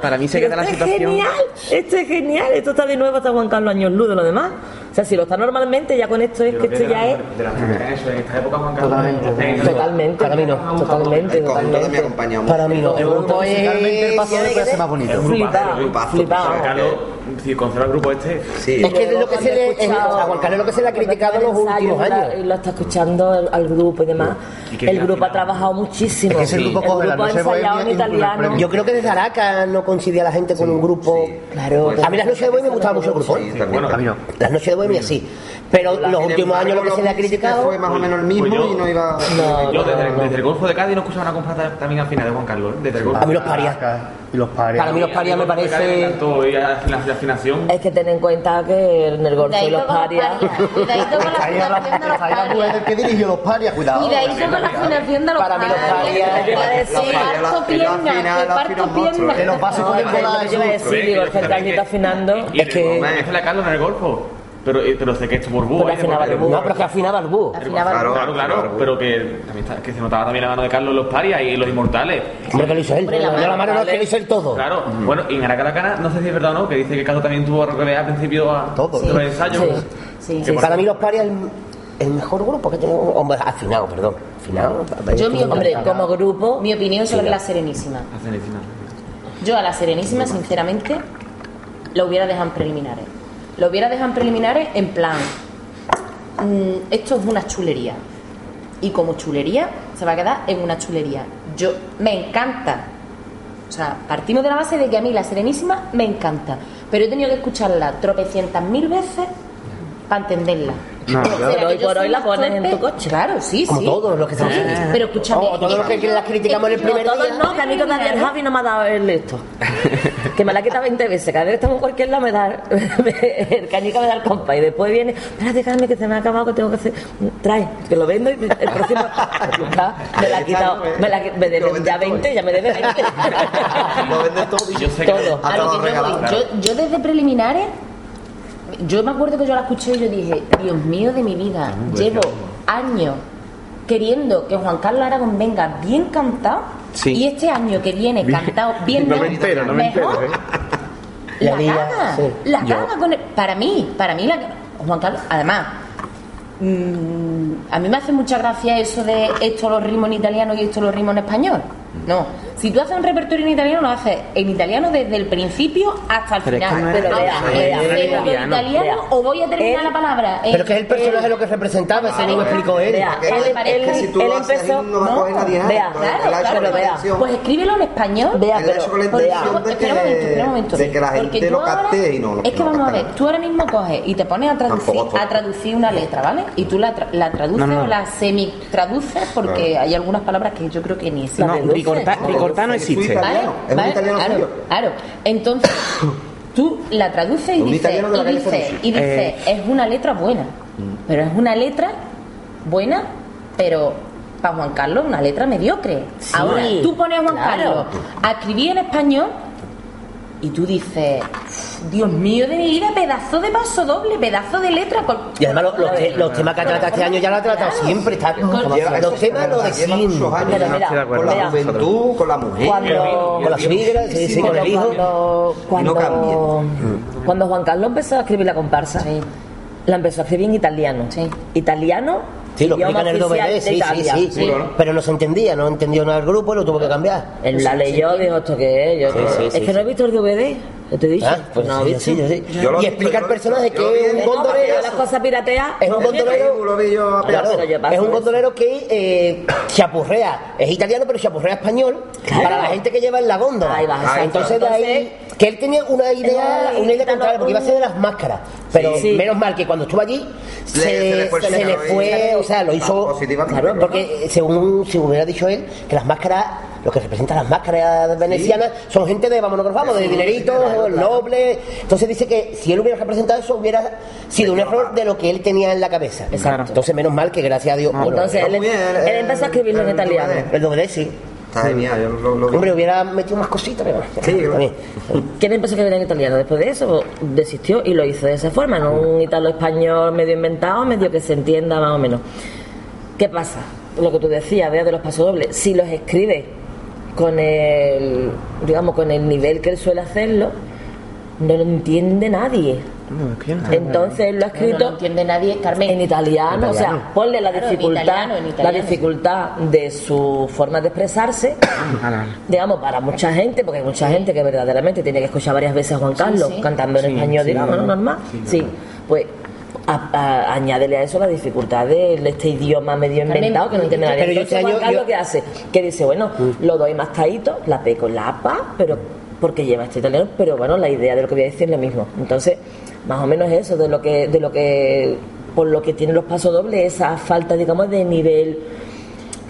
Para mí se queda la esto situación- Es genial, esto es genial. Esto está de nuevo hasta Juan Carlos Años Luz de lo demás. O sea, si lo está normalmente, ya con esto es que esto ya es. De las primeras eso, en esta época Juan Carlos. Totalmente. Totalmente. Para mí no. Totalmente, de totalmente. acompañamiento. Para mí no. El grupo es. Musicalmente el paso ser más bonito. Flipado, flipado. Si conserva el grupo este, Sí. Es que es lo que se le. es- a Juan lo que se le ha criticado en los últimos años. Y lo está escuchando el- al grupo y demás. Y El grupo ha trabajado muchísimo. Es que ese grupo el grupo ha ensayado en italiano. Yo creo que desde Aracas no coincidía la gente con un grupo. Claro. A mí las noches de Bohemia me gustaba mucho el grupo. Bueno, A. Las noches de Bohemia sí. Pero los últimos años lo que se le ha criticado. fue más o menos el mismo Pues yo- y no iba. yo desde, desde el Golfo de Cádiz no escuchaba una comparsa también al final de Juan Carlos, ¿eh? desde el Golfo. A mí los parias. Y los pares. Para mí los parias me parece. encantó, y la la afinación. Es que ten en cuenta que en el golfo y los Cuidadito con los parias. parias. Cuidadito con la Ahí a la, afinación de los parias. que dirigió los parias, cuidado. Cuidadito con la afinación de los Para mí los parias. parias- Yo iba a decir, Los parias, parto piernas, te parto piernas. Con es el yo iba a de decir, digo, que el afinando. Es que- dice la Carlos en el Golfo. Pero, eh, pero sé que esto por búho. Pero ¿eh? afinaba el. No, pero es que afinaba el búho. Afinaba el Claro, Claro, claro, claro. pero que también está- que se notaba también la mano de Carlos en los parias y los inmortales. Hombre, que lo hizo él. Hombre, la No, la mano, no, que lo hizo él todo. Claro, bueno, y en Aracalacana, no sé si es verdad o no, que dice que Carlos también tuvo que ver al principio a Todo. los ensayos. Sí. Sí. Para mí los parias el, el mejor grupo que tengo. Hombre, afinado, perdón. Afinado. Yo, mi Hombre, como grupo. Mi opinión sobre la Serenísima. Yo a la Serenísima, sinceramente, lo hubiera dejado en preliminares. Lo hubiera dejado en preliminares en plan, mm, esto es una chulería. Y como chulería, se va a quedar en una chulería. Yo, me encanta. O sea, partimos de la base de que a mí la Serenísima me encanta. Pero he tenido que escucharla tropecientas mil veces para entenderla. No, ¿Será pero que hoy por hoy la pones en tu coche. Claro, sí, Como sí. todos los que estamos aquí. Pero escúchame. O todos los que las criticamos en el primer Todos día. no, que a mí todavía el Javi no me ha dado el esto. Que me la quita 20 veces. Cada vez que estamos en cualquier lado me da el cañica me da el compa. Y después viene, espérate, Carmen, que se me ha acabado, que tengo que hacer. Trae, que lo vendo y el próximo. Ya, me la ha quitado. Me, la, me debe ya 20, ya me debe 20. Lo venden todo y Yo sé que Todo. A lo que yo regalado, voy. Yo, yo desde preliminares, yo me acuerdo que yo la escuché y yo dije, Dios mío de mi vida, llevo años queriendo que Juan Carlos Aragón venga bien cantado Sí. y este año que viene cantado bien No me mejor, entero, no me entero, ¿eh? La la, lía, caga. sí. La caga con el- Para mí, para mí, la, Juan Carlos, además. mm, a mí me hace mucha gracia eso de esto lo rimo en italiano y esto lo rimo en español. No, si tú haces un repertorio en italiano, lo haces en italiano desde el principio hasta el Pero es que final. no es- Pero vea, vea, ¿cero vea. en italiano o voy a terminar Él- la palabra? Pero que es el personaje lo que representaba, según me explicó él. Porque él, es él- que si tú él lo haces empezó. no va a coger nadie vea, porque Claro, claro. Pues escríbelo en español. Vea, pero- Porque- espera un momento, espera un que, momento. de que la Porque gente tú lo ahora- capte y no lo Es que no vamos a ver, tú ahora mismo coges y te pones a traducir, a una letra, ¿vale? Y tú la, tra- la traduces No, no. o la semi-traduces porque Claro. hay algunas palabras que yo creo que ni existen. No, reduce. ricorta, No, ricorta no es existe. italiano. Es un italiano claro, suyo. claro. Entonces, tú la traduces y dices, y dices, y dices, Eh. es una letra buena. Pero es una letra buena, pero para Juan Carlos una letra mediocre. Ahora, tú pones a Juan claro. Carlos a escribir en español y tú dices, Dios mío de mi vida, pedazo de paso doble, pedazo de letra. con- Y además los, los te- los temas que ha tratado este año ya lo ha tratado Claro. siempre. Está, Con- Lleva- los temas lo de siempre. con la juventud, con la mujer. Cuando- Con la suegra, sí, sí, con el hijo. Cuando, cuando, cuando Juan Carlos empezó a escribir la comparsa, la empezó a escribir en italiano. Sí. Italiano. Sí, lo explica en el DVD, sí, sí, sí, sí. Pero no se entendía, no entendió nada el grupo y lo tuvo que cambiar. Él la leyó, dijo esto que es. Yo, Sí, sí, es que no he visto el DVD. Yo te he dicho. Ah, pues no, sí, ¿viste? sí, yo sí. Yo lo Y he explica el visto, personaje yo lo que es un gondolero. las cosas pirateas. Es un gondolero. Es un gondolero que eh, chapurrea, es italiano pero chapurrea español para la gente que lleva en la góndola. Ahí Ah, entonces de ahí que él tenía una idea, una idea contraria porque iba a ser de las máscaras, pero Sí. menos mal que cuando estuvo allí se, se le fue se le o sea, lo hizo Positivamente. claro, porque según si hubiera dicho él que las máscaras lo que representan las máscaras venecianas son gente de vámonos que nos vamos, de dineritos, nobles. Entonces dice que si él hubiera representado eso hubiera sido un error de lo que él tenía en la cabeza. Exacto. Entonces menos mal que gracias a Dios. bueno, Entonces él, muy bien, él eh, empezó a escribirlo en el italiano. El doble sí. Está genial, yo lo, lo. Hombre, hubiera metido más cositas, pero Sí, claro. también. ¿Quién empezó a escribir en italiano? Después de eso desistió y lo hizo de esa forma, no un italo-español medio inventado, medio que se entienda más o menos. ¿Qué pasa? Lo que tú decías, vea, de los pasodobles, si los escribe con el, digamos, con el nivel que él suele hacerlo, no lo entiende nadie. No, es que yo no- Entonces él lo ha No, escrito no entiende nadie, Carmen. en italiano, o sea, ponle la Claro, en dificultad, italiano, en la dificultad de su forma de expresarse, digamos, para mucha gente, porque hay mucha gente que verdaderamente tiene que escuchar varias veces a Juan Carlos sí. cantando en Sí, español, sí, digamos, ¿no? normal. Sí, pues a- a- añádele a eso la dificultad de este idioma medio inventado que no entiende nadie. pero yo Entonces, este Juan año- Carlos, yo- ¿qué hace? Que dice, bueno, lo doy más caíto, la P con la APA, pero porque lleva este italiano, pero bueno, la idea de lo que voy a decir es lo mismo. Entonces, más o menos eso, de lo que, de lo que, por lo que tienen los pasodobles, esa falta, digamos, de nivel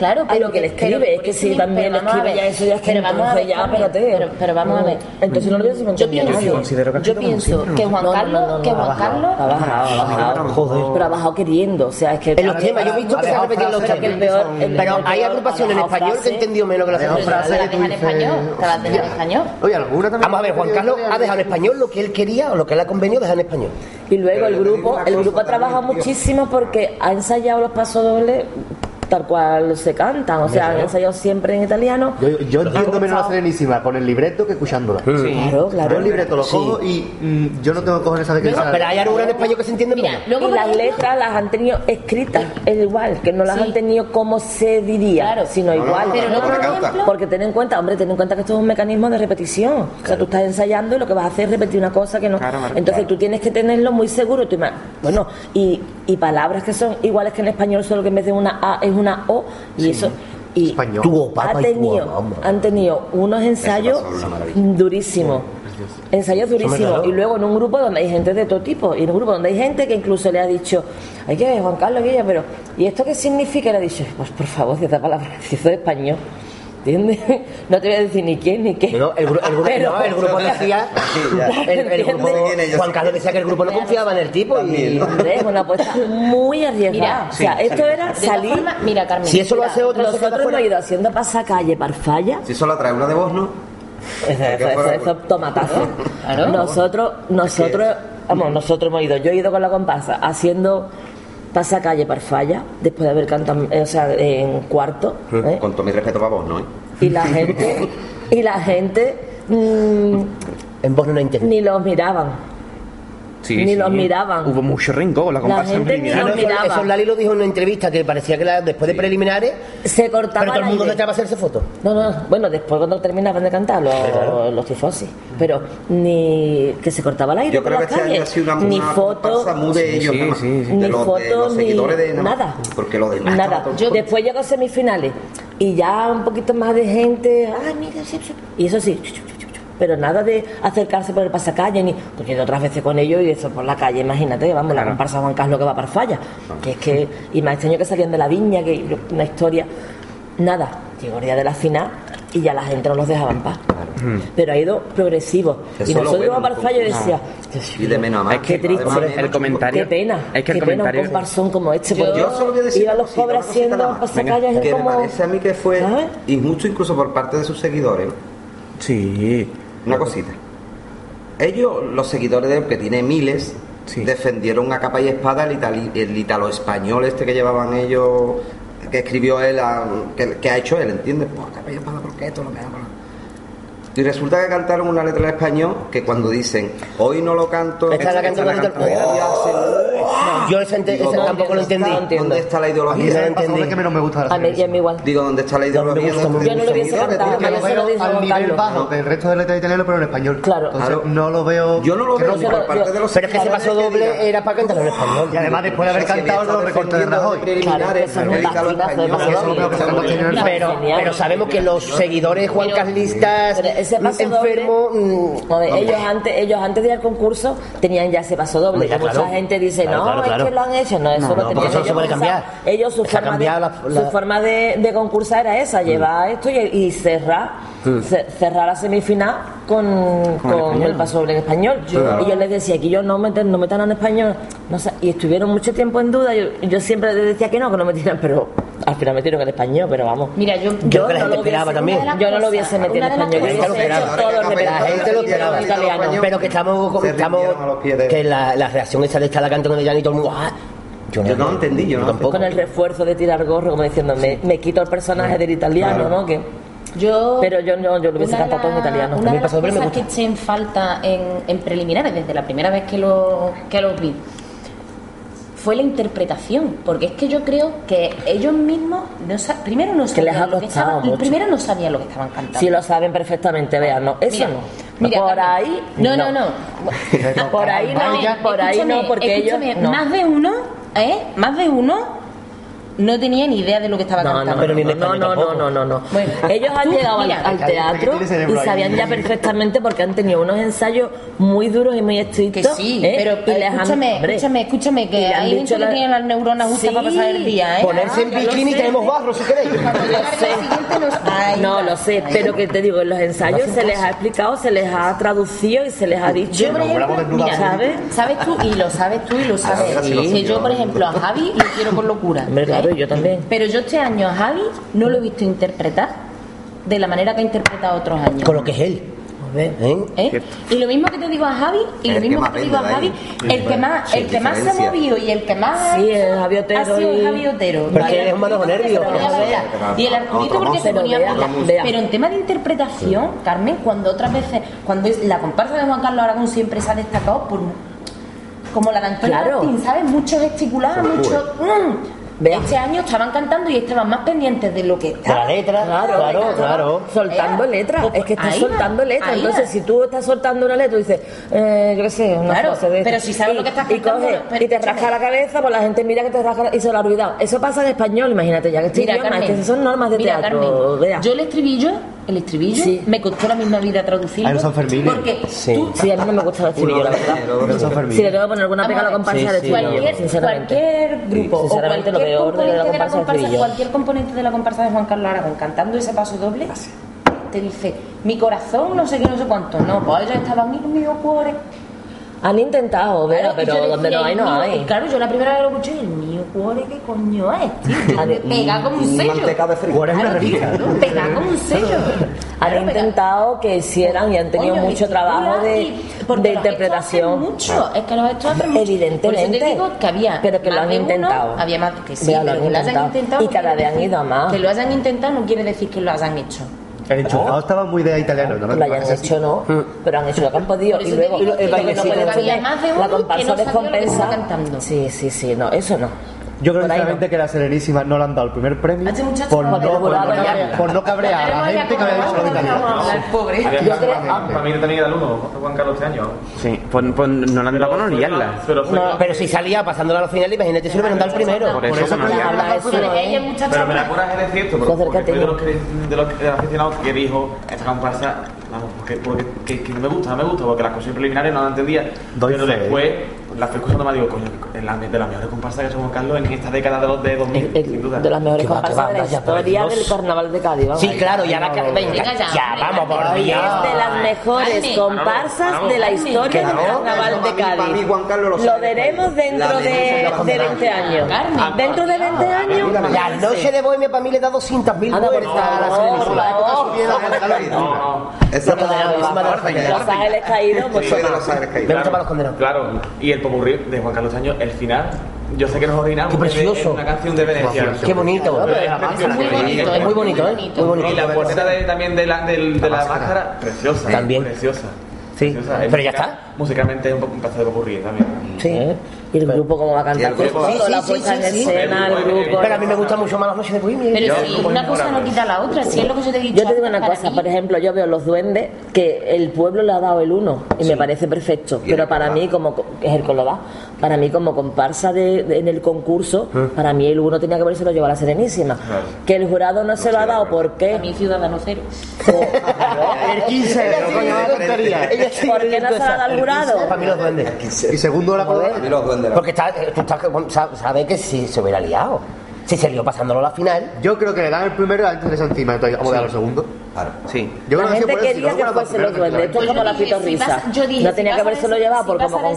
Claro, a lo que le escribe, pero es que si mismo, también le pero escribe ya eso ya es que pero vamos a ver, ya, espérate. pero, pero vamos a ver. Entonces no lo voy a decir Yo pienso, Yo considero que yo pienso que. Juan Carlos, que ha Juan bajado, Carlos, ha bajado, ha bajado. Joder. Pero ha bajado queriendo, o sea, es que En los temas, yo he visto que se ha repetido los el- Pero hay agrupaciones en bajado español que he entendido menos que las en español, te la dejan en español. Oye, alguna también. Vamos a ver, Juan Carlos ha dejado en español lo que él quería o lo que él ha convenido dejar en español. Y luego el Pero grupo, el grupo ha trabajado muchísimo porque ha ensayado los pasodobles tal cual se cantan, o sea, han ensayado siempre en italiano. Yo, yo entiendo menos la Serenísima con el libreto que escuchándola. Claro, Yo claro. el libreto lo cojo y mm, yo no tengo cojones saber qué dice. Pero hay alguna en español que se entiende Mira, luego y las letras las han tenido escritas, es igual, que no las Sí. han tenido como se diría, Claro. sino No, no, igual. no, Pero no, luego, no, por no, no, ejemplo, Porque ten en cuenta, hombre, ten en cuenta que esto es un mecanismo de repetición. O sea, tú estás ensayando y lo que vas a hacer es repetir una cosa que no. Claro, claro. Entonces tú tienes que tenerlo muy seguro. Tú bueno, y, y palabras que son iguales que en español, solo que en vez de una A es una O. Y eso. Y Español. Ha papa y tuvo tenido, han tenido unos ensayos una durísimos. Ensayos durísimos. Y luego en un grupo donde hay gente de todo tipo. Y en un grupo donde hay gente que incluso le ha dicho, hay que ver, Juan Carlos, aquella, pero ¿y esto qué significa? Y le ha dicho, pues por favor, esta palabra, es español. ¿Entiendes? No te voy a decir ni quién ni qué. No, el, gru- el grupo, Pero- no, el grupo decía. ya. el, el grupo, ¿Entiendes? Juan Carlos decía que el grupo no confiaba en el tipo También, y. ¿no? Hombre, es una apuesta muy arriesgada. Mira, o sea, esto era salir. mira, Carmen. Si eso lo hace otro, Nosotros hemos fuera. ido haciendo pasacalle Parfalla. Si solo trae una de vos, ¿no? Eso, eso, eso, eso, tomatazo. Claro. Nosotros, nosotros, vamos, nosotros hemos ido, yo he ido con la comparsa haciendo pasacalle Parfalla, después de haber cantado, eh, o sea, en cuarto, ¿eh? Con todo mi respeto para vos, ¿no? y la gente, y la gente, mm, En voz no. Ni los miraban. Sí, Ni sí. los miraban. Hubo mucho rincón, la comparsa en gente los Eso- Lali lo dijo en una entrevista que parecía que la- después de preliminares, Se cortaba pero todo el mundo hacerse fotos. No, no, bueno, después cuando terminaban de cantar los, los tifosi. Pero ni que se cortaba el aire Yo creo que este año ha sido una, ni comparsa muy de ellos, sí, sí, sí. de ni los, de fotos, los ni seguidores de nada. nada. Porque los demás Nada. Yo después llego a semifinales y ya un poquito más de gente, ay, mira, sí, sí", y eso sí, pero nada de acercarse por el pasacalle, ni porque yo otras veces con ellos y eso por la calle, imagínate, vamos, la comparsa Juan Carlos que va para falla, que es que, y más este año que salían de la viña, que una historia, nada, llegó el día de la final y ya la gente no los dejaba en paz. Pero ha ido progresivo. Eso y nosotros íbamos para un falla y decía, Y de menos a más. Es que Qué triste. Además, el comentario. Qué pena, Es que el qué pena un comentario- comparsón como este. Yo, yo solo voy a decir ir a una los pobres haciendo pasacalles que es me como... parece a mí que fue ¿sabes? injusto incluso por parte de sus seguidores. Sí. Una cosita. Ellos, los seguidores de él, que tiene miles, Sí. defendieron a capa y espada el, itali- el italo-español este que llevaban ellos, que escribió él, a- que, que ha hecho él, ¿entiendes? Pues a capa y espada, porque esto lo que hago. Y resulta que cantaron una letra en español que cuando dicen, hoy no lo canto, Esta la el- No, yo ente- Digo, ¿dónde tampoco lo está? entendí. ¿Dónde está la ideología? es no entendí. que menos me gusta la A mí, y a mí igual. Digo, ¿dónde está la ideología? mucho. Yo no lo hubiese cantado, yo lo se lo al nivel bajo del resto de letras italianas, pero en español. Claro. Entonces, Claro. no lo veo. Yo no lo veo no- por parte de los Pero es que ese paso doble era para cantarlo en español. Y además, después de haber cantado los recortes de Rajoy. Lo Pero, sabemos que los seguidores Juan Carlistas Pero ese paso enfermos. doble, mm, ver, ellos antes ellos antes de ir al concurso tenían ya ese paso doble. Hombre, mucha claro. gente dice, Claro, no, claro, es claro. que lo han hecho. No, eso No, lo no, tenían porque eso no ellos se puede cambiar. Ellos su forma, de, cambiada la- la- su forma de, de concursar era esa, llevar esto y, y cerrar ce- cerrar la semifinal con, con el, paso doble en español. Y yo les decía que ellos no metan, no metan en español. No sé, y estuvieron mucho tiempo en duda. Yo, yo siempre les decía que no, que no metieran, pero al final metieron en español, pero vamos. Mira, yo, Creo que la no gente lo esperaba hubiese- también. Yo no lo hubiese metido en español, yo hecho todo La gente lo esperaba. italiano. Pero que estamos, estamos de- que la, la reacción esa de estar la cantando el llano y todo el mundo. "Ah". Yo no entendí, yo no tampoco. con el refuerzo de tirar gorro, como diciendo, me, me quito el personaje del italiano, ¿no? Que, Yo, pero yo no, yo lo hubiese de cantado todo en italiano. Una de las cosas que eché en falta en, en preliminares, desde la primera vez que lo, que los vi, fue la interpretación. Porque es que yo creo que ellos mismos, no primero no les sabían ha lo que estaban, mucho. primero no sabían lo que estaban cantando. Si lo saben perfectamente, vean, no, eso Mira, no. mira, por ahí, No, no, no. Por ahí no, por ahí no, porque ellos no. más de uno, ¿eh? Más de uno no tenía ni idea de lo que estaba No, cantando. no, pero ni en no, no, no, no, no, no. Bueno, ellos han llegado al, mira, al que teatro y sabían ya perfectamente porque han tenido unos ensayos muy duros y muy Que estrictos. sí, ¿eh? pero Y han- escúchame, escúchame, escúchame, y que hay gente dicho que la- tiene las neuronas justas Sí. para pasar el día, ¿eh? Ponerse en Ah, lo bikini sé. tenemos barro si queréis. No, lo sé, pero que te digo, en los ensayos se les ha explicado, se les ha traducido y se les ha dicho. Yo, por ejemplo, mira, ¿sabes? ¿sabes tú? Y lo sabes tú y lo sabes. yo. por ejemplo, a Javi lo quiero con locura. Hombre, claro, ¿eh? y yo también. Pero yo este año a Javi no lo he visto interpretar de la manera que ha interpretado otros años. Con lo que es él. ¿Eh? ¿Eh? Y lo mismo que te digo a Javi, y El lo mismo que te digo a Javi, ahí. el que más, Sí, el que más se movido y el que más Sí, el Javi Otero ha sido y- Javi Otero. Porque Y el él es un manojo nervio. Y el Arturito porque se pero ponía a vea, bailar. vea. Pero en tema de interpretación, Carmen, cuando otras veces, cuando es la comparsa de Juan Carlos Aragón siempre se ha destacado por como la de Antonio Claro. Martín, ¿sabes? Mucho gesticular, mucho. mm. Vea. Este año estaban cantando y estaban más pendientes de lo que De la letra, claro, claro. Soltando Era- letra, es que estás soltando va, letra. ahí Entonces, si tú estás soltando una letra y dices, eh, yo qué sé, una Claro, frase de pero si sabes y- lo que estás y cantando, pero y te rasca la cabeza, pues la gente mira que te rasca la- y se lo ha olvidado. Eso pasa en español, imagínate ya que este idioma, es que esas son normas de mira, teatro. Carmen, yo el estribillo, el estribillo, Sí. me costó la misma vida traducirlo. Ay, los Sanfermines. Porque Sí. tú, Sí, a mí no me gusta el estribillo, la verdad. San Fermín. Si le tengo que poner alguna pega a la a comparsa de sí, estribillo, cualquier, sinceramente. cualquier grupo o cualquier de la de la comparsa cualquier componente de la comparsa de Juan Carlos Aragón cantando ese paso doble, te dice, mi corazón, no sé qué, no sé cuánto. No, pues ellos estaban, mío, cuore. Han intentado, Claro, pero yo donde decía, no hay, no hay. claro, yo la primera vez lo escuché, el mío cuore, ¿qué coño es, tío? Me pega como un sello. Manteca de frío. Es una revista. ¿no? Pega como un sello. Han Claro, pega. intentado que hicieran y han tenido Coño, mucho trabajo de, de interpretación. mucho, es que los gestos hacen mucho. Evidentemente. Por eso te digo que había. Pero que lo han intentado. había más que sí, pero han que lo hayan intentado. Y cada vez han ido a más. Que lo hayan intentado no quiere decir que lo hayan hecho. El enchufado estaba muy de italiano, ¿no? Lo hayan hecho, ¿no? Pero han hecho lo que han podido. Y luego el bailecito la comparsa descompensa. Sí, sí, sí, no, eso no. Yo creo Por sinceramente no. que la Serenísima no le han dado el primer premio este por, no, por, jurado no, por no cabrear a la gente que había dicho lo. Había- creo- para, mí, también era el uno, Juan Carlos este año. Sí, pues, pues no le han dado con no liarla. Pero fue- No, pero si salía pasándola a la final, imagínate si lo hubieran dado el primero. Por eso, eso que no que liarla. Pero me da coraje decir esto, porque, fui de los, que, de los que- los aficionados que dijo esta comparsa, vamos, porque, porque que, que no me gusta, no me gusta, porque las cosas preliminares no las entendía. Pero después la fui escuchando más digo, coño, en la, de las mejores comparsas que ha hecho Juan Carlos en esta década de los de 2000, El- sin duda. de las mejores comparsas va, de la historia del carnaval de Cádiz. vamos. Sí, claro, ya la venga, Venga ya, ya, venga, vamos por. Dios. Es de las mejores Carmen, comparsas vamos, de la historia del carnaval de para mí- Cádiz. Juan Carlos lo Lo veremos dentro La de, de la de 20 años. Carmen. Dentro de 20 años. La noche de Bohemia para mí le da 200.000 Anda, por vueltas a la La. No, no. Esa esa encima de los condenados. Los Ángeles caídos, Me caídos. gusta para los condenados. Claro, y el popurrí de Juan Carlos año, el final, yo sé que nos originamos Qué precioso. una canción de Venecia. Qué bonito. Pero es muy bonito, Es muy bonito, ¿eh? Muy bonito. Y la corneta de, también de la, de la máscara, preciosa. También. Preciosa. Sí, Preciosa. pero ya está. Musicalmente es un poco un pedazo de popurrí también. Sí. ¿Eh? Y el grupo como va a cantar el grupo- con Sí, todo, sí, la sí, puesta en sí, sí. escena, el grupo. Pero a mí me gusta mucho más las noches de Bohemia. Pero si una cosa no quita la otra, si es lo que yo te he dicho. Yo te digo una cosa, por ejemplo, yo veo los duendes que el pueblo le ha dado el uno y me parece perfecto, pero el para mí como co- es el Colodá, para mí como comparsa de, de- en el concurso, para mí el uno tenía que haberse lo llevado a la Serenísima. Que el jurado no se lo ha dado porque A mí Ciudadano Cero. El 15, Ella no sí coño, me la tontería. Ella sí ¿Por qué no se la da al jurado? Para mí los duendes. Y segundo la A Porque está, tú estás, sabes sabe que si se hubiera liado, si se lió pasándolo a la final, Yo creo que le dan el primero y antes le encima, entonces vamos a dar el segundo. Claro. Sí. Yo la creo que gente por eso, si quería no, que fuese los duendes. Esto es como la dije, Fito si Risa. vas- yo dije, No tenía que habérselo llevado por como de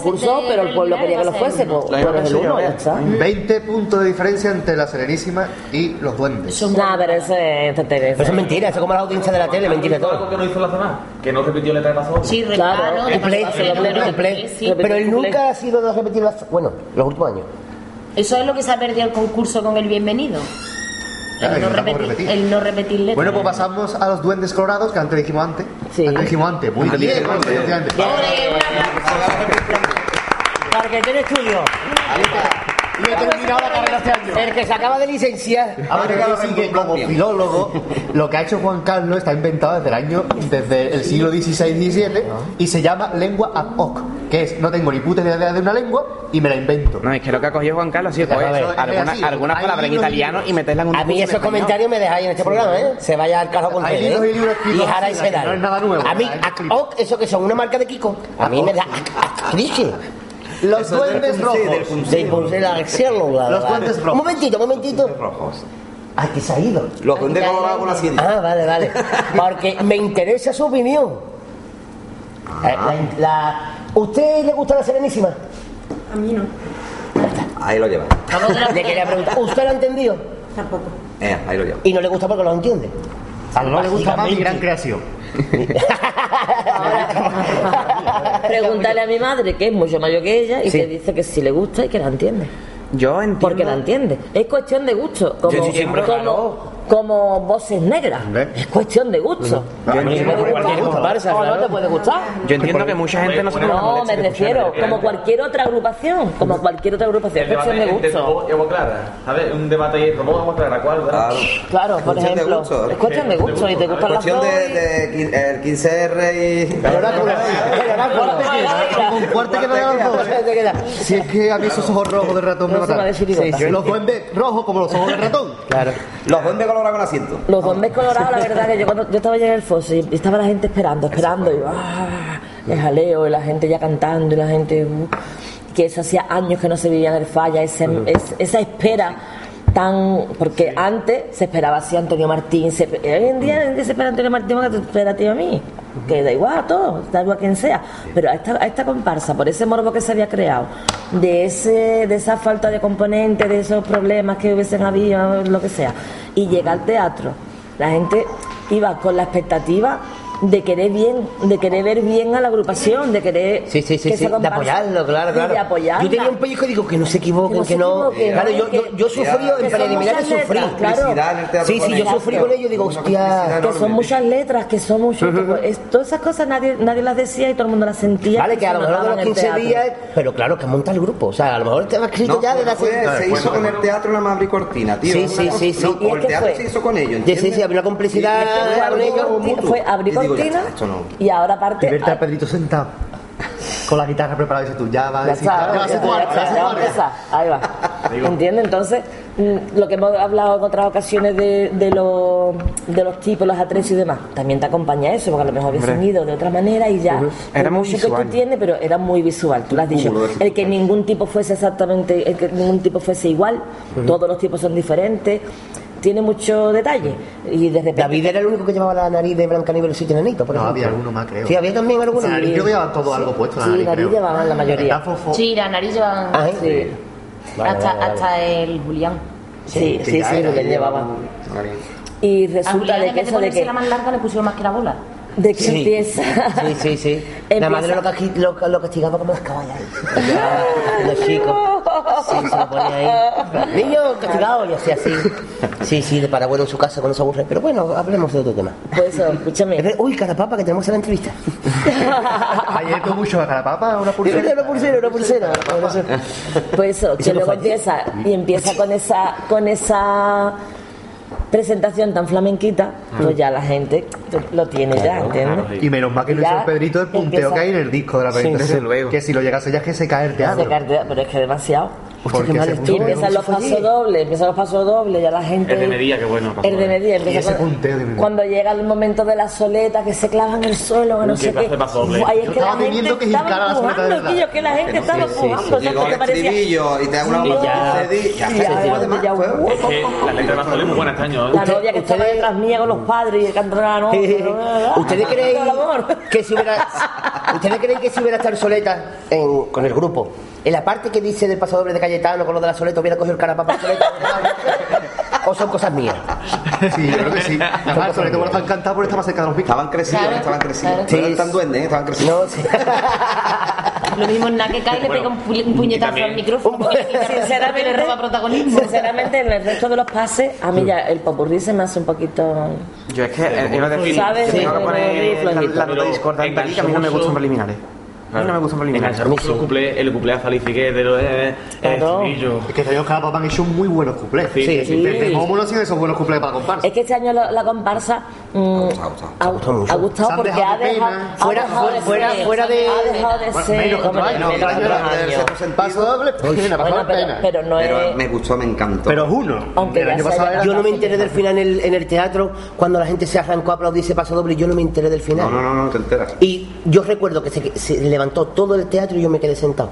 pero el pueblo quería que lo fuese. Pues el uno, ya está. 20 puntos de diferencia entre la Serenísima y los duendes. Nada, pero eso es pero eso es mentira, eso es como la audiencia de la tele, mentira ¿Hizo algo todo. que no hizo la semana? Que no repitió de paso. Sí, Claro. Pero él nunca ha sido de repetir las, bueno, los últimos años. Eso es lo que se ha perdido el concurso con el bienvenido. El no, repetir, repetir. el no repetir letras. Bueno, pues pasamos a los duendes colorados, que antes dijimos antes. Sí. Antes dijimos antes, muy Antes bien, antes. Ole, un aplauso. Marquetero Estudio, Y he terminado la carrera este año. el que se acaba de licenciar. Ahora que sigue como filólogo, lo que ha hecho Juan Carlos está inventado desde el año, desde el siglo XVI-XVII y se llama lengua ad hoc, que es no tengo ni puta idea de una lengua y me la invento. No, es que lo que ha cogido Juan Carlos ha sido Déjame coger ver. eso, algunas, algunas palabras en italiano libros. y meterlas en un A mí esos comentarios me dejáis en este programa, ¿eh? Se vaya al carajo con Hay ustedes, libros y ¿eh? libros escritos Y Jara y Sedal. no es nada nuevo, A mí, nada escrito. a- oh, eso que son una marca de Kiko, a mí me da crisis. Los Eso es del del rojos. Punce. La Los duendes rojos. Un momentito, un momentito. Rojos. Ah, que se ha ido. Los duendes colorados con la siguiente. Ah, vale, vale. Porque me interesa su opinión. Eh, la- la- ¿Usted le gusta la Serenísima? Ahí lo lleva. Le quería preguntar. ¿Usted lo ha entendido? Eh, ahí lo lleva. Y no le gusta porque lo entiende. A no le gusta más mi gran creación. Pregúntale a mi madre, que es mucho mayor que ella, y Sí. te dice que sí le gusta y que la entiende. Yo entiendo. Porque la entiende. Es cuestión de gusto. Como, siempre, como, claro. Como voces negras. Es cuestión de gusto. Puede no te puede gustar. Yo entiendo que mucha gente no se la No, me refiero, como cualquier otra agrupación. Como cualquier otra agrupación. Es cuestión de gusto. agua clara. ¿Sabes? Un debate ahí, y agua clara, ¿cuál? Claro. Claro, por Cuestión de ejemplo. gusto. Es cuestión de gusto. Y te gustan las Cuestión dos. de, de quin- el 15R y. Con cuarto que no le queda. Si es que a mí esos ojos rojos de ratón me matan. Los duendes rojos como los ojos de ratón. Claro. Los duendes con asiento. Los duendes colorados, la verdad que yo cuando yo estaba allá en el foso y estaba la gente esperando, esperando, y ¡ah! el jaleo, y la gente ya cantando, y la gente uh, que eso hacía años que no se vivía en el falla, ese- es- esa espera tan porque antes se esperaba así Antonio Martín, se, hoy en día hoy en día se espera Antonio Martín que te espera a ti a mí, que da igual a todo, da igual a quien sea, pero a esta, a esta comparsa, por ese morbo que se había creado, de ese, de esa falta de componente, de esos problemas que hubiesen habido, lo que sea, y llega al teatro, la gente iba con la expectativa de querer bien, de querer ver bien a la agrupación, de querer Sí, sí, sí, que de apoyarlo, claro, claro. de apoyarla. Yo tenía un pellizco y digo que no se equivoquen, Que que no no. se equivoquen, Claro, ¿no? yo, yo, yo sufrí, en Que preliminares sufrí. claro. El Sí, sí, con yo sufrí con ello y digo, hostia. que son muchas letras, que son muchos. es- todas esas cosas nadie, nadie las decía y todo el mundo las sentía. Vale, que a se lo mejor de los en el 15 teatro. días, pero claro, que monta el grupo. O sea, a lo mejor estaba escrito No, ya desde hace. fue- se hizo con el teatro nada más abrir cortina, tío. Sí, Una sí, sí, sí. no, o el que teatro se hizo con ellos. Sí, sí, sí, había una complicidad que con ellos. Fue abrir digo, ya cortina está, esto no. y ahora aparte. Y verte a Pedrito sentado con la guitarra preparada y dices tú, ya va a Ya ya va a ya ya ya ya va empezar. Ahí va. ¿Entiendes? Entonces, mm, lo que hemos hablado en otras ocasiones de, de, los, de los tipos, los atresos y demás, también te acompaña eso, porque a lo mejor hubiesen ido de otra manera y ya. Era muy mucho que visual. tú tienes, pero era muy visual, tú lo has dicho. El que ningún tipo fuese exactamente, el que ningún tipo fuese igual, todos los tipos son diferentes. Tiene mucho detalle y de repente David era el único que llevaba la nariz de Blancanieves y los siete enanitos, por No, ejemplo. había alguno más, creo. Sí, había también alguno. La nariz creo que llevaban todo algo puesto. la Sí, nariz, nariz llevaban la mayoría. Sí, la nariz llevan Ah, Sí, Vale, hasta, vale, vale. hasta el Julián. sí, sí, sí, llevaban. Vale. Y resulta Julián de que eso de ponerse que, la más larga le pusieron más que la bola. De que Sí. empieza. Sí, sí, sí. La Empieza- madre lo, lo, lo castigaba como las caballas. Los chicos. Sí, se lo ponía ahí. Niño, castigado y así, así. Sí, sí, de para bueno en su casa cuando se aburre. Pero bueno, hablemos de otro tema. Pues eso, escúchame. Uy, carapapa, que tenemos hacer la entrevista. Ayer con mucho a carapapa, una Pulsera, una pulsera, una pulsera. Pues eso, ¿Y que luego empieza y empieza con esa con esa presentación tan flamenquita, pues ya la gente lo tiene ya, ¿entiendes? Y menos mal que no hizo el Pedrito el punteo empieza- que hay en el disco de la Sí, presentación. luego. Que si lo llegase ya es que se cae el Se teatro. cartea, pero es que demasiado. Porque qué mal estuvo. Empiezan los pasos dobles, empiezan los pasos dobles, ya la gente. El de Medía, qué bueno, El de Y empieza ese con- punteo de Medía. Cuando llega el momento de la soleta, que se clavan en el suelo, que no sé qué ahí es que la estaba gente que estaba empujando, tío, que la gente estaba empujando. Llegó el estribillo y te da una ya. de ya que la letra es muy buena este año, ¿eh? La novia que estaba detrás mía con los padres y cantando la novia. ¿Ustedes creen que si hubiera, ¿ustedes creen que si hubiera estado Soleta con el grupo, en la parte que dice del paso doble de Cayetano con lo de la Soleta, hubiera cogido el carapapa Soleta? ¿O son cosas mías? Sí, yo creo que sí. Además, sobre todo están cantados porque más cerca de los micros. Estaban crecidos, Claro, estaban crecidos. claro. Sí. no tan duendes, ¿eh? estaban crecidos. No, sí. Lo mismo en que cae le pega un, pu- un puñetazo también- al micrófono porque Sinceramente, le roba protagonismo. sinceramente, en el resto de los pases, a mí ya el popurrí se me hace un poquito. Yo es que eh, iba a decir ¿Sabes? Sí. tengo que poner la, la nota discordante aquí, que a mí no me gustan preliminares. A mí no me gustan preliminares. Enganchar mucho el cuplé, el cuplé a Falifique de los eh, eh, Claro. Es que ellos carapapa han hecho muy buenos cuplés. Sí, Sí, sí. Desde Momo no hacían esos buenos cuplés para comparsa. Es que este año la, la comparsa mm, gustado, ha, gustado mucho. ha gustado han porque dejado ha de dejado, Fuera- dejado de fuera- ser, fuera de- ha dejado de ser pero, pena. pero no Pero es me gustó, me encantó. Pero es uno. Aunque el ya año se pasado haya- era Yo no me enteré del final en el, en el teatro, cuando la gente se arrancó a aplaudir ese paso doble, yo no me enteré del final. No, no, no, no te enteras. Y yo recuerdo que se, se levantó todo el teatro y yo me quedé sentado.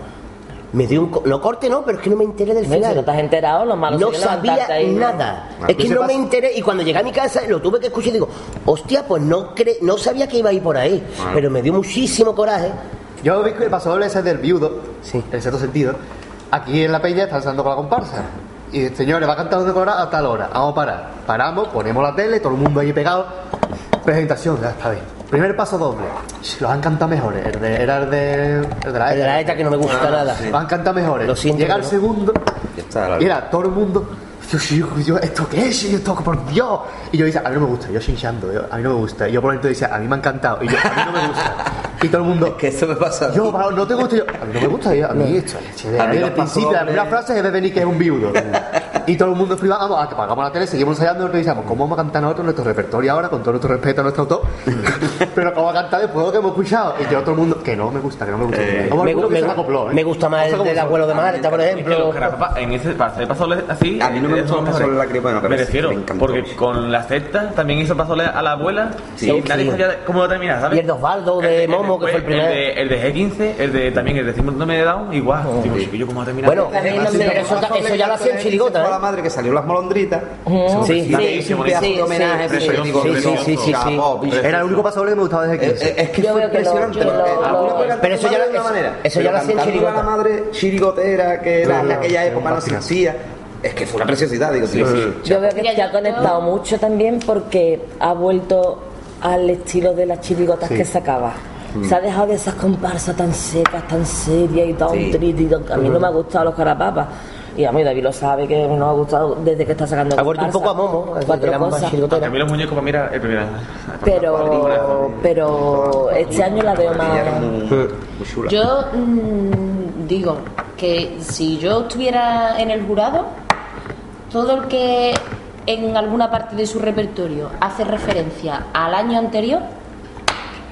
Me dio un... co- No corte, no, pero es que no me enteré del Hombre, si no final. te has enterado, lo malo No levantarte sabía ahí, ¿no? nada. Ah, es que no pasa- me enteré y cuando llegué a mi casa lo tuve que escuchar y digo, hostia, pues no cre no sabía que iba a ir por ahí. Ah. Pero me dio muchísimo coraje. Yo vi que el paso doble ese del viudo, Sí. en cierto sentido. Aquí en la peña están saltando con la comparsa. Y señores, va a cantar de colorado a tal hora. Vamos a parar. Paramos, ponemos la tele, todo el mundo ahí pegado. Presentación, ya está bien. Primer paso doble. Los han cantado mejores. El de- era el de, el de la El de la ETA que no me gusta nada. Los han cantado mejores. Lo siento, Llega el pero- segundo. Ya está, la- Y era todo el mundo. Yo, yo, yo, ¿esto qué es? Y esto, por Dios. Y yo dice, a mí no me gusta, yo chinchando, yo, a mí no me gusta. Y yo por dentro dice, a mí me ha encantado. Y yo, a mí no me gusta. Y todo el mundo, Que eso me pasa. a mí. yo, no te gusta. Yo, a mí no me gusta. Yo, a mí esto, A mí desde los el principio, la primera frase es de venir que es un viudo. Y todo el mundo privado, vamos, a que pagamos la tele, seguimos ensayando, nosotros decíamos, ¿cómo vamos a cantar nosotros nuestro repertorio ahora, con todo nuestro respeto a nuestro autor? Pero ¿cómo vamos a cantar después de lo que hemos escuchado? Y yo todo el mundo, que no me gusta, que no me gusta. Eh, Me, que me acopló, ¿eh? me gusta más No el del abuelo de Marta, por Es que ejemplo. carapapa, en ese pasoles así A mí no me eh, gustó el de la cripona, pero me sí, refiero me porque con la sexta también hizo pasole a la abuela Sí, y nadie sí. sabía cómo lo terminar ¿sabes? Y el de Osvaldo, de Momo, que fue el primer. el de, el de G15 el de también el de síndrome de Down igual digo chiquillo cómo va a terminar Bueno, no me- te eso- ya lo hacía en Chirigota, dice a ¿eh? la madre que salió las molondritas. Sí, La sí, que sí, sí, homenaje. sí, sí, sí, sí, sí, sí, sí. Era el único paso doble que me gustaba desde Eh, 15. eh, Es que Yo fue veo que lo- impresionante. Pero eso ya de una eso- manera, eso ya lo hacía en la madre chirigotera que era en aquella época no fácil. existía. Es que fue una preciosidad, digo, tío. Yo veo que se ha conectado mucho también porque ha vuelto al estilo de las chirigotas Sí. que sacaba. Se ha dejado de esas comparsas tan secas, tan serias y tan Sí. tristes. A mí no me ha gustado los carapapas. Y a mí David lo sabe que no me ha gustado desde que está sacando Ha vuelto un poco a Momo, Cuatro cosas. A mí los muñecos, mira, el primer. Pero, pero este año la veo más... Yo mm, digo que si yo estuviera en el jurado, todo el que en alguna parte de su repertorio hace referencia al año anterior,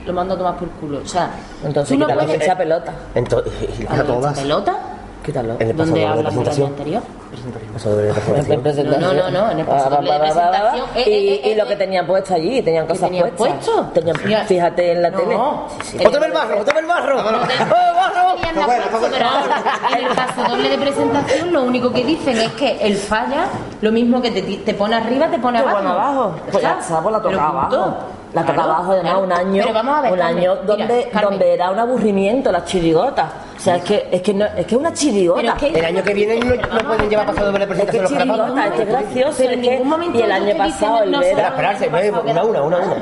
lo mando a tomar por culo. O sea, Entonces tú no quítalo, puedes... echa pelota. Entonces, ¿A dónde todas. pelota? Quítalo. En el ¿Dónde hablas año presentación. anterior? Presentación. No, no, no, en el paso doble de presentación. Eh, y, eh, eh, y lo eh, que tenían puesto allí, tenían ¿Qué cosas tenían puestas. puesto? Tenían- fíjate en la No. tele. ¡Otra vez el barro! ¡Otra vez el barro! ¡Oh, barro! Pero ahora, en el paso doble de presentación lo único que dicen es que el falla, lo mismo que te, te pone arriba, te pone Te abajo. pone abajo. Pues ya pues la Pero toca punto. abajo. La toca Claro, abajo, además, claro. un año, Pero vamos a ver, un Carmen, año mira, donde, Carmen. donde era un aburrimiento las chirigotas. O sea, es que es que no, es que es una chirigota. Es que- El año que viene no, no pueden llevar paso doble de Es que presentación los chirigota, carapapas. es que es gracioso. Pero es en que- ningún momento y el año pasado, el no Vera. Espera, esperarse, una, una, una, una.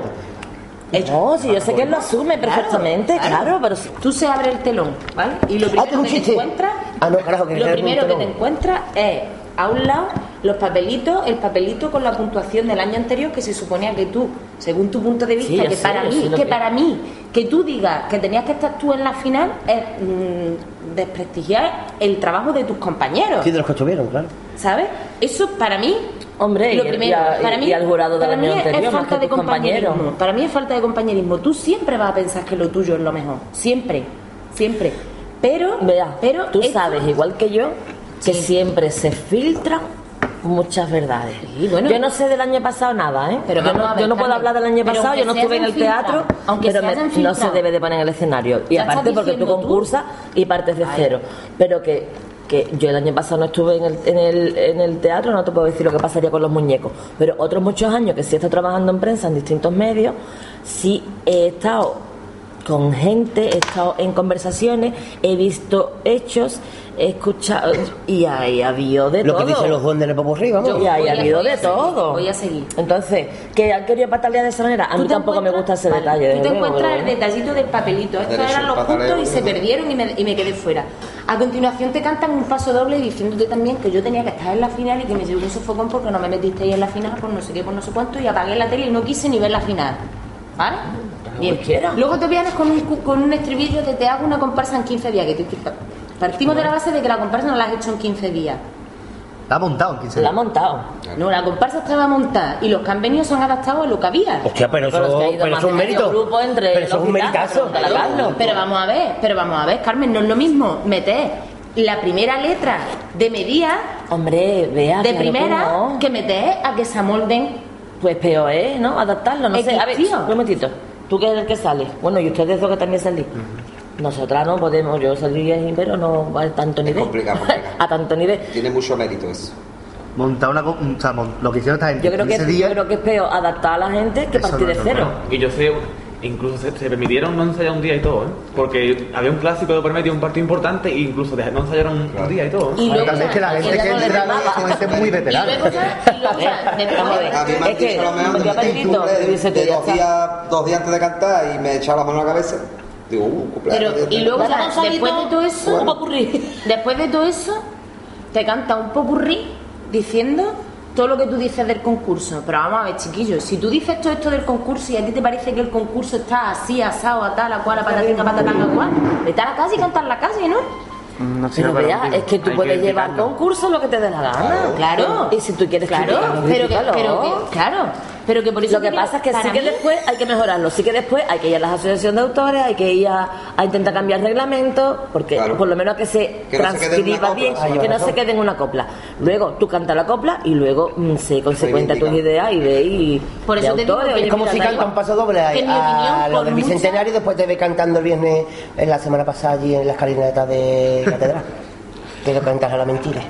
No, si yo sé que él lo asume perfectamente, claro, pero si- Tú se abre el telón, ¿vale? Y lo Ah, es primero que te encuentras, Ah, no, carajo, que lo primero que te encuentras es a un lado los papelitos, el papelito con la puntuación del año anterior que se suponía que tú, según tu punto de vista, Sí, que sé, para mí, que que- para mí, que tú digas que tenías que estar tú en la final es mm, desprestigiar el trabajo de tus compañeros. Sí, de los que estuvieron, claro. ¿Sabes? Eso para mí. Hombre, lo y- primero, y a- para y mí, al jurado del año es- anterior, es más falta que de compañerismo. Para mí es falta de compañerismo. Tú siempre vas a pensar que lo tuyo es lo mejor. Siempre. Siempre. Pero. Vea, pero tú esto- sabes, igual que yo, que Sí. siempre se filtran muchas verdades. Sí, bueno. yo no sé del año pasado nada, ¿eh? Pero yo no, a ver, yo no puedo hablar del año pasado, yo no estuve en el teatro, aunque pero me- no se debe de poner en el escenario. Y aparte porque tú. concursas y partes de cero. Pero que, que yo el año pasado no estuve en el, en, el, en el teatro, no te puedo decir lo que pasaría con los muñecos. Pero otros muchos años que sí he estado trabajando en prensa, en distintos medios, sí he estado con gente, he estado en conversaciones, he visto hechos, he escuchado y ahí ha habido de Lo todo. que dicen los jóvenes del Popurrí, vamos. y ahí ha habido de seguir, todo. voy a seguir. Entonces, que han querido patalear de esa manera, a Tú mí tampoco me gusta ese vale, detalle. Tú te encuentras el bueno. detallito del papelito. Estos eran los puntos y se perdieron y me, y me quedé fuera. A continuación te cantan un paso doble diciéndote también que yo tenía que estar en la final y que me llevó un sofocón porque no me metisteis en la final por no sé qué, por no sé cuánto y apagué la tele y no quise ni ver la final. ¿Vale? Bien. Luego te vienes con un, con un estribillo de te hago una comparsa en 15 días. Que te- partimos de la base de que la comparsa no la has hecho en 15 días. La ha montado en 15 Se la ha días. montado. No, la comparsa estaba montada y los convenios son adaptados a lo que había. Hostia, pero eso, es que pero eso un mérito. grupo entre pero eso es los un meritazo. Pero vamos a ver, pero vamos a ver, Carmen, no es lo mismo meter la primera letra de medida Hombre, vea. de claro primera que no. que meter a que se amolden. Pues peor es, ¿no? Adaptarlo, no Es sé. que, A ver, tío. un momentito. Tú que eres el que sale. Bueno, y ustedes dos que también salís. Nosotras no podemos, yo salí ahí, pero no a tanto nivel. complicado, complicado. a tanto nivel. Tiene mucho mérito eso. Montar una. O sea, lo que hicieron esta gente. Yo creo, que, 15 yo días. creo que es peor adaptar a la gente que partir no de es cero. normal. Y yo sé, incluso se, se permitieron no ensayar un día y todo, ¿eh? Porque había un clásico de por medio, un partido importante, e incluso de- no ensayaron un día y todo. ¿eh? Y luego Tal vez que la gente que entra son gente muy veterana. a mí me han Es que dicho lo mejor de de, dos, días, dos días antes de cantar y me he echado la mano a la cabeza. Digo, uh, cumpleaños. Pero, y luego después de todo eso, un popurrí. después de todo eso, te canta un popurrí diciendo todo lo que tú dices del concurso. Pero vamos a ver, chiquillos, si tú dices todo esto del concurso y a ti te parece que el concurso está así, asado, a tal, a cual, a patatinga, patatanga, a cual, vete a la calle y canta en la calle, ¿no? No sé, Pero vea, es que tú Hay puedes llevar concursos lo que te dé la gana. Claro. Y si tú quieres Claro, criticarlo, pero que, pero que- claro, pero que por eso Lo que pasa es que sí que mí- después hay que mejorarlo, sí que después hay que ir a las asociaciones de autores, hay que ir a, a intentar cambiar reglamentos, porque Claro. por lo menos que se Que no se transcriba copla, bien, sí, que no razón. se quede en una copla. Luego tú cantas la copla y luego mm, sé consecuente a tus ideas y ve y Por eso de te digo autores, que Es como si canta un paso doble a, opinión, a lo del Bicentenario y después te ve cantando el viernes en la semana pasada allí en la escalinata de Catedral. que lo cantas a la mentira.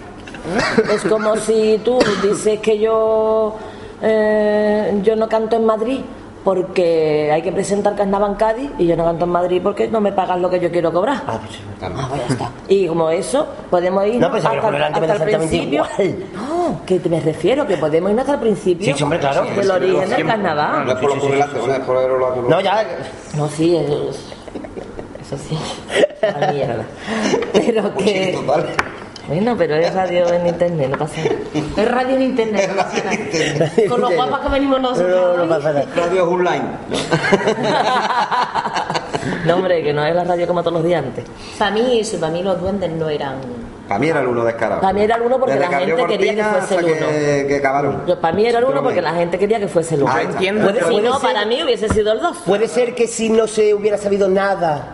Es como si tú dices que yo eh, yo no canto en Madrid porque hay que presentar carnaval en Cádiz y yo no canto en Madrid porque no me pagan lo que yo quiero cobrar. Ah, pues sí. Ah, pues ya está. Y como eso, podemos ir No, pues hasta, delante hasta el principio. igual. No, eso, que te me refiero, que podemos irnos hasta el principio Sí, hombre, claro. del origen del carnaval. No es por los currilates, es por el No, ya. No, sí, es- eso sí, la mierda. Pero que... Bueno, pero es radio en internet, no pasa nada. Es radio en internet. no pasa nada. Con lo guapas que venimos nosotros. No, no pasa nada. Radio online. No, hombre, que no es la radio como todos los días antes. Para mí eso, para mí los duendes no eran... Para mí era el uno descarado. Para mí era el uno porque Desde la gente quería que fuese el uno. Que, que acabaron. Yo, para mí era el uno porque la gente quería que fuese el uno. Ah, entiendo. Puede- Si no, ser- para mí hubiese sido el dos. Puede ser que si no se hubiera sabido nada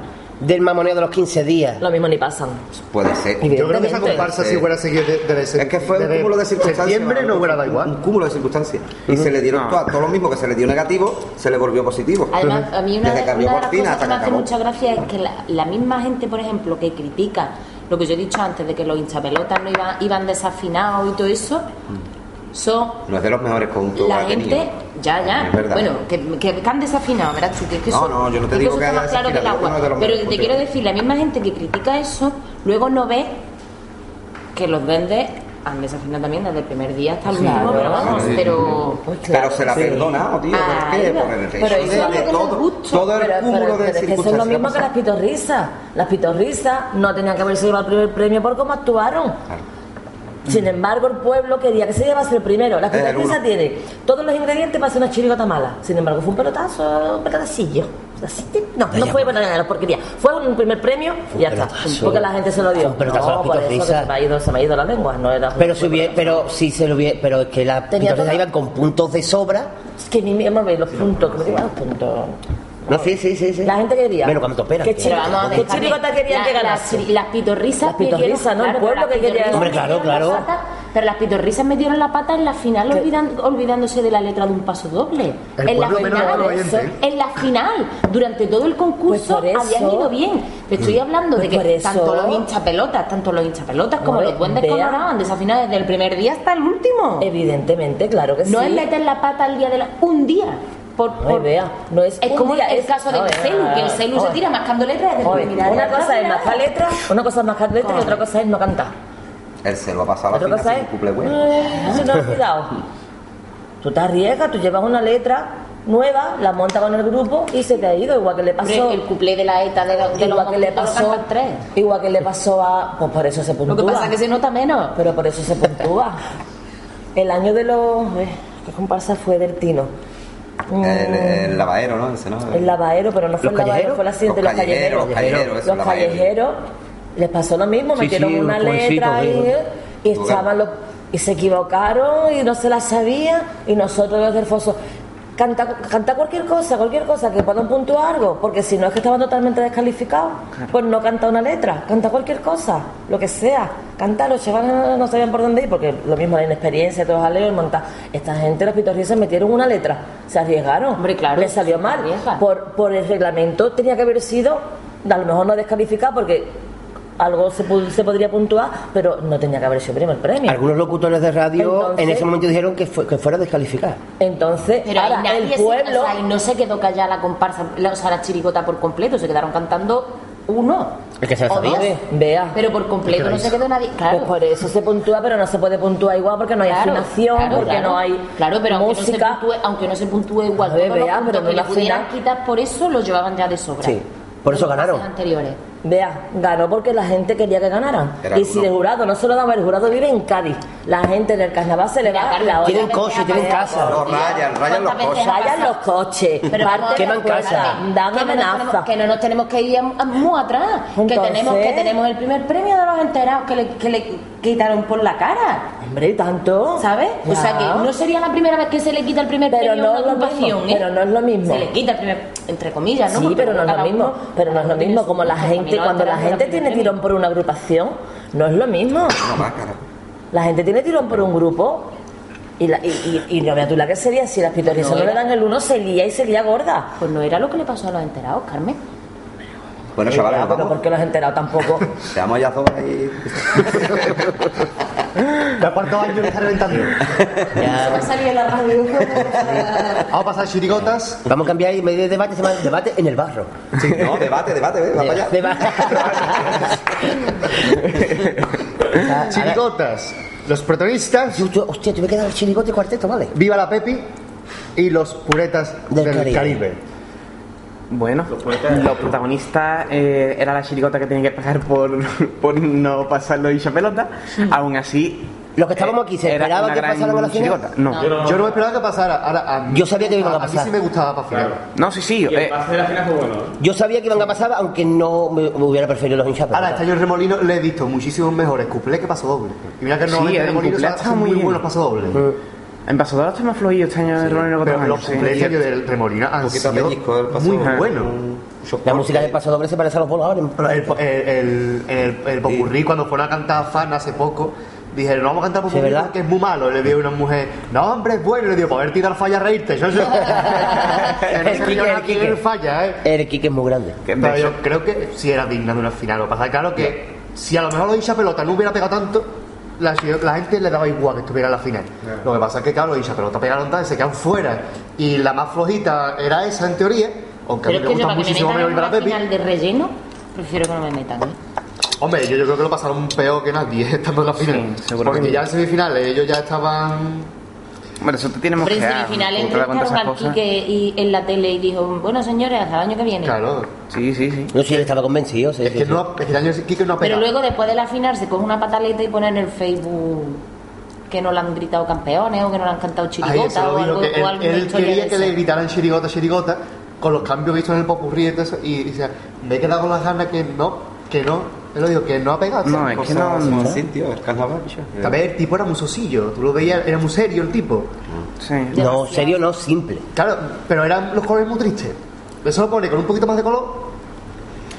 del mamoneo de los 15 días. Lo mismo ni pasan. Puede ser. Yo creo que esa comparsa si hubiera seguido de- desde Es que fue un desde cúmulo de circunstancias. septiembre no hubiera dado Un igual. cúmulo de circunstancias. Y se le dieron todo, todo lo mismo que se le dio negativo, se le volvió positivo. Además, a mí una, Desde de, que abrió una de las Cortina cosas que me hace acabó. mucha gracia es que la, la misma gente, por ejemplo, que critica lo que yo he dicho antes de que los hinchapelotas no iban, iban desafinados y todo eso, son No es de los mejores conjuntos la que ha tenido. Ya, ya, verdad. bueno, que, que, que han desafinado, verás tú, que, es que No, eso, no, yo no te que digo que más claro que el agua. Pero te quiero decir, la misma gente que critica eso, luego no ve que los duendes han desafinado también desde el primer día hasta el último, pero vamos, sí. pero... Pues claro, Pero se la sí. perdona, tío. Ah, ¿Por qué? mira. Por el Pero eso de, es lo de que todo, el Pero, cúmulo pero- de eso es lo mismo que las pitorrisas. Las pitorrisas no tenían que haberse llevado el primer premio por cómo actuaron. Sin embargo, el pueblo quería que se llevase el primero. La pitorrisa uno. tiene todos los ingredientes para hacer una chirigota mala. Sin embargo, fue un pelotazo, un pelotacillo. Así te- No, no fue una porquería. Fue un primer premio y ya está. Porque la gente se lo dio. A no, por eso se me ha ido, se me ha ido la lengua. No era Pero si hubiera, pero si se lo hubiera, pero es que pitorrisas todo- iban con puntos de sobra. Es que ni me los puntos, digan los puntos. No, sí, sí, sí, sí. La gente quería. Bueno, cuando operan. ¿Qué vamos a ver, ¿Qué chirigota querían la- que las, ganase? chiri- las pitorrisas Las pitorrisas, metieron- ¿no? El pueblo pero las que quería- pitorrisas Hombre, claro, metieron la claro. pata, pero las pitorrisas metieron la pata en la final olvidándose de la letra de un paso doble. El en la menos final, en la final, durante todo el concurso Pues habían ido bien. Te estoy hablando Pues de por que eso- tanto los hinchapelotas, tanto los hinchapelotas como los duendes vea. colorados han desafinado desde el primer día hasta el último. Evidentemente, claro que sí. no es meter la pata el día de la... un día. Por, vea, no es es como día, el es- caso del Ay, celu, que el celu se tira mascando letras desde el una cosa la es marcar letras, una cosa es marcar letras y otra cosa es no cantar. Él se lo ha pasado la Otra final cosa es. un couple bueno. se nos ha olvidado. Tú te arriesgas, tú llevas una letra nueva, la montas con el grupo y se te ha ido, igual que le pasó. El cuplé de la ETA de, los- de igual que le pasó tres. igual que le pasó a pues por eso se puntúa Lo que pasa es que se nota menos. pero por eso se puntúa el año de los eh, qué comparsa fue del Tino El, el lavadero, ¿no? Ese, ¿no? el lavadero pero no fue ¿Los el lavadero callejeros? fue la siguiente Los los callejeros callejeros, callejeros, eso, los callejeros les pasó lo mismo Sí, metieron sí, una letra eh, y estaban los y se equivocaron y no se la sabían y nosotros los del foso canta, canta cualquier cosa, cualquier cosa que puedan puntuar algo, porque si no es que estaban totalmente descalificados, pues no canta una letra, canta cualquier cosa, lo que sea, canta, los chavales no sabían por dónde ir, porque lo mismo la inexperiencia, todos aleos, montar. Esta gente, los pitorrisas, metieron una letra, se arriesgaron, Hombre, claro, les salió se mal, por, por el reglamento tenía que haber sido, a lo mejor no descalificado, porque algo se, pu- se podría puntuar, pero no tenía que haber sido primer premio. Algunos locutores de radio Entonces- en ese momento dijeron que, fue- que fuera descalificada. Entonces, Pero ahí ahora nadie el se- pueblo... o sea, y no se quedó callada la comparsa, la- o sea, la chirigota por completo, se quedaron cantando uno. Es que se lo o sabía. dos. Vea. Pero por completo no se quedó nadie. Claro. Pues por eso se puntúa, pero no se puede puntuar igual porque no hay Claro, afinación, claro, porque claro. no hay Claro, pero aunque no, se música. puntúe, aunque no se puntúe igual, vea, pero no le la pudieran quitar por eso los llevaban ya de sobra. Sí, por eso ganaron. anteriores. Vea, ganó porque la gente quería que ganaran. Era y si uno. el jurado no se lo daba, el jurado vive en Cádiz. La gente en el carnaval se le va Carmen, la olla. Tienen ¿cuántas coche, tienen casa. No, rayan, rayan los ¿Cuántas veces coches. Rayan los coches, Pero a queman casa. dan amenazas. que no nos tenemos que ir a- a- muy atrás. que, tenemos, que tenemos el primer premio de los enterados que le, que le quitaron por la cara. Hombre, ¿y tanto? ¿Sabes? O sea que no sería la primera vez que se le quita el primer Pero premio no a una es lo agrupación, mismo, ¿eh? pero no es lo mismo. Se le quita el primer, entre comillas, ¿no? Sí, Porque pero no es lo mismo. Pero no es lo mismo como la gente, Cuando la gente tiene tirón por una agrupación, no es lo mismo. La gente tiene tirón por un grupo. Y, la, y, y, y no veas tú la que sería, si las pitorrisas No no, le dan el uno, se lía y se lía gorda. Pues no era lo que le pasó a los enterados, Carmen. Bueno, Eh, chavales, pero. ¿por qué los has enterado tampoco? Seamos ya ahí. ¿Ya cuántos años le está reventando? Va a salir en la radio. Vamos a pasar chirigotas. Vamos a cambiar y vez de debate, se llama debate en el barro. Sí, no, debate, debate, ve, va para allá. Debate. Chirigotas. Los protagonistas, Yo- yo- hostia, tuve que dar el chirigote cuarteto, ¿vale? Viva la Pepi y los puretas Del del, Caribe. Caribe. Bueno, los protagonistas eh, era la chirigota que tenía que pagar por, por no pasarlo y pelota. Aún así. Los que estábamos aquí, ¿se era esperaba que gran pasaran a la final? No. no. Yo no me esperaba que pasara. Ahora, a mí- Yo sabía que iban a A mí pasar. sí me gustaba para final. sí, sí. Y el eh, de la final fue bueno. ¿eh? Yo sabía que iban a pasar, aunque no me, me hubiera preferido los hinchas. Ahora, este año en Remolino le he visto muchísimos mejores cuplés que paso doble. Y mira que Sí, normalmente el Remolino cuplé está muy muy buenos paso dobles. En Pasador está más flojillo este año Ronaldo que otros Pero los años, sí. cuplés año del Remolino han sido muy buenos. La música del paso doble se parece a los voladores. El, el, el, el, el popurrí, cuando fueron a cantar fan hace poco, dijeron, no vamos a cantar popurrí porque es muy malo. Le dio una mujer, no, hombre, es bueno. Y le dio, para ver tirar falla a reírte. Yo, El falla, ¿eh? El Kike es muy grande. De Pero yo creo que sí era digna de una final. Lo que pasa es claro que si a lo mejor lo hincha pelota no hubiera pegado tanto, la, la gente le daba igual que estuviera en la final. Lo que pasa es que, claro, los hincha pelota pegaron y se quedan fuera. Y la más flojita era esa en teoría, aunque Pero a mí me gusta para que muchísimo menos final de relleno, prefiero que no me metan. ¿eh? Hombre, yo, yo creo que lo pasaron peor que nadie estando en la final. Sí. Porque ya en semifinales ellos ya estaban. Bueno, eso te tiene Pero en mosqueado. semifinales ¿cómo te das cuenta entrevistaron esas al cosas? Quique y, en la tele y dijo, bueno señores, hasta el año que viene. Claro. Sí, sí, sí. No sé si él estaba convencido. Sí, Es sí, que sí. no, es que el año Quique no ha Pero luego después de la final se coge una pataleta y pone en el Facebook que no le han gritado campeones o que no le han cantado chirigota lo o algo, que o él, alguna él quería que le gritaran chirigota, chirigota, con los cambios vistos en el popurrí y y, y decía, me he quedado con las ganas que no, que no. Lo dijo, que no ha pegado. No, es que no. Son no. así, tío, el carnaval. A ver, el tipo era muy sosillo, tú lo veías, era muy serio el tipo. Sí. No, serio, no, simple. Claro, pero eran los colores muy tristes. Eso lo pone con un poquito más de color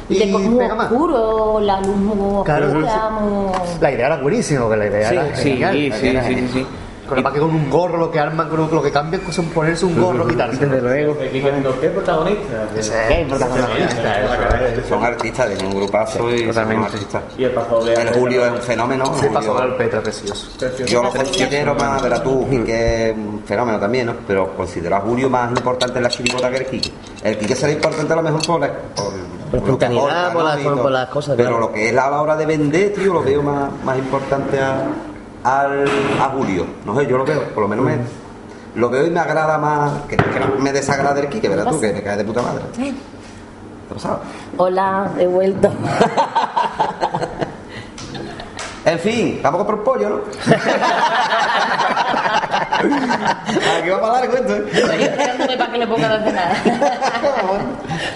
y De muy pega más. oscuro, la luz muy Claro, oscura, muy... La idea era buenísima, porque la idea Sí, era sí, genial. sí, sí, sí, sí, sí. Con, que con un gorro, lo que arman, con lo que cambian es ponerse un gorro y quitarse. Desde luego. ¿Qué protagonista? Es protagonista. Son artistas de un grupazo y son artistas. Y el paso. El Julio es un fenómeno. Se pasó Julio- al Petra, precioso. Yo lo considero más, verás tú, que es un fenómeno también, ¿no? Pero considero a Julio más importante en la chirigota que el Quique. El Quique será importante a lo mejor por, la- por, Por las- Y por- todo. por las cosas, Pero claro. lo que es a la hora de vender, tío, lo veo más, más importante a, al, a Julio. No sé, yo lo veo, por lo menos me, lo veo y me agrada más, que, que no me desagrada el Quique, verás tú, que me cae de puta madre. ¿Te ha pasado? Hola, he vuelto. En fin, tampoco por el pollo, ¿no? Aquí va para largo esto, ¿eh? Estoy esperándome para que le ponga de cenar.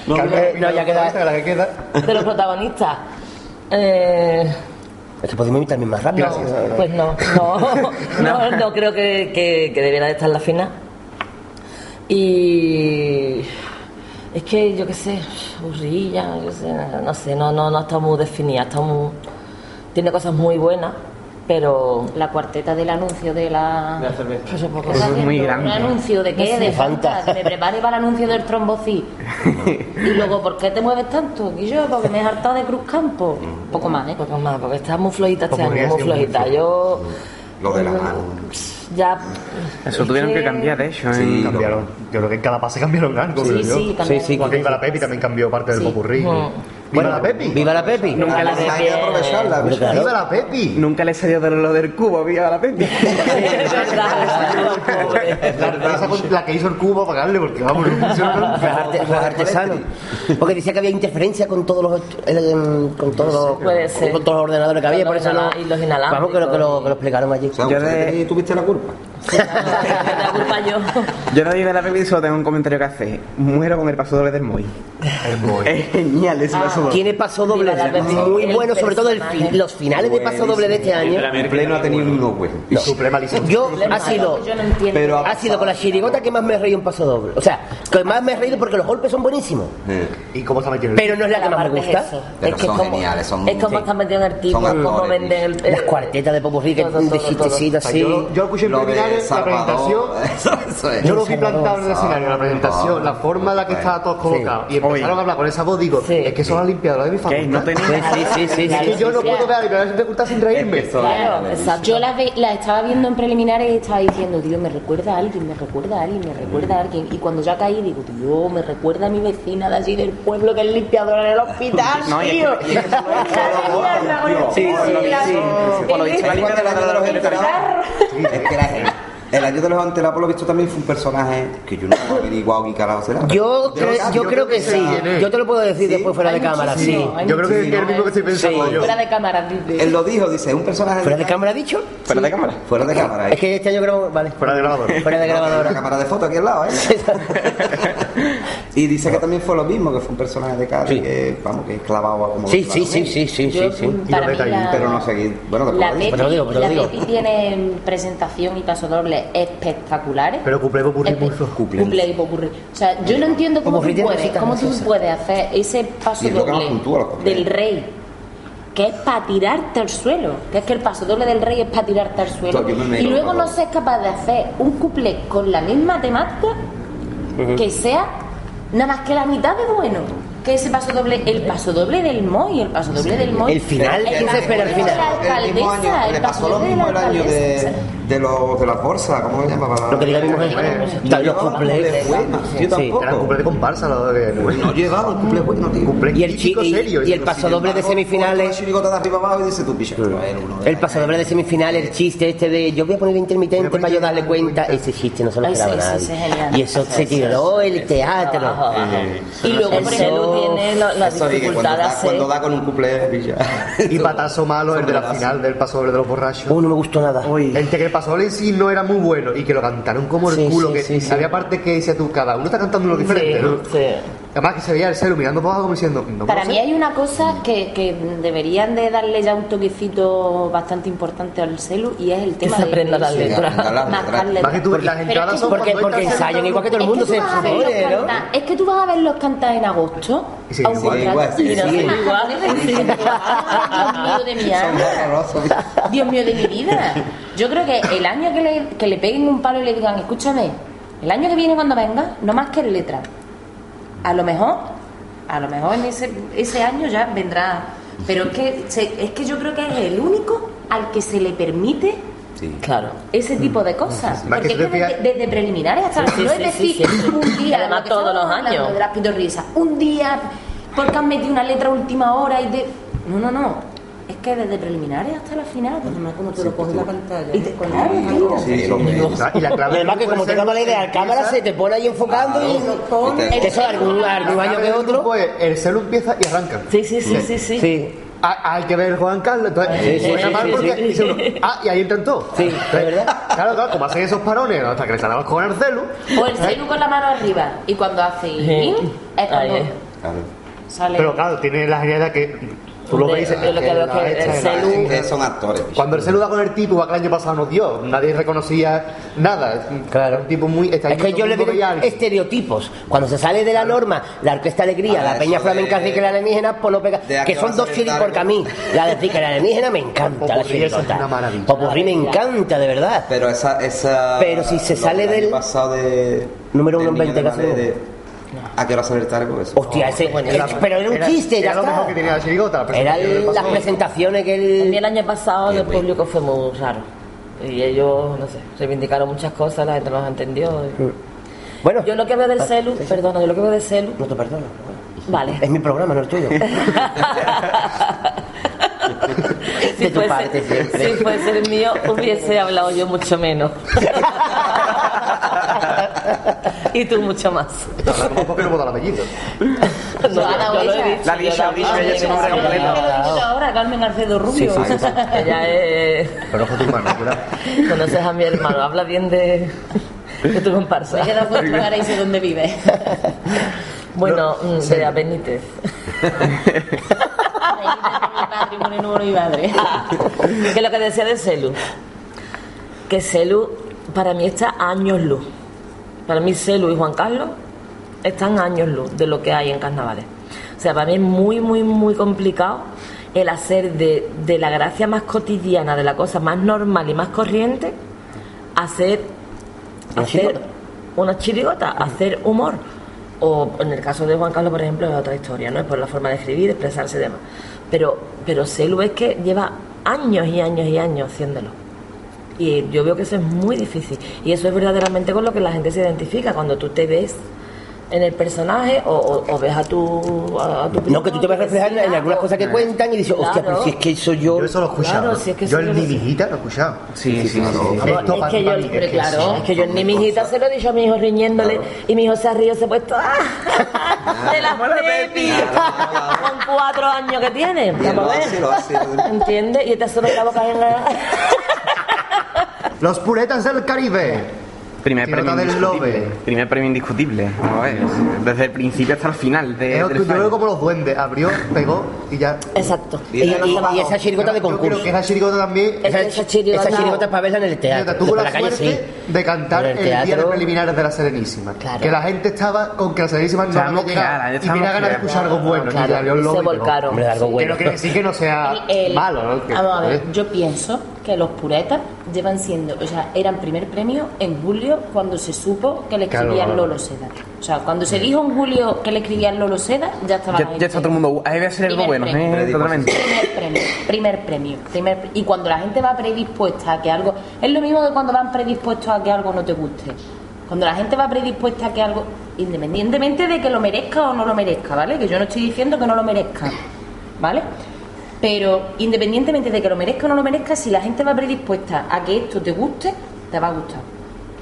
No, no, ya queda. la que queda. De los protagonistas. Eh, Es que podemos imitar más rápido. no, pues no, no, no, no creo que, que, que debiera de estar en la final. Y es que yo qué sé, burrilla, yo sé, no sé, no, no, no está muy definida, está muy, tiene cosas muy buenas, pero La cuarteta del anuncio de la... De la cerveza. pues un poco ¿Qué está Eso es muy haciendo? grande. ¿Un anuncio de qué? Sí, de Fanta. Fanta. Que me prepare para el anuncio del trombocí. y luego, ¿por qué te mueves tanto? Y yo, porque me he hartado de Cruz Campo. Poco más, ¿eh? poco más, porque está muy flojita este año, muy muy flojita. Yo Lo de la mano. ya... Eso es tuvieron que cambiar, de hecho. Sí. en- Cambiaron. Yo creo que en cada pase cambiaron algo, Sí, sí. Sí, sí, Igual que Viva la Pepi también cambió parte del Sí. popurrí. Mm. ¡Viva la Pepi! ¡Viva la Pepi! Nunca le, Hay que aprovecharla. ¡Viva la Pepi! nunca le salió de lo del cubo, viva la Pepi. Es verdad, pobre. La, que hizo el cubo para pagarle, porque vamos, Los, artesanos. Porque decía que había interferencia con todos los el- con todos los, Puede ser. con todos los ordenadores que había, por eso no. inhala- y los inalámbricos. Vamos que lo, que lo, que lo explicaron allí. Tuviste la culpa. La culpa yo. Yo no digo la Pepi, solo tengo un comentario que hacer. Muero con el paso doble del Moy. El boy. Es genial ese paso doble. Tiene paso doble muy bueno, sobre todo el personaje. fin- los finales de paso doble de este año. El pleno ha tenido uno bueno. Y suprema licencia. Yo ha sido Yo no entiendo. Pero ha sido con la chirigota que más me he reído en paso doble. O sea, que más me he reído porque los golpes son buenísimos. ¿Y cómo está metido el Pero no es la que más me es gusta. Pero es que son como, geniales, son- es como sí. están metiendo en el tipo, Son cómo actores, venden el, Las cuartetas de Popurrí que de sea, así. yo, escuché en Escenario, la presentación. Eso, eso es. Yo lo vi plantado en el escenario, la presentación, la forma en la que Sí. estaban todos colocados. Y empezaron Oye. a hablar con esa voz, digo, Sí. es que son las limpiadoras de mi facultad. No tenía. Sí, sí, sí, sí. Es que yo no puedo ver a limpiadoras de facultad sin reírme. Claro, Yo la, ve- la estaba viendo en preliminares y estaba diciendo, Dios, me recuerda a alguien, me recuerda a alguien, me recuerda a alguien. Y cuando ya caí, digo, Dios, me recuerda a mi vecina de allí del pueblo que es limpiadora en el hospital, tío. Sí, sí, sí. Por lo visto, la de los. Es que la- el año de los enterados, por lo visto, también fue un personaje que yo no he averiguado ni carajo será. Yo, Pero- cre- yo creo que sí. Yo te lo puedo decir después fuera de cámara, sí. Yo creo que es el mismo que estoy pensando Sí. yo. Fuera de cámara, dice. Él lo dijo, dice, es un personaje. ¿Fuera de cámara ha dicho? Fuera de cámara. Fuera de cámara, Es ¿eh? que este año grabamos. Vale. Fuera de grabador. Fuera de La grabadora. cámara de foto aquí al lado, ¿eh? y dice que también fue lo mismo, que fue un personaje de Sí. que, vamos, que es clavado a como Sí, sí, sí, sí, sí, Yo, sí, sí. Pero no seguí. Bueno, después la lo dice. Pero lo digo, pero lo la. Betty tiene presentación y espectaculares. Pero cumple popurrí. Cumple y popurrí. O sea, yo no entiendo cómo tú puedes, cómo tú puedes hacer ese los cumpleaños. del rey, que es para tirarte al suelo. Que es que el pasodoble del rey es para tirarte al suelo. Y luego no seas capaz de hacer un couple con la misma temática que sea nada más que la mitad de bueno. Que ese paso doble, el paso doble del Moy, el paso doble del Moy. El final, El ¿quién se espera el paso doble de final? El mismo año, el le paso pasó lo doble de mismo el año de, de, los, de las bolsas, ¿cómo se llama? Lo que diga mi mujer. Los bueno, yo tampoco. Era cumple de comparsa. Lo de, No llegaba el cumple bueno, tío. Cumple Y el, chi- típico y, serio. y el de semifinales. chirigota de arriba abajo y dice tú, picha. no es uno de El pasodoble de semifinales, el chiste este de yo voy a poner intermitente para yo darle cuenta, ese chiste no se lo esperaba nadie. Y eso se tiró el teatro. Y luego, por El ejemplo, tiene la, la Eso, y que dificultad cuando de da, hacer. cuando da con un picha. Y patazo malo el de la final del pasodoble de los borrachos. Uh, no me gustó nada. Uy. El que el pasodoble en sí no era muy bueno y que lo cantaron como el Sí, culo. sí, que sí, sí. había parte que decía tú, cada uno está cantando uno diferente. ¿no? Sí. Además que se veía el celu mirando para abajo como diciendo, no Para mí ser. hay una cosa que, que deberían de darle ya un toquecito bastante importante al celu y es el tema se de aprenda las de- las letras. letras. Más que tú, Porque- las entradas que son Porque, porque ensayan igual que todo el mundo es que, se tú vas a verlos supone, ¿no? es que tú vas a verlos cantar en agosto. Igual, y no sé, Dios mío de mi alma. Dios mío de mi vida. Yo creo que el año que le, que le peguen un palo y le digan, escúchame, el año que viene cuando venga, no más que en letra. A lo mejor, a lo mejor en ese, ese año ya vendrá. Pero es que, es que yo creo que es el único al que se le permite Sí. Claro. ese tipo de cosas. Que Porque es que desde, preliminares hasta Sí, no sí, es decir un día, Además, lo todos los años. de las pitorrisas, un día porque han metido una letra a última hora y de. No, no, no. Es que desde preliminares hasta la final. Además, como te lo coge la pantalla. Y te, claro. Sí, lo Y la clave además que como te es damos la idea, el- al cámara se te pone ahí enfocando y... Que eso algún, la año que otro... el celu empieza y arranca. Sí, sí, sí, sí, sí. Ah, Hay que ver Juan Carlos, entonces Sí, sí, sí, mal sí, porque sí. dice uno, ah, y ahí entran todos. Sí, Entonces, es verdad. Claro, claro, como hacen esos parones hasta que le salen con el celu. O el celu con la mano arriba. Y cuando hace es cuando. Claro. sale. Pero claro, tiene la genialidad que tú lo y dices, lo que- "Es lo que- hecha el de la celu- hecha". Que son actores. Cuando el celu da con el tipo, igual que el año pasado nos dio, nadie reconocía nada. Claro. Un tipo muy. Es que yo le digo digo estereotipos. Cuando se sale de la norma, la Orquesta Alegría, la Peña Flamenca de- y la Alienígena, pues no pega. Que son dos ser el chiri porque a mí. La de y la Alienígena me encanta, la maravilla. Popurrí me encanta, de verdad. Pero esa, esa. Pero si se lo sale del pasado de. Número uno en niño de 20 Malé, casi. ¿A qué hora sale el targo? Eso. Hostia, ese. eh, pero era un chiste, ya Era lo mejor que tenía la chirigota. la Eran las presentaciones que él. el año pasado el bueno. público fue muy raro. Y ellos, no sé, reivindicaron muchas cosas, la gente no las entendió. Bueno, Yo lo que veo del celu, perdona, yo lo que veo del celu, no te perdono. vale. Es mi programa, no el tuyo. si de tu fuese, parte siempre. si fuese el mío, hubiese hablado yo mucho menos. y tú mucho más. No puedo dar apellido. No, Lo ha dado yo lo he ella. dicho, La Lisa, dicho, ella lo he dicho ahora, Carmen Alcedo Rubio. Sí, sí. Ella es... Pero ojo tu mano, cuidado. Conoces a mi hermano, habla bien de, de tu comparsa. Me he quedado con tu cara y sé dónde vive. Bueno, No, mm, sí. de Benítez. Patrimonio número y madre. que lo que decía de Celu. Que Celu para mí está a años luz. Para mí Celu y Juan Carlos están años luz de lo que hay en carnavales. O sea, para mí es muy, muy, muy complicado el hacer de, de la gracia más cotidiana, de la cosa más normal y más corriente, hacer, Una hacer chirigota. una chirigota, hacer humor. O en el caso de Juan Carlos, por ejemplo, es otra historia, ¿no? Es por la forma de escribir, de expresarse y demás. Pero, pero Selu es que lleva años y años y años haciéndolo. Y yo veo que eso es muy difícil. Y eso es verdaderamente con lo que la gente se identifica. Cuando tú te ves en el personaje o, o- o ves a tu, a, a tu No, que tú te vas a reflejar en, en algunas cosas que cuentan y dices, hostia, pero si es que soy yo. Yo eso lo he escuchado. Claro, si es que yo eso el yo ni lo sé. mijita lo he escuchado. Sí, sí, sí. Es que yo, es pero que claro, es que yo ni mi hijita se lo he dicho a mi hijo riñéndole y mi hijo se ha río, se ha puesto ¡ah! de las Pepi con cuatro años que tiene. ¿Entiendes? Y te sube la boca en la... Los puretas del Caribe. Primer Chirigota premio, del indiscutible. Lobe. Primer premio indiscutible. Ver, Desde el principio hasta el final de, Es del yo fallo. veo como los duendes. Abrió, pegó y ya. Exacto. Y, y- y esa chirigota de Yo creo concurso. que esa chirigota también. Es que esa chirigota- esa chirigota es para verla en el teatro. Tuvo Por la, calle, suerte sí. de cantar Pero el, día de teatro- preliminares de la Serenísima. Claro. Que la gente estaba con que la Serenísima no Estábamos había llegado y estábamos tenía ganas de escuchar algo bueno. Claro, y salió el y se y pegó. volcaron. Hombre, algo Que bueno. no quiere decir que no sea El- el- malo, ¿no? Que- vamos a ver, yo pienso que los puretas llevan siendo, o sea, eran primer premio en julio cuando se supo que le escribían claro. Lolo Seda. O sea, cuando se dijo en julio que le escribían Lolo Seda, ya estaba la Ya, ya está todo el mundo. Ahí voy a ser algo bueno, premio. ¿eh? Totalmente. Primer premio, primer premio, primer y cuando la gente va predispuesta a que algo, es lo mismo que cuando van predispuestos a que algo no te guste. Cuando la gente va predispuesta a que algo, independientemente de que lo merezca o no lo merezca, ¿vale? Que yo no estoy diciendo que no lo merezca, ¿vale? Pero independientemente de que lo merezca o no lo merezca, si la gente va predispuesta a que esto te guste, te va a gustar.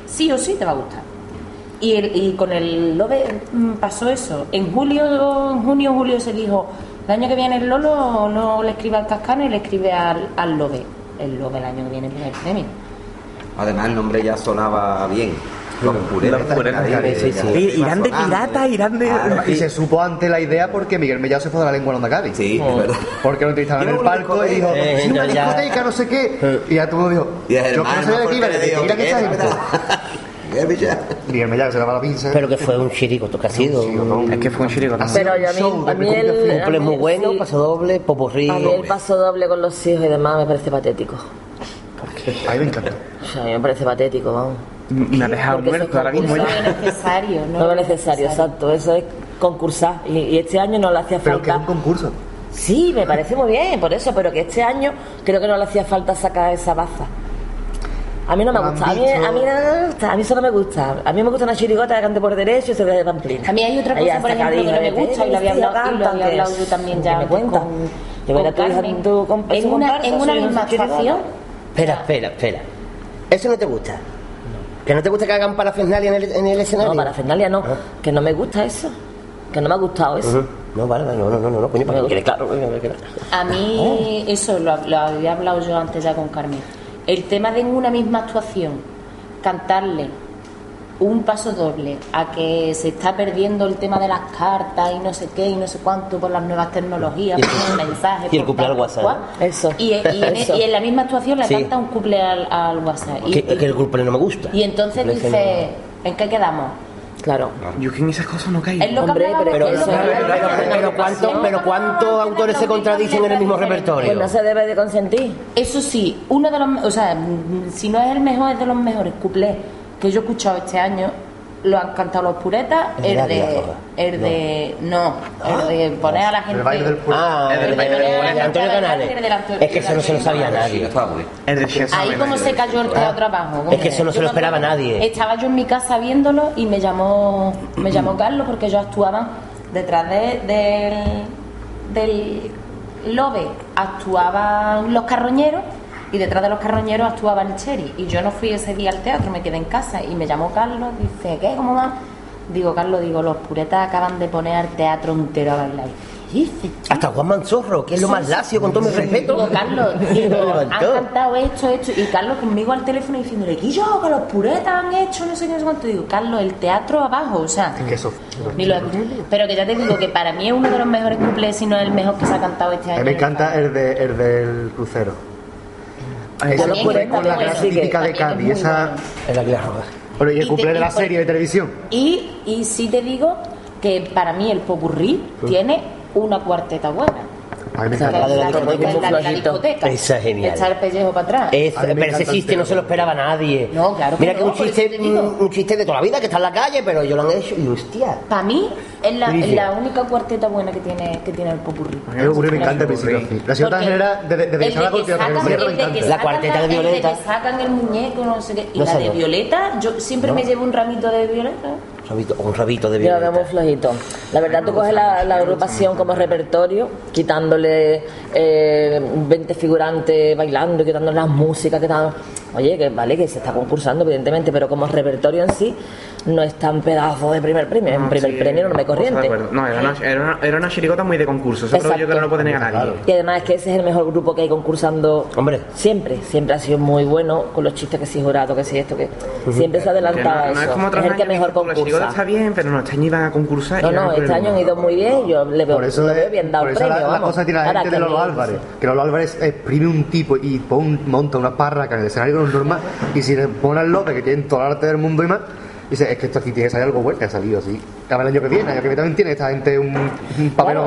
Sí o sí te va a gustar. Y, el- y con el Lobe mm, pasó eso. En julio, en junio, julio se dijo, el año que viene el Lolo no le escribe al Cascano y le escribe al, al Lobe. El Lobe el año que viene primer premio. Además, el nombre ya sonaba bien. Los puretas. Los sí, sí. Irán de pirata, irán de. Claro. Y se supo antes la idea porque Miguel Mellado se fue de la lengua en Onda Cádiz. Sí, es verdad. Porque lo utilizaban en el una palco y dijo, sí, una Eh, ya- discoteca, no sé qué. Y ya todo el mundo dijo, yo que no hermano sabía de de dijo, mira que esa "Miguel, gente. Miguel Villar". Miguel Mellado se daba la pinza. Pero que fue un chirigoto que ha sido. Es que fue un chirigote. Así. Pero yo a mí, de el, cumple muy bueno, paso doble, popurrí. a mí el paso doble con los hijos y demás me parece patético. A mí me encanta. O sea, a mí me parece patético, vamos. Me ha dejado muerto ahora mismo No es necesario, ¿no? No, es necesario, exacto. Eso es concursar. Y, y este año no le hacía Pero que es falta. un concurso. Sí, me parece muy bien, por eso, pero que este año creo que no le hacía falta sacar esa baza. A mí no me gusta, a mí, a mí no me gusta, a mí eso no me gusta. A mí me gusta una chirigota que cante por derecho y se ve de pamplina. A mí hay otra cosa, por ejemplo, que no me gusta y lo había "Tío, hablado, y lo había hablado yo también ya me cuenta. con- Que verá con tu hija, tu En una, en una misma actuación, Espera, espera, espera. ¿Eso no te gusta? ¿Que no te gusta que hagan parafernalia en el, en el escenario? No, para Fernalia no, Ah. que no me gusta eso. Que no me ha gustado eso. No, vale, no, no, no, no, coño, para claro. coño, que quede claro. A mí, Oh. eso lo, lo había hablado yo antes ya con Carmen. El tema de en una misma actuación cantarle un paso doble a que se está perdiendo el tema de las cartas y no sé qué y no sé cuánto por las nuevas tecnologías, Y el- por los mensajes. y el tal, al WhatsApp. Eso. Y, y en, Eso. y en la misma actuación le Sí. canta un couple al, al WhatsApp. Y, Que, que el culpable no me gusta. y entonces dice, ¿en qué quedamos? Claro. Yo que en esas cosas no caigo. Es lo que Hombre, pero Pero, hablábamos pero, en la pero, ¿cuánto- actuación. pero ¿cuántos autores se contradicen en el mismo repertorio? Pues no se debe de consentir. Eso sí, uno de los, o sea, si no es el mejor, es de los mejores cuplés que yo he escuchado este año. Lo han cantado los puretas, El de el de, no, el de poner a la gente. El baile del puré. Ah, El de. Antonio Canales. Es que eso no se lo sabía nadie. Ahí como se cayó el teatro abajo. Es que eso no se lo esperaba nadie. Estaba yo en mi casa viéndolo y me llamó, me llamó Carlos porque yo actuaba detrás de- del, del Lobe, actuaban los carroñeros y detrás de los carroñeros actuaba el Cherry. Y yo no fui ese día al teatro, me quedé en casa y me llamó Carlos, dice, ¿qué? ¿Cómo va? Digo, Carlos, digo, los puretas acaban de poner al teatro entero a bailar. Dice, Hasta Juan Manzorro, que es lo más lacio, con todo mi respeto. Digo, Carlos, Lo digo, han cantado esto, esto. Y Carlos conmigo al teléfono diciéndole, que yo, que los puretas han hecho, no sé qué, no sé cuánto. Digo, Carlos, el teatro abajo, o sea. Que eso. ni lo- pero que ya te digo que para mí es uno de los mejores cumpleaños, si no es el mejor que se ha cantado este A año. mí me encanta el, de, el del crucero. También cumple está con la que típica de es Cádiz. Esa, bueno. El Águila Roja. bueno, y el Y cumple te- de la serie de televisión. Y, y sí te digo que para mí el popurrí tiene una cuarteta buena. A mí me. La de la La discoteca. Esa es genial. Echar el pellejo para atrás. Es- pero ese el chiste no se lo esperaba nadie. No, claro que Mira que no, un por eso chiste, un, un chiste de toda la vida que está en la calle, pero ellos lo han hecho y hostia. Para mí es la, Sí, sí. es la única cuarteta buena que tiene, que tiene el popurrí. A mí el popurrí me encanta al principio. La segunda Porque general, desde, desde que el la que cortina que el que. La cuarteta de el de Violeta. que sacan el muñeco, no sé qué. Y la de yo. Violeta, yo siempre me llevo un ramito de Violeta. Un rabito, un rabito de Yo lo veo muy violeta. flojito. La verdad, tú coges la, la agrupación como repertorio, quitándole eh, 20 figurantes bailando, quitándole las músicas, quitando... Oye, que vale, que se está concursando, evidentemente, pero como repertorio en sí, no es tan pedazo de primer premio. En primer Sí, premio no me cosa de corriente. No, era una, era, una, era una chirigota muy de concurso. Eso creo yo que no lo puede negar nadie. Y además es que ese es el mejor grupo que hay concursando Hombre. siempre. Siempre ha sido muy bueno con los chistes que si jurado, que si esto, que siempre se adelantado no, no es como otros el que mejor la chirigota concursa. está bien, pero no, este año iban a concursar. No, no, este año han ido muy bien. Yo le veo, Por eso le veo es, bien dado por eso premio. la, cosa que tiene la gente de Lolo Álvarez. Que Lolo Álvarez exprime un tipo y pon- monta una parraca en el escenario normal. Y si le pone al López, que tiene todo el arte del mundo y más, dice: Es que esto aquí tiene que salir algo bueno, que ha salido así. A ver, el año que viene, el año que viene también tiene esta gente un, un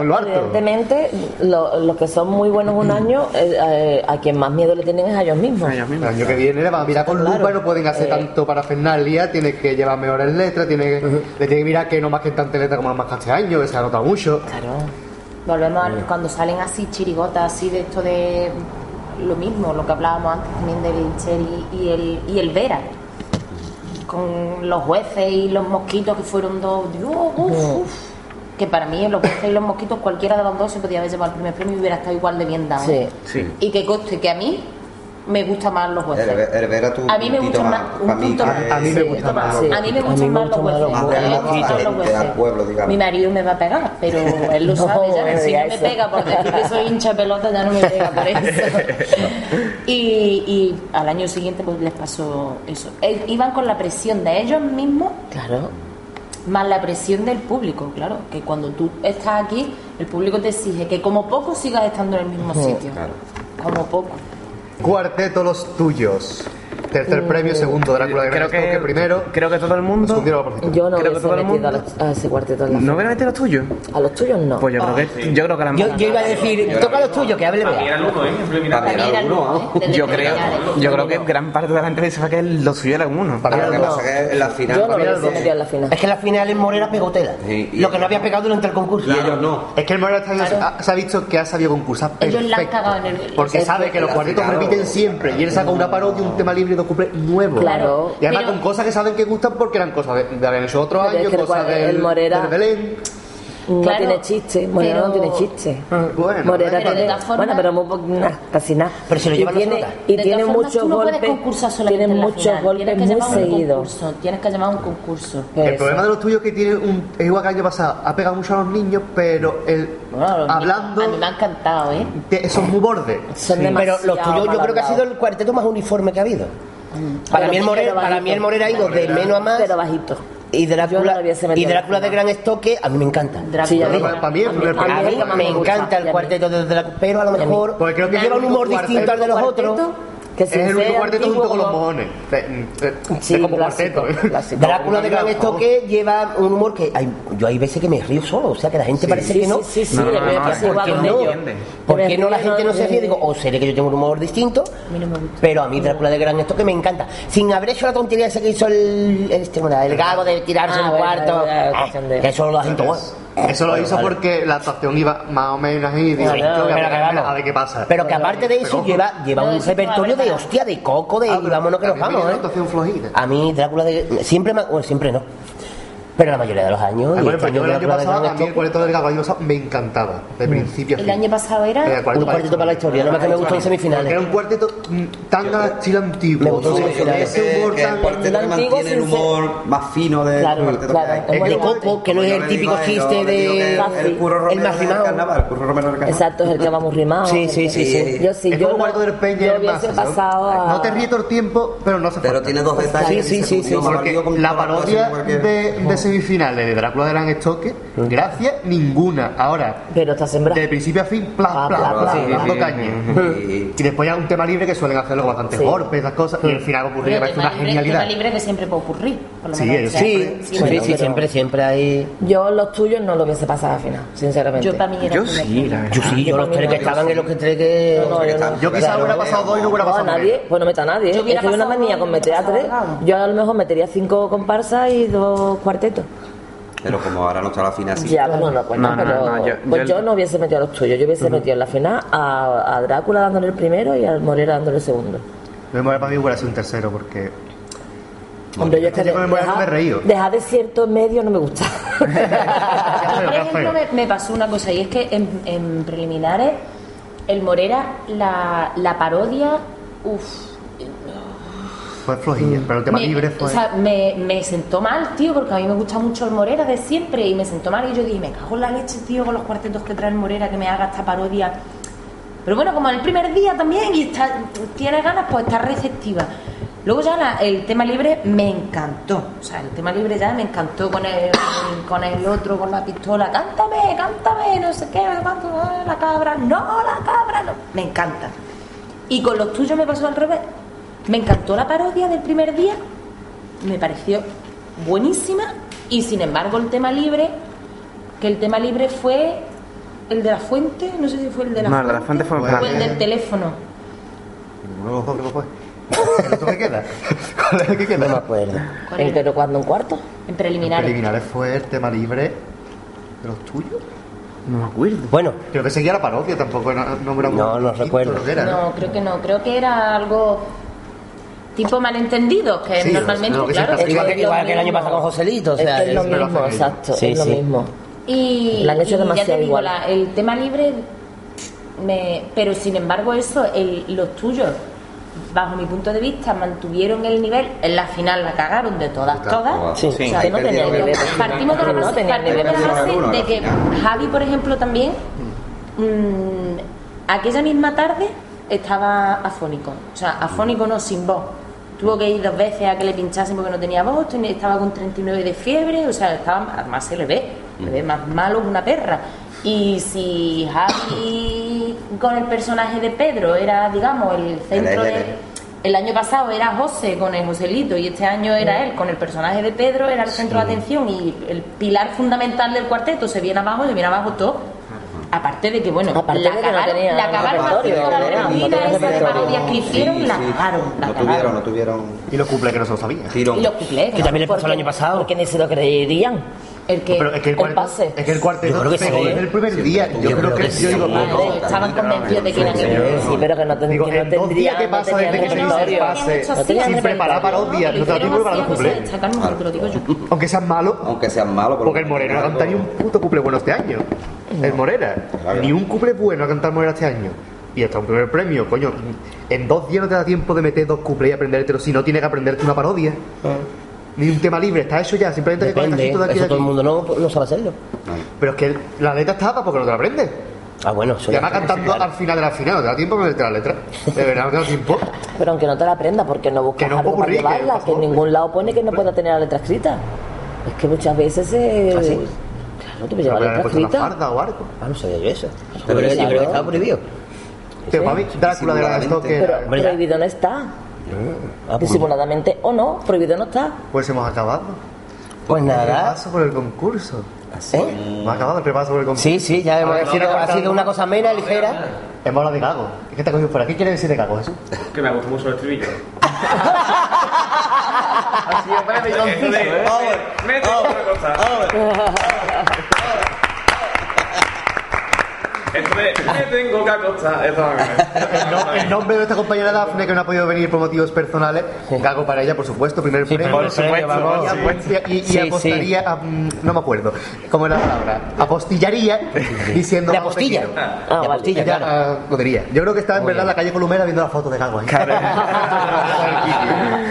en lo alto. Evidentemente, lo- los que son muy buenos un año, eh, eh, a quien más miedo le tienen es a ellos mismos. A ellos El año que viene le van a mirar con Claro. lupa y no pueden hacer Eh. tanto para Fernalia, tiene que llevar mejores letras, tiene que, le tiene que mirar que no más que tanta letra como más que este año, que se ha notado mucho. Claro. Volvemos a cuando salen así chirigotas, así de esto de lo mismo, lo que hablábamos antes también de Vincher y, y el, y el Vera. Con los jueces y los mosquitos que fueron dos. Dios, uf, uf. Que para mí, los jueces y los mosquitos, cualquiera de los dos se podía haber llevado el primer premio y hubiera estado igual de bien dado. Sí. Sí. Y que coste que a mí me gustan más los jueces. A mí me gustan más. más, mí más. A mí me gustan más sí. A mí me A mí gustan me más los gustan más los jueces. Más A mí me relajados a gustan la los gente, al jueces. pueblo, digamos. Mi marido me va a pegar, pero él lo No, sabe, ya. Si no me pega por decir que soy hincha pelota, ya no me pega por eso. y, y al año siguiente pues les pasó eso. Eh, Iban con la presión de ellos mismos Claro. más la presión del público, claro. Que cuando tú estás aquí, el público te exige que como poco sigas estando en el mismo sitio. Claro. Como poco. Cuarteto los tuyos. Tercer premio, segundo Drácula de Creo Gran que, primero. creo que todo el mundo. Yo no Creo que todo el metido a, mundo- los- a ese cuarteto en la ¿No hubiera metido los tuyos? A los tuyos no. Pues yo creo que. Yo creo que la Yo, yo iba a decir, toca los tuyos, que hable Para mí era el uno, ¿eh? Para mí era el uno. ¿eh? Yo creo, yo creo que gran parte de la gente pensaba que lo suyo era uno. Para mí Lo que pasa es que en la final. Yo no metido en la final. Es que la final en Morera pegó tela. Lo que no había pegado durante el concurso. Y ellos no. Es que el ha- se ha visto que ha sabido concursar Ellos la han cagado en el- Porque sabe que- los cuartetos repiten siempre y él saca una parodia, un tema libre cumple nuevo. Claro. Y además Pero- con cosas que saben que gustan porque eran cosas de, de haber hecho que el cosas del, el Morera- del Belén. No Claro, tiene chiste. Morena no tiene chiste. Bueno, Morena pero tiene. formas- bueno, pero muy nah, casi nada. Pero se lo llevan tiene, y De tiene muchos no golpes. Tiene muchos final. golpes tienes que muy llamar un seguidos. concurso, Tienes que llamar un concurso. El Eso. problema de los tuyos es que tiene un. Es igual que el año pasado, ha pegado mucho a los niños, pero el. Bueno, hablando. niños- A mí me ha encantado, ¿eh? que son muy bordes. Son Pero demasiado los tuyos yo creo que ha sido el cuarteto más uniforme que ha habido. Para mí, el Morera, para mí el Morera ha ido de menos a más. Pero bajito. Y no Drácula, metido y Drácula de gran estoque, a mí me encanta. Sí, ya Para- mí A mí-. A mí me encanta el cuarteto de Drácula, pero a lo mejor Porque creo que lleva un humor distinto al de los otros. Que Es el único cuarteto antiguo, junto con los mojones. De, de- Sí, como clásico, cuarteto. Drácula de gran estoque lleva un humor que hay- yo hay veces que me río solo, o sea que la gente parece que no. Sí, sí, sí, No, no, no, ¿Por qué no? ellos. ¿Por Me qué no la gente no se ríe? Digo, o seré que yo tengo un humor distinto, mí no me gusta. pero a mí Drácula de gran estoque me encanta. Sin haber hecho la tontería esa que hizo el, el, este, gago de tirarse Ah, en un cuarto. que eso lo hacen todos. Eso lo hizo vale. porque la actuación iba más o menos ahí. Digo, Pero "Esto voy a que pegarme vamos. a ver qué pasa. Pero que aparte de eso Pero, lleva, lleva No, un repertorio de hostia, de coco, de Ah, y pero vámonos que nos vamos, ¿eh? flojita. A mí Drácula de... Siempre me... Bueno, siempre no. Pero la mayoría de los años... Ah, bueno, este pero yo año el año pasado, a mí el cuarteto del me encantaba, de principio a El fin. año pasado era. Un cuarteto para la historia, no más que me gustó en Porque era semifinales. un cuarteto mm, tan al estilo antiguo. Me gustó con semifinales. ese humor que el tan... cuarteto que antiguo mantiene el humor más fino de Claro, cuarteto claro. que hay. Es El de que no es el típico chiste de... el- curro El romero más del rimado. carnaval, el curro romero del carnaval. Exacto, es el que va muy rimado. Sí, sí, sí, sí. Yo sí, es como Guardo del Peña ¿no? pasado a... No te ríes todo el tiempo, pero no hace Pero tiene dos detalles. Sí, sí, sí, Porque la parodia de semifinales de Drácula de Bram Stoker, gracias ninguna. Ahora, Pero está sembrado. de principio a fin, plan, Ah, caña. Y- Y después ya un tema libre que suelen hacer luego bastantes Sí. golpes, esas cosas, y el final ocurrir parece una libre- genialidad. tema libre que siempre puede ocurrir. Por lo Sí, Sí, Siempre, siempre, siempre hay. Yo los tuyos no lo hubiese pasado al final, sinceramente. Yo para mí era Yo sí, la verdad. Yo sí, yo los tres que estaban en los que tres que. Yo quizás hubiera pasado dos y no hubiera pasado nadie, pues no meta a nadie. Yo una manía y con meter a tres. Yo a lo mejor metería cinco comparsas y dos cuartetos. Pero como ahora no está la final así. Ya, pues no lo cuento, No, no, pero no, yo- pues yo- yo, no hubiese metido a los tuyos. Yo hubiese metido en la final a, a Drácula dándole el primero y al Morera dándole el segundo. Yo me para mí hubiera sido un tercero porque Hombre, yo es que el Morera no me he reído. dejar desierto en medio no me gusta. Por ejemplo, me, me pasó una cosa y es que en, en preliminares, el Morera, la, la parodia, uff, fue flojilla, pero el tema me, libre fue... o sea, me, me sentó mal, tío, porque a mí me gusta mucho el Morera de siempre y me sentó mal y yo dije, me cago en la leche, tío, con los cuartetos que trae el Morera, que me haga esta parodia. Pero bueno, como el primer día también y está, tiene ganas, pues está receptiva. Luego ya la- el tema libre me encantó. O sea, el tema libre ya me encantó con el, con el otro, con la pistola. Cántame, cántame, no sé qué, ah, la cabra, no, la cabra, no. Me encanta. Y con los tuyos me pasó al revés. Me encantó la parodia del primer día, me pareció buenísima y sin embargo el tema libre, que el tema libre fue el de la fuente, no sé si fue el de la No, fuente. el de la fuente fue el del teléfono. Ninguno de los dos creo que fue. ¿El otro qué queda? ¿Cuál es el que No me queda? acuerdo. ¿Cuál ¿En pero cuando en cuarto? En preliminares. Preliminares fue el tema libre de los tuyos. No me acuerdo. Bueno, Creo que seguía la parodia, tampoco era, no, No, no quinto, recuerdo. era, No, creo que no, creo que era algo tipo malentendido, que Sí, normalmente, lo que claro. es igual que que, es lo igual que el año pasado con Joselito, o Es sea. que es lo mismo, exacto, Sí, es lo sí. mismo. Y, Lo han hecho y ya demasiado te digo, igual. la- el tema libre, me, pero sin embargo eso, el- los tuyos, bajo mi punto de vista, mantuvieron el nivel. En la final la cagaron de todas, todas. Sí, O sea, no tenía perdieron. nivel. Partimos de la No base, tenía partimos de la base de que. Javi, por ejemplo, también mm, aquella misma tarde estaba afónico. O sea, afónico no sin voz. Tuvo que ir dos veces a que le pinchasen porque no tenía voz, estaba con 39 de fiebre, o sea, estaba, además se le ve, le ve más malo que una perra. Y si Javi con el personaje de Pedro era, digamos, el centro de, el- año pasado era José con el Joselito y este año era él con el personaje de Pedro, era el centro de atención y el pilar fundamental del cuarteto se viene abajo, se viene abajo todo. Aparte de que, bueno, Aparte la de que no cagaron, tenía la cagaron haciendo la tenía esa de parodias que hicieron, la cagaron, la no cagaron. tuvieron, no tuvieron Y los cumple que no se lo sabía. tirón. Y los cuplés. Que también le pasó el año pasado. Porque ni se lo creerían. El que, Pero es que el el pase. es que el cuarteto Yo creo que sí, pegó ¿eh? desde el primer día. Yo, Yo creo creo que, que yo sí. digo, Madre, no, estaban convencidos de que eran ellos. Sí, pero que no, ten- Digo, que no en dos días tendrían, que no pasa desde que se hizo el pase sin preparar parodias, no te tiempo para los cuplés. Lo. Aunque sean malos, Aunque sean malos. porque el Moreno no ni un puto cuple bueno este año. El Morera. Claro. Ni un cuple bueno ha cantado Morera este año. Y hasta un primer premio, coño. En dos días no te da tiempo de meter dos cuples y aprendértelo si no tienes que aprenderte una parodia. Ni un tema libre, está hecho ya, simplemente que Depende, conectas de aquí eso a todo el mundo no, no sabe hacerlo. Pero es que la letra estaba porque no te la aprendes. Ah, bueno, eso Y ya además cantando al final de la final, no te da tiempo de meterte la letra. De verdad, no te da tiempo. Pero aunque no te la aprendas, porque no buscas Que no algo para popurrí, que, llevarla, por que en ningún lado pone que no pueda tener la letra escrita. Es que muchas veces se... Claro, te llevar la escrita. farda o algo. Ah, no sabía yo eso. Pero Pero yo sí, creo que pero- estaba prohibido. Pero para mí, Drácula de la que Pero prohibido no está. Ah, pues, Disimuladamente o no, prohibido no está. Pues hemos acabado. pues nada. repaso por el concurso. ¿Eh? Hemos acabado el repaso por el concurso. Sí, sí, ya hemos, ha, sido, ha sido una cosa amena, ligera. Hemos hablado de Gago. Es que te ha cogido por aquí. ¿Qué quiere decir de Gago, Jesús? Que me gusta mucho el estribillo. Así es, breve y conciso, ¿eh? Mete me tengo que acostar. El nombre de esta compañera Dafne, que no ha podido venir por motivos personales. Gago para ella, por supuesto. Primer Sí, premio. por supuesto, vamos. Y, apost- y- y Sí, apostaría, a- no me acuerdo, ¿cómo era la palabra? Apostillaría diciendo. De "Gago, te apostilla. quiero". Ah, De vale. apostilla, Ya, claro. ah, lo diría. Yo creo que está en verdad en la calle Columera viendo la foto de Gago ahí.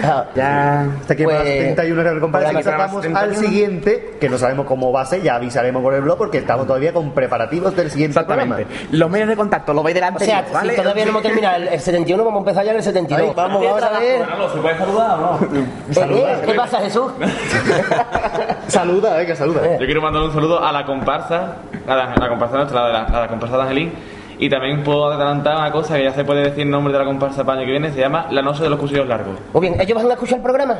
Ah, Ya. Hasta aquí Pues, más 31 de compadre. pues, que pasamos al 31. siguiente, que no sabemos cómo va a ser, ya avisaremos por el blog porque estamos todavía con preparativos del siguiente Exactamente. Los medios de contacto, lo veis O delante. sea, ¿vale? si todavía no hemos terminado el, el 71, vamos a empezar ya en el 72. Ahí, vamos, vamos a ver. ¿se puede saludar o no? Eh, ¿Qué pasa, Jesús? Saluda, venga, saluda. Yo quiero mandar un saludo a la comparsa, a la, a la comparsa nuestra, a la, a la comparsa de Angelín. Y también puedo adelantar una cosa que ya se puede decir el nombre de la comparsa para el año que viene, se llama La Noche de los Cuchillos Largos. Muy bien, ¿ellos van a escuchar el programa?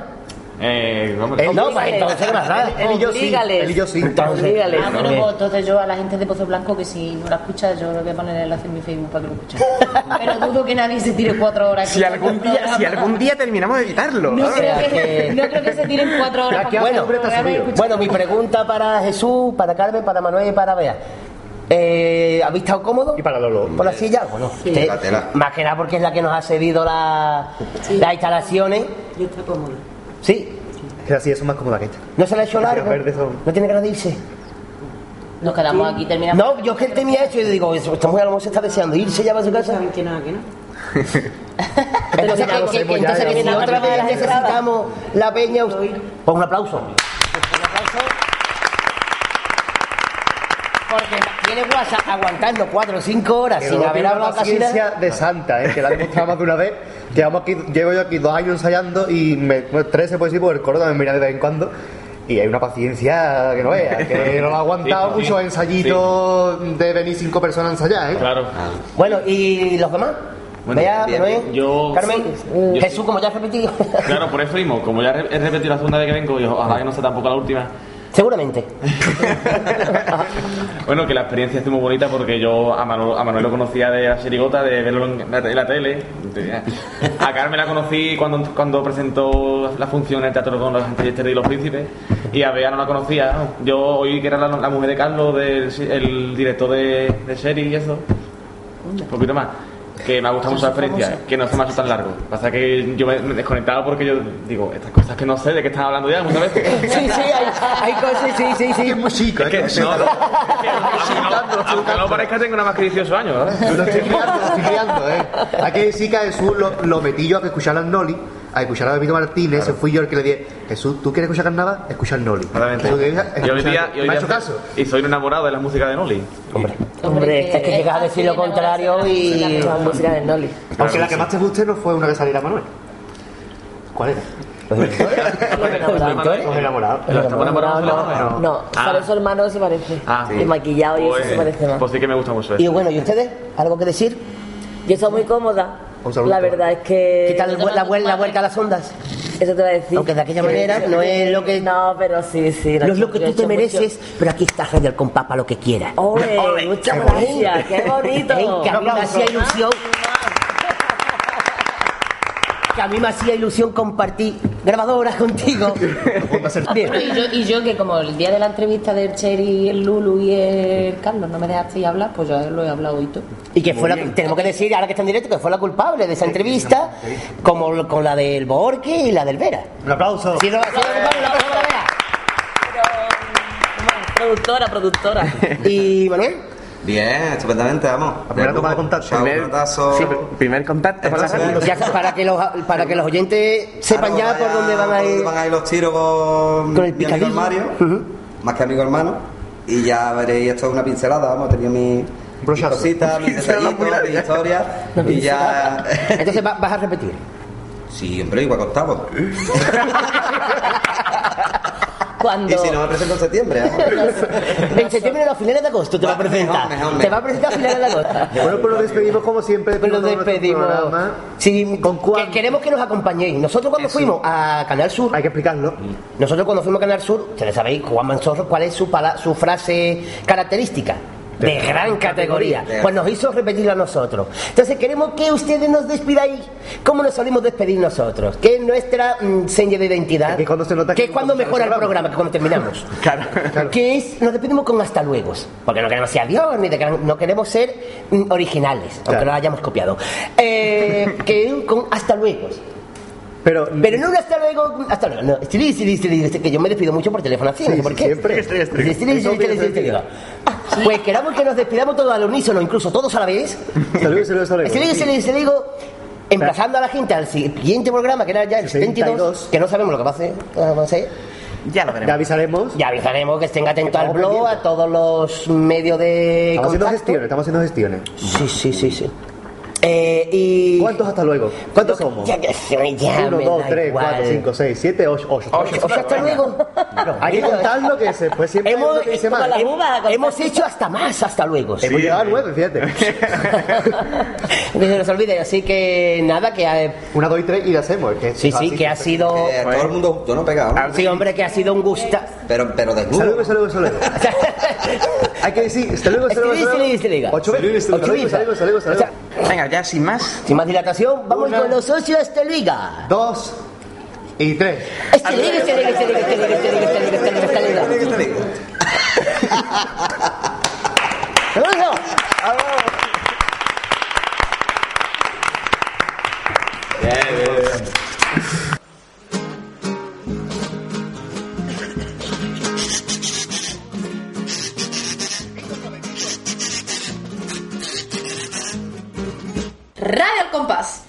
Eh, vamos, Eh, no, pues entonces ¿qué pasa? Él y yo sí. Él y yo sí. Entonces. Ah, bueno, pues entonces yo a la gente de Pozo Blanco que si no la escucha, yo le voy a poner el enlace en mi Facebook para que lo escuchen. Pero dudo que nadie se tire cuatro horas. Si algún día, si algún día terminamos de editarlo. No creo, sea que, que- no creo que se tiren cuatro horas. Para bueno, Bueno, mi pregunta para Jesús, para Carmen, para Manuel y para Bea. Eh, ¿Habéis estado cómodo? Y para Lolo. ¿Por la silla? Bueno, usted- La tela. más que nada porque es la que nos ha cedido la- las instalaciones. Yo estoy cómoda. Sí, Que así eso es más cómoda que esta. no se la ha hecho largo. No tiene ganas de irse. Nos quedamos aquí terminamos. No, yo es que él tenía hecho y digo, esta mujer a lo mejor se está deseando irse ya para su casa. ¿Saben que no? Que no? Entonces, que, que- entonces que si otra vez necesitamos la peña, pues un aplauso. Un aplauso. Porque tiene WhatsApp aguantando cuatro o cinco horas Que sin haber hablado casi nada. paciencia de santa, ¿eh? que la he demostrado más de una vez. Que vamos aquí, llevo yo aquí dos años ensayando y me, bueno, tres se puede decir porque el coro también mira de vez en cuando. Y hay una paciencia que no veas, que no lo ha aguantado Sí, sí, muchos sí. ensayitos de venir cinco personas a ensayar, ¿eh? Claro. Bueno, ¿y los demás? Bueno, Vea, bien, Manuel. Yo- Carmen, yo- Jesús, como ya has repetido. Claro, por eso mismo, como ya he repetido la segunda vez que vengo, y ojalá que no sea tampoco la última. Seguramente. Bueno, que la experiencia es muy bonita porque yo a Manuel, a Manuel lo conocía de la serigota, de verlo en la, tele. A Carmen la conocí cuando, cuando presentó la función en el teatro con los Angelester y los Príncipes. Y a Bea no la conocía. ¿no? Yo oí que era la, la mujer de Carlos, del, el director de, de serie y eso. Un poquito más. Que me ha gustado mucho la experiencia, que no se me ha hecho tan largo. Pasa que yo me desconectaba porque yo digo, estas cosas que no sé de qué están hablando ya muchas veces. Sí, sí, hay, hay cosas, sí, sí, sí. Es muy chico, Es que, ¿eh? no, no, es que aunque no, aunque no parezca, tengo nada más que 18 años, ¿verdad? Yo lo estoy criando, lo estoy criando, ¿eh? Hay que decir que a Jesús lo, lo metí yo a que escuchara al Noli, a escuchar a Benito Martínez, ese fui yo el que le dije, Jesús, ¿tú quieres escuchar carnaval? Escucha al Noli. Exactamente. Jesús, ¿quieres Y hoy escuchar- día, y hoy ¿Me ha día hecho caso? y soy un enamorado de la música de Noli. Hombre, Hombre, es que llegas a decir lo contrario y... La música de Noli. Aunque la que más te guste no fue una que saliera Manuel. ¿Cuál era? Los enamorados. No, de no, no. Ah. Sale su hermano se parece. Ah, Y maquillado y Pues, eso se parece más. pues sí que me gusta mucho Y eso. bueno, ¿y ustedes? ¿Algo que decir? Yo estoy muy cómoda. Un saludo. La verdad es que. ¿Qué tal la, la vuelta a las ondas? Eso te voy a decir. Aunque de aquella manera no es lo que... No, pero sí, sí. No es lo que tú te mereces, pero aquí está Radio El Compás para lo que quieras. mucho- ¡Ole! Muchas gracias. ¡Qué bonito! Ven, que a mí me hacía ilusión. Que a mí me hacía ilusión compartir grabadoras contigo. Bien. Bueno, y yo, y yo que como el día de la entrevista del Cherry, el Lulu y el Carlos no me dejasteis hablar, pues yo lo he hablado hoy todo. Y que fue la, tenemos que decir, ahora que está en directo, que fue la culpable de esa entrevista, como con la del Borque y la del Vera. Un aplauso. Sí, no. Productora, productora. Y Manuel, Bien, estupendamente, vamos. La primera toma de contacto. Chao, Primer, sí, primer contacto ya para que los, para que los oyentes sepan Claro, ya por dónde van a ir. van a ir los tiros con, Con el mi amigo Mario, más que amigo hermano. Y ya veréis, esto es una pincelada, vamos, he tenido mi, cositas, mis detallitos, mis historias. y ya. Entonces va- vas a repetir. Sí, hombre, igual que octavo. Cuando... Y si no me presento en septiembre, vamos. En septiembre a finales de agosto te va a presentar. mejor, mejor. Te va a presentar a finales de agosto. Bueno, pues nos despedimos como siempre. Pero nos nuestro despedimos. Sí, ¿Con cuál? que queremos que nos acompañéis. Nosotros cuando fuimos a Canal Sur, Hay que explicarlo. nosotros cuando fuimos a Canal Sur, ustedes sabéis, Juan Manzorro, cuál es su, pala- su frase característica. De gran categoría. Pues nos hizo repetirlo a nosotros. Entonces queremos que ustedes nos despidáis como nos solimos despedir nosotros. Que es nuestra mm, seña de identidad. Que cuando se nota que que es cuando mejora el programa, que cuando terminamos. Claro. Que es, nos despedimos con hasta luego. Porque no queremos ser adiós, ni de gran- no queremos ser mm, originales, aunque Claro. no lo hayamos copiado. Eh, que con hasta luego. Pero, Pero no un hasta luego, hasta luego, no. Estiri, estiri, estiri, estiri, que yo me despido mucho por teléfono así, no sé por qué. siempre. Estiri, estiri, estiri, estiri, estiri, estiri. Ah, Pues queramos que nos despidamos todos al unísono, incluso todos a la vez. Saludos, saludos, saludos. Estiri, estiri, estiri, digo, emplazando a la gente al siguiente programa, que era ya el 72, 72, que no sabemos lo que va a hacer. va a hacer. Ya lo Ya veremos. avisaremos. Ya avisaremos que estén atentos al blog, a todos los medios de Estamos haciendo contacto. gestiones, estamos haciendo gestiones. Sí, sí, sí, sí. Eh, y... ¿Cuántos hasta luego? ¿Cuántos somos? Ya ya Uno, me dos, tres, igual. cuatro, cinco, seis, siete, ocho, ocho. Ocho. Hasta luego. Hay que contarlo que se pues siempre Hemos, que dice más. hemos hecho hasta más, hasta luego. Hemos llegado a nueve, fíjate. Que se nos olvide, así que nada, que ha- Una, dos y tres y la hacemos. que sí, sí, que ha sido, Eh, todo el mundo junto, no pegado. ¿no? sí, hombre, que ha sido un gusto. Pero, pero Hasta desnudo. luego, hasta luego, hasta luego. Hay que decir, hasta luego, hasta luego. hasta luego. Este liga, este liga. Ocho veces. Hasta luego, hasta Venga, ya sin más. Sin más dilatación, vamos Una. con los socios hasta liga. Dos y tres. Este liga, este liga, este liga, este liga, este liga, este liga, este liga, este liga. ¿Qué